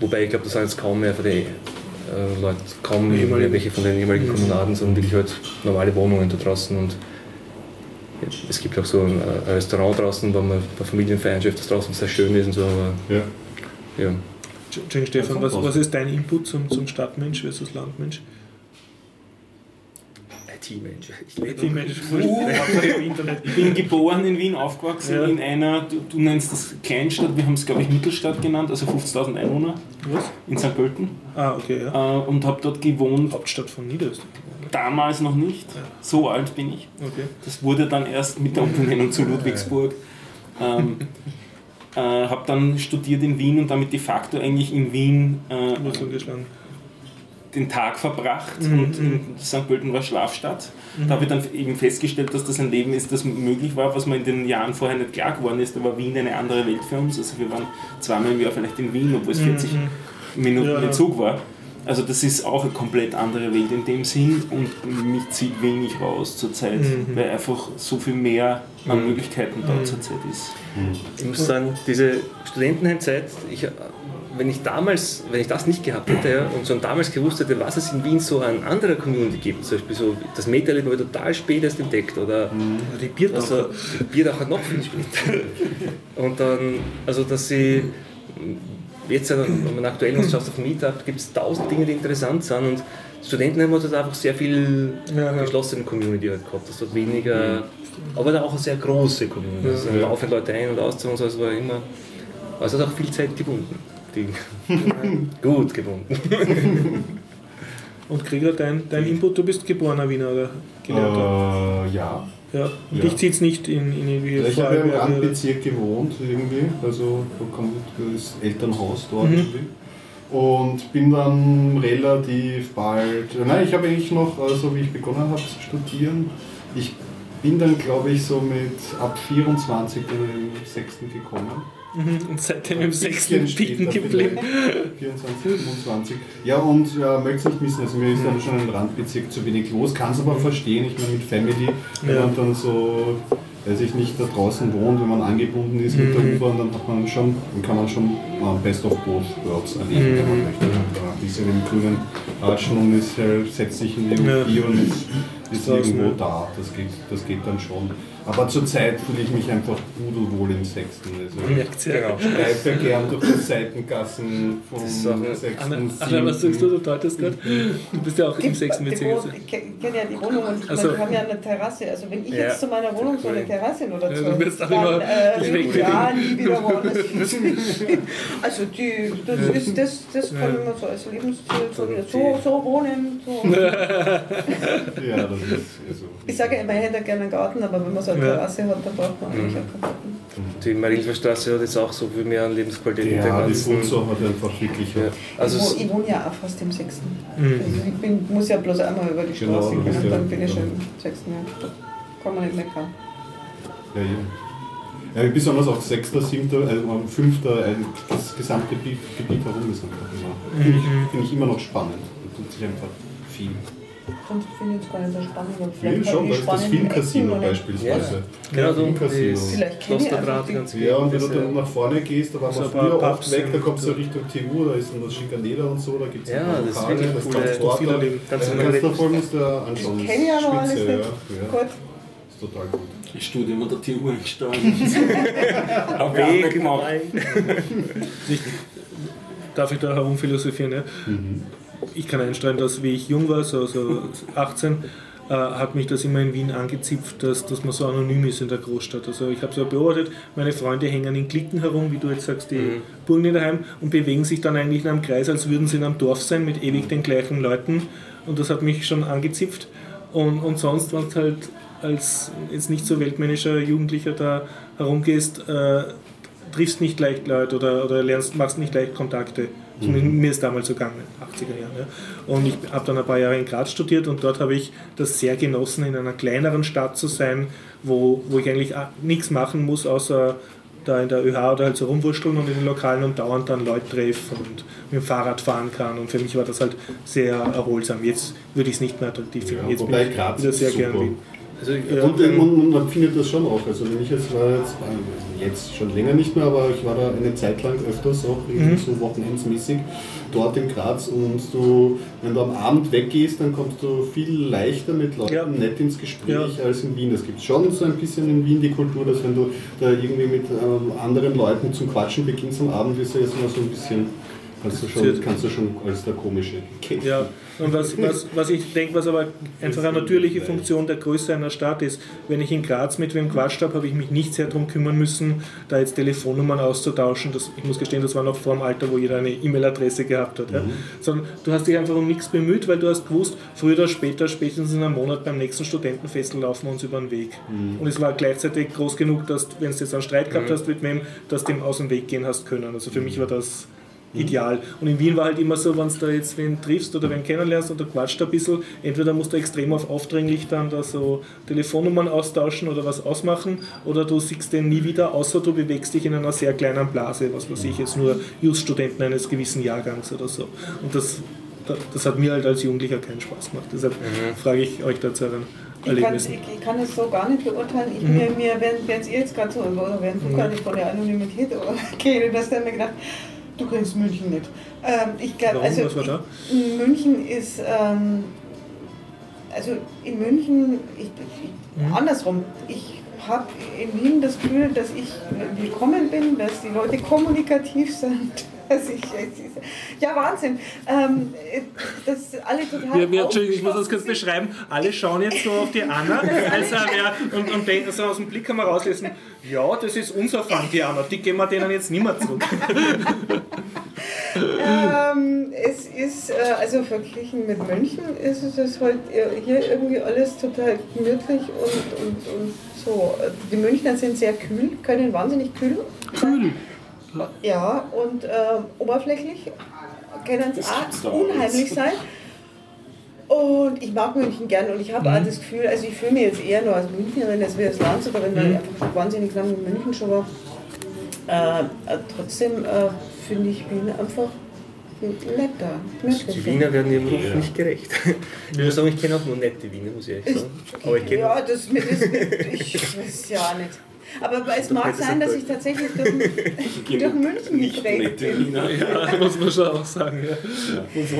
Wobei ich glaube, da sind jetzt kaum mehr von den äh, Leuten, kaum mehr ehemaligen. welche von den ehemaligen Mhm. Kommunaden, sondern wirklich halt normale Wohnungen da draußen. Und es gibt auch so ein, äh, ein Restaurant draußen, wo man bei Familienfeiern schafft, das draußen sehr schön ist und so. Aber, Ja. ja. Entschuldigung, Stefan, was, was ist dein Input zum, zum Stadtmensch versus Landmensch? IT-Mensch. Ich im Internet. Ich bin geboren in Wien, aufgewachsen Ja. in einer, du, du nennst das Kleinstadt, wir haben es glaube ich Mittelstadt genannt, also 50.000 Einwohner Was? in St. Pölten Ah, okay, ja. äh, und habe dort gewohnt, Hauptstadt von Niederösterreich. damals noch nicht, so alt bin ich. Okay. Das wurde dann erst mit der Umbenennung zu Ludwigsburg. Ähm, äh, habe dann studiert in Wien und damit de facto eigentlich in Wien äh, den Tag verbracht Mhm, und in St. Pölten war Schlafstadt. Da habe ich dann eben festgestellt, dass das ein Leben ist, das möglich war, was mir in den Jahren vorher nicht klar geworden ist. Da war Wien eine andere Welt für uns. Also wir waren zweimal im Jahr vielleicht in Wien, obwohl es 40 Minuten Mhm. Ja, ja. Zug war. Also das ist auch eine komplett andere Welt in dem Sinn und mich zieht wenig raus zurzeit, Mhm. weil einfach so viel mehr an Möglichkeiten da zurzeit ist. Ich muss sagen, diese Studentenheimzeit, ich, wenn ich damals, wenn ich das nicht gehabt hätte ja, und schon damals gewusst hätte, was es in Wien so an anderer Community gibt, zum Beispiel so das Meta-Leben habe ich total spät erst entdeckt oder Die Bierdauer. also Bierdacher noch viel später. Und dann, also dass sie jetzt, ja, wenn man aktuell was schaut auf Meetup, gibt es tausend Dinge, die interessant sind und Studentenheim hat halt einfach sehr viel Ja, ja. geschlossene Community halt gehabt. Das hat weniger, aber da auch eine sehr große Community. Also da laufen Leute ein und aus und so, es war immer, also es hat auch viel Zeit gebunden. Die, gut gebunden. Und Krieger, dein, dein Input, du bist geborener Wiener oder gelernter? Äh, ja. Ja. Und ja. dich zieht es nicht in, in irgendwie Ich habe ja im oder- Randbezirk gewohnt irgendwie, also da kommt das Elternhaus dort Mhm. irgendwie. Und bin dann relativ bald, nein, ich habe eigentlich noch, also wie ich begonnen habe zu studieren, ich bin dann glaube ich so mit ab 24 dann im 6. gekommen. Mhm. Und seitdem im Ein sechsten später geblieben. vielleicht. 24, 25. Ja, und ja, möchte es nicht missen. Also, mir ist dann schon im Randbezirk zu wenig los. Kann es aber verstehen. Ich meine, mit Family, wenn Ja. man dann so, weiß ich nicht, da draußen wohnt, wenn man angebunden ist mit der Mhm. U-Bahn, dann hat man schon, dann kann man schon äh, Best of Both Worlds erleben, wenn man Mhm. möchte. Da ist ja im grünen Ratschen und ist, äh, setzt sich in die Ja. Und ist, ist irgendwo da. Das geht, das geht dann schon. Aber zurzeit fühle ich mich einfach pudelwohl im Sechsten. Also, ja. Genau. Streife gern durch die Seitengassen vom sechsten, Anna, was sagst du? Du deutest gerade. Du bist ja auch im sechsten die Bezirk. Wohn- Ich kenne kenn ja die Wohnung und Ach so. wir haben ja eine Terrasse. Also wenn ich Ja. jetzt zu meiner Wohnung so eine Terrasse oder Ja, so, du wirst auch dann immer äh, ich ja nie wieder woanders. Also die, das, ist, das, das kann man so als Lebensziel so, so, so wohnen. So. Ja, das ist also. Ich sage immer, ich hätte gerne einen Garten, aber wenn man so eine Ja. Hat, dann braucht man eigentlich auch keinen Garten. Die Marienstraße hat jetzt auch so viel mehr an Lebensqualität der Ja, die. Funzo hat einfach wirklich. Ja. Also ich, wo, ich wohne ja auch fast im Sechsten. Mhm. Also ich bin, muss ja bloß einmal über die Genau, Straße du gehen und ja- dann bin ich ja. schon im Sechsten. Ja. Da kann man nicht meckern. Ja, ja. ja, besonders auch 6., 7., also 5., das gesamte Gebiet, herum ist einfach immer. Finde ich, find ich immer noch spannend. Da tut sich einfach viel. Und ich finde jetzt gar nicht so spannend. Viel vielleicht schon, die da ist das Filmcasino beispielsweise. Genau so. Filmcasino. das Vielleicht ich Klosterdraht, ganz Ja, und wenn du dann nach vorne gehst, da war man früher Pubs oft weg, da kommst du so- Richtung TU, da ist dann das Schikaneder und so, da gibt es Ja, das ist wirklich das coole- erleben. Ganz kannst du erlebt. folgendes da anschauen. Ich kenne ja aber alles Spitze, nicht. ja. ja. Gut. Ist total gut. Das Studium an der TU eingestanden. Auf Weg gemacht. Darf ich da herumphilosophieren? Ja? Mhm. Ich kann einstreuen, dass wie ich jung war, so, so 18, äh, hat mich das immer in Wien angezipft, dass, dass man so anonym ist in der Großstadt. Also ich habe so beobachtet, meine Freunde hängen in Klicken herum, wie du jetzt sagst, die Mhm. Burgen daheim und bewegen sich dann eigentlich in einem Kreis, als würden sie in einem Dorf sein mit ewig den gleichen Leuten. Und das hat mich schon angezipft. Und, und sonst, wenn du halt als jetzt nicht so weltmännischer Jugendlicher da herumgehst, äh, triffst nicht leicht Leute oder, oder lernst, machst nicht leicht Kontakte. Zumindest Mir ist damals so gegangen, in den 80er Jahren. Ja. Und ich habe dann ein paar Jahre in Graz studiert und dort habe ich das sehr genossen, in einer kleineren Stadt zu sein, wo, wo ich eigentlich auch nichts machen muss, außer da in der ÖH oder halt so rumwurschteln und in den Lokalen und dauernd dann Leute treffen und mit dem Fahrrad fahren kann. Und für mich war das halt sehr erholsam. Jetzt würde ich es nicht mehr attraktiv finden. Ja, Jetzt bin ich wieder sehr super. gern Wien. Also, Ja. Und äh, man, man findet das schon auch. Also wenn ich jetzt war jetzt, äh, jetzt schon länger nicht mehr, aber ich war da eine Zeit lang öfters auch Mhm. so wochenendsmäßig dort in Graz und du, wenn du am Abend weggehst, dann kommst du viel leichter mit Leuten Ja. nett ins Gespräch Ja. als in Wien. Es gibt schon so ein bisschen in Wien die Kultur, dass wenn du da irgendwie mit ähm, anderen Leuten zum Quatschen beginnst am Abend, ist ja jetzt immer so ein bisschen Kannst du schon, kannst du schon als der komische Kämpfer. Ja, und was, was, was ich denke, was aber einfach eine natürliche Funktion der Größe einer Stadt ist, wenn ich in Graz mit wem quatscht habe, habe ich mich nicht sehr darum kümmern müssen, da jetzt Telefonnummern auszutauschen. Das, ich muss gestehen, das war noch vor dem Alter, wo jeder eine E-Mail-Adresse gehabt hat. Ja. Sondern du hast dich einfach um nichts bemüht, weil du hast gewusst, früher oder später, spätestens in einem Monat beim nächsten Studentenfest laufen wir uns über den Weg. Und es war gleichzeitig groß genug, dass, wenn du jetzt einen Streit gehabt hast mit wem, dass du dem aus dem Weg gehen hast können. Also für mich war das ideal. Und in Wien war halt immer so, wenn du da jetzt wen triffst oder wen kennenlernst und du quatscht ein bisschen, entweder musst du extrem auf aufdringlich dann da so Telefonnummern austauschen oder was ausmachen, oder du siehst den nie wieder, außer du bewegst dich in einer sehr kleinen Blase, was weiß ich jetzt, nur Just-Studenten eines gewissen Jahrgangs oder so. Und das, das hat mir halt als Jugendlicher keinen Spaß gemacht. Deshalb frage ich euch dazu einen Ich kann, ich, ich kann es so gar nicht beurteilen. Ich, Mhm. mir, mir, wenn, wenn ihr jetzt gerade so, oder wenn du gar nicht von der Anonymität geredet hast, dann hab ich mir gedacht, du kennst München nicht. Ähm, ich glaube, also Was war da? ich- München ist, ähm, also in München, ich, ich, Mhm. andersrum, ich habe in Wien das Gefühl, dass ich willkommen bin, dass die Leute kommunikativ sind. Dass ich, ja, Wahnsinn. Ähm, dass alle total. Wir, wir, Entschuldigung, ich muss das kurz beschreiben. Alle schauen jetzt so auf die Anna als, äh, und, und denken so aus dem Blick kann man rauslesen, ja, das ist unser Fan, die Anna, die geben wir denen jetzt nicht mehr zurück. Ähm, ist, äh, also verglichen mit München, ist es halt hier irgendwie alles total gemütlich und, und, und so. Die Münchner sind sehr kühl, können wahnsinnig kühl. Kühl? Ja, und äh, oberflächlich können es auch unheimlich sein. Und ich mag München gern und ich habe Mhm. auch das Gefühl, also ich fühle mich jetzt eher nur als Münchnerin als wie als Landsbergerin, weil ich einfach wahnsinnig lange in München schon war. Äh, äh, trotzdem äh, finde ich Wien einfach netter. Die gemütlicher. Wiener werden ihrem Ruf nicht gerecht. Ich muss sagen, ich kenne auch nur nette Wiener, muss ich ehrlich sagen. Aber ich kenne Ja, das, mit- das, mit- ich weiß ja nicht. Aber es mag sein, dass ich tatsächlich durch, durch München Nicht geprägt nette bin. Wiener. Ja, muss man schon auch sagen. Ja. Die? Es-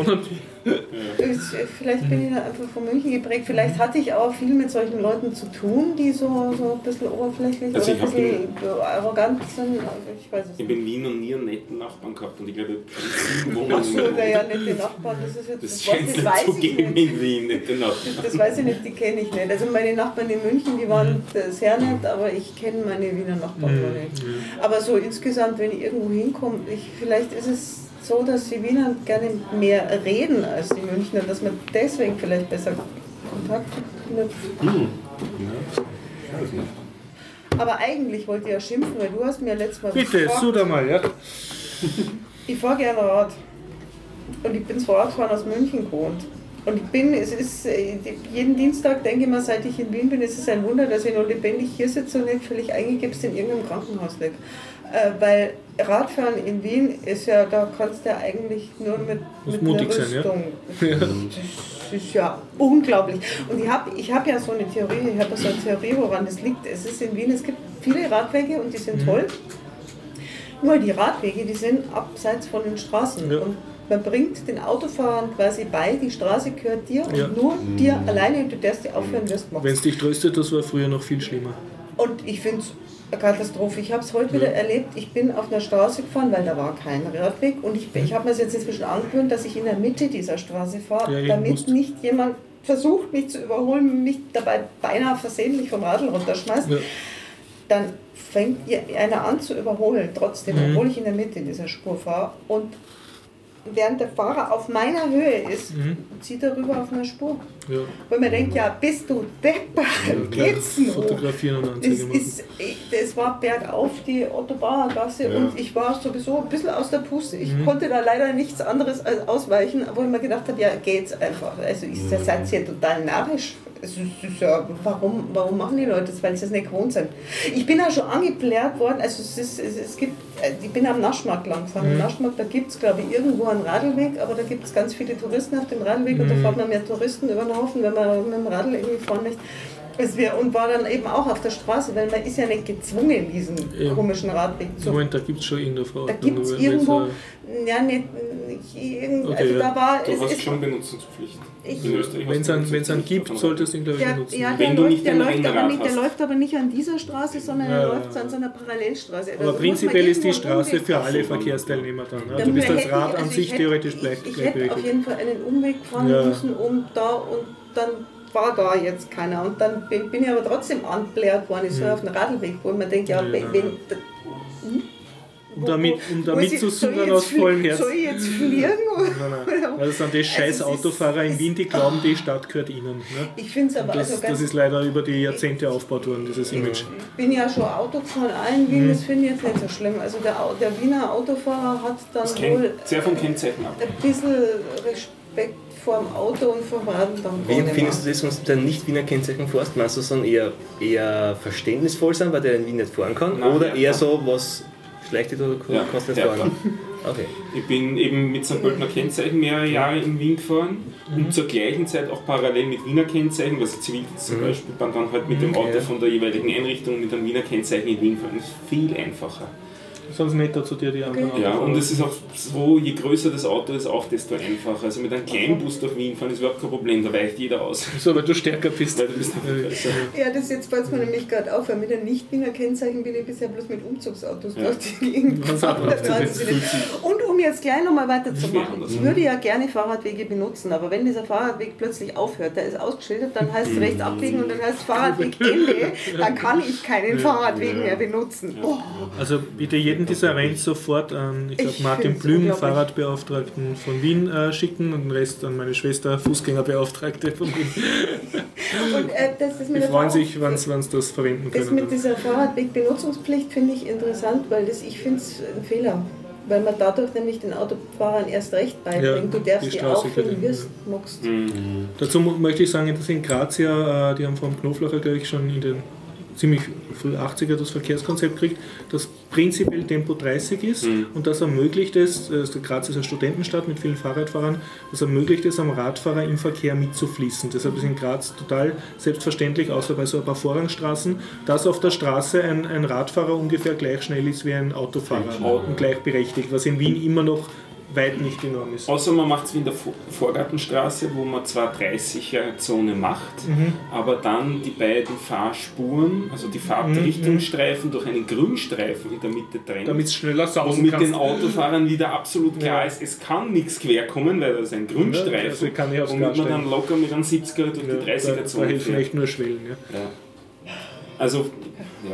Vielleicht bin ich da einfach von München geprägt. Vielleicht hatte ich auch viel mit solchen Leuten zu tun, die so, so ein bisschen oberflächlich Also oder ich ein bisschen arrogant sind. Ich weiß es Ich bin in Wien noch nie einen netten Nachbarn gehabt und ich glaube, sieben Wohnungen. Achso, naja, nette Nachbarn, das ist jetzt Das das, scheint es das nicht weiß zu ich geben nicht. in Wien, nette Nachbarn. Das weiß ich nicht, die kenne ich nicht. Also meine Nachbarn in München, die waren äh, sehr nett, aber ich kenne meine Wiener Nachbarn noch nicht. Aber so insgesamt, wenn ich irgendwo hinkomme, ich, vielleicht ist es so, dass die Wiener gerne mehr reden als die Münchner, dass man deswegen vielleicht besser Kontakt knüpft. Aber eigentlich wollte ich ja schimpfen, weil du hast mir letztes Mal Bitte, so da mal, ja. ich fahre gerne Rad. Und ich bin zwar Radfahren aus München gewohnt. Und ich bin, es ist, äh, jeden Dienstag denke ich mir, seit ich in Wien bin, es ist ein Wunder, dass ich noch lebendig hier sitze und nicht völlig eingegibst in irgendeinem Krankenhaus liege. Äh, weil Radfahren in Wien ist ja, da kannst du ja eigentlich nur mit, mit mutig einer sein, ja? Rüstung. Das ist ja unglaublich. Und ich habe ich hab ja so eine Theorie, ich habe ja so eine Theorie, woran das liegt. Es ist in Wien, es gibt viele Radwege und die sind Mhm. toll. Nur die Radwege, die sind abseits von den Straßen. Ja. Und man bringt den Autofahrern quasi bei, die Straße gehört dir und Ja. nur dir alleine, du darfst dir aufhören, wirst gemacht. Wenn es dich tröstet, das war früher noch viel schlimmer. Und ich finde es Katastrophe. Ich habe es heute wieder erlebt. Ich bin auf einer Straße gefahren, weil da war kein Radweg. Und ich, ich habe mir jetzt inzwischen angewöhnt, dass ich in der Mitte dieser Straße fahre, Ja, damit musst. nicht jemand versucht, mich zu überholen, mich dabei beinahe versehentlich vom Radl runterschmeißt. Ja. Dann fängt einer an zu überholen, trotzdem, Mhm. obwohl ich in der Mitte dieser Spur fahre. Und während der Fahrer auf meiner Höhe ist, Mhm. zieht er rüber auf einer Spur. Ja. Weil man denkt, ja, bist du deppert, geht's noch? Fotografieren und Es, Anzeige ist, es war bergauf die Otto-Bauer-Gasse Ja. und ich war sowieso ein bisschen aus der Puste. Ich Mhm. konnte da leider nichts anderes als ausweichen, wo ich mir gedacht habe, ja, geht's einfach. Also ich Mhm. seid ja total narrisch. Ja, warum, warum machen die Leute das? Weil sie es nicht gewohnt sind. Ich bin ja schon angeplärt worden, also es, ist, es, es gibt, äh, ich bin am Naschmarkt lang gefahren. Mhm. Am Naschmarkt, da gibt es glaube ich irgendwo einen Radlweg, aber da gibt es ganz viele Touristen auf dem Radlweg und da Mhm. fahren man mehr Touristen über den Haufen, wenn man mit dem Radl irgendwie fahren möchte. Es wär, und war dann eben auch auf der Straße, weil man ist ja nicht gezwungen, diesen Eben. komischen Radweg zu Moment, da gibt es schon irgendeine Frau. Da gibt es irgendwo, ja, nicht, nicht irgend, Okay, also ja. da war, Du es hast ist, schon Benutzungspflicht. Wenn es einen, wenn's einen gibt, solltest du ihn, glaube ich, benutzen. ja, der, Wenn du läuft, nicht der, läuft aber nicht, der läuft aber nicht an dieser Straße, sondern Ja, er ja. läuft so an so einer Parallelstraße. Also Aber man prinzipiell ist die Straße für alle. Verkehrsteilnehmer dann. Ne? Du bist als ich- Rad an also sich ich hätte- theoretisch gleich, Ich, ich hätte auf jeden Fall einen Umweg fahren Ja. müssen, um da und dann war da jetzt keiner. Und dann bin, bin ich aber trotzdem anblärt worden. Ich soll auf den Radlweg, wo man denkt, ja, Hm. Ja, wenn. ja. Um damit, um damit ich- zu suchen aus vollem flie- Herz. Soll ich jetzt fliegen? Nein, nein. Das sind die scheiß es ist- Autofahrer in Wien, die glauben, die Stadt gehört ihnen. Ne? Ich finde es aber Das, also ganz das ist leider über die Jahrzehnte aufgebaut worden, dieses Image. Ich bin ja schon Auto gefahren, in. Wien, das finde ich jetzt nicht so schlimm. Also der, der Wiener Autofahrer hat dann Das wohl sehr vom Kennzeichen ab. ein bisschen Respekt vor dem Auto und vor dem Radl dann Wie nicht findest du das, wenn du der Nicht-Wiener Kennzeichen fährst? Meinst du so ein eher, eher verständnisvoll sein, weil der in Wien nicht fahren kann? Nein, oder ja. eher so, was schlecht ist oder Ja, kannst du nicht fahren? Okay. Ich bin eben mit St. Pöltener Kennzeichen mehrere Jahre in Wien gefahren Mhm. und zur gleichen Zeit auch parallel mit Wiener Kennzeichen, also Zivildienst zum Beispiel, man dann halt mit dem Auto Mhm. ja. von der jeweiligen Einrichtung mit einem Wiener Kennzeichen in Wien fahren. Das ist viel einfacher. Sonst netter zu dir die anderen Okay. Ja, Autofahrer. und es ist auch so, je größer das Auto ist, auch desto einfacher. Also mit einem kleinen Bus durch Wien fahren ist überhaupt kein Problem, da weicht jeder aus. So, weil du stärker bist. Weil du bist Ja, besser. Ja, das jetzt fällt mir nämlich gerade auf, weil mit den Nicht-Wiener Kennzeichen bin ich bisher bloß mit Umzugsautos Ja. durch die Gegend gefahren. Und um jetzt gleich nochmal weiterzumachen, Ja, ich würde ja gerne Fahrradwege benutzen, aber wenn dieser Fahrradweg plötzlich aufhört, der ist ausgeschildert, dann heißt es rechts abbiegen und dann heißt es Fahrradweg Ende, dann kann ich keinen Fahrradweg mehr benutzen. Oh. Also bitte jeden dieser Rents sofort an, ich glaube, Ich Martin Blüm. Fahrradbeauftragten von Wien, äh, schicken und den Rest an meine Schwester, Fußgängerbeauftragte von Wien. Und äh, das, das mit Die freuen sich, wann sie das verwenden Das können. mit dieser Fahrradwegbenutzungspflicht finde ich interessant, weil das, ich finde es ein Fehler. Weil man dadurch nämlich den Autofahrern erst recht beibringt. Ja, du darfst die die kennen, wie es magst. Dazu mu- möchte ich sagen, dass in Graz ja, äh, die haben vom Knoflacher, glaube ich, schon in den ziemlich früh 80er das Verkehrskonzept kriegt, das prinzipiell Tempo 30 ist und das ermöglicht es, äh, also Graz ist eine Studentenstadt mit vielen Fahrradfahrern, das ermöglicht es am Radfahrer im Verkehr mitzufließen. Deshalb ist in Graz total selbstverständlich, außer bei so ein paar Vorrangstraßen, dass auf der Straße ein, ein Radfahrer ungefähr gleich schnell ist wie ein Autofahrer und gleichberechtigt, was in Wien immer noch weit nicht die Norm ist. Außer man macht es wie in der Vor- Vorgartenstraße, wo man zwar 30er-Zone macht, Mhm. aber dann die beiden Fahrspuren, also die Fahrtrichtungsstreifen durch einen Grünstreifen in der Mitte trennt. Damit es schneller und sausen mit kannst. den Autofahrern wieder absolut klar ist, es kann nichts quer kommen, weil das ist ein Ja, Grünstreifen. also kann ich womit man dann steigen. locker mit einem 70er durch Ja, die da, da 30er-Zone helfen fährt. echt nur Schwellen. Ja. Ja. Also, ja.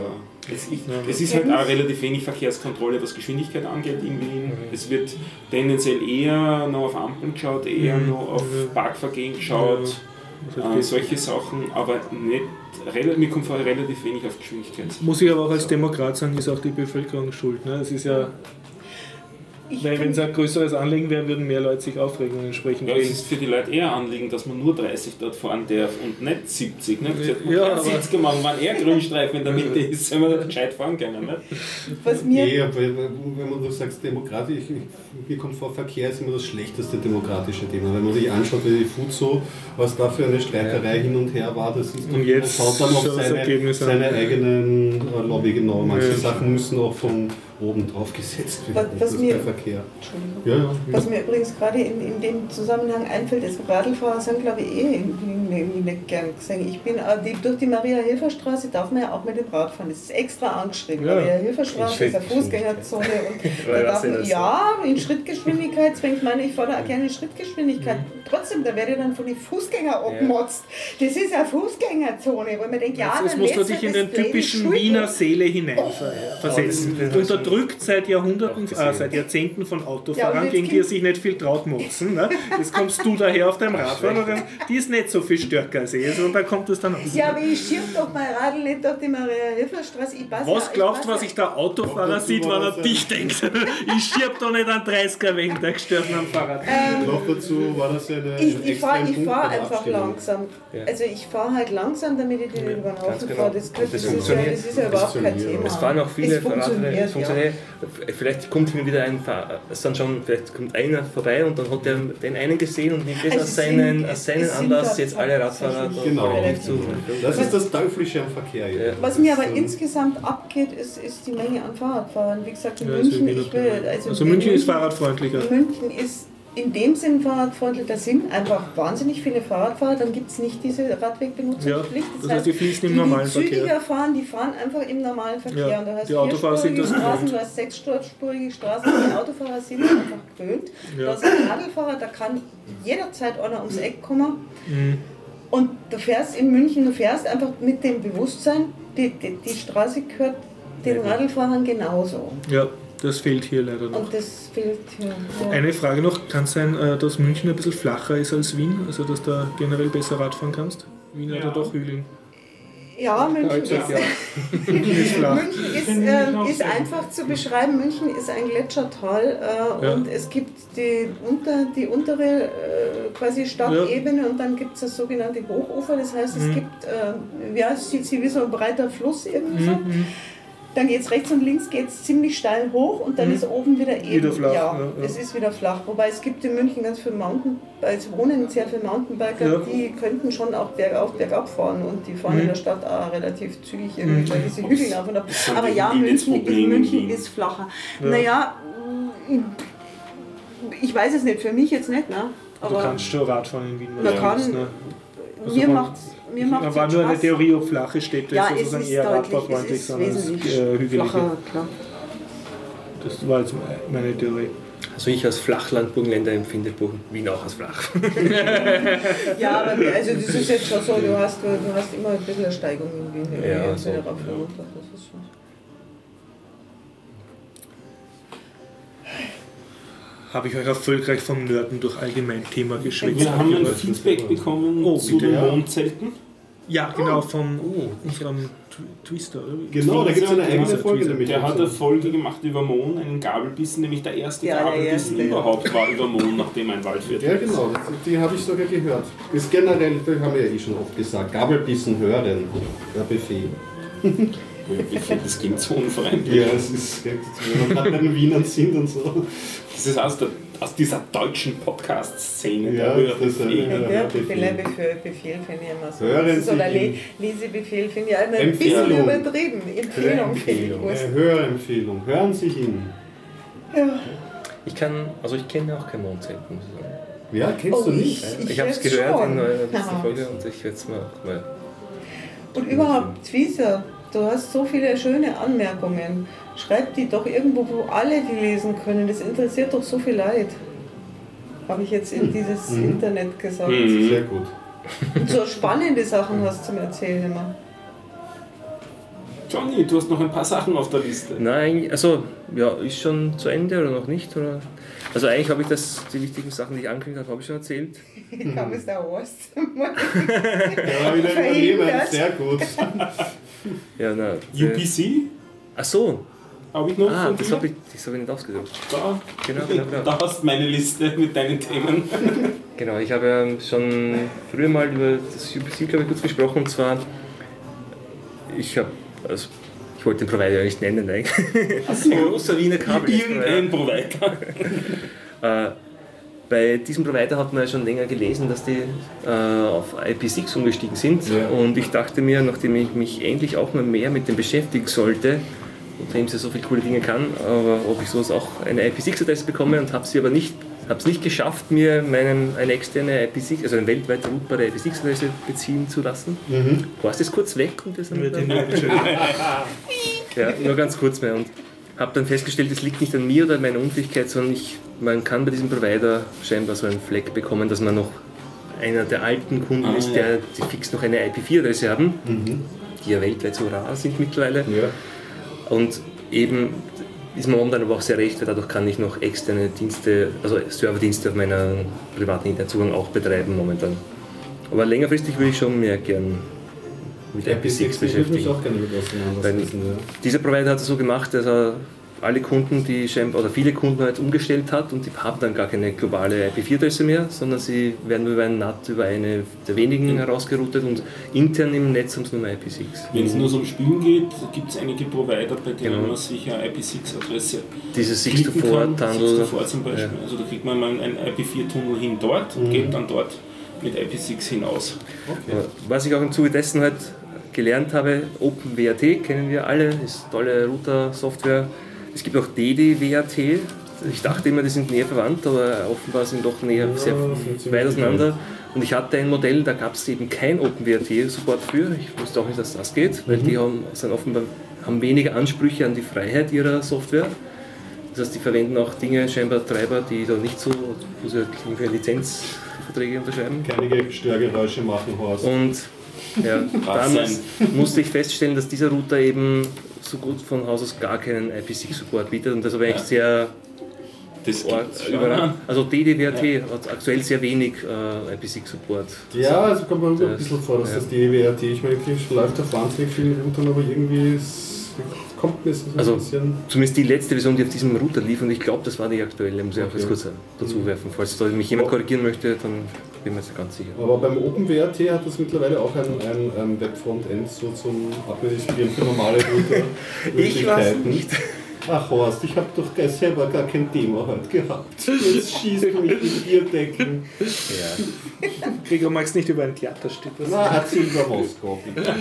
Es, ich, es ist halt auch relativ wenig Verkehrskontrolle, was Geschwindigkeit angeht in Wien. Es wird tendenziell eher noch auf Ampeln geschaut, eher Mhm. noch auf. Parkvergehen geschaut, äh, solche Sachen, aber nicht, mir kommt vorher relativ wenig auf Geschwindigkeit. Muss ich aber auch als Demokrat sagen, ist auch die Bevölkerung schuld. Ne? Es ist ja, weil wenn es ein größeres Anliegen wäre, würden mehr Leute sich aufregen und entsprechend Ja, es ist für die Leute eher Anliegen, dass man nur 30 dort fahren darf und nicht 70. Ne? Ja, ja, aber- 70 gemacht, wenn er Grünstreifen in der Mitte ist, soll man da gescheit fahren können. Ne? was mir Nee, aber wenn man du sagst demokratisch, mir kommt vor, Verkehr ist immer das schlechteste demokratische Thema. Wenn man sich anschaut, wie die Fuzo, was da für eine Streiterei hin und her war, das ist Und jetzt das schaut dann auf so das seine, seine eigenen äh, Lobby genau. Manche Ja. Sachen müssen auch von oben drauf gesetzt werden. Was- was das ist mir- der Verkehr. Entschuldigung. Ja, ja. Was mir übrigens gerade in, in dem Zusammenhang einfällt, ist, Radlfahrer sind, glaube ich, eh irgendwie irgendwie nicht gern gesehen. Ich bin äh, die, durch die Maria-Hilfer-Straße darf man ja auch mit dem Rad fahren. Das ist extra angeschrieben. Ja. Maria-Hilfer-Straße ist eine Fußgängerzone und da darf man, das? ja, in Schrittgeschwindigkeit zwingt. Ich meine, ich fahre da auch gerne in Schrittgeschwindigkeit. Trotzdem, da werde ich dann von den Fußgängern abgemotzt. Das ist eine Fußgängerzone, wo man denkt, ja, Jetzt dann musst du dich in das den typischen. Wiener Seele hinein Oh. Unterdrückt seit Jahrhunderten, äh, seit Jahrzehnten von Ja, Autofahrern, jetzt gegen die er sich nicht viel traut motzen. Ne? Jetzt kommst du daher auf deinem Radfahren und dann, die ist nicht so viel stärker als ich. Also, und dann kommt es dann aus. Ja, aber ich schieb doch mein Radl nicht durch die Maria-Hilfer-Straße. Was ja- glaubst ich du, was sich der Autofahrer dazu sieht, wenn er ja- dich denkt? Ich schieb da nicht einen 30er wegen der Gestörten am Fahrrad. Noch dazu war das ja eine Ich, ich fahre fahr einfach Abstimmung. langsam. Ja. Also ich fahre halt langsam, damit ich den über den Haufen genau. fahre. Das, das, das ist ja, ja überhaupt kein. Thema. Es fahren auch viele Es funktioniert, funktioniert hey, vielleicht kommt hin wieder ein Fahrer, es dann schon, vielleicht kommt einer vorbei und dann hat er den einen gesehen und nimmt das Also als es seinen, sind- als seinen sind Anlass, da jetzt alle Radfahrer Genau. zu. Das ist das Teuflische am Verkehr. Ja. jetzt. Was mir aber So. insgesamt abgeht, ist, ist die Menge an Fahrradfahrern. Wie gesagt, in Ja, ist München, will, also, Also München ist fahrradfreundlicher. München ist in dem Sinn fahrradfreundlich, da sind einfach wahnsinnig viele Fahrradfahrer, dann gibt es nicht diese Radwegbenutzungspflicht. Ja, das heißt, die fließen im die, normalen die zügiger Verkehr. fahren, die fahren einfach im normalen Verkehr. Ja, und du hast die Autofahrer sind vierspurige das Straßen, gewöhnt. du hast sechsspurige Straßen, die Autofahrer sind das einfach gewöhnt. Ja. Da ist ein Radlfahrer, da kann jederzeit einer ums Eck kommen. Mhm. Und du fährst in München, du fährst einfach mit dem Bewusstsein, die, die, die Straße gehört den Radlfahrern genauso. Ja, das fehlt hier leider noch. Und das fehlt hier. Ja. Eine Frage noch, kann es sein, äh, dass München ein bisschen flacher ist als Wien? Also dass du generell besser Radfahren kannst? Wien hat ja doch Hügeln. Ja, München ist, Ja. München ist. München ist, auch ist einfach zu beschreiben. München ist ein Gletschertal äh, Ja. und es gibt die, unter, die untere äh, quasi Stadtebene und dann gibt es das sogenannte Hochufer. Das heißt, es Mhm. gibt, äh, ja, es sieht sich wie so ein breiter Fluss irgendwie so. Mhm. Dann geht es rechts und links geht's ziemlich steil hoch und dann Mhm. ist oben wieder eben. Wieder flach, Ja, ja, ja. es ist wieder flach. Wobei es gibt in München ganz viele Mountain, es wohnen sehr viele Mountainbiker, Ja. die könnten schon auch bergauf, bergab fahren und die fahren Mhm. in der Stadt auch relativ zügig irgendwie, weil diese Hügel auf und ab. Aber ja, München, München ist flacher. Ja. Naja, ich weiß es nicht, für mich jetzt nicht, ne? Du Aber kannst schon Radfahren in Wien. Man du kann- ne? Also mir von- macht mir macht's Da war nur eine Spaß. Theorie, ob flache Städte Ja, es sozusagen ist eher es radfahrfreundlich ist sind als wesentlich äh, hügelige. flacher, klar. Das war jetzt meine Theorie. Also ich als Flachlandburgenländer empfinde Wien auch als flach. Ja, aber also das ist jetzt schon so, du hast, du hast immer ein bisschen eine Steigung in Wien. Ja, irgendwie, so, runter, das ist schon. Habe ich euch erfolgreich vom Nörden durch Allgemeinthema geschwitzt. Wir haben ein. Feedback bekommen Oh, zu den ja. Mondzelten. Ja, genau, von unserem Tw- Twister. Genau, da gibt es eine eigene Folge damit. Der hat eine Folge gemacht über Mohn, einen Gabelbissen, nämlich der erste Ja, der Gabelbissen erste. überhaupt war über Mohn, nachdem ein Waldwirt Ja, genau, die habe ich sogar gehört. Ist generell, das haben wir ja eh schon oft gesagt, Gabelbissen hören, der Befehl. Das klingt so unfreundlich. Ja, es ist, wenn wir gerade bei den Wienern sind und so. Das ist aus, der, aus dieser deutschen Podcast-Szene. Ja, das ist Ja, Ja, Befehl, finde ich immer so. Hören Das ist Sie oder Le. Lesebefehl finde ich immer ein bisschen Empfehlung. übertrieben. Empfehlung finde ich Hörempfehlung. Hören Sie hin. Ja. Ich kann, also ich kenne auch kein Mondzelten, muss ich sagen. Ja, kennst du Oh, nicht? ich- Ich habe es gehört schon. in eurer letzten. Folge und ich werde es mal auch mal. Und überhaupt, Zwieser, du hast so viele schöne Anmerkungen. Schreib die doch irgendwo, wo alle die lesen können. Das interessiert doch so viel Leid. Habe ich jetzt in dieses Mhm. Internet gesagt. Mhm. Sehr gut. Und so spannende Sachen hast du zum Erzählen immer. Johnny, du hast noch ein paar Sachen auf der Liste. Nein, also ja, ist schon zu Ende oder noch nicht? Oder? Also eigentlich habe ich das, die wichtigen Sachen, die ich angekündigt habe, habe ich schon erzählt. Ich kann es da Horst. Der war wieder überleben. Sehr gut. Ja, äh, UPC Ach so, habe ich noch ah, das habe ich, das hab ich nicht ausgesucht. Da, Genau, genau, genau. da hast du meine Liste mit deinen Themen. Genau, ich habe ja schon früher mal über das UPC, glaube ich, kurz gesprochen. Und zwar, ich habe, also, ich wollte den Provider ja nicht nennen, eigentlich. Ein großer Wiener Kabel. Irgendein Provider. Bei diesem Provider hat man ja schon länger gelesen, dass die äh, auf IP6 umgestiegen sind. Und ich dachte mir, nachdem ich mich endlich auch mal mehr mit dem beschäftigen sollte, nachdem sie so viele coole Dinge kann, aber ob ich sowas auch eine IP6-Adresse bekomme und habe sie aber nicht, habe es nicht geschafft, mir meinen, eine externe IP6, also eine weltweit routbare IP6-Adresse beziehen zu lassen. Mhm. Warst jetzt kurz weg und wir sind den Nörden. ja, nur ganz kurz mehr. Und habe dann festgestellt, es liegt nicht an mir oder an meiner Unfähigkeit, sondern ich, man kann bei diesem Provider scheinbar so einen Fleck bekommen, dass man noch einer der alten Kunden Ah, ist, der die fix noch eine IP4-Adresse haben, die ja weltweit so rar sind mittlerweile. Ja. Und eben ist mir momentan aber auch sehr recht, weil dadurch kann ich noch externe Dienste, also Serverdienste auf meiner privaten Internetzugang auch betreiben momentan. Aber längerfristig würde ich schon mehr gern mit Der IP6 IP6 würde mich beschäftigen. auch gerne mit Weil auseinandersetzen. Ja. dieser Provider hat es so gemacht, dass er alle Kunden, die scheinbar, oder viele Kunden halt umgestellt hat und die haben dann gar keine globale IP4-Adresse mehr, sondern sie werden über einen NAT, über eine der wenigen herausgeroutet und intern im Netz haben sie nur eine IP6. Wenn es nur so um Spielen geht, gibt es einige Provider, bei denen Genau. man sich eine IP6-Adresse Dieses klicken kann. 64-Tunnel. 64 zum Beispiel. Ja. Also da kriegt man mal einen IP4-Tunnel hin dort und geht dann dort mit IP6 hinaus. Aber Was ich auch im Zuge dessen halt gelernt habe, OpenWrt kennen wir alle, ist tolle Router-Software. Es gibt auch DDWrt. Ich dachte immer, die sind näher verwandt, aber offenbar sind doch näher sehr weit auseinander. Und ich hatte ein Modell, da gab es eben kein OpenWrt-Support für. Ich wusste auch nicht, dass das geht, weil die haben, sind offenbar, haben weniger Ansprüche an die Freiheit ihrer Software. Das heißt, die verwenden auch Dinge, scheinbar Treiber, die da nicht so, wo sie halt irgendwelche Lizenzverträge unterschreiben. Keine Störgeräusche machen, Horst. Und ja, damals musste ich feststellen, dass dieser Router eben so gut von Haus aus gar keinen IPsec-Support bietet und das war eigentlich sehr Das. Also DDWRT hat aktuell sehr wenig äh, IPsec-Support. Ja, also kommt mir ein bisschen vor, dass ja. das die WRT, ich meine, es läuft auf wahnsinnig vielen Routern, aber irgendwie ist, kommt mir so Also- ein bisschen. Zumindest die letzte Version, die auf diesem Router lief und ich glaube, das war die aktuelle, muss ich auch Okay. kurz dazu werfen. Falls da mich jemand korrigieren möchte, dann bin mir jetzt ganz sicher. Aber beim OpenWrt hat das mittlerweile auch ein, ein, ein Webfrontend so zum Administrieren für normale Router. Ich weiß nicht. Ach Horst, ich habe doch gar selber gar kein Thema heute gehabt. Jetzt schießt du mich mit Bierdecken. Ja. Gregor, magst nicht über ein Theaterstück was Na, erzähl über Moskau bitte.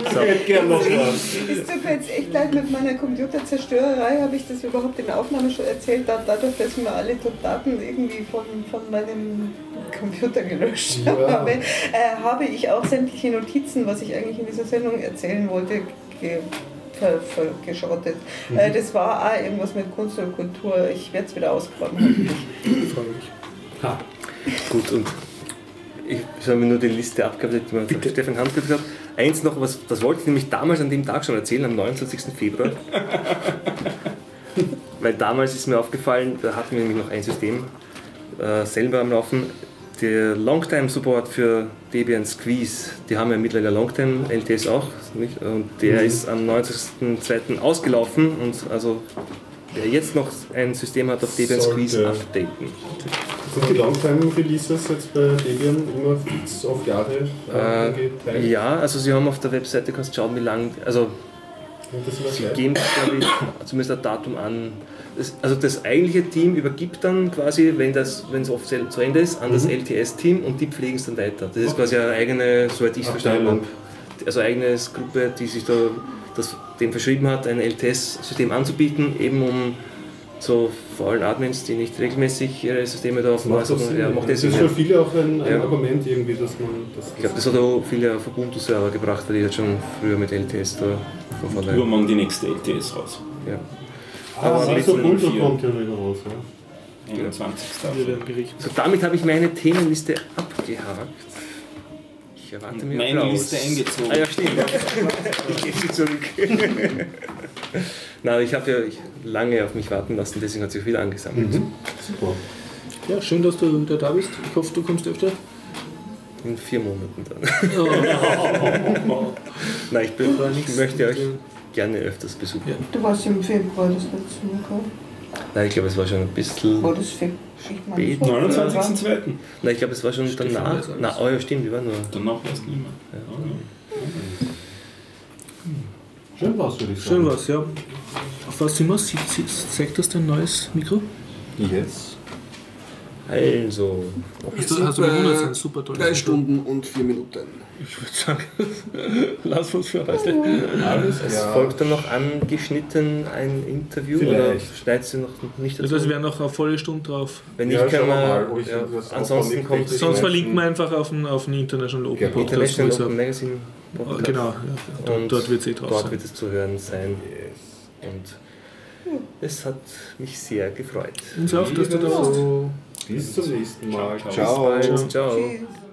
Ich hätte gern noch was. Es tut mir jetzt echt leid, mit meiner Computerzerstörerei habe ich das überhaupt in der Aufnahme schon erzählt, da- dadurch, dass ich mir alle Daten irgendwie von, von meinem Computer gelöscht Ja. habe, äh, habe ich auch sämtliche Notizen, was ich eigentlich in dieser Sendung erzählen wollte, ge ver ver geschrottet. Äh, das war auch irgendwas mit Kunst und Kultur. Ich werde es wieder ausgraben. freue mich. Gut, und ich habe mir nur die Liste abgearbeitet, die mir Bitte. Stefan Hans gesagt hat. Eins noch, was, das wollte ich nämlich damals an dem Tag schon erzählen, am 29. Februar. Weil damals ist mir aufgefallen, da hatten wir nämlich noch ein System äh, selber am Laufen. Der Longtime-Support für Debian Squeeze, die haben ja mittlerweile Longtime LTS auch. Nicht? Und der ist am 90.02. ausgelaufen und also wer jetzt noch ein System hat auf Debian Sollte. Squeeze updaten. Sind die Longtime-Releases jetzt bei Debian immer fix auf Jahre Äh, geteilt? ja, also sie haben auf der Webseite, kannst schauen, wie lang, also sie geben glaube ich, zumindest ein Datum an. Das, also das eigentliche Team übergibt dann quasi, wenn das wenn es offiziell zu Ende ist, an das LTS-Team und die pflegen es dann weiter. Das ist quasi eine eigene, soweit ich es verstanden habe, also eine eigene Gruppe, die sich da das, dem verschrieben hat, ein LTS-System anzubieten, eben um so vor allem Admins, die nicht regelmäßig ihre Systeme da auf Macht das Sinn? ja, macht das das ist für viele auch ein, ein Ja. Argument irgendwie, dass man das, Ich glaube, das hat auch viele auf Ubuntu-Server gebracht, weil die halt schon früher mit LTS da von vornherein. Übermorgen die nächste LTS raus. Ja. Ah, Aber mit so kommt ja wieder raus. Ja. 21. Wir werden berichten. So, damit habe ich meine Themenliste abgehakt. Ich erwarte mir meine Applaus. Liste eingezogen. Ah ja, stimmt. ich gebe sie zurück. Na, ich habe ja lange auf mich warten lassen, deswegen hat sich viel angesammelt. Super. Ja, schön, dass du wieder da bist. Ich hoffe, du kommst öfter. In vier Monaten dann. Nein, ich, bin, ich möchte euch gerne öfters besuchen. Ja. Du warst im Februar das letzte Mal, gell? Nein, ich glaube, es war schon ein bisschen. War das Spät. das war- 29.02. Nein, ich glaube, es war schon Stefan danach. Na, oh ja, stimmt, die war nur. Danach erst nicht mehr. Schön war's, würde ich sagen. Schön was, ja. Auf was sind wir? Sie- sie- Zeigt das dein neues Mikro? Yes. Also, Hast du, hast du bewundert, super Drei. Stunden und vier Minuten. Ich würde sagen, lass uns für heute. Alles es klar. folgt dann noch angeschnitten ein Interview Vielleicht. oder schneidest du noch nicht dazu? Also, wir wären noch eine volle Stunde drauf. Wenn Ja, nicht, wir wir. mal, ja, ansonsten kommt es Sonst verlinken wir einfach auf den, auf den International Open Genau. Podcast. International es Open ja- Magazine Podcast. Genau, ja. Dort, Und dort wird es eh drauf Dort sein. wird es zu hören sein. Und es hat mich sehr gefreut. Uns auch, dass du da warst. So, bis zum nächsten Mal. Ciao. Ciao. Ciao. Tschüss.